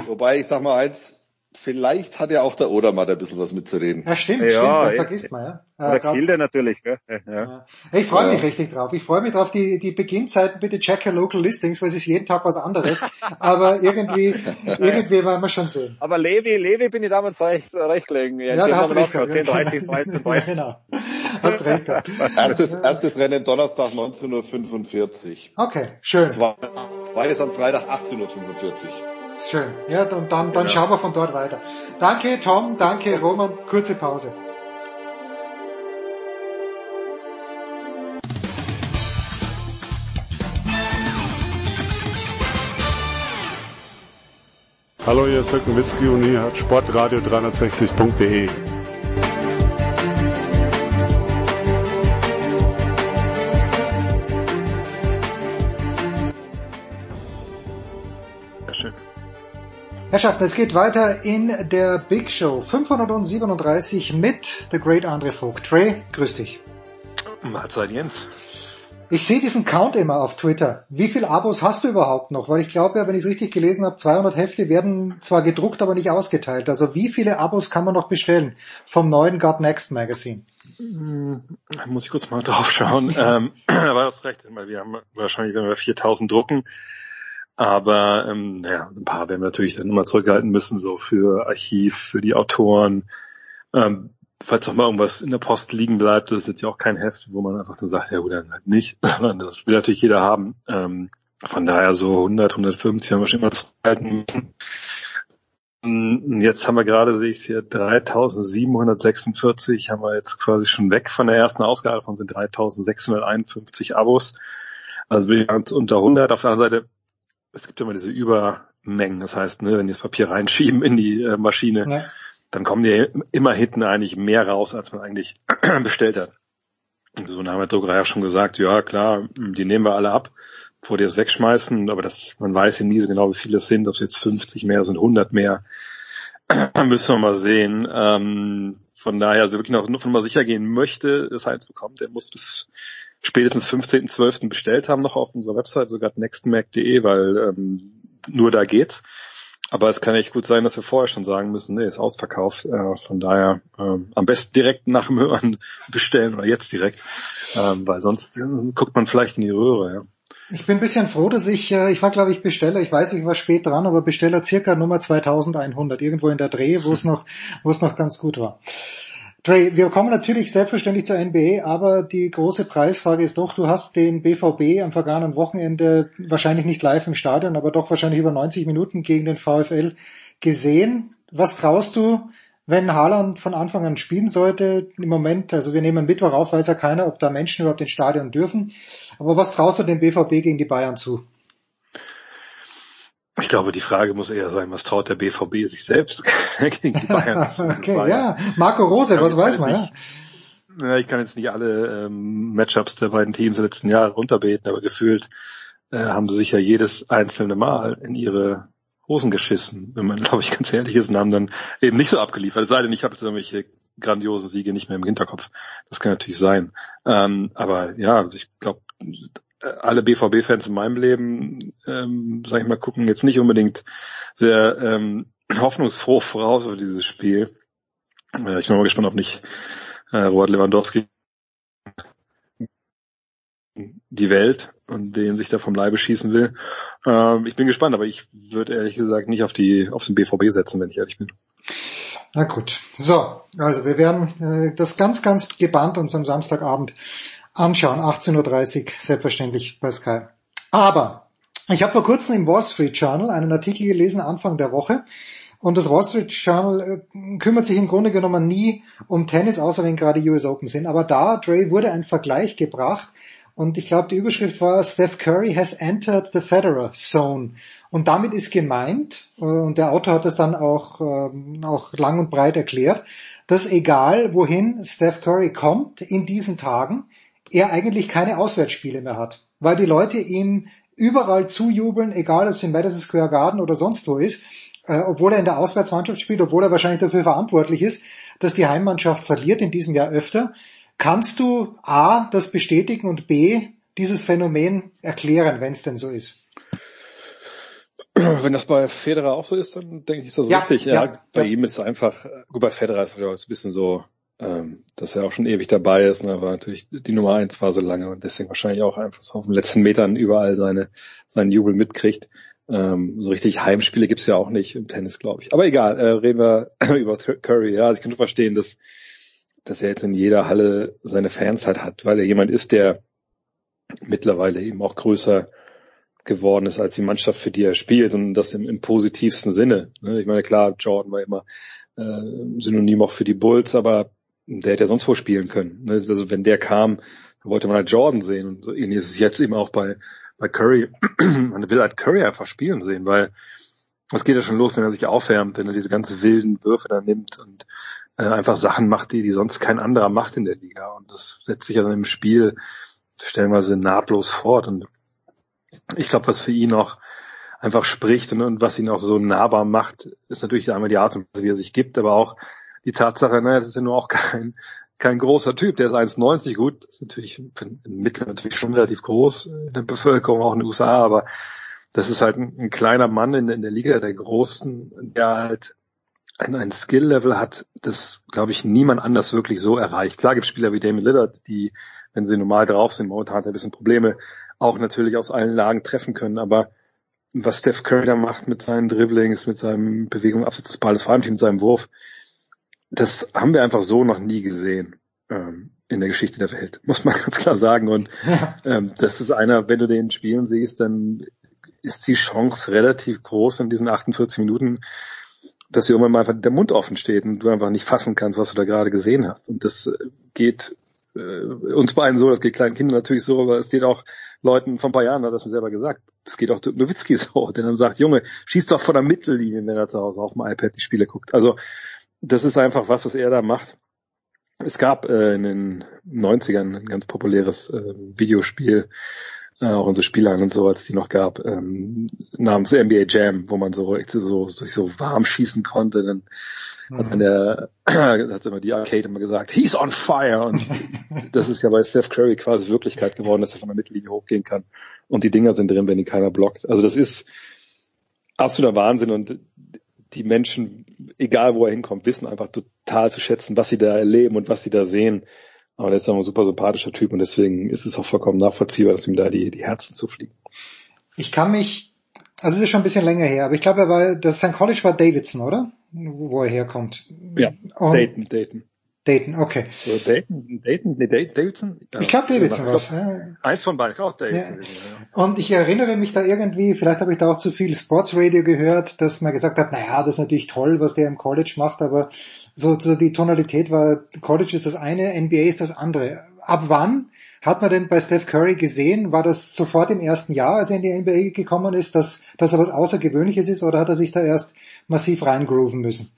wobei, ich sag mal eins, vielleicht hat ja auch der Odermatt ein bisschen was mitzureden. Ja, stimmt, ja, stimmt, vergisst man, ja. ja der Kilde natürlich, gell? Ja. Ich freue mich ja. richtig drauf. Ich freue mich drauf, die, die Beginnzeiten bitte check your local listings, weil es ist jeden Tag was anderes. Aber irgendwie, irgendwie werden wir schon sehen. Aber Levi, Levi bin ich damals recht, recht gelegen. Ja, ja hast recht. 10, 30, 13, 30. genau. Hast recht. erstes, erstes Rennen Donnerstag 19.45 Uhr. Okay, schön. Zweites am Freitag 18.45 Uhr. Schön. Ja, dann, dann, dann ja. schauen wir von dort weiter. Danke, Tom. Danke, yes. Roman. Kurze Pause. Hallo, hier ist Dirk Nowitzki und hier hat sportradio360.de. Herrschaften, es geht weiter in der Big Show 537 mit The Great Andre Vogt. Trey, grüß dich. Mahlzeit Jens. Ich sehe diesen Count immer auf Twitter. Wie viele Abos hast du überhaupt noch? Weil ich glaube ja, wenn ich es richtig gelesen habe, 200 Hefte werden zwar gedruckt, aber nicht ausgeteilt. Also wie viele Abos kann man noch bestellen vom neuen God Next Magazine? Hm, muss ich kurz mal drauf schauen. ähm, aber du hast recht, weil wir haben wahrscheinlich, wenn wir 4000 drucken, aber ähm, naja, ein paar werden wir natürlich dann immer zurückhalten müssen, so für Archiv, für die Autoren. Ähm, falls auch mal irgendwas in der Post liegen bleibt, das ist jetzt ja auch kein Heft, wo man einfach dann sagt, ja gut, dann halt nicht, sondern das will natürlich jeder haben. Ähm, von daher so 100, 150 haben wir schon immer zurückhalten müssen. Mm, jetzt haben wir gerade, sehe ich es hier, 3746 haben wir jetzt quasi schon weg von der ersten Ausgabe, davon sind 3651 Abos. Also wir sind unter 100. Auf der anderen Seite, es gibt immer diese Übermengen. Das heißt, ne, wenn die das Papier reinschieben in die äh, Maschine, ja. dann kommen die immer hinten eigentlich mehr raus, als man eigentlich bestellt hat. Und so haben wir Druckerei ja schon gesagt, ja klar, die nehmen wir alle ab bevor die das wegschmeißen, aber das, man weiß ja nie so genau, wie viele es sind, ob es jetzt 50 mehr sind, 100 mehr, müssen wir mal sehen. Ähm, von daher, also wirklich noch nur von mal sicher gehen möchte, das eins bekommt, der muss bis spätestens 15.12. bestellt haben, noch auf unserer Website, sogar nextmac.de, weil ähm, nur da geht's. Aber es kann echt gut sein, dass wir vorher schon sagen müssen, nee, ist ausverkauft. Äh, von daher ähm, am besten direkt nach dem Hören bestellen oder jetzt direkt, ähm, weil sonst äh, guckt man vielleicht in die Röhre. Ja. Ich bin ein bisschen froh, dass ich, äh, ich war glaube ich Besteller, ich weiß, ich war spät dran, aber Besteller circa Nummer 2100, irgendwo in der Dreh, wo es noch, wo es noch ganz gut war. Dre, wir kommen natürlich selbstverständlich zur NBA, aber die große Preisfrage ist doch, du hast den BVB am vergangenen Wochenende wahrscheinlich nicht live im Stadion, aber doch wahrscheinlich über 90 Minuten gegen den VfL gesehen. Was traust du wenn Haaland von Anfang an spielen sollte, im Moment, also wir nehmen Mittwoch auf, weiß ja keiner, ob da Menschen überhaupt ins Stadion dürfen. Aber was traust du dem BVB gegen die Bayern zu? Ich glaube, die Frage muss eher sein, was traut der BVB sich selbst gegen die Bayern okay, Bayern. ja. Marco Rose, was weiß man, nicht, ja? ja? Ich kann jetzt nicht alle ähm, Matchups der beiden Teams der letzten Jahre runterbeten, aber gefühlt äh, haben sie sich ja jedes einzelne Mal in ihre Hosen geschissen, wenn man, glaube ich, ganz ehrlich ist, und haben dann eben nicht so abgeliefert. Es sei denn, ich habe jetzt irgendwelche grandiosen Siege nicht mehr im Hinterkopf. Das kann natürlich sein. Ähm, aber ja, also ich glaube, alle BVB-Fans in meinem Leben, ähm, sag ich mal, gucken jetzt nicht unbedingt sehr ähm, hoffnungsfroh voraus für dieses Spiel. Äh, ich bin mal gespannt, ob nicht äh, Robert Lewandowski die Welt und den sich da vom Leibe schießen will. Ähm, ich bin gespannt, aber ich würde ehrlich gesagt nicht auf die auf den BVB setzen, wenn ich ehrlich bin. Na gut. So, also wir werden äh, das ganz, ganz gebannt uns am Samstagabend anschauen. 18.30 Uhr, selbstverständlich bei Sky. Aber ich habe vor kurzem im Wall Street Journal einen Artikel gelesen, Anfang der Woche. Und das Wall Street Journal äh, kümmert sich im Grunde genommen nie um Tennis, außer wenn gerade US Open sind. Aber da, Dre, wurde ein Vergleich gebracht und ich glaube, die Überschrift war Steph Curry has entered the Federer Zone. Und damit ist gemeint, äh, und der Autor hat das dann auch, ähm, auch lang und breit erklärt, dass egal wohin Steph Curry kommt in diesen Tagen, er eigentlich keine Auswärtsspiele mehr hat. Weil die Leute ihm überall zujubeln, egal ob es im Madison Square Garden oder sonst wo ist, äh, obwohl er in der Auswärtsmannschaft spielt, obwohl er wahrscheinlich dafür verantwortlich ist, dass die Heimmannschaft verliert in diesem Jahr öfter. Kannst du A, das bestätigen und B, dieses Phänomen erklären, wenn es denn so ist? Wenn das bei Federer auch so ist, dann denke ich, ist das ja, richtig. Ja, ja bei ja. ihm ist es einfach, gut, bei Federer ist es ein bisschen so, ähm, dass er auch schon ewig dabei ist, ne, aber natürlich die Nummer eins war so lange und deswegen wahrscheinlich auch einfach so auf den letzten Metern überall seine, seinen Jubel mitkriegt. Ähm, so richtig Heimspiele gibt's ja auch nicht im Tennis, glaube ich. Aber egal, äh, reden wir über Curry. Ja, also ich kann verstehen, dass dass er jetzt in jeder Halle seine Fans halt hat, weil er jemand ist, der mittlerweile eben auch größer geworden ist als die Mannschaft, für die er spielt und das im, im positivsten Sinne. Ne? Ich meine, klar, Jordan war immer äh, Synonym auch für die Bulls, aber der hätte ja sonst wo spielen können. Ne? Also wenn der kam, dann wollte man halt Jordan sehen und so ähnlich ist es jetzt eben auch bei, bei Curry. man will halt Curry einfach spielen sehen, weil was geht ja schon los, wenn er sich aufwärmt, wenn er diese ganze wilden Würfe da nimmt und äh, einfach Sachen macht, die, die sonst kein anderer macht in der Liga. Und das setzt sich ja dann im Spiel stellenweise nahtlos fort. Und ich glaube, was für ihn auch einfach spricht und, und was ihn auch so nahbar macht, ist natürlich einmal die Art und Weise, wie er sich gibt, aber auch die Tatsache, naja, das ist ja nur auch kein, kein großer Typ, der ist 1,90 gut, ist natürlich im Mittel natürlich schon relativ groß in der Bevölkerung, auch in den USA, aber das ist halt ein, ein kleiner Mann in, in, der Liga der Großen, der halt ein, ein Skill-Level hat, das, glaube ich, niemand anders wirklich so erreicht. Klar gibt es Spieler wie Damien Lillard, die, wenn sie normal drauf sind, momentan ein bisschen Probleme, auch natürlich aus allen Lagen treffen können, aber was Steph Curry da macht mit seinen Dribblings, mit seinem Bewegung abseits des Balles, vor allem mit seinem Wurf, das haben wir einfach so noch nie gesehen ähm, in der Geschichte der Welt, muss man ganz klar sagen. Und ähm, das ist einer, wenn du den spielen siehst, dann ist die Chance relativ groß in diesen 48 Minuten, dass dir irgendwann mal einfach der Mund offen steht und du einfach nicht fassen kannst, was du da gerade gesehen hast. Und das geht äh, uns beiden so, das geht kleinen Kindern natürlich so, aber es geht auch Leuten von ein paar Jahren, hat das mir selber gesagt, das geht auch Nowitzki so, der dann sagt, Junge, schieß doch von der Mittellinie, wenn er zu Hause auf dem iPad die Spiele guckt. Also das ist einfach was, was er da macht. Es gab äh, in den 90ern ein ganz populäres äh, Videospiel, äh, auch unsere Spieler und so, als die noch gab, ähm, namens NBA Jam, wo man so so, so, so warm schießen konnte. Dann hat man der, hat immer die Arcade immer gesagt, he's on fire. Und das ist ja bei Steph Curry quasi Wirklichkeit geworden, dass er von der Mittellinie hochgehen kann. Und die Dinger sind drin, wenn ihn keiner blockt. Also das ist absoluter Wahnsinn und die Menschen, egal wo er hinkommt, wissen einfach total zu schätzen, was sie da erleben und was sie da sehen. Aber der ist ein super sympathischer Typ und deswegen ist es auch vollkommen nachvollziehbar, dass ihm da die, die Herzen zufliegen. Ich kann mich, also es ist schon ein bisschen länger her, aber ich glaube, er war, das St. College war Davidson, oder? Wo er herkommt. Ja, und Dayton, Dayton. Dayton, okay. So Dayton, Dayton, nee, Davidson? Ja, ich glaube Davidson. Ja. Eins von beiden, auch Davidson. Ja. Und ich erinnere mich da irgendwie, vielleicht habe ich da auch zu viel Sportsradio gehört, dass man gesagt hat, naja, das ist natürlich toll, was der im College macht, aber so, so die Tonalität war, College ist das eine, NBA ist das andere. Ab wann hat man denn bei Steph Curry gesehen, war das sofort im ersten Jahr, als er in die NBA gekommen ist, dass, dass er was Außergewöhnliches ist, oder hat er sich da erst massiv reingrooven müssen?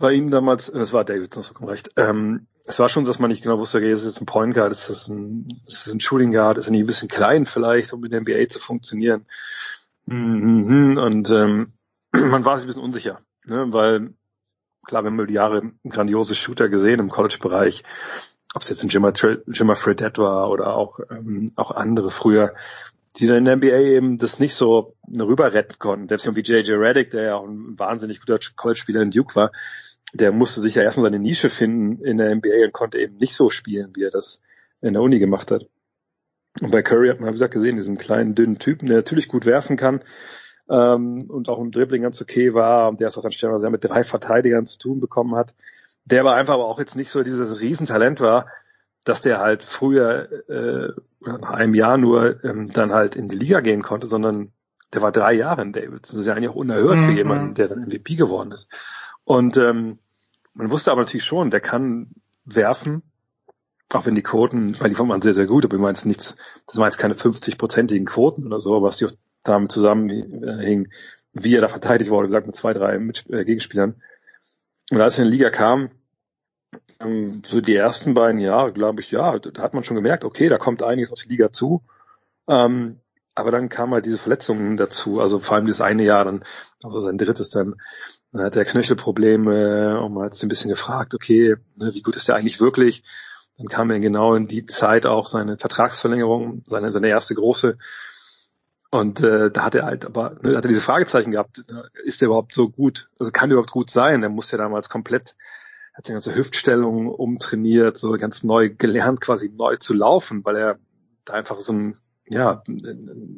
Bei ihm damals, das war David, das vollkommen recht. Ähm, es war schon dass man nicht genau wusste, okay, ist das ein Point Guard, ist das ein, ist das ein Shooting Guard, ist er nicht ein bisschen klein vielleicht, um in der NBA zu funktionieren. Mhm. Und ähm, man war sich ein bisschen unsicher, ne? weil klar, wir haben über die Jahre grandiose Shooter gesehen im College-Bereich, ob es jetzt ein Jimmer, Jimmer Fredette war oder auch, ähm, auch andere früher, die dann in der NBA eben das nicht so rüber retten konnten. Selbst wie J.J. Reddick, der ja auch ein wahnsinnig guter College-Spieler in Duke war, der musste sich ja erstmal seine Nische finden in der NBA und konnte eben nicht so spielen, wie er das in der Uni gemacht hat. Und bei Curry hat man, wie gesagt, gesehen, diesen kleinen, dünnen Typen, der natürlich gut werfen kann ähm, und auch im Dribbling ganz okay war und der es auch dann stellenweise mit drei Verteidigern zu tun bekommen hat. Der aber einfach aber auch jetzt nicht so dieses Riesentalent war, dass der halt früher äh, nach einem Jahr nur ähm, dann halt in die Liga gehen konnte, sondern der war drei Jahre in David. Das ist ja eigentlich auch unerhört mhm. für jemanden, der dann MVP geworden ist. Und ähm, man wusste aber natürlich schon, der kann werfen, auch wenn die Quoten, weil die man sehr, sehr gut, aber ich meine jetzt nichts, das waren jetzt keine 50-prozentigen Quoten oder so, was die damit zusammenhing, wie er da verteidigt wurde, gesagt mit zwei, drei mit, äh, Gegenspielern. Und als er in die Liga kam, ähm, so die ersten beiden Jahre, glaube ich, ja, da hat man schon gemerkt, okay, da kommt einiges aus der Liga zu. Ähm, aber dann kamen halt diese Verletzungen dazu, also vor allem dieses eine Jahr dann, also sein drittes dann, dann hat er Knöchelprobleme und man hat sich ein bisschen gefragt, okay, ne, wie gut ist der eigentlich wirklich? Dann kam er genau in die Zeit auch seine Vertragsverlängerung, seine, seine erste große. Und äh, da hat er halt aber, ne, hat er diese Fragezeichen gehabt, ist er überhaupt so gut? Also kann er überhaupt gut sein? Er musste ja damals komplett hat seine ganze Hüftstellung umtrainiert, so ganz neu gelernt, quasi neu zu laufen, weil er da einfach so ein, ja,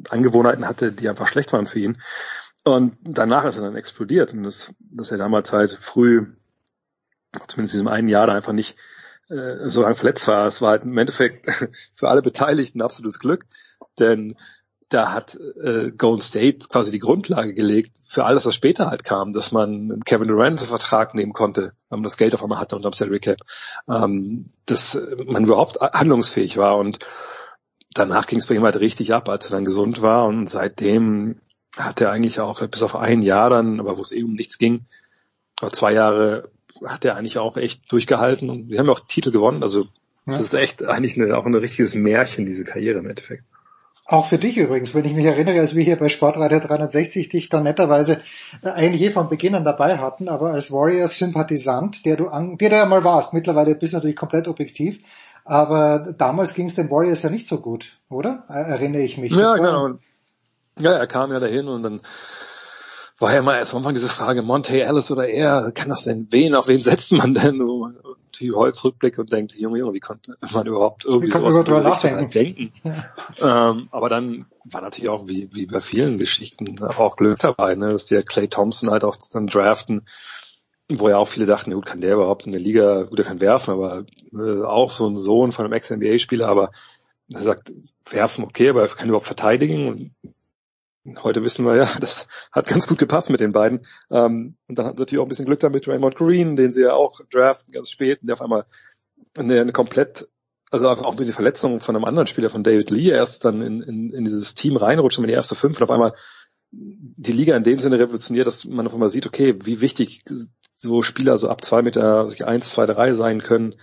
Angewohnheiten hatte, die einfach schlecht waren für ihn. Und danach ist er dann explodiert. Und das, dass er damals halt früh, zumindest in diesem einen Jahr, da einfach nicht äh, so lange verletzt war. Es war halt im Endeffekt für alle Beteiligten absolutes Glück, denn da hat äh, Golden State quasi die Grundlage gelegt für alles, was später halt kam, dass man Kevin Durant einen Vertrag nehmen konnte, wenn man das Geld auf einmal hatte unterm Salary Cap, ähm, dass man überhaupt handlungsfähig war. Und danach ging es bei ihm halt richtig ab, als er dann gesund war. Und seitdem hat er eigentlich auch bis auf ein Jahr dann, aber wo es eh um nichts ging, zwei Jahre hat er eigentlich auch echt durchgehalten und wir haben ja auch Titel gewonnen, also ja. das ist echt eigentlich eine, auch ein richtiges Märchen, diese Karriere im Endeffekt. Auch für dich übrigens, wenn ich mich erinnere, als wir hier bei Sportreiter 360 dich dann netterweise äh, eigentlich eh von Beginn an dabei hatten, aber als Warriors-Sympathisant, der du an, der du ja mal warst, mittlerweile bist du natürlich komplett objektiv, aber damals ging es den Warriors ja nicht so gut, oder? Erinnere ich mich. Ja, genau. Ja, er kam ja dahin und dann war ja immer erst am Anfang diese Frage, Monte Ellis oder er, kann das denn, wen, auf wen setzt man denn? Man die Holz rückblickt und denkt, Junge, Junge, wie konnte man überhaupt irgendwie wie sowas drüber nachdenken? denken? Ja. Ähm, aber dann war natürlich auch, wie, wie bei vielen Geschichten, auch Glück dabei, ne, dass die Clay Thompson halt auch dann draften, wo ja auch viele dachten, gut, kann der überhaupt in der Liga, gut, er kann werfen, aber äh, auch so ein Sohn von einem Ex-NBA-Spieler, aber er sagt, werfen okay, aber er kann überhaupt verteidigen und heute wissen wir ja, das hat ganz gut gepasst mit den beiden. Ähm, und dann hat natürlich auch ein bisschen Glück damit Raymond Green, den sie ja auch draften ganz spät, und der auf einmal eine, eine komplett, also auch durch die Verletzung von einem anderen Spieler von David Lee erst dann in, in, in dieses Team reinrutscht in die erste fünf und auf einmal die Liga in dem Sinne revolutioniert, dass man auf einmal sieht, okay, wie wichtig so Spieler so ab zwei Meter eins, zwei, drei sein können,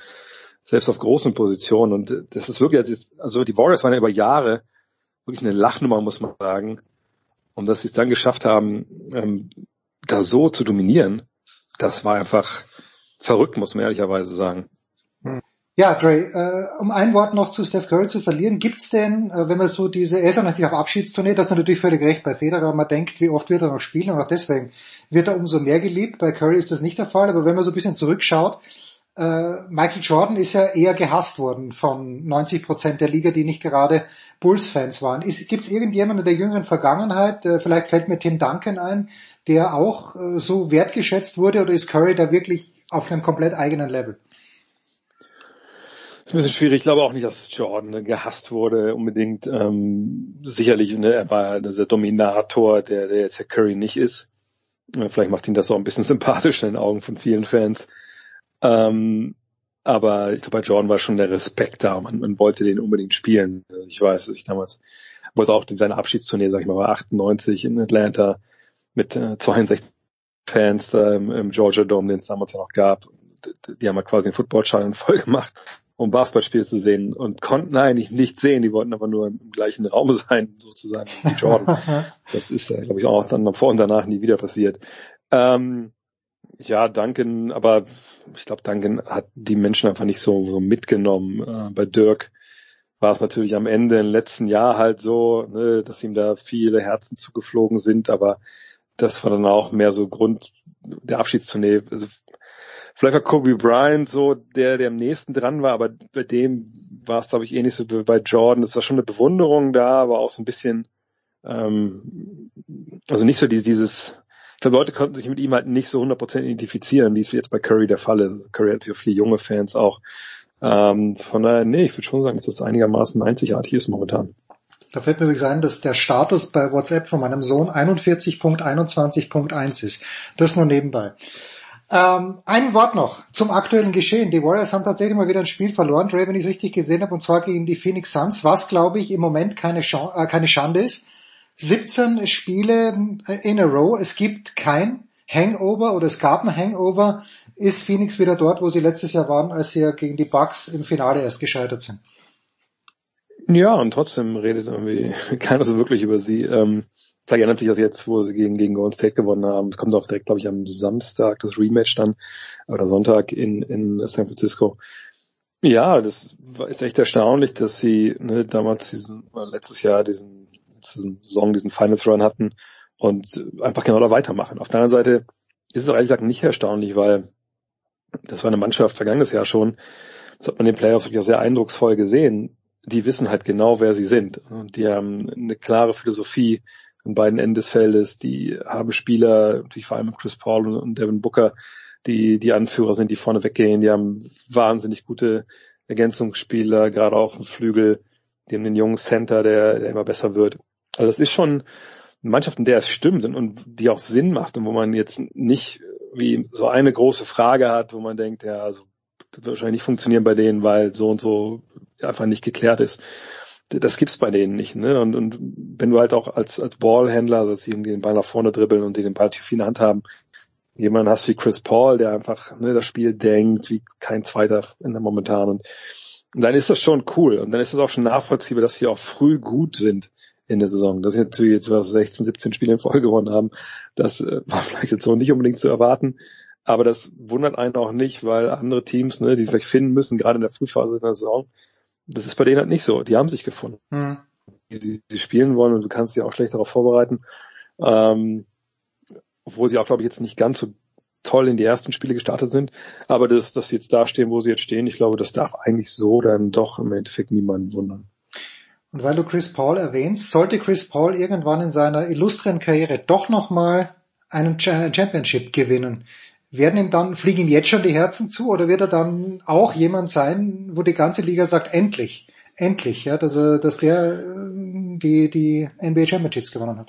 selbst auf großen Positionen. Und das ist wirklich, also die Warriors waren ja über Jahre wirklich eine Lachnummer, muss man sagen. Und dass sie es dann geschafft haben, ähm, da so zu dominieren, das war einfach verrückt, muss man ehrlicherweise sagen. Ja, Dre, äh, um ein Wort noch zu Steph Curry zu verlieren, gibt's denn, äh, wenn man so diese, er ist ja natürlich auf Abschiedstournee, das ist natürlich völlig recht bei Federer, man denkt, wie oft wird er noch spielen und auch deswegen wird er umso mehr geliebt. Bei Curry ist das nicht der Fall, aber wenn man so ein bisschen zurückschaut, äh, Michael Jordan ist ja eher gehasst worden von 90 Prozent der Liga, die nicht gerade Bulls-Fans waren. Gibt es irgendjemanden in der jüngeren Vergangenheit, äh, vielleicht fällt mir Tim Duncan ein, der auch äh, so wertgeschätzt wurde oder ist Curry da wirklich auf einem komplett eigenen Level? ist ein bisschen schwierig. Ich glaube auch nicht, dass Jordan gehasst wurde unbedingt. Ähm, sicherlich, ne, er war dieser Dominator, der, der jetzt Herr Curry nicht ist. Vielleicht macht ihn das auch ein bisschen sympathisch in den Augen von vielen Fans. Ähm, aber ich glaube, bei Jordan war schon der Respekt da. Man, man wollte den unbedingt spielen. Ich weiß, dass ich damals, wollte auch in seiner Abschiedstournee, sag ich mal, war 98 in Atlanta mit äh, 62 Fans da im, im Georgia Dome, den es damals ja noch gab. Die haben halt quasi den Footballschalen voll gemacht um Basketballspiele zu sehen und konnten eigentlich nicht sehen. Die wollten aber nur im gleichen Raum sein, sozusagen, wie Jordan. das ist, ja, glaube ich, auch dann vor und danach nie wieder passiert. Ähm, ja, Duncan, aber ich glaube, Duncan hat die Menschen einfach nicht so, so mitgenommen. Äh, bei Dirk war es natürlich am Ende im letzten Jahr halt so, ne, dass ihm da viele Herzen zugeflogen sind, aber das war dann auch mehr so Grund der Abschiedstournee. Also Vielleicht war Kobe Bryant so der, der am nächsten dran war, aber bei dem war es, glaube ich, ähnlich so wie bei Jordan. Es war schon eine Bewunderung da, aber auch so ein bisschen, ähm, also nicht so dieses, ich glaube, Leute konnten sich mit ihm halt nicht so 100% identifizieren, wie es jetzt bei Curry der Fall ist. Curry hat ja viele junge Fans auch. Ähm, von daher, nee, ich würde schon sagen, dass das einigermaßen einzigartig ist momentan. Da fällt mir übrigens ein, dass der Status bei WhatsApp von meinem Sohn 41.21.1 ist. Das nur nebenbei. Ähm, ein Wort noch zum aktuellen Geschehen. Die Warriors haben tatsächlich mal wieder ein Spiel verloren, Dre, wenn ich es richtig gesehen habe, und zwar gegen die Phoenix Suns, was glaube ich im Moment keine, Sch äh, keine Schande ist. 17 Spiele in a row, es gibt kein Hangover oder es gab ein Hangover. Ist Phoenix wieder dort, wo sie letztes Jahr waren, als sie ja gegen die Bucks im Finale erst gescheitert sind? Ja, und trotzdem redet irgendwie keiner so wirklich über sie. Ähm Vielleicht ändert sich das jetzt, wo sie gegen, gegen Golden State gewonnen haben. Es kommt auch direkt, glaube ich, am Samstag das Rematch dann oder Sonntag in, in San Francisco. Ja, das ist echt erstaunlich, dass sie ne, damals diesen, letztes Jahr diesen Saison, diesen Finals Run hatten und einfach genau da weitermachen. Auf der anderen Seite ist es auch ehrlich gesagt nicht erstaunlich, weil das war eine Mannschaft vergangenes Jahr schon. Das hat man in den Playoffs wirklich auch sehr eindrucksvoll gesehen. Die wissen halt genau, wer sie sind. Und die haben eine klare Philosophie, an beiden Enden des Feldes. Die haben Spieler, natürlich vor allem Chris Paul und Devin Booker, die die Anführer sind, die vorne weggehen. Die haben wahnsinnig gute Ergänzungsspieler, gerade auch im Flügel. Die haben den jungen Center, der, der immer besser wird. Also das ist schon eine Mannschaft, in der es stimmt und, und die auch Sinn macht und wo man jetzt nicht wie so eine große Frage hat, wo man denkt, ja, also das wird wahrscheinlich nicht funktionieren bei denen, weil so und so einfach nicht geklärt ist das gibt's bei denen nicht, ne? Und, und wenn du halt auch als, als Ballhändler, also dass sie irgendwie den Ball nach vorne dribbeln und die den Ball tief in der Hand haben, jemanden hast wie Chris Paul, der einfach ne, das Spiel denkt, wie kein zweiter in der momentan. Und, und dann ist das schon cool. Und dann ist es auch schon nachvollziehbar, dass sie auch früh gut sind in der Saison. Dass sie natürlich jetzt 16, 17 Spiele in Folge gewonnen haben, das äh, war vielleicht jetzt so nicht unbedingt zu erwarten. Aber das wundert einen auch nicht, weil andere Teams, ne, die sich vielleicht finden müssen, gerade in der Frühphase der Saison, das ist bei denen halt nicht so. Die haben sich gefunden. Mhm. Die, die spielen wollen und du kannst dich auch schlecht darauf vorbereiten. Ähm, obwohl sie auch, glaube ich, jetzt nicht ganz so toll in die ersten Spiele gestartet sind. Aber das, dass sie jetzt da stehen, wo sie jetzt stehen, ich glaube, das darf eigentlich so dann doch im Endeffekt niemanden wundern. Und weil du Chris Paul erwähnst, sollte Chris Paul irgendwann in seiner illustren Karriere doch nochmal einen Championship gewinnen, werden ihm dann, fliegen ihm jetzt schon die Herzen zu oder wird er dann auch jemand sein, wo die ganze Liga sagt, endlich, endlich, ja, dass, er, dass der äh, die, die NBA Championships gewonnen hat?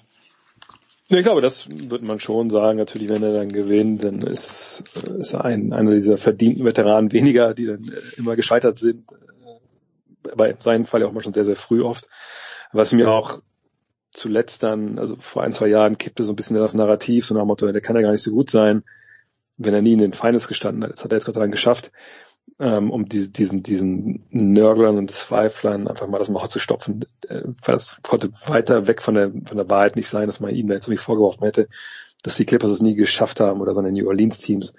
Ich glaube, das wird man schon sagen. Natürlich, wenn er dann gewinnt, dann ist es ist ein, einer dieser verdienten Veteranen weniger, die dann äh, immer gescheitert sind. Aber in seinem Fall ja auch mal schon sehr, sehr früh oft. Was mir auch zuletzt dann, also vor ein, zwei Jahren kippte so ein bisschen das Narrativ, so nach dem Motto, der kann ja gar nicht so gut sein, wenn er nie in den Finals gestanden hat. Das hat er jetzt sei Dank geschafft ähm, um diese, diesen, diesen Nörglern und Zweiflern einfach mal das Maul zu stopfen. Äh, das konnte weiter weg von der, von der Wahrheit nicht sein, dass man ihnen da jetzt irgendwie vorgeworfen hätte, dass die Clippers es nie geschafft haben oder seine New Orleans Teams.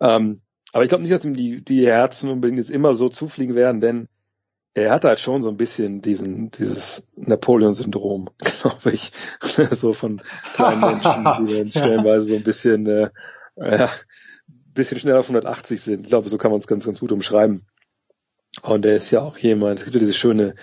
Ähm, aber ich glaube nicht, dass ihm die, die Herzen unbedingt jetzt immer so zufliegen werden, denn er hat halt schon so ein bisschen diesen, dieses Napoleon-Syndrom, glaube ich, so von kleinen Menschen, die dann stellenweise so ein bisschen, äh, ja, bisschen schneller auf 180 sind. Ich glaube, so kann man es ganz, ganz gut umschreiben. Und er ist ja auch jemand, es gibt ja diese schöne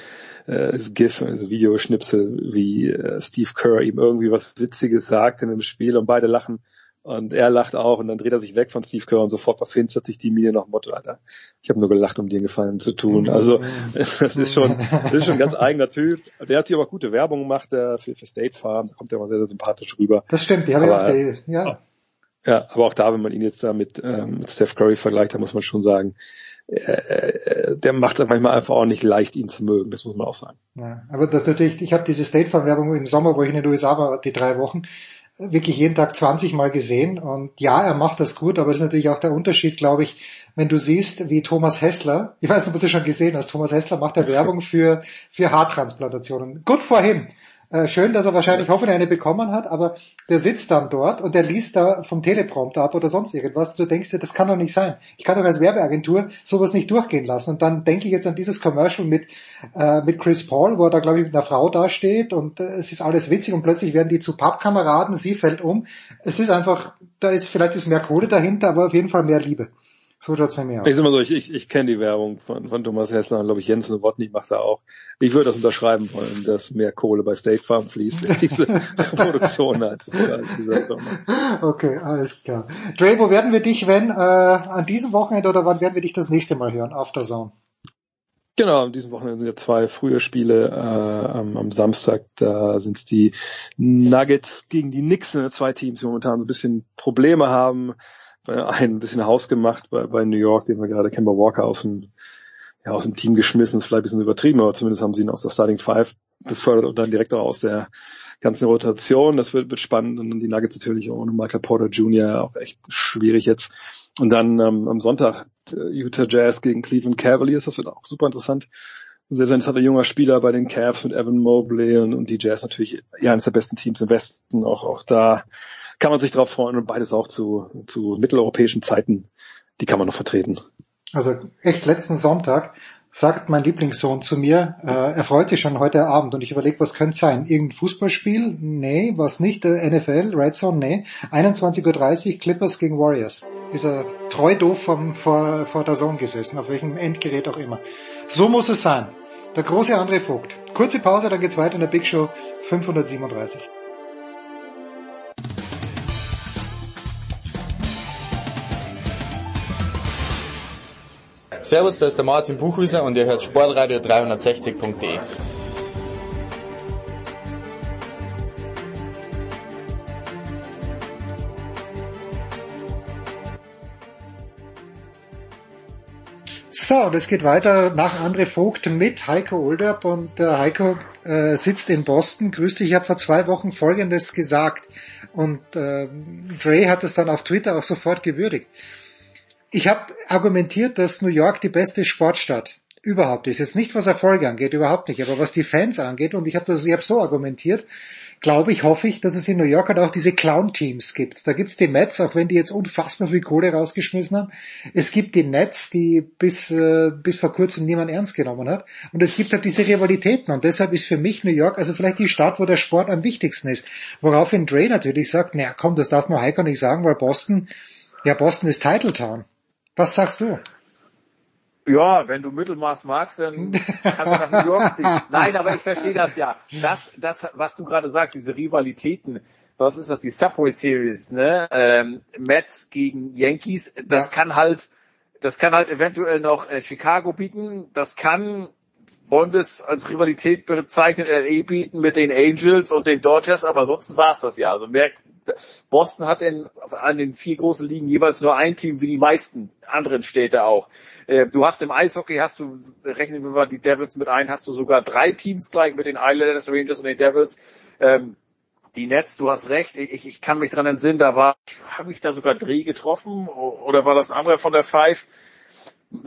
äh, GIF, also Videoschnipsel, wie äh, Steve Kerr ihm irgendwie was Witziges sagt in einem Spiel und beide lachen und er lacht auch und dann dreht er sich weg von Steve Kerr und sofort verfinstert sich die Miene nach dem Motto, Alter, ich habe nur gelacht, um dir einen Gefallen zu tun. Also das ist schon, das ist schon ein ganz eigener Typ. Der hat hier aber gute Werbung gemacht der, für, für State Farm, da kommt er mal sehr, sehr sympathisch rüber. Das stimmt, die habe ich auch, ja. Ja, aber auch da, wenn man ihn jetzt da mit, ähm, mit Steph Curry vergleicht, da muss man schon sagen, äh, äh, der macht es manchmal einfach auch nicht leicht, ihn zu mögen, das muss man auch sagen. Ja, aber das natürlich, ich habe diese State Farm Werbung im Sommer, wo ich in den USA war, die drei Wochen, wirklich jeden Tag 20 Mal gesehen und ja, er macht das gut, aber das ist natürlich auch der Unterschied, glaube ich, wenn du siehst, wie Thomas Hessler, ich weiß nicht, ob du schon gesehen hast, Thomas Hessler macht ja Werbung für, für Haartransplantationen. Good for him. Äh, schön, dass er wahrscheinlich hoffentlich eine bekommen hat, aber der sitzt dann dort und der liest da vom Teleprompter ab oder sonst irgendwas. Du denkst dir, das kann doch nicht sein. Ich kann doch als Werbeagentur sowas nicht durchgehen lassen. Und dann denke ich jetzt an dieses Commercial mit, äh, mit Chris Paul, wo er da, glaube ich, mit einer Frau dasteht und äh, es ist alles witzig und plötzlich werden die zu Pappkameraden, sie fällt um. Es ist einfach, da ist vielleicht ist mehr Kohle dahinter, aber auf jeden Fall mehr Liebe. So schaut's nämlich aus. Ich sag mal so, ich, ich, ich kenne die Werbung von, von Thomas Hessler und glaube ich Jensen Wotny macht er auch. Ich würde das unterschreiben wollen, dass mehr Kohle bei State Farm fließt in diese Produktion als, als dieser Firma. Okay, alles klar. Dre, wo werden wir dich, wenn, äh, an diesem Wochenende oder wann werden wir dich das nächste Mal hören? After Zone. Genau, an diesem Wochenende sind ja zwei frühe Spiele. Äh, am, am Samstag, da sind es die Nuggets gegen die Knicks, zwei Teams, die momentan so ein bisschen Probleme haben ein bisschen Haus gemacht bei, bei New York, den wir gerade Kemba Walker aus dem, ja, aus dem Team geschmissen, ist vielleicht ein bisschen übertrieben, aber zumindest haben sie ihn aus der Starting Five befördert und dann direkt auch aus der ganzen Rotation. Das wird, wird spannend und die Nuggets natürlich ohne Michael Porter Jr. auch echt schwierig jetzt. Und dann ähm, am Sonntag äh, Utah Jazz gegen Cleveland Cavaliers, das wird auch super interessant. Selbst ein interessanter junger Spieler bei den Cavs mit Evan Mobley und, und die Jazz natürlich ja eines der besten Teams im Westen, auch, auch da kann man sich darauf freuen und beides auch zu, zu mitteleuropäischen Zeiten, die kann man noch vertreten. Also echt letzten Sonntag sagt mein Lieblingssohn zu mir, äh, er freut sich schon heute Abend und ich überlege, was könnte sein? Irgendein Fußballspiel? Nee, was nicht? Äh, NFL, Red Zone? Nee. 21.30 Uhr Clippers gegen Warriors. Ist er treu doof vom, vor, vor der Zone gesessen, auf welchem Endgerät auch immer. So muss es sein. Der große André Vogt. Kurze Pause, dann geht's weiter in der Big Show 537. Servus, da ist der Martin Buchhüser und ihr hört Sportradio 360.de. So, und es geht weiter nach André Vogt mit Heiko Olderb und äh, Heiko äh, sitzt in Boston. Grüß dich, ich habe vor zwei Wochen Folgendes gesagt und äh, Dre hat es dann auf Twitter auch sofort gewürdigt ich habe argumentiert, dass New York die beste Sportstadt überhaupt ist. Jetzt nicht was Erfolge angeht, überhaupt nicht, aber was die Fans angeht, und ich habe das, ich habe so argumentiert, glaube ich, hoffe ich, dass es in New York halt auch diese Clown-Teams gibt. Da gibt's die Mets, auch wenn die jetzt unfassbar viel Kohle rausgeschmissen haben. Es gibt die Nets, die bis, äh, bis vor kurzem niemand ernst genommen hat. Und es gibt halt diese Rivalitäten. Und deshalb ist für mich New York also vielleicht die Stadt, wo der Sport am wichtigsten ist. Woraufhin Dre natürlich sagt, naja komm, das darf man Heiko nicht sagen, weil Boston, ja Boston ist Title Town. Was sagst du? Ja, wenn du Mittelmaß magst, dann kannst du nach New York ziehen. Nein, aber ich verstehe das ja. Das, das, was du gerade sagst, diese Rivalitäten, was ist das, die Subway Series, ne? Ähm, Mets gegen Yankees, das ja. kann halt, das kann halt eventuell noch äh, Chicago bieten, das kann, wollen wir es als Rivalität bezeichnen, LA bieten mit den Angels und den Dodgers, aber sonst war es das ja. Also mehr Boston hat in, an den vier großen Ligen jeweils nur ein Team, wie die meisten anderen Städte auch. Äh, du hast im Eishockey, hast du, rechnen wir mal die Devils mit ein, hast du sogar drei Teams gleich mit den Islanders, Rangers und den Devils. Ähm, die Nets, du hast recht, ich, ich kann mich dran entsinnen, da war, habe ich da sogar Dreh getroffen oder war das ein anderer von der Five?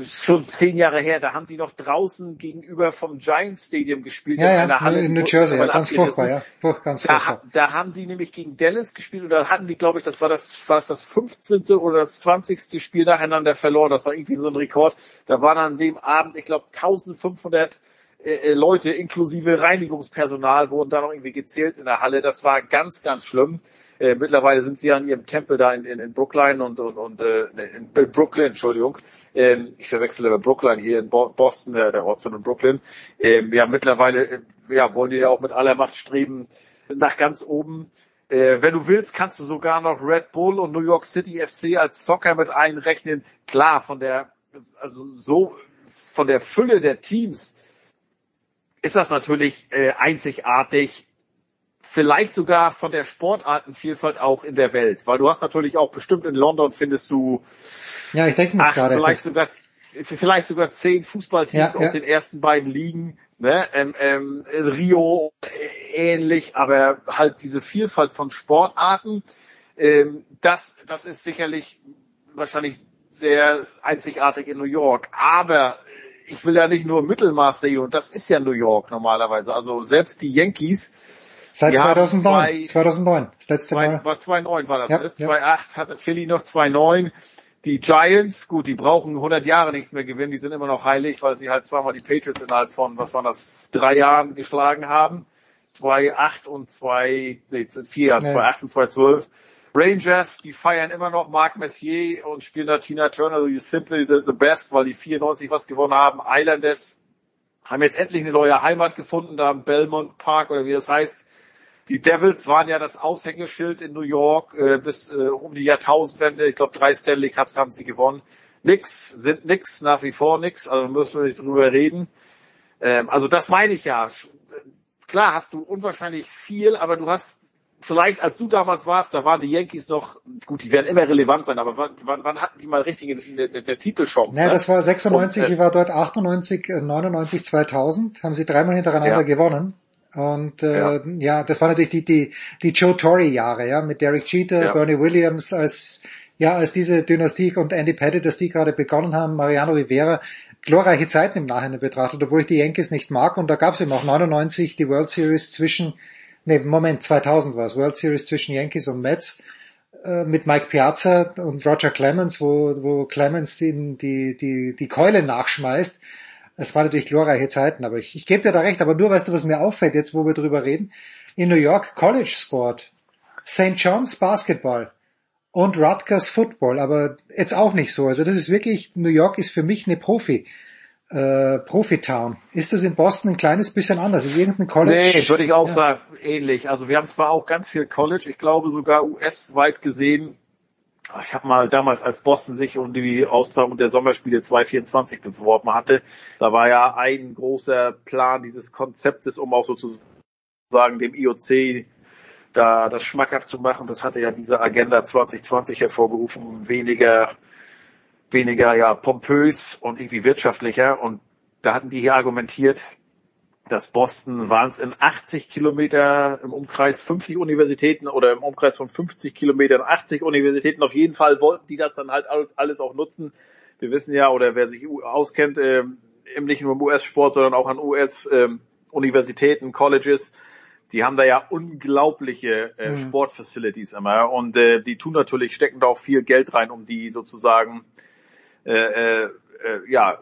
Schon zehn Jahre her, da haben die noch draußen gegenüber vom Giants Stadium gespielt ja, in einer Halle. In New Jersey, ja, ganz furchtbar, ja. Ganz da, furchtbar. da haben die nämlich gegen Dallas gespielt und da hatten die, glaube ich, das war das, war das, das 15. oder das 20. Spiel nacheinander verloren. Das war irgendwie so ein Rekord. Da waren an dem Abend, ich glaube, 1500 äh, äh, Leute inklusive Reinigungspersonal wurden da noch irgendwie gezählt in der Halle. Das war ganz, ganz schlimm. Äh, mittlerweile sind sie ja in ihrem Tempel da in, in, in Brookline und, und, und äh, in Brooklyn, Entschuldigung. Ähm, ich verwechsle aber Brookline hier in Bo Boston, der, der Ort in Brooklyn. Ähm, ja, mittlerweile äh, ja, wollen die ja auch mit aller Macht streben nach ganz oben. Äh, wenn du willst, kannst du sogar noch Red Bull und New York City FC als Soccer mit einrechnen. Klar, von der, also so, von der Fülle der Teams ist das natürlich äh, einzigartig vielleicht sogar von der Sportartenvielfalt auch in der Welt, weil du hast natürlich auch bestimmt in London findest du ja, ich denke mir gerade vielleicht sogar vielleicht sogar zehn Fußballteams ja, aus ja. den ersten beiden Ligen, ne? Ähm, ähm, Rio ähnlich, aber halt diese Vielfalt von Sportarten, ähm, das das ist sicherlich wahrscheinlich sehr einzigartig in New York, aber ich will ja nicht nur Mittelmaß sehen und das ist ja New York normalerweise. Also selbst die Yankees Seit 2009. Zwei, 2009. Das letzte zwei, Mal. War 2009 war das. Ja, ne? 2008 hatte Philly noch 2009. Die Giants, gut, die brauchen 100 Jahre nichts mehr gewinnen. Die sind immer noch heilig, weil sie halt zweimal die Patriots innerhalb von, was waren das, drei Jahren geschlagen haben. 2,8 und 2, nee, vier Jahren, 2,8 und 2,12. Rangers, die feiern immer noch Marc Messier und spielen da Tina Turner, you simply the, the best, weil die 94 was gewonnen haben. Islanders haben jetzt endlich eine neue Heimat gefunden, da im Belmont Park oder wie das heißt. Die Devils waren ja das Aushängeschild in New York äh, bis äh, um die Jahrtausendwende. Ich glaube, drei Stanley Cups haben sie gewonnen. Nix, sind nix, nach wie vor nix, also müssen wir nicht drüber reden. Ähm, also das meine ich ja. Klar hast du unwahrscheinlich viel, aber du hast vielleicht, als du damals warst, da waren die Yankees noch, gut, die werden immer relevant sein, aber wann, wann, hatten die mal richtig eine, eine, eine Titelchance? Ja, ne? das war 96, Und, äh, ich war dort 98, 99, 2000, haben sie dreimal hintereinander ja. gewonnen. Und äh, ja. ja, das waren natürlich die, die, die Joe Torre-Jahre, ja, mit Derek Jeter, ja. Bernie Williams als ja, als diese Dynastie und Andy Pettit, dass die gerade begonnen haben, Mariano Rivera, glorreiche Zeiten im Nachhinein betrachtet, obwohl ich die Yankees nicht mag. Und da gab es eben auch 99 die World Series zwischen, nee, Moment, 2000 war es, World Series zwischen Yankees und Mets äh, mit Mike Piazza und Roger Clemens, wo, wo Clemens die, die, die, die Keule nachschmeißt es waren natürlich glorreiche Zeiten, aber ich, ich gebe dir da recht, aber nur weißt du, was mir auffällt, jetzt wo wir drüber reden, in New York College Sport, St. John's Basketball und Rutgers Football, aber jetzt auch nicht so. Also das ist wirklich, New York ist für mich eine Profi. Äh, Profi-Town. Ist das in Boston ein kleines bisschen anders? Ist irgendein College? Nee, würde ich auch ja. sagen, ähnlich. Also wir haben zwar auch ganz viel College, ich glaube sogar US-weit gesehen ich habe mal damals, als Boston sich um die Austragung der Sommerspiele 2024 beworben hatte, da war ja ein großer Plan dieses Konzeptes, um auch sozusagen dem IOC da das schmackhaft zu machen. Das hatte ja diese Agenda 2020 hervorgerufen, weniger, weniger ja pompös und irgendwie wirtschaftlicher. Und da hatten die hier argumentiert, dass Boston waren es in 80 Kilometer im Umkreis 50 Universitäten oder im Umkreis von 50 Kilometern 80 Universitäten. Auf jeden Fall wollten die das dann halt alles, auch nutzen. Wir wissen ja, oder wer sich auskennt, äh, nicht nur im US-Sport, sondern auch an US-Universitäten, ähm, Colleges, die haben da ja unglaubliche äh, Mhm. Sportfacilities immer und äh, die tun natürlich, stecken da auch viel Geld rein, um die sozusagen äh, äh, äh, ja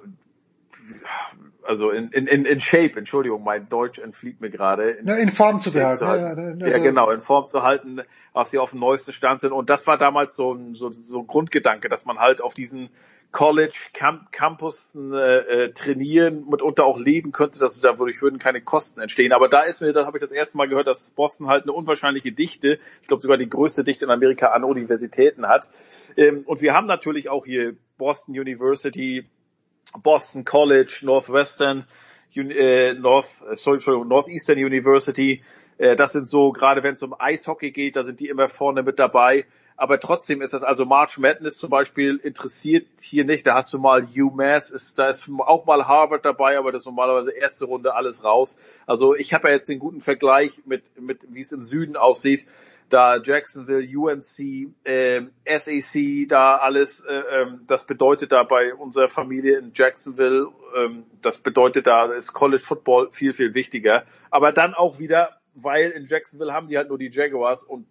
also in, in, in, in Shape, Entschuldigung, mein Deutsch entfliegt mir gerade. In, Ja, in Form zu behalten. zu halten. Ja, ja, Ja, also- genau, in Form zu halten, dass sie auf dem neuesten Stand sind. Und das war damals so ein, so, so ein Grundgedanke, dass man halt auf diesen College Camp, Campus äh, äh, trainieren, mitunter auch leben könnte, dass dadurch würden keine Kosten entstehen. Aber da ist mir, da habe ich das erste Mal gehört, dass Boston halt eine unwahrscheinliche Dichte, ich glaube sogar die größte Dichte in Amerika an Universitäten hat. Ähm, und wir haben natürlich auch hier Boston University, Boston College, Northwestern, äh, North, äh, sorry, Northeastern University. Äh, das sind so, gerade wenn es um Eishockey geht, da sind die immer vorne mit dabei. Aber trotzdem ist das, also March Madness zum Beispiel interessiert hier nicht. Da hast du mal UMass, ist, da ist auch mal Harvard dabei, aber das ist normalerweise erste Runde alles raus. Also ich habe ja jetzt den guten Vergleich mit, mit wie es im Süden aussieht. Da Jacksonville, UNC, ähm, SAC, da alles, äh, ähm, das bedeutet da bei unserer Familie in Jacksonville, ähm, das bedeutet da ist College Football viel, viel wichtiger. Aber dann auch wieder, weil in Jacksonville haben die halt nur die Jaguars und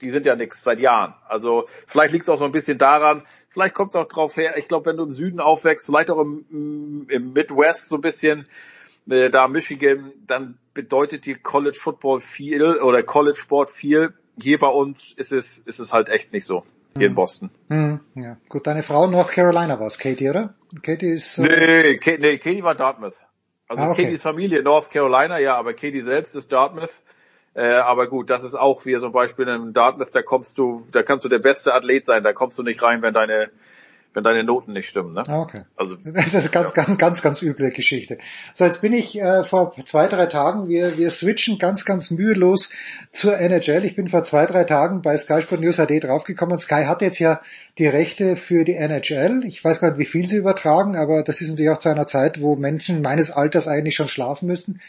die sind ja nix seit Jahren. Also vielleicht liegt es auch so ein bisschen daran, vielleicht kommt es auch drauf her, ich glaube, wenn du im Süden aufwächst, vielleicht auch im, im Midwest so ein bisschen, äh, da Michigan, dann bedeutet dir College Football viel oder College Sport viel. Hier bei uns ist es, ist es halt echt nicht so. Hier in Boston. Hm, ja. Gut, deine Frau North Carolina war es, Katie, oder? Katie ist. Äh, Nee, Ka- nee, Katie war Dartmouth. Also Ah, okay. Katie's Familie North Carolina, ja, aber Katie selbst ist Dartmouth. Äh, aber gut, das ist auch wie zum Beispiel in Dartmouth, da kommst du, da kannst du der beste Athlet sein, da kommst du nicht rein, wenn deine, wenn deine Noten nicht stimmen, ne? Ah, okay. Also Das ist eine ganz, ganz, ganz, ganz üble Geschichte. So, jetzt bin ich äh, vor zwei, drei Tagen, wir, wir switchen ganz, ganz mühelos zur NHL. Ich bin vor zwei, drei Tagen bei Sky Sport News HD draufgekommen. Sky hat jetzt ja die Rechte für die NHL. Ich weiß gar nicht, wie viel sie übertragen, aber das ist natürlich auch zu einer Zeit, wo Menschen meines Alters eigentlich schon schlafen müssten.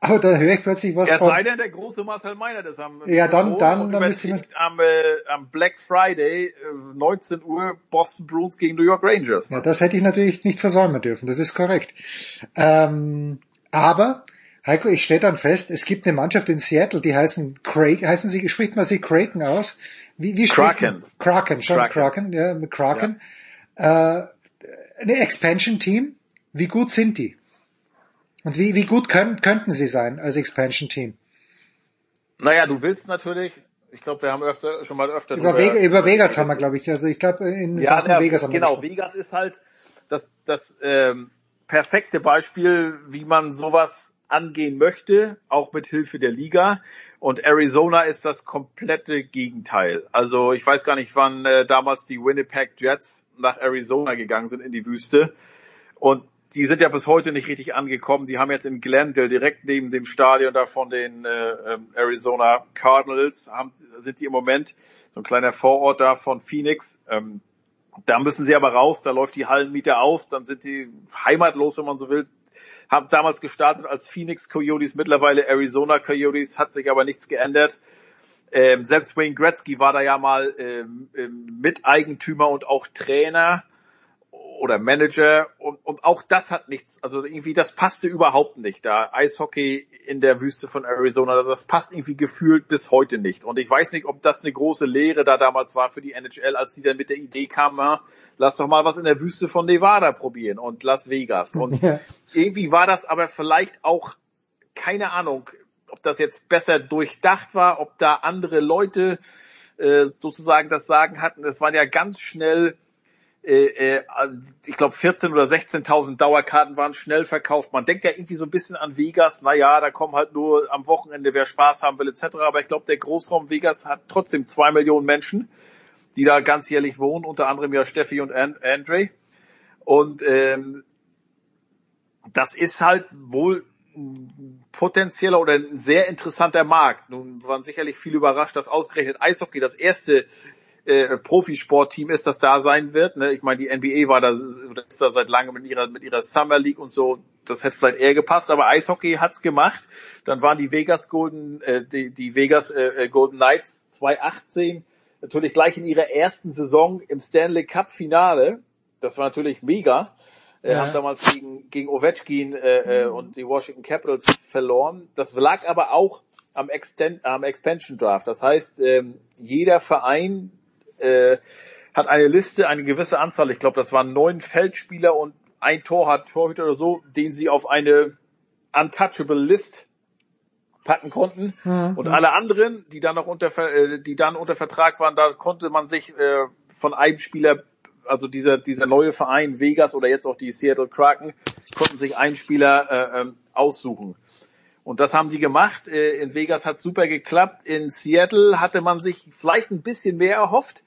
Aber da höre ich plötzlich was Es von... sei denn, der große Marcel Meiner das am Ja, dann- dann- dann müsste man- am, äh, am Black Friday äh, 19 Uhr Boston Bruins gegen New York Rangers. Ja, das hätte ich natürlich nicht versäumen dürfen, das ist korrekt. Ähm, aber, Heiko, ich stelle dann fest, es gibt eine Mannschaft in Seattle, die heißen Kraken, heißen sie, spricht man sie Kraken aus? Wie, wie Kraken. Man? Kraken, schon Kraken. Kraken, ja, mit Kraken. Äh, eine Expansion-Team, wie gut sind die? Und wie, wie gut können, könnten sie sein als Expansion-Team? Naja, du willst natürlich, ich glaube, wir haben öfter, schon mal öfter Über, Vega, über Vegas haben wir, glaube ich, also ich glaube, in ja, Sachen ja, Vegas haben wir genau. Vegas ist halt das, das ähm, perfekte Beispiel, wie man sowas angehen möchte, auch mit Hilfe der Liga. Und Arizona ist das komplette Gegenteil. Also ich weiß gar nicht, wann äh, damals die Winnipeg Jets nach Arizona gegangen sind in die Wüste. Und die sind ja bis heute nicht richtig angekommen. Die haben jetzt in Glendale, direkt neben dem Stadion da von den äh, ähm, Arizona Cardinals, haben, sind die im Moment so ein kleiner Vorort da von Phoenix. Ähm, da müssen sie aber raus, da läuft die Hallenmiete aus, dann sind die heimatlos, wenn man so will. Haben damals gestartet als Phoenix Coyotes, mittlerweile Arizona Coyotes, hat sich aber nichts geändert. Ähm, selbst Wayne Gretzky war da ja mal ähm, ähm, Miteigentümer und auch Trainer oder Manager und, und auch das hat nichts, also irgendwie das passte überhaupt nicht da. Eishockey in der Wüste von Arizona, das passt irgendwie gefühlt bis heute nicht. Und ich weiß nicht, ob das eine große Lehre da damals war für die NHL, als sie dann mit der Idee kamen, ja, lass doch mal was in der Wüste von Nevada probieren und Las Vegas. Und Ja. irgendwie war das aber vielleicht auch, keine Ahnung, ob das jetzt besser durchdacht war, ob da andere Leute äh, sozusagen das Sagen hatten. Es waren ja ganz schnell äh, äh, ich glaube 14 oder 16.000 Dauerkarten waren schnell verkauft. Man denkt ja irgendwie so ein bisschen an Vegas, na ja, da kommen halt nur am Wochenende, wer Spaß haben will etc. Aber ich glaube, der Großraum Vegas hat trotzdem zwei Millionen Menschen, die da ganzjährlich wohnen, unter anderem ja Steffi und An Andre. Und ähm, das ist halt wohl ein potenzieller oder ein sehr interessanter Markt. Nun waren sicherlich viele überrascht, dass ausgerechnet Eishockey das erste äh, Profisportteam ist, das da sein wird. Ne? Ich meine, die NBA war da, ist da seit langem mit ihrer, mit ihrer Summer League und so. Das hätte vielleicht eher gepasst, aber Eishockey hat's gemacht. Dann waren die Vegas Golden, äh, die, die Vegas äh, Golden Knights 2018 natürlich gleich in ihrer ersten Saison im Stanley Cup Finale. Das war natürlich mega. Äh, Ja. Haben damals gegen, gegen Ovechkin äh, äh, und die Washington Capitals verloren. Das lag aber auch am, Extend, am Expansion Draft. Das heißt, ähm, jeder Verein äh, hat eine Liste, eine gewisse Anzahl, ich glaube, das waren neun Feldspieler und ein Tor hat Torhüter oder so, den sie auf eine untouchable List packen konnten. Mhm. Und alle anderen, die dann noch unter, äh, die dann unter Vertrag waren, da konnte man sich äh, von einem Spieler, also dieser, dieser neue Verein Vegas oder jetzt auch die Seattle Kraken, konnten sich einen Spieler äh, ähm, aussuchen. Und das haben die gemacht. Äh, in Vegas hat super geklappt. In Seattle hatte man sich vielleicht ein bisschen mehr erhofft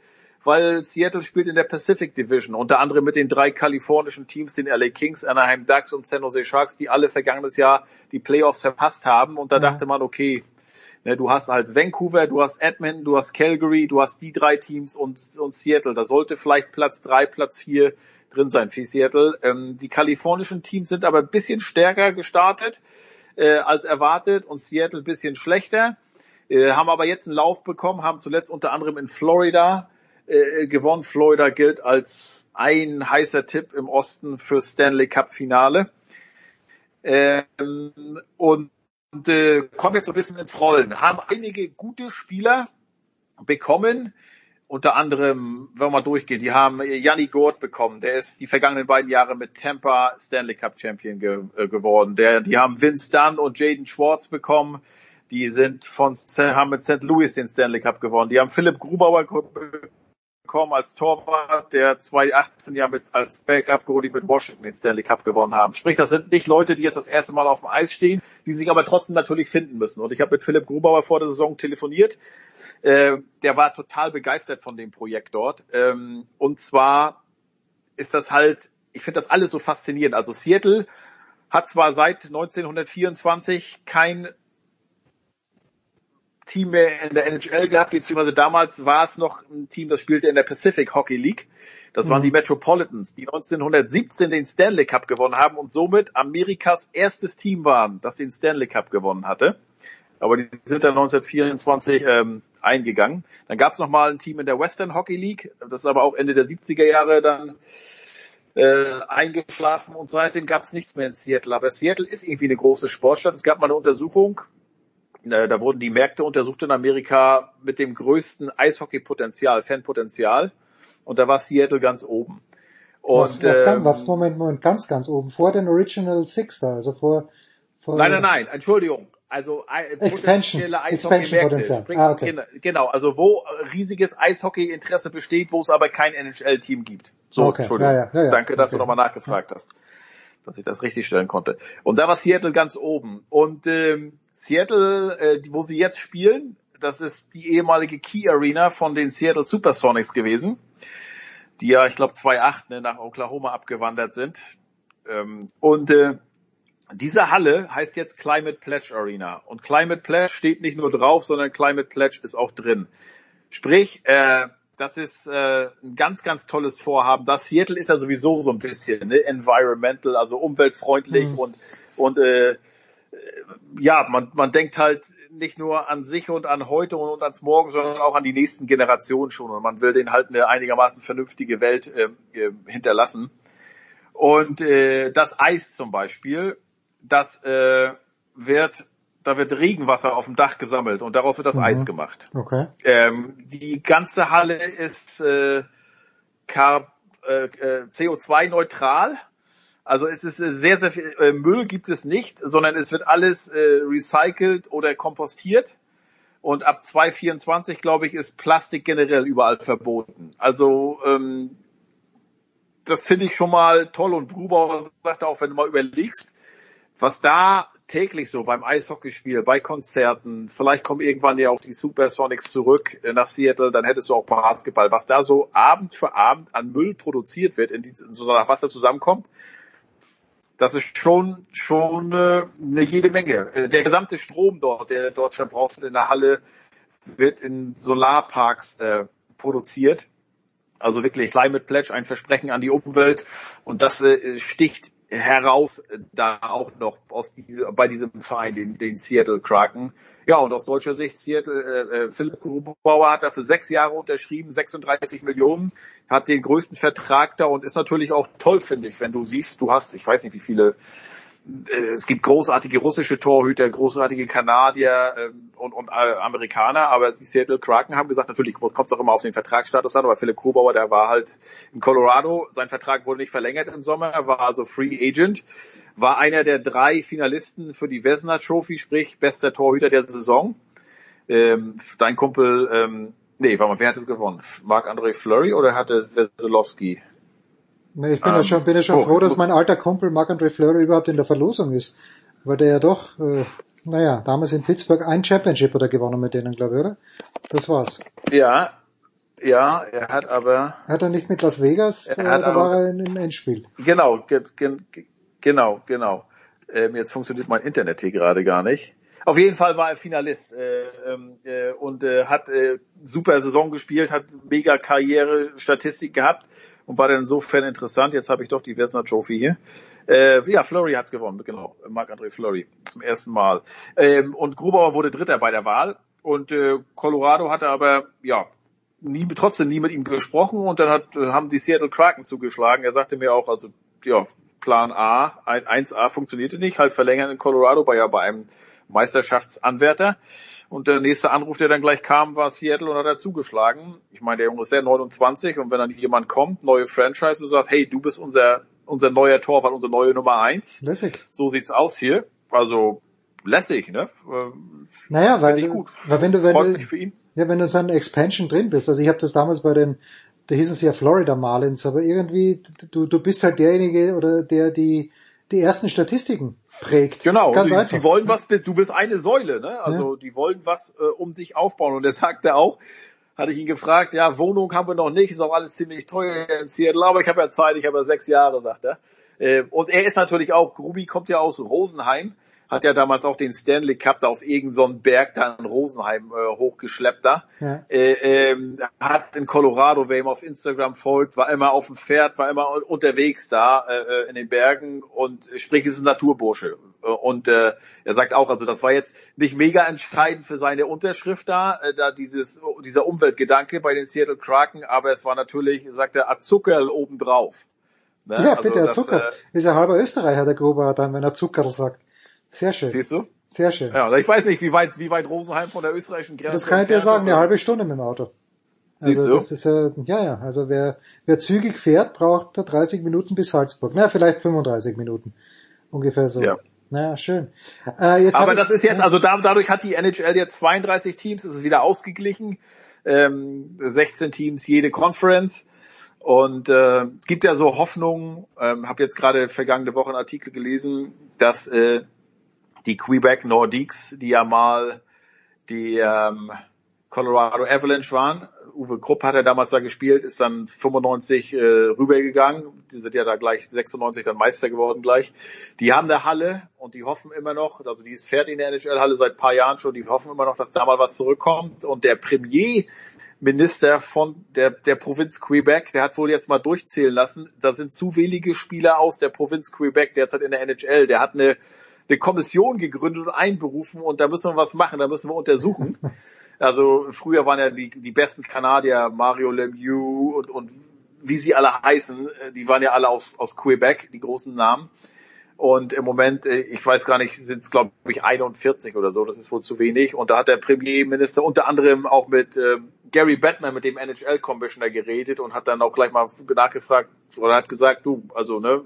weil Seattle spielt in der Pacific Division, unter anderem mit den drei kalifornischen Teams, den LA Kings, Anaheim Ducks und San Jose Sharks, die alle vergangenes Jahr die Playoffs verpasst haben. Und da dachte man, okay, ne, du hast halt Vancouver, du hast Edmonton, du hast Calgary, du hast die drei Teams und, und Seattle. Da sollte vielleicht Platz drei, Platz vier drin sein für Seattle. Ähm, die kalifornischen Teams sind aber ein bisschen stärker gestartet äh, als erwartet und Seattle ein bisschen schlechter. Äh, haben aber jetzt einen Lauf bekommen, haben zuletzt unter anderem in Florida äh, gewonnen. Florida gilt als ein heißer Tipp im Osten für Stanley Cup Finale. Ähm, und äh, kommen jetzt so ein bisschen ins Rollen. Haben einige gute Spieler bekommen, unter anderem, wenn wir mal durchgehen, die haben Janni Gord bekommen, der ist die vergangenen beiden Jahre mit Tampa Stanley Cup Champion ge äh, geworden. Der, die haben Vince Dunn und Jaden Schwartz bekommen, die sind von haben mit St. Louis den Stanley Cup gewonnen. Die haben Philipp Grubauer bekommen als Torwart, der 2018 ja mit, als Backup Goalie mit Washington den Stanley Cup gewonnen haben. Sprich, das sind nicht Leute, die jetzt das erste Mal auf dem Eis stehen, die sich aber trotzdem natürlich finden müssen. Und ich habe mit Philipp Grubauer vor der Saison telefoniert. Äh, der war total begeistert von dem Projekt dort. Ähm, und zwar ist das halt, ich finde das alles so faszinierend. Also Seattle hat zwar seit 1924 kein Team mehr in der NHL gehabt, beziehungsweise damals war es noch ein Team, das spielte in der Pacific Hockey League. Das waren mhm. die Metropolitans, die 1917 den Stanley Cup gewonnen haben und somit Amerikas erstes Team waren, das den Stanley Cup gewonnen hatte. Aber die sind dann 1924 ähm, eingegangen. Dann gab es noch mal ein Team in der Western Hockey League, das ist aber auch Ende der 70er Jahre dann äh, eingeschlafen und seitdem gab es nichts mehr in Seattle. Aber Seattle ist irgendwie eine große Sportstadt. Es gab mal eine Untersuchung, da wurden die Märkte untersucht in Amerika mit dem größten Eishockey-Potenzial, Fanpotenzial. Und da war Seattle ganz oben. Und, was, was, ähm, was, Moment, Moment, ganz, ganz oben, vor den Original Six da, also vor, vor Nein, nein, nein, Entschuldigung. Also äh, Expansion, Expansion ah, okay. Genau, also wo riesiges Eishockey-Interesse besteht, wo es aber kein NHL-Team gibt. So, okay. Entschuldigung. Ja, ja, ja, Danke, dass okay. du nochmal nachgefragt hast, dass ich das richtig stellen konnte. Und da war Seattle ganz oben. Und ähm, Seattle, äh, wo sie jetzt spielen, das ist die ehemalige Key Arena von den Seattle Supersonics gewesen, die ja, ich glaube, 2.8 ne, nach Oklahoma abgewandert sind. Ähm, und äh, diese Halle heißt jetzt Climate Pledge Arena. Und Climate Pledge steht nicht nur drauf, sondern Climate Pledge ist auch drin. Sprich, äh, das ist äh, ein ganz, ganz tolles Vorhaben. Das Seattle ist ja sowieso so ein bisschen ne, environmental, also umweltfreundlich mhm. und und äh, ja, man, man denkt halt nicht nur an sich und an heute und ans Morgen, sondern auch an die nächsten Generationen schon. Und man will denen halt eine einigermaßen vernünftige Welt äh, hinterlassen. Und äh, das Eis zum Beispiel, das äh, wird, da wird Regenwasser auf dem Dach gesammelt und daraus wird das mhm. Eis gemacht. Okay. Ähm, die ganze Halle ist äh CO2-neutral also es ist äh, sehr, sehr viel äh, Müll gibt es nicht, sondern es wird alles äh, recycelt oder kompostiert. Und ab 2024, glaube ich, ist Plastik generell überall verboten. Also ähm, das finde ich schon mal toll. Und Brubauer sagt auch, wenn du mal überlegst, was da täglich so beim Eishockeyspiel, bei Konzerten, vielleicht kommen irgendwann ja auch die Supersonics zurück äh, nach Seattle, dann hättest du auch Basketball, was da so Abend für Abend an Müll produziert wird, in, die, in so nach Wasser zusammenkommt das ist schon schon äh, eine jede Menge. Äh, der gesamte Strom dort, der dort verbraucht wird in der Halle, wird in Solarparks äh, produziert. Also wirklich Climate Pledge, ein Versprechen an die Umwelt. Und das äh, sticht heraus da auch noch aus diese, bei diesem Verein, den, den Seattle Kraken. Ja, und aus deutscher Sicht, Seattle, äh, äh Philipp Grubauer hat da für sechs Jahre unterschrieben, 36 Millionen, hat den größten Vertrag da und ist natürlich auch toll, finde ich, wenn du siehst, du hast, ich weiß nicht wie viele äh, es gibt großartige russische Torhüter, großartige Kanadier ähm, und, und äh, Amerikaner, aber die Seattle Kraken haben gesagt, natürlich kommt es auch immer auf den Vertragsstatus an, aber Philipp Grubauer, der war halt in Colorado, sein Vertrag wurde nicht verlängert im Sommer, er war also Free Agent, war einer der drei Finalisten für die Vesna Trophy, sprich bester Torhüter der Saison. Ähm, dein Kumpel, ähm, nee, warte mal, wer hat es gewonnen? Marc-André Fleury oder hatte Weselowski? Nee, ich bin ja ähm, schon, bin ja schon oh, froh, dass mein alter Kumpel Marc-André Fleury überhaupt in der Verlosung ist. Weil der ja doch, äh, naja, damals in Pittsburgh ein Championship oder gewonnen mit denen, glaube ich, oder? Das war's. Ja, ja, er hat aber... Hat er nicht mit Las Vegas, äh, da war er im Endspiel. Genau, ge ge genau, genau. Ähm, jetzt funktioniert mein Internet hier gerade gar nicht. Auf jeden Fall war er Finalist äh, ähm, äh, und äh, hat äh, super Saison gespielt, hat mega Karriere, Statistik gehabt und war dann insofern interessant. Jetzt habe ich doch die Vesna Trophy hier. Äh, ja, Flurry hat gewonnen, genau. Marc-André Flurry zum ersten Mal. Ähm, und Grubauer wurde Dritter bei der Wahl. Und äh, Colorado hatte aber, ja, nie, trotzdem nie mit ihm gesprochen. Und dann hat, äh, haben die Seattle Kraken zugeschlagen. Er sagte mir auch, also, ja, Plan A, 1A funktionierte nicht, halt verlängern in Colorado, war ja bei einem Meisterschaftsanwärter. Und der nächste Anruf, der dann gleich kam, war Seattle und hat er zugeschlagen. Ich meine, der Junge ist ja 29 und wenn dann jemand kommt, neue Franchise, und sagt, hey, du bist unser, unser neuer Torwart, unsere neue Nummer eins. Lässig. So sieht's aus hier. Also, lässig, ne? Ähm, naja, weil, gut. weil wenn du, wenn du, mich für ihn. ja, wenn du so eine Expansion drin bist, also ich habe das damals bei den, da hieß es ja Florida Marlins, aber irgendwie, du, du bist halt derjenige oder der die, die ersten Statistiken prägt. Genau, Ganz die, die wollen was, du bist eine Säule, ne? Also ja. die wollen was äh, um dich aufbauen. Und er sagte auch, hatte ich ihn gefragt, ja, Wohnung haben wir noch nicht, ist auch alles ziemlich teuer in Seattle, aber ich habe ja Zeit, ich habe ja sechs Jahre, sagt er. Äh, und er ist natürlich auch, Grubi kommt ja aus Rosenheim, hat ja damals auch den Stanley Cup da auf irgendeinen so Berg da in Rosenheim äh, hochgeschleppt da. Ja. Äh, ähm, hat in Colorado, wer ihm auf Instagram folgt, war immer auf dem Pferd, war immer unterwegs da äh, äh in den Bergen und sprich, es ist ein Naturbursche. Äh, und äh, er sagt auch, also das war jetzt nicht mega entscheidend für seine Unterschrift da, äh, da dieses dieser Umweltgedanke bei den Seattle Kraken, aber es war natürlich, sagt er, Azuckerl obendrauf. Ne? Ja, also bitte, das, Zucker. Äh, ist ja halber Österreicher, der Gruber dann, wenn er Zuckerl sagt. Sehr schön. Siehst du? Sehr schön. Ja, ich weiß nicht, wie weit, wie weit Rosenheim von der österreichischen Grenze Das kann ich dir sagen, eine halbe Stunde mit dem Auto. Siehst also du? Das ist ja, ja, ja, also wer, wer zügig fährt, braucht 30 Minuten bis Salzburg. Na, vielleicht 35 Minuten. Ungefähr so. Ja. Naja, schön. Äh, jetzt Aber das ich, ist jetzt, also da, dadurch hat die NHL jetzt 32 Teams, es ist wieder ausgeglichen. Ähm, 16 Teams, jede Conference. Und äh, es gibt ja so Hoffnungen, ähm, habe jetzt gerade vergangene Woche einen Artikel gelesen, dass äh, die Quebec Nordiques, die ja mal die ähm, Colorado Avalanche waren, Uwe Krupp hat ja damals da gespielt, ist dann 95 äh, rübergegangen. Die sind ja da gleich 96 dann Meister geworden gleich. Die haben eine Halle und die hoffen immer noch, also die ist fertig in der NHL-Halle seit paar Jahren schon, die hoffen immer noch, dass da mal was zurückkommt. Und der Premier Minister von der, der Provinz Quebec, der hat wohl jetzt mal durchzählen lassen, da sind zu wenige Spieler aus der Provinz Quebec derzeit in der NHL. Der hat eine, eine Kommission gegründet und einberufen und da müssen wir was machen, da müssen wir untersuchen. Also früher waren ja die, die besten Kanadier, Mario Lemieux und, und wie sie alle heißen, die waren ja alle aus, aus Quebec, die großen Namen. Und im Moment, äh, ich weiß gar nicht, sind es glaube ich 41 oder so, das ist wohl zu wenig. Und da hat der Premierminister unter anderem auch mit äh, Gary Batman, mit dem NHL-Commissioner geredet und hat dann auch gleich mal nachgefragt oder hat gesagt, du, also ne,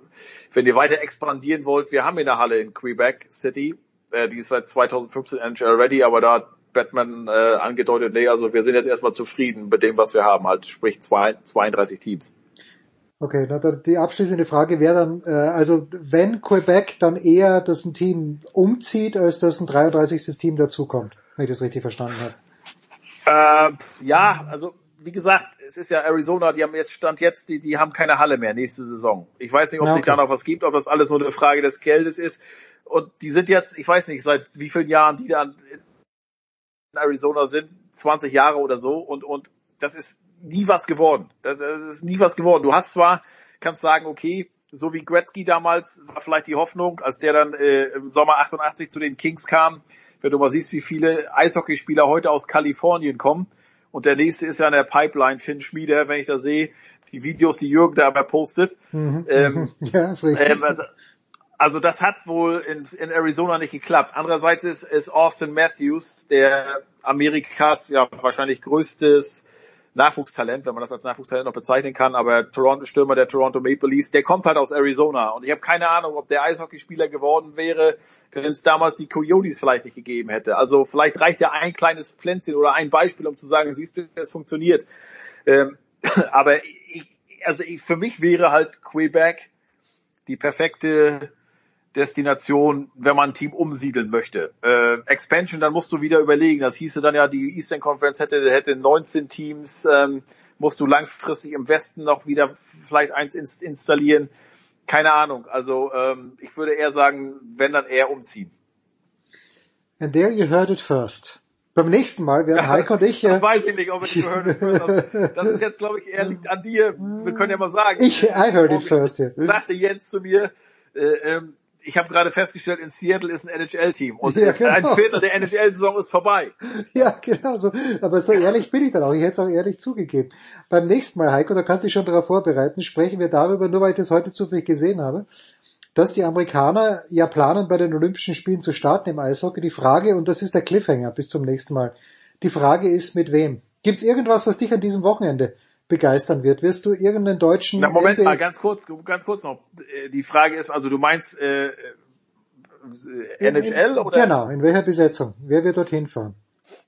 wenn ihr weiter expandieren wollt, wir haben hier eine Halle in Quebec City, äh, die ist seit 2015 NHL ready, aber da hat Batman äh, angedeutet, nee, also wir sind jetzt erstmal zufrieden mit dem, was wir haben, halt sprich zwei, 32 Teams. Okay, na, die abschließende Frage wäre dann, äh, also wenn Quebec dann eher, dass ein Team umzieht, als dass ein 33. Team dazukommt, wenn ich das richtig verstanden habe. Äh, ja, also wie gesagt, es ist ja Arizona, die haben jetzt Stand jetzt, die, die haben keine Halle mehr nächste Saison. Ich weiß nicht, ob es okay. da noch was gibt, ob das alles nur eine Frage des Geldes ist. Und die sind jetzt, ich weiß nicht, seit wie vielen Jahren die dann in Arizona sind, 20 Jahre oder so, und, und das ist nie was geworden. Das, das ist nie was geworden. Du hast zwar, kannst sagen, okay, so wie Gretzky damals war vielleicht die Hoffnung, als der dann äh, im Sommer 88 zu den Kings kam, wenn du mal siehst, wie viele Eishockeyspieler heute aus Kalifornien kommen. Und der nächste ist ja in der Pipeline, Finn Schmieder, wenn ich da sehe, die Videos, die Jürgen da aber postet. Mhm. Ähm, ja, ist richtig. Ähm, also, also das hat wohl in, in Arizona nicht geklappt. Andererseits ist, ist Austin Matthews, der Amerikas ja wahrscheinlich größtes Nachwuchstalent, wenn man das als Nachwuchstalent noch bezeichnen kann, aber Toronto Stürmer der Toronto Maple Leafs, der kommt halt aus Arizona und ich habe keine Ahnung, ob der Eishockeyspieler geworden wäre, wenn es damals die Coyotes vielleicht nicht gegeben hätte. Also vielleicht reicht ja ein kleines Pflänzchen oder ein Beispiel, um zu sagen, siehst du, es funktioniert. Ähm, aber ich, also ich, für mich wäre halt Quebec die perfekte Destination, wenn man ein Team umsiedeln möchte. Äh, Expansion, dann musst du wieder überlegen. Das hieße dann ja, die Eastern Conference hätte, hätte 19 Teams, ähm, musst du langfristig im Westen noch wieder vielleicht eins installieren. Keine Ahnung. Also ähm, ich würde eher sagen, wenn dann eher umziehen. And there you heard it first. Beim nächsten Mal werden Heiko und ich. Äh, das weiß ich nicht, ob ich gehört it first. Das ist jetzt, glaube ich, eher liegt an dir. Wir können ja mal sagen. Ich, I heard it first. Yeah. Sagte Jens zu mir, äh, ähm, ich habe gerade festgestellt, in Seattle ist ein NHL-Team und ja, genau. ein Viertel der NHL-Saison ist vorbei. Ja, genau so. Aber so ehrlich bin ich dann auch. Ich hätte es auch ehrlich zugegeben. Beim nächsten Mal, Heiko, da kannst du dich schon darauf vorbereiten, sprechen wir darüber, nur weil ich das heute zufällig gesehen habe, dass die Amerikaner ja planen, bei den Olympischen Spielen zu starten im Eishockey. Die Frage, und das ist der Cliffhanger bis zum nächsten Mal, die Frage ist, mit wem? Gibt's irgendwas, was dich an diesem Wochenende begeistern wird. Wirst du irgendeinen deutschen... Na, Moment NBA mal, ganz kurz, ganz kurz noch. Die Frage ist, also du meinst äh, äh NHL in, in, oder? Genau, in welcher Besetzung? Wer wird dorthin fahren?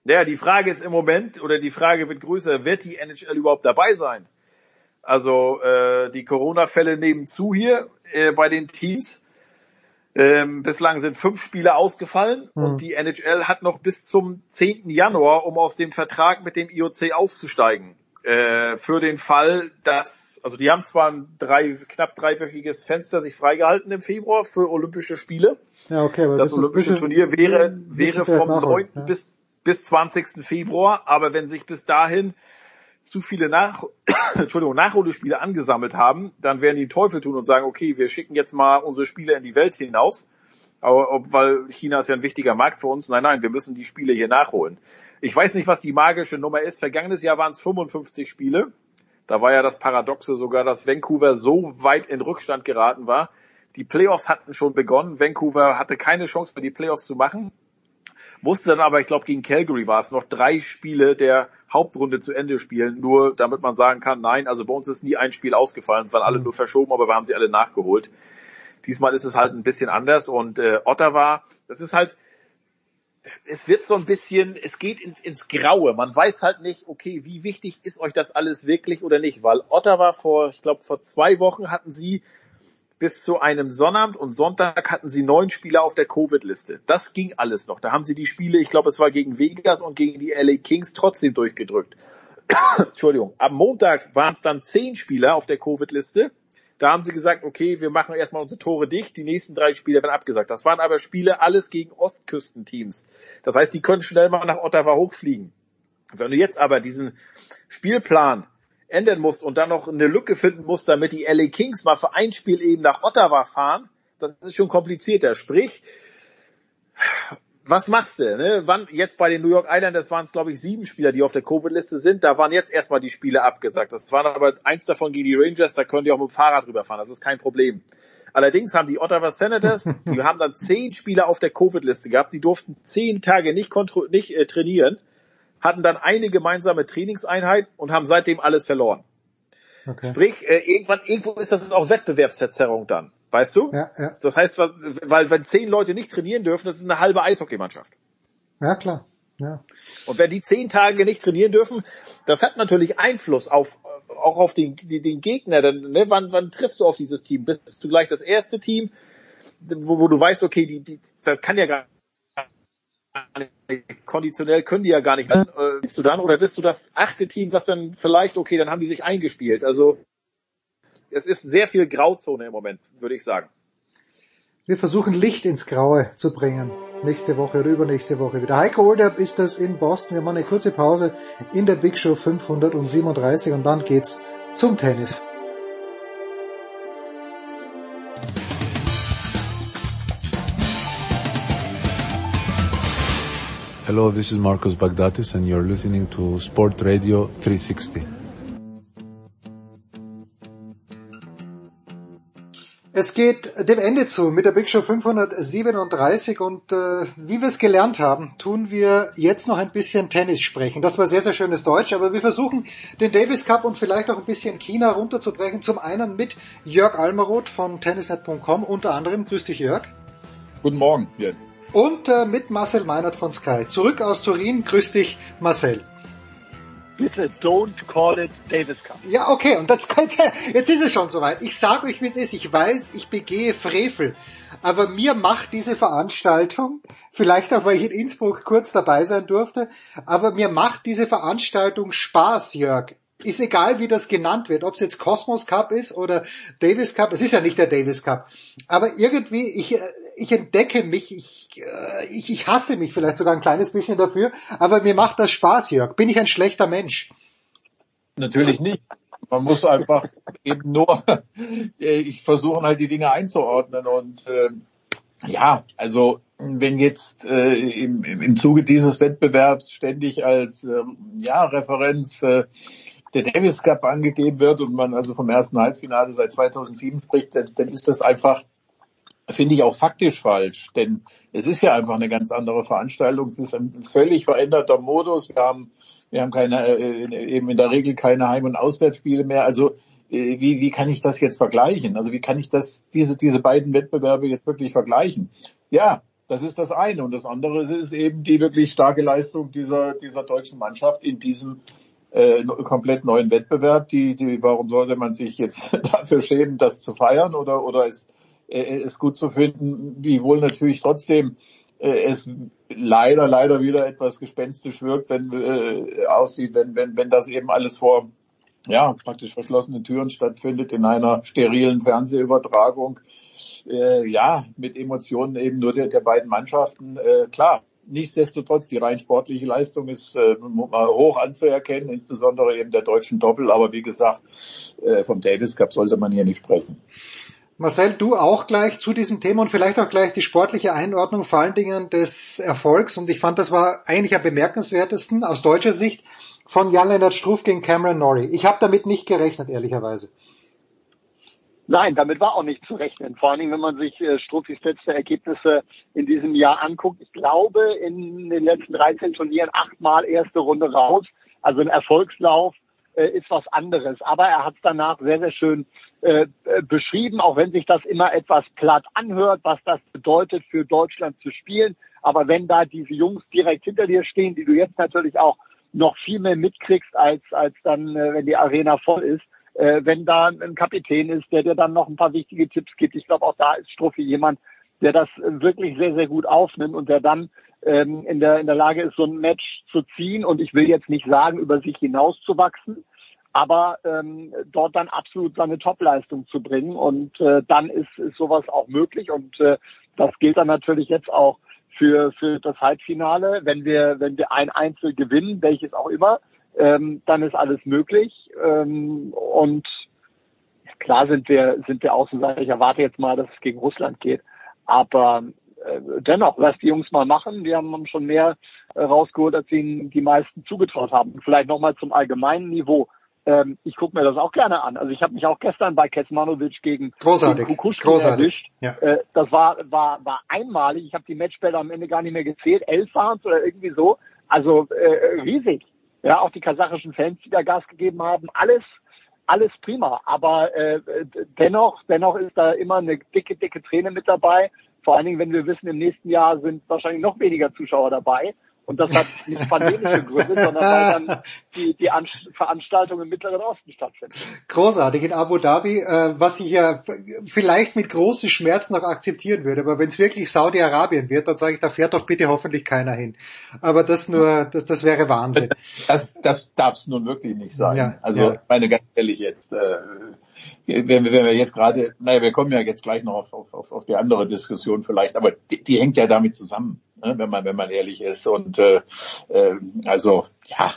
Naja, die Frage ist im Moment, oder die Frage wird größer, wird die NHL überhaupt dabei sein? Also äh, die Corona-Fälle nehmen zu hier äh, bei den Teams. Ähm, bislang sind fünf Spiele ausgefallen hm. und die NHL hat noch bis zum 10. Januar, um aus dem Vertrag mit dem IOC auszusteigen äh, für den Fall, dass, also die haben zwar ein drei, knapp dreiwöchiges Fenster sich freigehalten im Februar für Olympische Spiele. Ja, okay, aber das, Olympische Turnier wäre, wäre vom 9. Ja. bis, bis 20. Februar, aber wenn sich bis dahin zu viele Nach Entschuldigung, Nachholspiele angesammelt haben, dann werden die Teufel tun und sagen, okay, wir schicken jetzt mal unsere Spiele in die Welt hinaus aber ob, weil China ist ja ein wichtiger Markt für uns. Nein, nein, wir müssen die Spiele hier nachholen. Ich weiß nicht, was die magische Nummer ist. Vergangenes Jahr waren es 55 Spiele. Da war ja das Paradoxe sogar, dass Vancouver so weit in Rückstand geraten war. Die Playoffs hatten schon begonnen. Vancouver hatte keine Chance mehr, die Playoffs zu machen. Musste dann aber, ich glaube, gegen Calgary war es noch drei Spiele der Hauptrunde zu Ende spielen, nur damit man sagen kann, nein, also bei uns ist nie ein Spiel ausgefallen, es waren alle mhm. nur verschoben, aber wir haben sie alle nachgeholt. Diesmal ist es halt ein bisschen anders und äh, Ottawa, das ist halt, es wird so ein bisschen, es geht ins, ins Graue. Man weiß halt nicht, okay, wie wichtig ist euch das alles wirklich oder nicht, weil Ottawa vor, ich glaube, vor zwei Wochen hatten sie bis zu einem Sonnabend und Sonntag hatten sie neun Spieler auf der Covid-Liste. Das ging alles noch. Da haben sie die Spiele, ich glaube, es war gegen Vegas und gegen die LA Kings trotzdem durchgedrückt. Entschuldigung. Am Montag waren es dann zehn Spieler auf der Covid-Liste da haben sie gesagt, okay, wir machen erstmal unsere Tore dicht, die nächsten drei Spiele werden abgesagt. Das waren aber Spiele alles gegen Ostküstenteams. Das heißt, die können schnell mal nach Ottawa hochfliegen. Wenn du jetzt aber diesen Spielplan ändern musst und dann noch eine Lücke finden musst, damit die LA Kings mal für ein Spiel eben nach Ottawa fahren, das ist schon komplizierter. Sprich, was machst du? Ne? Wann jetzt bei den New York Islanders waren es glaube ich sieben Spieler, die auf der Covid-Liste sind. Da waren jetzt erstmal die Spiele abgesagt. Das waren aber eins davon gegen die Rangers. Da können die auch mit dem Fahrrad rüberfahren. Das ist kein Problem. Allerdings haben die Ottawa Senators, die haben dann zehn Spieler auf der Covid-Liste gehabt. Die durften zehn Tage nicht, nicht äh, trainieren, hatten dann eine gemeinsame Trainingseinheit und haben seitdem alles verloren. Okay. Sprich, äh, irgendwann irgendwo ist das auch Wettbewerbsverzerrung dann. Weißt du? Ja, ja. Das heißt, weil wenn zehn Leute nicht trainieren dürfen, das ist eine halbe Eishockeymannschaft. Ja, klar. Ja. Und wenn die zehn Tage nicht trainieren dürfen, das hat natürlich Einfluss auf auch auf den, den Gegner. Dann, ne, wann, wann triffst du auf dieses Team? Bist du gleich das erste Team, wo, wo du weißt, okay, die, die, das kann ja gar nicht, konditionell können die ja gar nicht. Äh, bist du dann oder bist du das achte Team, das dann vielleicht, okay, dann haben die sich eingespielt. Also es ist sehr viel Grauzone im Moment, würde ich sagen. Wir versuchen Licht ins Graue zu bringen. Nächste Woche oder übernächste Woche wieder. Heiko Olderb ist das in Boston. Wir machen eine kurze Pause in der Big Show 537 und dann geht's zum Tennis. Hello, this is Marcos Bagdatis and you're listening to Sport Radio 360. Es geht dem Ende zu mit der Big Show 537 und äh, wie wir es gelernt haben, tun wir jetzt noch ein bisschen Tennis sprechen. Das war sehr, sehr schönes Deutsch, aber wir versuchen den Davis Cup und vielleicht auch ein bisschen China runterzubrechen. Zum einen mit Jörg Almeroth von tennisnet.com unter anderem. Grüß dich Jörg. Guten Morgen, Jens. Und äh, mit Marcel Meinert von Sky. Zurück aus Turin. Grüß dich, Marcel. Bitte don't call it Davis Cup. Ja, okay, und das, jetzt, ist es schon soweit. Ich sage euch, wie es ist. Ich weiß, ich begehe Frevel. Aber mir macht diese Veranstaltung, vielleicht auch, weil ich in Innsbruck kurz dabei sein durfte, aber mir macht diese Veranstaltung Spaß, Jörg. Ist egal, wie das genannt wird, ob es jetzt Cosmos Cup ist oder Davis Cup. Es ist ja nicht der Davis Cup. Aber irgendwie, ich, ich entdecke mich, ich, ich, ich hasse mich vielleicht sogar ein kleines bisschen dafür, aber mir macht das Spaß, Jörg. Bin ich ein schlechter Mensch? Natürlich nicht. Man muss einfach eben nur, ich versuche halt die Dinge einzuordnen und äh, ja, also wenn jetzt äh, im, im Zuge dieses Wettbewerbs ständig als äh, ja, Referenz äh, der Davis Cup angegeben wird und man also vom ersten Halbfinale seit 2007 spricht, dann, dann ist das einfach finde ich auch faktisch falsch, denn es ist ja einfach eine ganz andere Veranstaltung. Es ist ein völlig veränderter Modus. Wir haben, wir haben keine, äh, eben in der Regel keine Heim- und Auswärtsspiele mehr. Also äh, wie, wie kann ich das jetzt vergleichen? Also wie kann ich das, diese, diese beiden Wettbewerbe jetzt wirklich vergleichen? Ja, das ist das eine. Und das andere ist eben die wirklich starke Leistung dieser, dieser deutschen Mannschaft in diesem äh, komplett neuen Wettbewerb. Die, die, warum sollte man sich jetzt dafür schämen, das zu feiern oder, oder ist es gut zu finden, wiewohl natürlich trotzdem äh, es leider, leider wieder etwas gespenstisch wirkt, wenn äh, aussieht, wenn, wenn, wenn das eben alles vor ja, praktisch verschlossenen Türen stattfindet in einer sterilen Fernsehübertragung. Äh, ja, mit Emotionen eben nur der, der beiden Mannschaften. Äh, klar, nichtsdestotrotz, die rein sportliche Leistung ist äh, hoch anzuerkennen, insbesondere eben der deutschen Doppel. Aber wie gesagt, äh, vom Davis Cup sollte man hier nicht sprechen. Marcel, du auch gleich zu diesem Thema und vielleicht auch gleich die sportliche Einordnung vor allen Dingen des Erfolgs. Und ich fand, das war eigentlich am bemerkenswertesten aus deutscher Sicht von Jan-Lennart Struff gegen Cameron Norrie. Ich habe damit nicht gerechnet, ehrlicherweise. Nein, damit war auch nicht zu rechnen. Vor allen Dingen, wenn man sich äh, Struffis letzte Ergebnisse in diesem Jahr anguckt. Ich glaube, in den letzten 13 Turnieren achtmal erste Runde raus. Also ein Erfolgslauf äh, ist was anderes. Aber er hat es danach sehr, sehr schön äh, beschrieben, auch wenn sich das immer etwas platt anhört, was das bedeutet für Deutschland zu spielen. Aber wenn da diese Jungs direkt hinter dir stehen, die du jetzt natürlich auch noch viel mehr mitkriegst, als, als dann, äh, wenn die Arena voll ist, äh, wenn da ein Kapitän ist, der dir dann noch ein paar wichtige Tipps gibt. Ich glaube, auch da ist Struffi jemand, der das wirklich sehr, sehr gut aufnimmt und der dann ähm, in, der, in der Lage ist, so ein Match zu ziehen. Und ich will jetzt nicht sagen, über sich hinauszuwachsen, aber ähm, dort dann absolut seine Topleistung zu bringen. Und äh, dann ist, ist sowas auch möglich. Und äh, das gilt dann natürlich jetzt auch für, für das Halbfinale. Wenn wir, wenn wir ein Einzel gewinnen, welches auch immer, ähm, dann ist alles möglich. Ähm, und klar sind wir, sind wir Außenseiter. Ich erwarte jetzt mal, dass es gegen Russland geht. Aber äh, dennoch, lass die Jungs mal machen. Die haben schon mehr äh, rausgeholt, als ihnen die meisten zugetraut haben. Vielleicht nochmal zum allgemeinen Niveau ähm, ich gucke mir das auch gerne an. Also ich habe mich auch gestern bei Kesmanovic gegen, Großartig. gegen Großartig. erwischt. Ja. Äh, das war, war, war einmalig. Ich habe die Matchbälle am Ende gar nicht mehr gezählt. Elf waren oder irgendwie so. Also äh, riesig. Ja, auch die kasachischen Fans, die da Gas gegeben haben. Alles, alles prima. Aber äh, dennoch, dennoch ist da immer eine dicke, dicke Träne mit dabei. Vor allen Dingen, wenn wir wissen, im nächsten Jahr sind wahrscheinlich noch weniger Zuschauer dabei. Und das hat nicht pandemische Gründe, sondern weil dann die, die An Veranstaltung im Mittleren Osten stattfindet. Großartig in Abu Dhabi, äh, was ich ja vielleicht mit großen Schmerzen noch akzeptieren würde, aber wenn es wirklich Saudi-Arabien wird, dann sage ich, da fährt doch bitte hoffentlich keiner hin. Aber das nur, das, das wäre Wahnsinn. Das, das darf es nun wirklich nicht sein. Ja, also ja. meine ganz ehrlich jetzt, äh, wenn, wir, wenn wir jetzt gerade, naja, wir kommen ja jetzt gleich noch auf, auf, auf die andere Diskussion vielleicht, aber die, die hängt ja damit zusammen ne, wenn man wenn man ehrlich ist. Und äh, äh, also ja,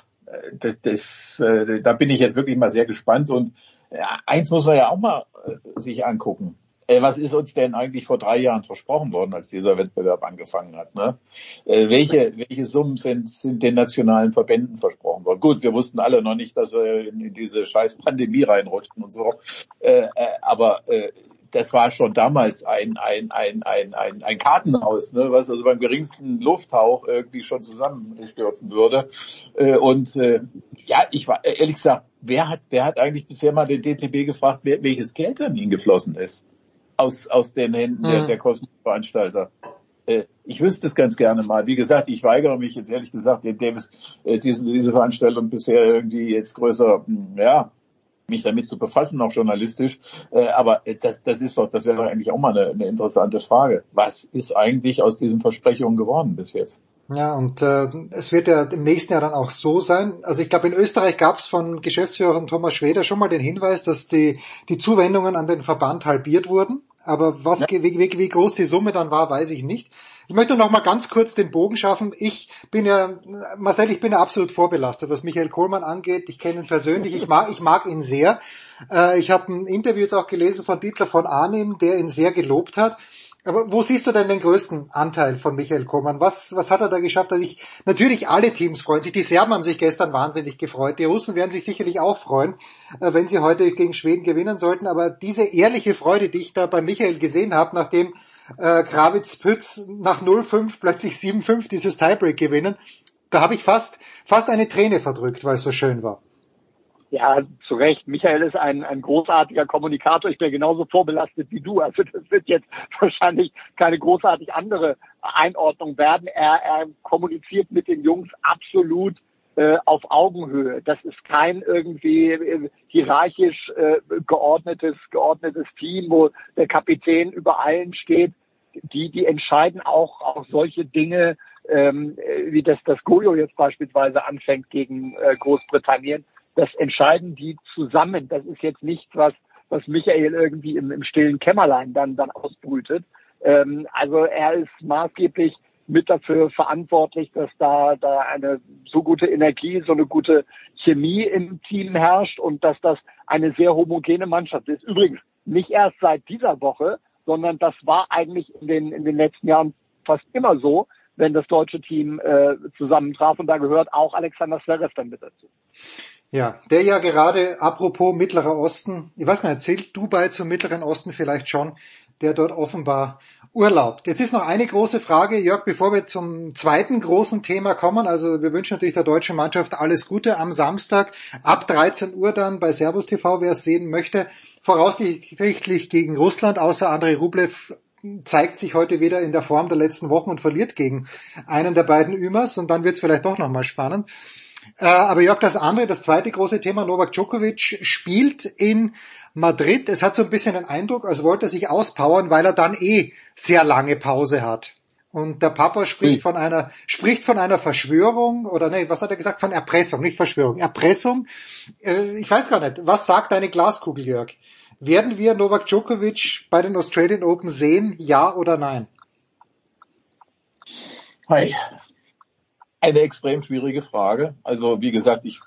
das, das, äh, da bin ich jetzt wirklich mal sehr gespannt. Und ja, eins muss man ja auch mal äh, sich angucken. Äh, was ist uns denn eigentlich vor drei Jahren versprochen worden, als dieser Wettbewerb angefangen hat? Ne? Äh, welche, welche Summen sind, sind den nationalen Verbänden versprochen worden? Gut, wir wussten alle noch nicht, dass wir in, in diese scheiß Pandemie reinrutschen und so. Äh, äh, aber äh, das war schon damals ein, ein, ein, ein, ein, ein Kartenhaus, ne, was also beim geringsten Lufthauch irgendwie schon zusammenstürzen würde. Äh, und äh, ja, ich war ehrlich gesagt, wer hat, wer hat eigentlich bisher mal den DTB gefragt, wer, welches Geld an ihn geflossen ist? Aus, aus den Händen mhm. der, der Kosmos-Veranstalter. Äh, ich wüsste es ganz gerne mal. Wie gesagt, ich weigere mich jetzt ehrlich gesagt, Davis, äh, diese, diese Veranstaltung bisher irgendwie jetzt größer, hm, ja, mich damit zu befassen, auch journalistisch. Äh, aber das, das ist doch, das wäre doch eigentlich auch mal eine, eine interessante Frage. Was ist eigentlich aus diesen Versprechungen geworden bis jetzt? Ja, und äh, es wird ja im nächsten Jahr dann auch so sein. Also ich glaube, in Österreich gab es von Geschäftsführer Thomas Schweder schon mal den Hinweis, dass die, die Zuwendungen an den Verband halbiert wurden. Aber was, ja. wie, wie, wie groß die Summe dann war, weiß ich nicht. Ich möchte noch mal ganz kurz den Bogen schaffen. Ich bin ja, Marcel, ich bin ja absolut vorbelastet, was Michael Kohlmann angeht. Ich kenne ihn persönlich, ich mag, ich mag ihn sehr. Äh, ich habe ein Interview jetzt auch gelesen von Dietler von Arnim, der ihn sehr gelobt hat. Aber wo siehst du denn den größten Anteil von Michael Kohlmann? Was, was hat er da geschafft? Dass ich, natürlich alle Teams freuen sich. Die Serben haben sich gestern wahnsinnig gefreut. Die Russen werden sich sicherlich auch freuen, äh, wenn sie heute gegen Schweden gewinnen sollten. Aber diese ehrliche Freude, die ich da bei Michael gesehen habe, nachdem äh, Krawitz-Pütz nach 0-5 plötzlich 7-5 dieses Tiebreak gewinnen, da habe ich fast, fast eine Träne verdrückt, weil es so schön war. Ja, zu Recht. Michael ist ein, ein großartiger Kommunikator. Ich bin genauso vorbelastet wie du. Also das wird jetzt wahrscheinlich keine großartig andere Einordnung werden. Er, er kommuniziert mit den Jungs absolut äh, auf Augenhöhe. Das ist kein irgendwie äh, hierarchisch äh, geordnetes, geordnetes Team, wo der Kapitän über allen steht. Die, die entscheiden auch, auch solche Dinge, ähm, wie das, das Gojo jetzt beispielsweise anfängt gegen äh, Großbritannien das entscheiden die zusammen. Das ist jetzt nichts, was, was Michael irgendwie im, im stillen Kämmerlein dann, dann ausbrütet. Ähm, also er ist maßgeblich mit dafür verantwortlich, dass da, da eine so gute Energie, so eine gute Chemie im Team herrscht und dass das eine sehr homogene Mannschaft ist. Übrigens, nicht erst seit dieser Woche, sondern das war eigentlich in den, in den letzten Jahren fast immer so, wenn das deutsche Team äh, zusammentraf. Und da gehört auch Alexander Zverev dann mit dazu. Ja, der ja gerade, apropos Mittlerer Osten, ich weiß nicht, zählt Dubai zum Mittleren Osten vielleicht schon, der dort offenbar urlaubt. Jetzt ist noch eine große Frage, Jörg, bevor wir zum zweiten großen Thema kommen. Also wir wünschen natürlich der deutschen Mannschaft alles Gute am Samstag ab 13 Uhr dann bei Servus TV, wer es sehen möchte. Voraussichtlich gegen Russland, außer Andrei Rublev zeigt sich heute wieder in der Form der letzten Wochen und verliert gegen einen der beiden Ümers und dann wird es vielleicht doch nochmal spannend. Äh, aber Jörg, das andere, das zweite große Thema, Novak Djokovic spielt in Madrid. Es hat so ein bisschen den Eindruck, als wollte er sich auspowern, weil er dann eh sehr lange Pause hat. Und der Papa spricht von einer, spricht von einer Verschwörung oder nee, was hat er gesagt? Von Erpressung, nicht Verschwörung. Erpressung. Äh, ich weiß gar nicht. Was sagt deine Glaskugel, Jörg? Werden wir Novak Djokovic bei den Australian Open sehen? Ja oder nein? Hi eine extrem schwierige Frage. Also wie gesagt, ich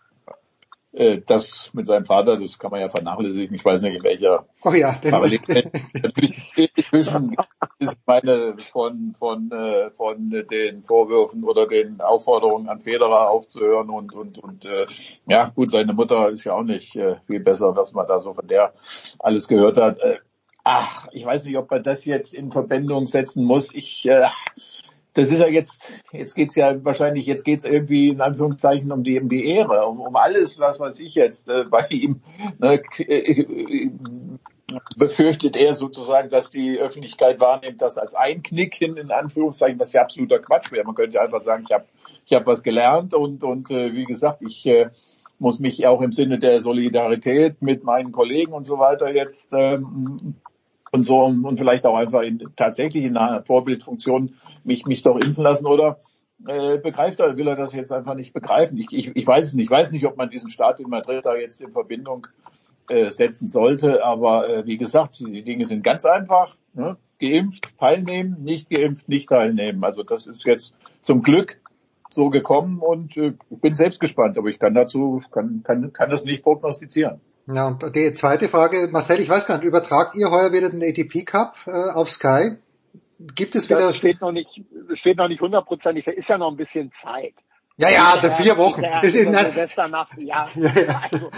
äh, das mit seinem Vater, das kann man ja vernachlässigen. Ich weiß nicht in welcher. Oh ja, der natürlich inzwischen ist meine von von äh, von den Vorwürfen oder den Aufforderungen an Federer aufzuhören und und und äh, ja gut, seine Mutter ist ja auch nicht äh, viel besser, was man da so von der alles gehört hat. Äh, ach, ich weiß nicht, ob man das jetzt in Verbindung setzen muss. Ich äh, das ist ja jetzt, jetzt geht's ja wahrscheinlich, jetzt geht's irgendwie in Anführungszeichen um die, um die Ehre, um, um alles, was weiß ich jetzt äh, bei ihm. Ne, äh, befürchtet er sozusagen, dass die Öffentlichkeit wahrnimmt, das als Einknicken in Anführungszeichen, was ja absoluter Quatsch wäre. Man könnte einfach sagen, ich habe ich hab was gelernt und, und äh, wie gesagt, ich äh, muss mich auch im Sinne der Solidarität mit meinen Kollegen und so weiter jetzt ähm, und so und, vielleicht auch einfach in, tatsächlich in einer Vorbildfunktion mich, mich doch impfen lassen oder äh, begreift er, will er das jetzt einfach nicht begreifen. Ich, ich, ich weiß es nicht. Ich weiß nicht, ob man diesen Staat in Madrid da jetzt in Verbindung äh, setzen sollte, aber äh, wie gesagt, die Dinge sind ganz einfach. Ne? Geimpft, teilnehmen, nicht geimpft, nicht teilnehmen. Also das ist jetzt zum Glück so gekommen und äh, bin selbst gespannt, aber ich kann dazu, kann, kann, kann das nicht prognostizieren. Ja, und die zweite Frage, Marcel, ich weiß gar nicht, übertragt ihr heuer wieder den ATP Cup äh, auf Sky? Gibt es wieder? Das steht noch nicht, steht noch nicht hundertprozentig, da ist ja noch ein bisschen Zeit. Ja, ja, der vier Wochen. Der, das ist der Silvesternacht, ja. ja, ja. Also,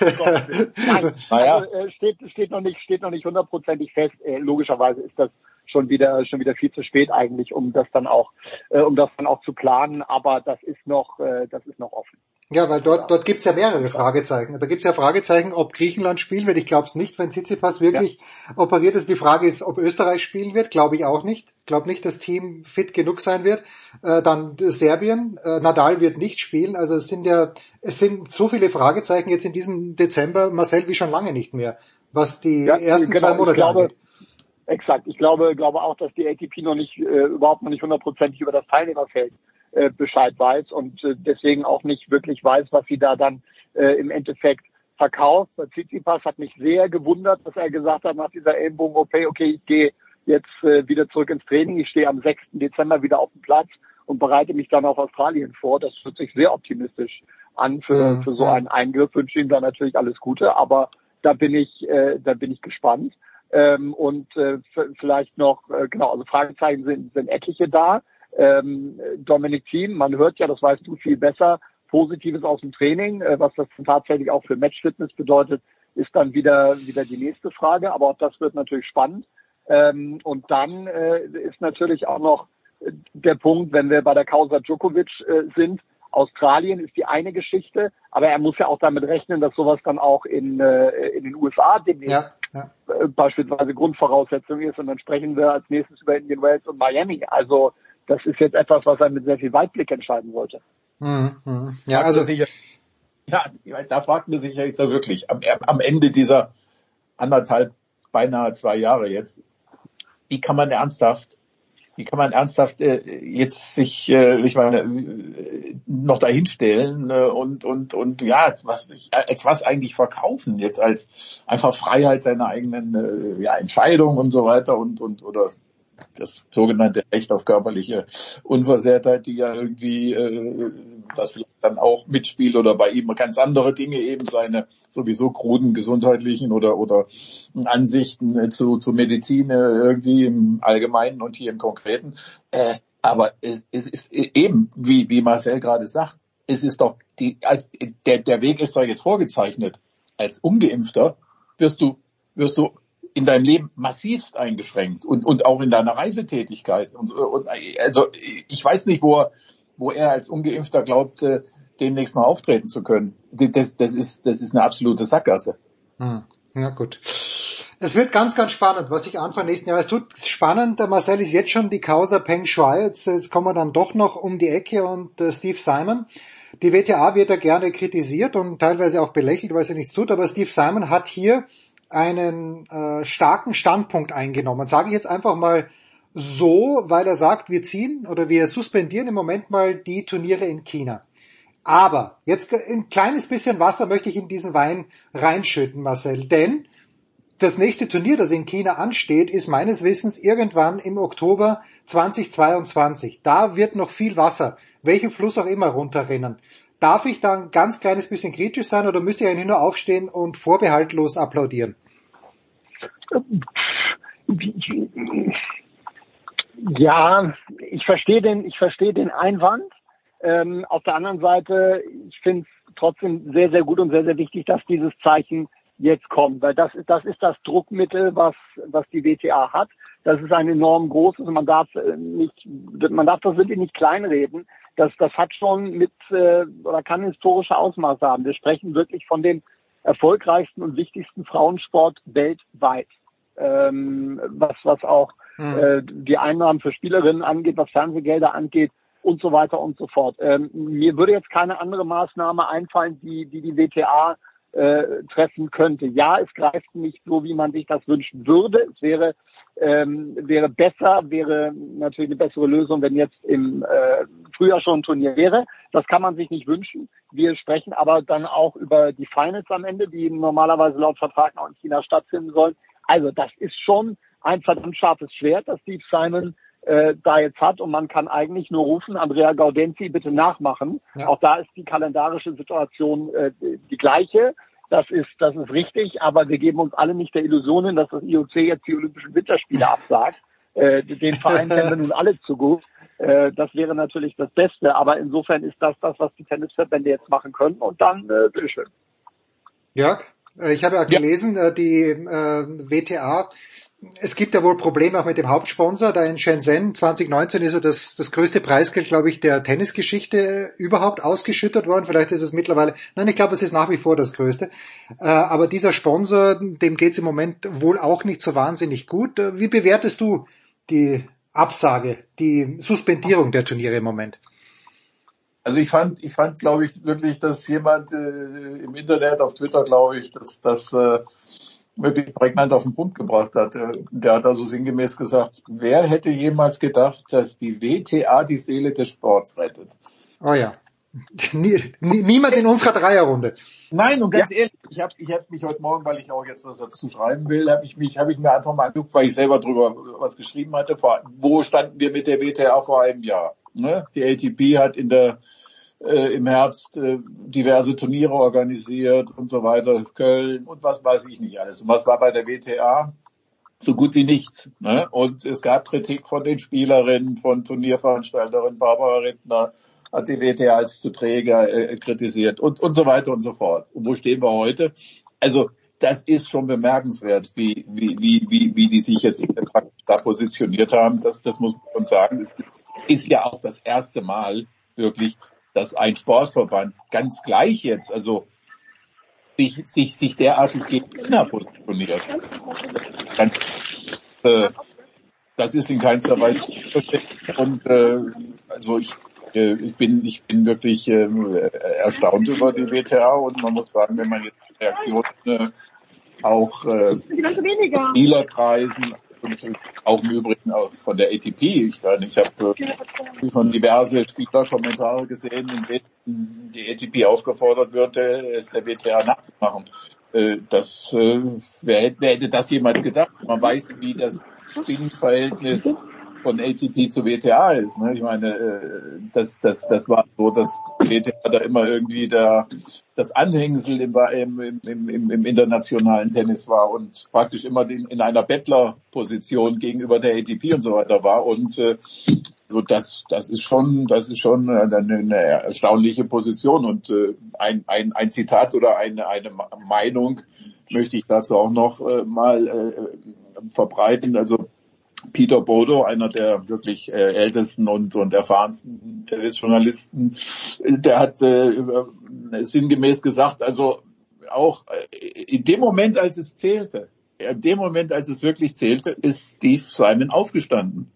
Nein, naja. also, äh, steht, steht noch nicht, steht noch nicht hundertprozentig fest. Äh, logischerweise ist das schon wieder, schon wieder viel zu spät eigentlich, um das dann auch, äh, um das dann auch zu planen. Aber das ist noch, äh, das ist noch offen. Ja, weil dort, dort gibt's ja mehrere Fragezeichen. Da gibt's ja Fragezeichen, ob Griechenland spielen wird. Ich glaube es nicht, wenn Tsitsipas wirklich ja. operiert ist. Die Frage ist, ob Österreich spielen wird. Glaube ich auch nicht. Glaube nicht, dass Team fit genug sein wird. Äh, dann Serbien. Äh, Nadal wird nicht spielen. Also es sind ja, es sind so viele Fragezeichen jetzt in diesem Dezember, Marcel, wie schon lange nicht mehr, was die ja, ersten genau, zwei Monate angeht. Exakt. Ich glaube, glaube auch, dass die ATP noch nicht, äh, überhaupt noch nicht hundertprozentig über das Teilnehmerfeld äh, Bescheid weiß und äh, deswegen auch nicht wirklich weiß, was sie da dann äh, im Endeffekt verkauft. Bei Tsitsipas hat mich sehr gewundert, dass er gesagt hat nach dieser Ellenbogen-OP, okay, ich gehe jetzt äh, wieder zurück ins Training, ich stehe am 6. Dezember wieder auf dem Platz und bereite mich dann auf Australien vor. Das hört sich sehr optimistisch an für, mhm. für so einen Eingriff. Wünsche ihm dann natürlich alles Gute, aber da bin ich, äh, da bin ich gespannt. Ähm, und äh, vielleicht noch, äh, genau, also Fragezeichen sind, sind etliche da ähm, Dominik Thiem, man hört ja, das weißt du viel besser, Positives aus dem Training, äh, was das tatsächlich auch für Matchfitness bedeutet, ist dann wieder, wieder die nächste Frage, aber auch das wird natürlich spannend. Ähm, und dann äh, ist natürlich auch noch der Punkt, wenn wir bei der Causa Djokovic äh, sind, Australien ist die eine Geschichte, aber er muss ja auch damit rechnen, dass sowas dann auch in, äh, in den USA demnächst ja, ja. Äh, beispielsweise Grundvoraussetzung ist und dann sprechen wir als nächstes über Indian Wells und Miami. Also das ist jetzt etwas, was er mit sehr viel Weitblick entscheiden wollte. Mhm. mhm. Ja, also sicher. Ja, da fragt man sich ja jetzt wirklich am, am Ende dieser anderthalb, beinahe zwei Jahre jetzt, wie kann man ernsthaft, wie kann man ernsthaft äh, jetzt sich, äh, ich meine, äh, noch dahinstellen äh, und und und ja, was als was eigentlich verkaufen? Jetzt als einfach Freiheit seiner eigenen äh, ja, Entscheidung und so weiter und und oder das sogenannte Recht auf körperliche Unversehrtheit, die ja irgendwie äh, das dann auch mitspielt oder bei ihm ganz andere Dinge eben seine sowieso kruden gesundheitlichen oder oder Ansichten zu, zu Medizin irgendwie im Allgemeinen und hier im Konkreten. Äh, aber es, es ist eben, wie, wie Marcel gerade sagt, es ist doch die, der, der Weg ist doch jetzt vorgezeichnet. Als Ungeimpfter wirst du, wirst du in deinem Leben massivst eingeschränkt und, und auch in deiner Reisetätigkeit. Und, und also ich weiß nicht, wo er, wo er als Ungeimpfter glaubt, äh, demnächst noch auftreten zu können. Das, das, ist, das ist eine absolute Sackgasse. Hm. Ja gut. Es wird ganz, ganz spannend, was sich Anfang nächsten Jahres tut. Spannend, der Marcel ist jetzt schon die Causa Peng Shuai. Jetzt, jetzt kommen wir dann doch noch um die Ecke und äh, Steve Simon. Die WTA wird ja gerne kritisiert und teilweise auch belächelt, weil sie nichts tut, aber Steve Simon hat hier einen äh, starken Standpunkt eingenommen. Sage ich jetzt einfach mal so, weil er sagt, wir ziehen oder wir suspendieren im Moment mal die Turniere in China. Aber jetzt ein kleines bisschen Wasser möchte ich in diesen Wein reinschütten, Marcel, denn das nächste Turnier, das in China ansteht, ist meines Wissens irgendwann im Oktober 2022. Da wird noch viel Wasser, welchen Fluss auch immer, runterrinnen. Darf ich da ein ganz kleines bisschen kritisch sein oder müsste ich eigentlich nur aufstehen und vorbehaltlos applaudieren? Ja, ich verstehe den, ich verstehe den Einwand. Ähm, auf der anderen Seite, ich finde es trotzdem sehr, sehr gut und sehr, sehr wichtig, dass dieses Zeichen jetzt kommt, weil das das ist das Druckmittel, was, was die WTA hat. Das ist ein enorm großes, man darf äh, nicht, man darf das wirklich nicht kleinreden das, das hat schon mit äh, oder kann historische Ausmaße haben. Wir sprechen wirklich von dem erfolgreichsten und wichtigsten Frauensport weltweit, ähm, was was auch hm. äh, die Einnahmen für Spielerinnen angeht, was Fernsehgelder angeht und so weiter und so fort. Ähm, mir würde jetzt keine andere Maßnahme einfallen, die die, die WTA äh, treffen könnte. Ja, es greift nicht so, wie man sich das wünschen würde. Es wäre ähm, wäre besser, wäre natürlich eine bessere Lösung, wenn jetzt im äh, Frühjahr schon ein Turnier wäre. Das kann man sich nicht wünschen. Wir sprechen aber dann auch über die Finals am Ende, die normalerweise laut Vertrag noch in China stattfinden sollen. Also das ist schon ein verdammt scharfes Schwert, das Steve Simon äh, da jetzt hat und man kann eigentlich nur rufen, Andrea Gaudenzi bitte nachmachen. Ja. Auch da ist die kalendarische Situation äh, die gleiche. Das ist, das ist richtig, aber wir geben uns alle nicht der Illusion hin, dass das IOC jetzt die Olympischen Winterspiele absagt. Äh, den Verein kennen wir nun alle zu gut. Äh, das wäre natürlich das Beste. Aber insofern ist das das, was die Tennisverbände jetzt machen können. Und dann, äh, bitteschön. Jörg, äh, ich habe ja gelesen, ja. Äh, die äh, WTA es gibt ja wohl Probleme auch mit dem Hauptsponsor. Da in Shenzhen 2019 ist ja das, das größte Preisgeld, glaube ich, der Tennisgeschichte überhaupt ausgeschüttet worden. Vielleicht ist es mittlerweile, nein, ich glaube, es ist nach wie vor das größte. Aber dieser Sponsor, dem geht es im Moment wohl auch nicht so wahnsinnig gut. Wie bewertest du die Absage, die Suspendierung der Turniere im Moment? Also ich fand, ich fand, glaube ich, wirklich, dass jemand äh, im Internet, auf Twitter, glaube ich, dass das äh, wirklich prägnant auf den Punkt gebracht hat. Äh, der hat also sinngemäß gesagt, wer hätte jemals gedacht, dass die WTA die Seele des Sports rettet? Oh ja. Nie, niemand in unserer Dreierrunde. Nein, und ganz ja. ehrlich, ich habe ich hab mich heute Morgen, weil ich auch jetzt was dazu schreiben will, habe ich mich, habe ich mir einfach mal angeguckt, weil ich selber drüber was geschrieben hatte. Vor, wo standen wir mit der WTA vor einem Jahr? Ne? Die ATP hat in der äh, im Herbst äh, diverse Turniere organisiert und so weiter, Köln und was weiß ich nicht alles. Und was war bei der WTA? So gut wie nichts. Ne? Und es gab Kritik von den Spielerinnen, von Turnierveranstalterinnen, Barbara Rittner hat die WTA als zu träger äh, kritisiert und, und so weiter und so fort. Und wo stehen wir heute? Also das ist schon bemerkenswert, wie, wie, wie, wie, wie die sich jetzt da positioniert haben. Das, das muss man sagen. Es ist ja auch das erste Mal wirklich, dass ein Sportverband ganz gleich jetzt, also sich, sich, sich derartig gegen China positioniert. Ganz, äh, das ist in keinster Weise und äh, also ich äh, ich bin ich bin wirklich äh, erstaunt über die WTA und man muss sagen, wenn man jetzt Reaktionen äh, auch äh, Spielerkreisen auch im Übrigen auch von der ATP. Ich, ich habe äh, schon diverse Spielerkommentare gesehen, in denen die ATP aufgefordert würde, es der WTA nachzumachen. Äh, das, äh, wer, wer hätte das jemals gedacht? Man weiß, wie das Binnenverhältnis von ATP zu WTA ist. Ne? Ich meine, äh, das, das, das war so, dass WTA da immer irgendwie da das Anhängsel im, im, im, im internationalen Tennis war und praktisch immer in, in einer Bettlerposition gegenüber der ATP und so weiter war. Und äh, so das, das ist schon, das ist schon eine, eine erstaunliche Position. Und äh, ein, ein, ein Zitat oder eine, eine Meinung möchte ich dazu auch noch äh, mal äh, verbreiten. Also Peter Bodo, einer der wirklich äh, ältesten und, und erfahrensten Tennisjournalisten, der hat äh, sinngemäß gesagt, also auch äh, in dem Moment, als es zählte, in dem Moment, als es wirklich zählte, ist Steve Simon aufgestanden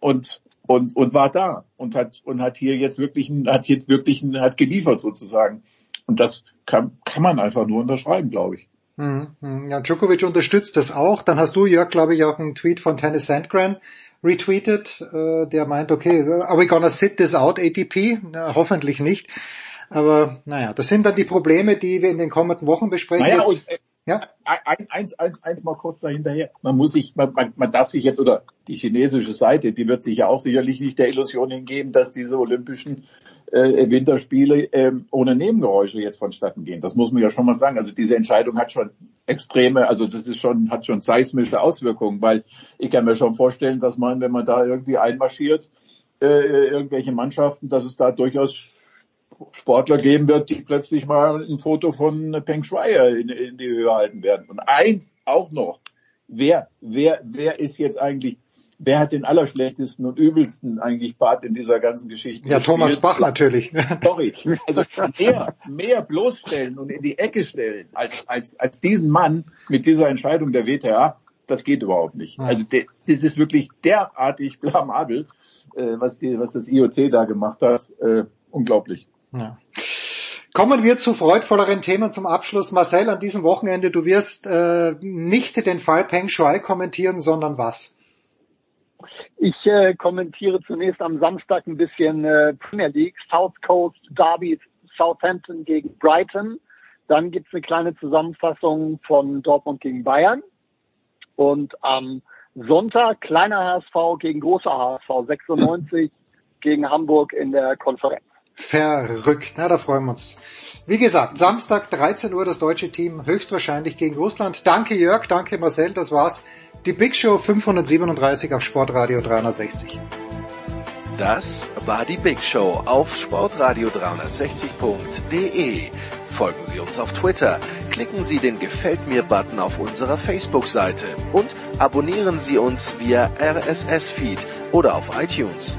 und und und war da und hat und hat hier jetzt wirklich hat jetzt wirklich hat geliefert sozusagen und das kann kann man einfach nur unterschreiben, glaube ich. Hm, hm. Ja, Djokovic unterstützt das auch. Dann hast du, Jörg, glaube ich, auch einen Tweet von Tennis Sandgren retweetet, äh, der meint, okay, are we gonna sit this out, ATP? Na, hoffentlich nicht. Aber naja, das sind dann die Probleme, die wir in den kommenden Wochen besprechen. Naja, und, äh, ja. Eins, eins, eins mal kurz dahinterher. Man muss sich, man, man, man darf sich jetzt, oder die chinesische Seite, die wird sich ja auch sicherlich nicht der Illusion hingeben, dass diese Olympischen äh, Winterspiele äh, ohne Nebengeräusche jetzt vonstatten gehen. Das muss man ja schon mal sagen. Also diese Entscheidung hat schon extreme, also das ist schon, hat schon seismische Auswirkungen, weil ich kann mir schon vorstellen, dass man, wenn man da irgendwie einmarschiert, äh, irgendwelche Mannschaften, dass es da durchaus Sportler geben wird, die plötzlich mal ein Foto von Peng Shui in, in die Höhe halten werden. Und eins auch noch. Wer, wer, wer ist jetzt eigentlich, wer hat den allerschlechtesten und übelsten eigentlich Part in dieser ganzen Geschichte? Ja, gespielt? Thomas Bach natürlich. Sorry. Also mehr, mehr bloßstellen und in die Ecke stellen als, als, als diesen Mann mit dieser Entscheidung der WTA, das geht überhaupt nicht. Also das ist wirklich derartig blamabel, äh, was, die, was das IOC da gemacht hat. Äh, unglaublich. Ja. Kommen wir zu freudvolleren Themen zum Abschluss. Marcel, an diesem Wochenende, du wirst äh, nicht den Fall Peng Shuai kommentieren, sondern was? Ich äh, kommentiere zunächst am Samstag ein bisschen äh, Premier League, South Coast Derby Southampton gegen Brighton. Dann gibt's eine kleine Zusammenfassung von Dortmund gegen Bayern. Und am Sonntag kleiner HSV gegen großer HSV 96 gegen Hamburg in der Konferenz. Verrückt. Na, da freuen wir uns. Wie gesagt, Samstag 13 Uhr das deutsche Team höchstwahrscheinlich gegen Russland. Danke Jörg, danke Marcel, das war's. Die Big Show 537 auf Sportradio 360. Das war die Big Show auf sportradio360.de. Folgen Sie uns auf Twitter, klicken Sie den Gefällt mir Button auf unserer Facebook-Seite und abonnieren Sie uns via RSS-Feed oder auf iTunes.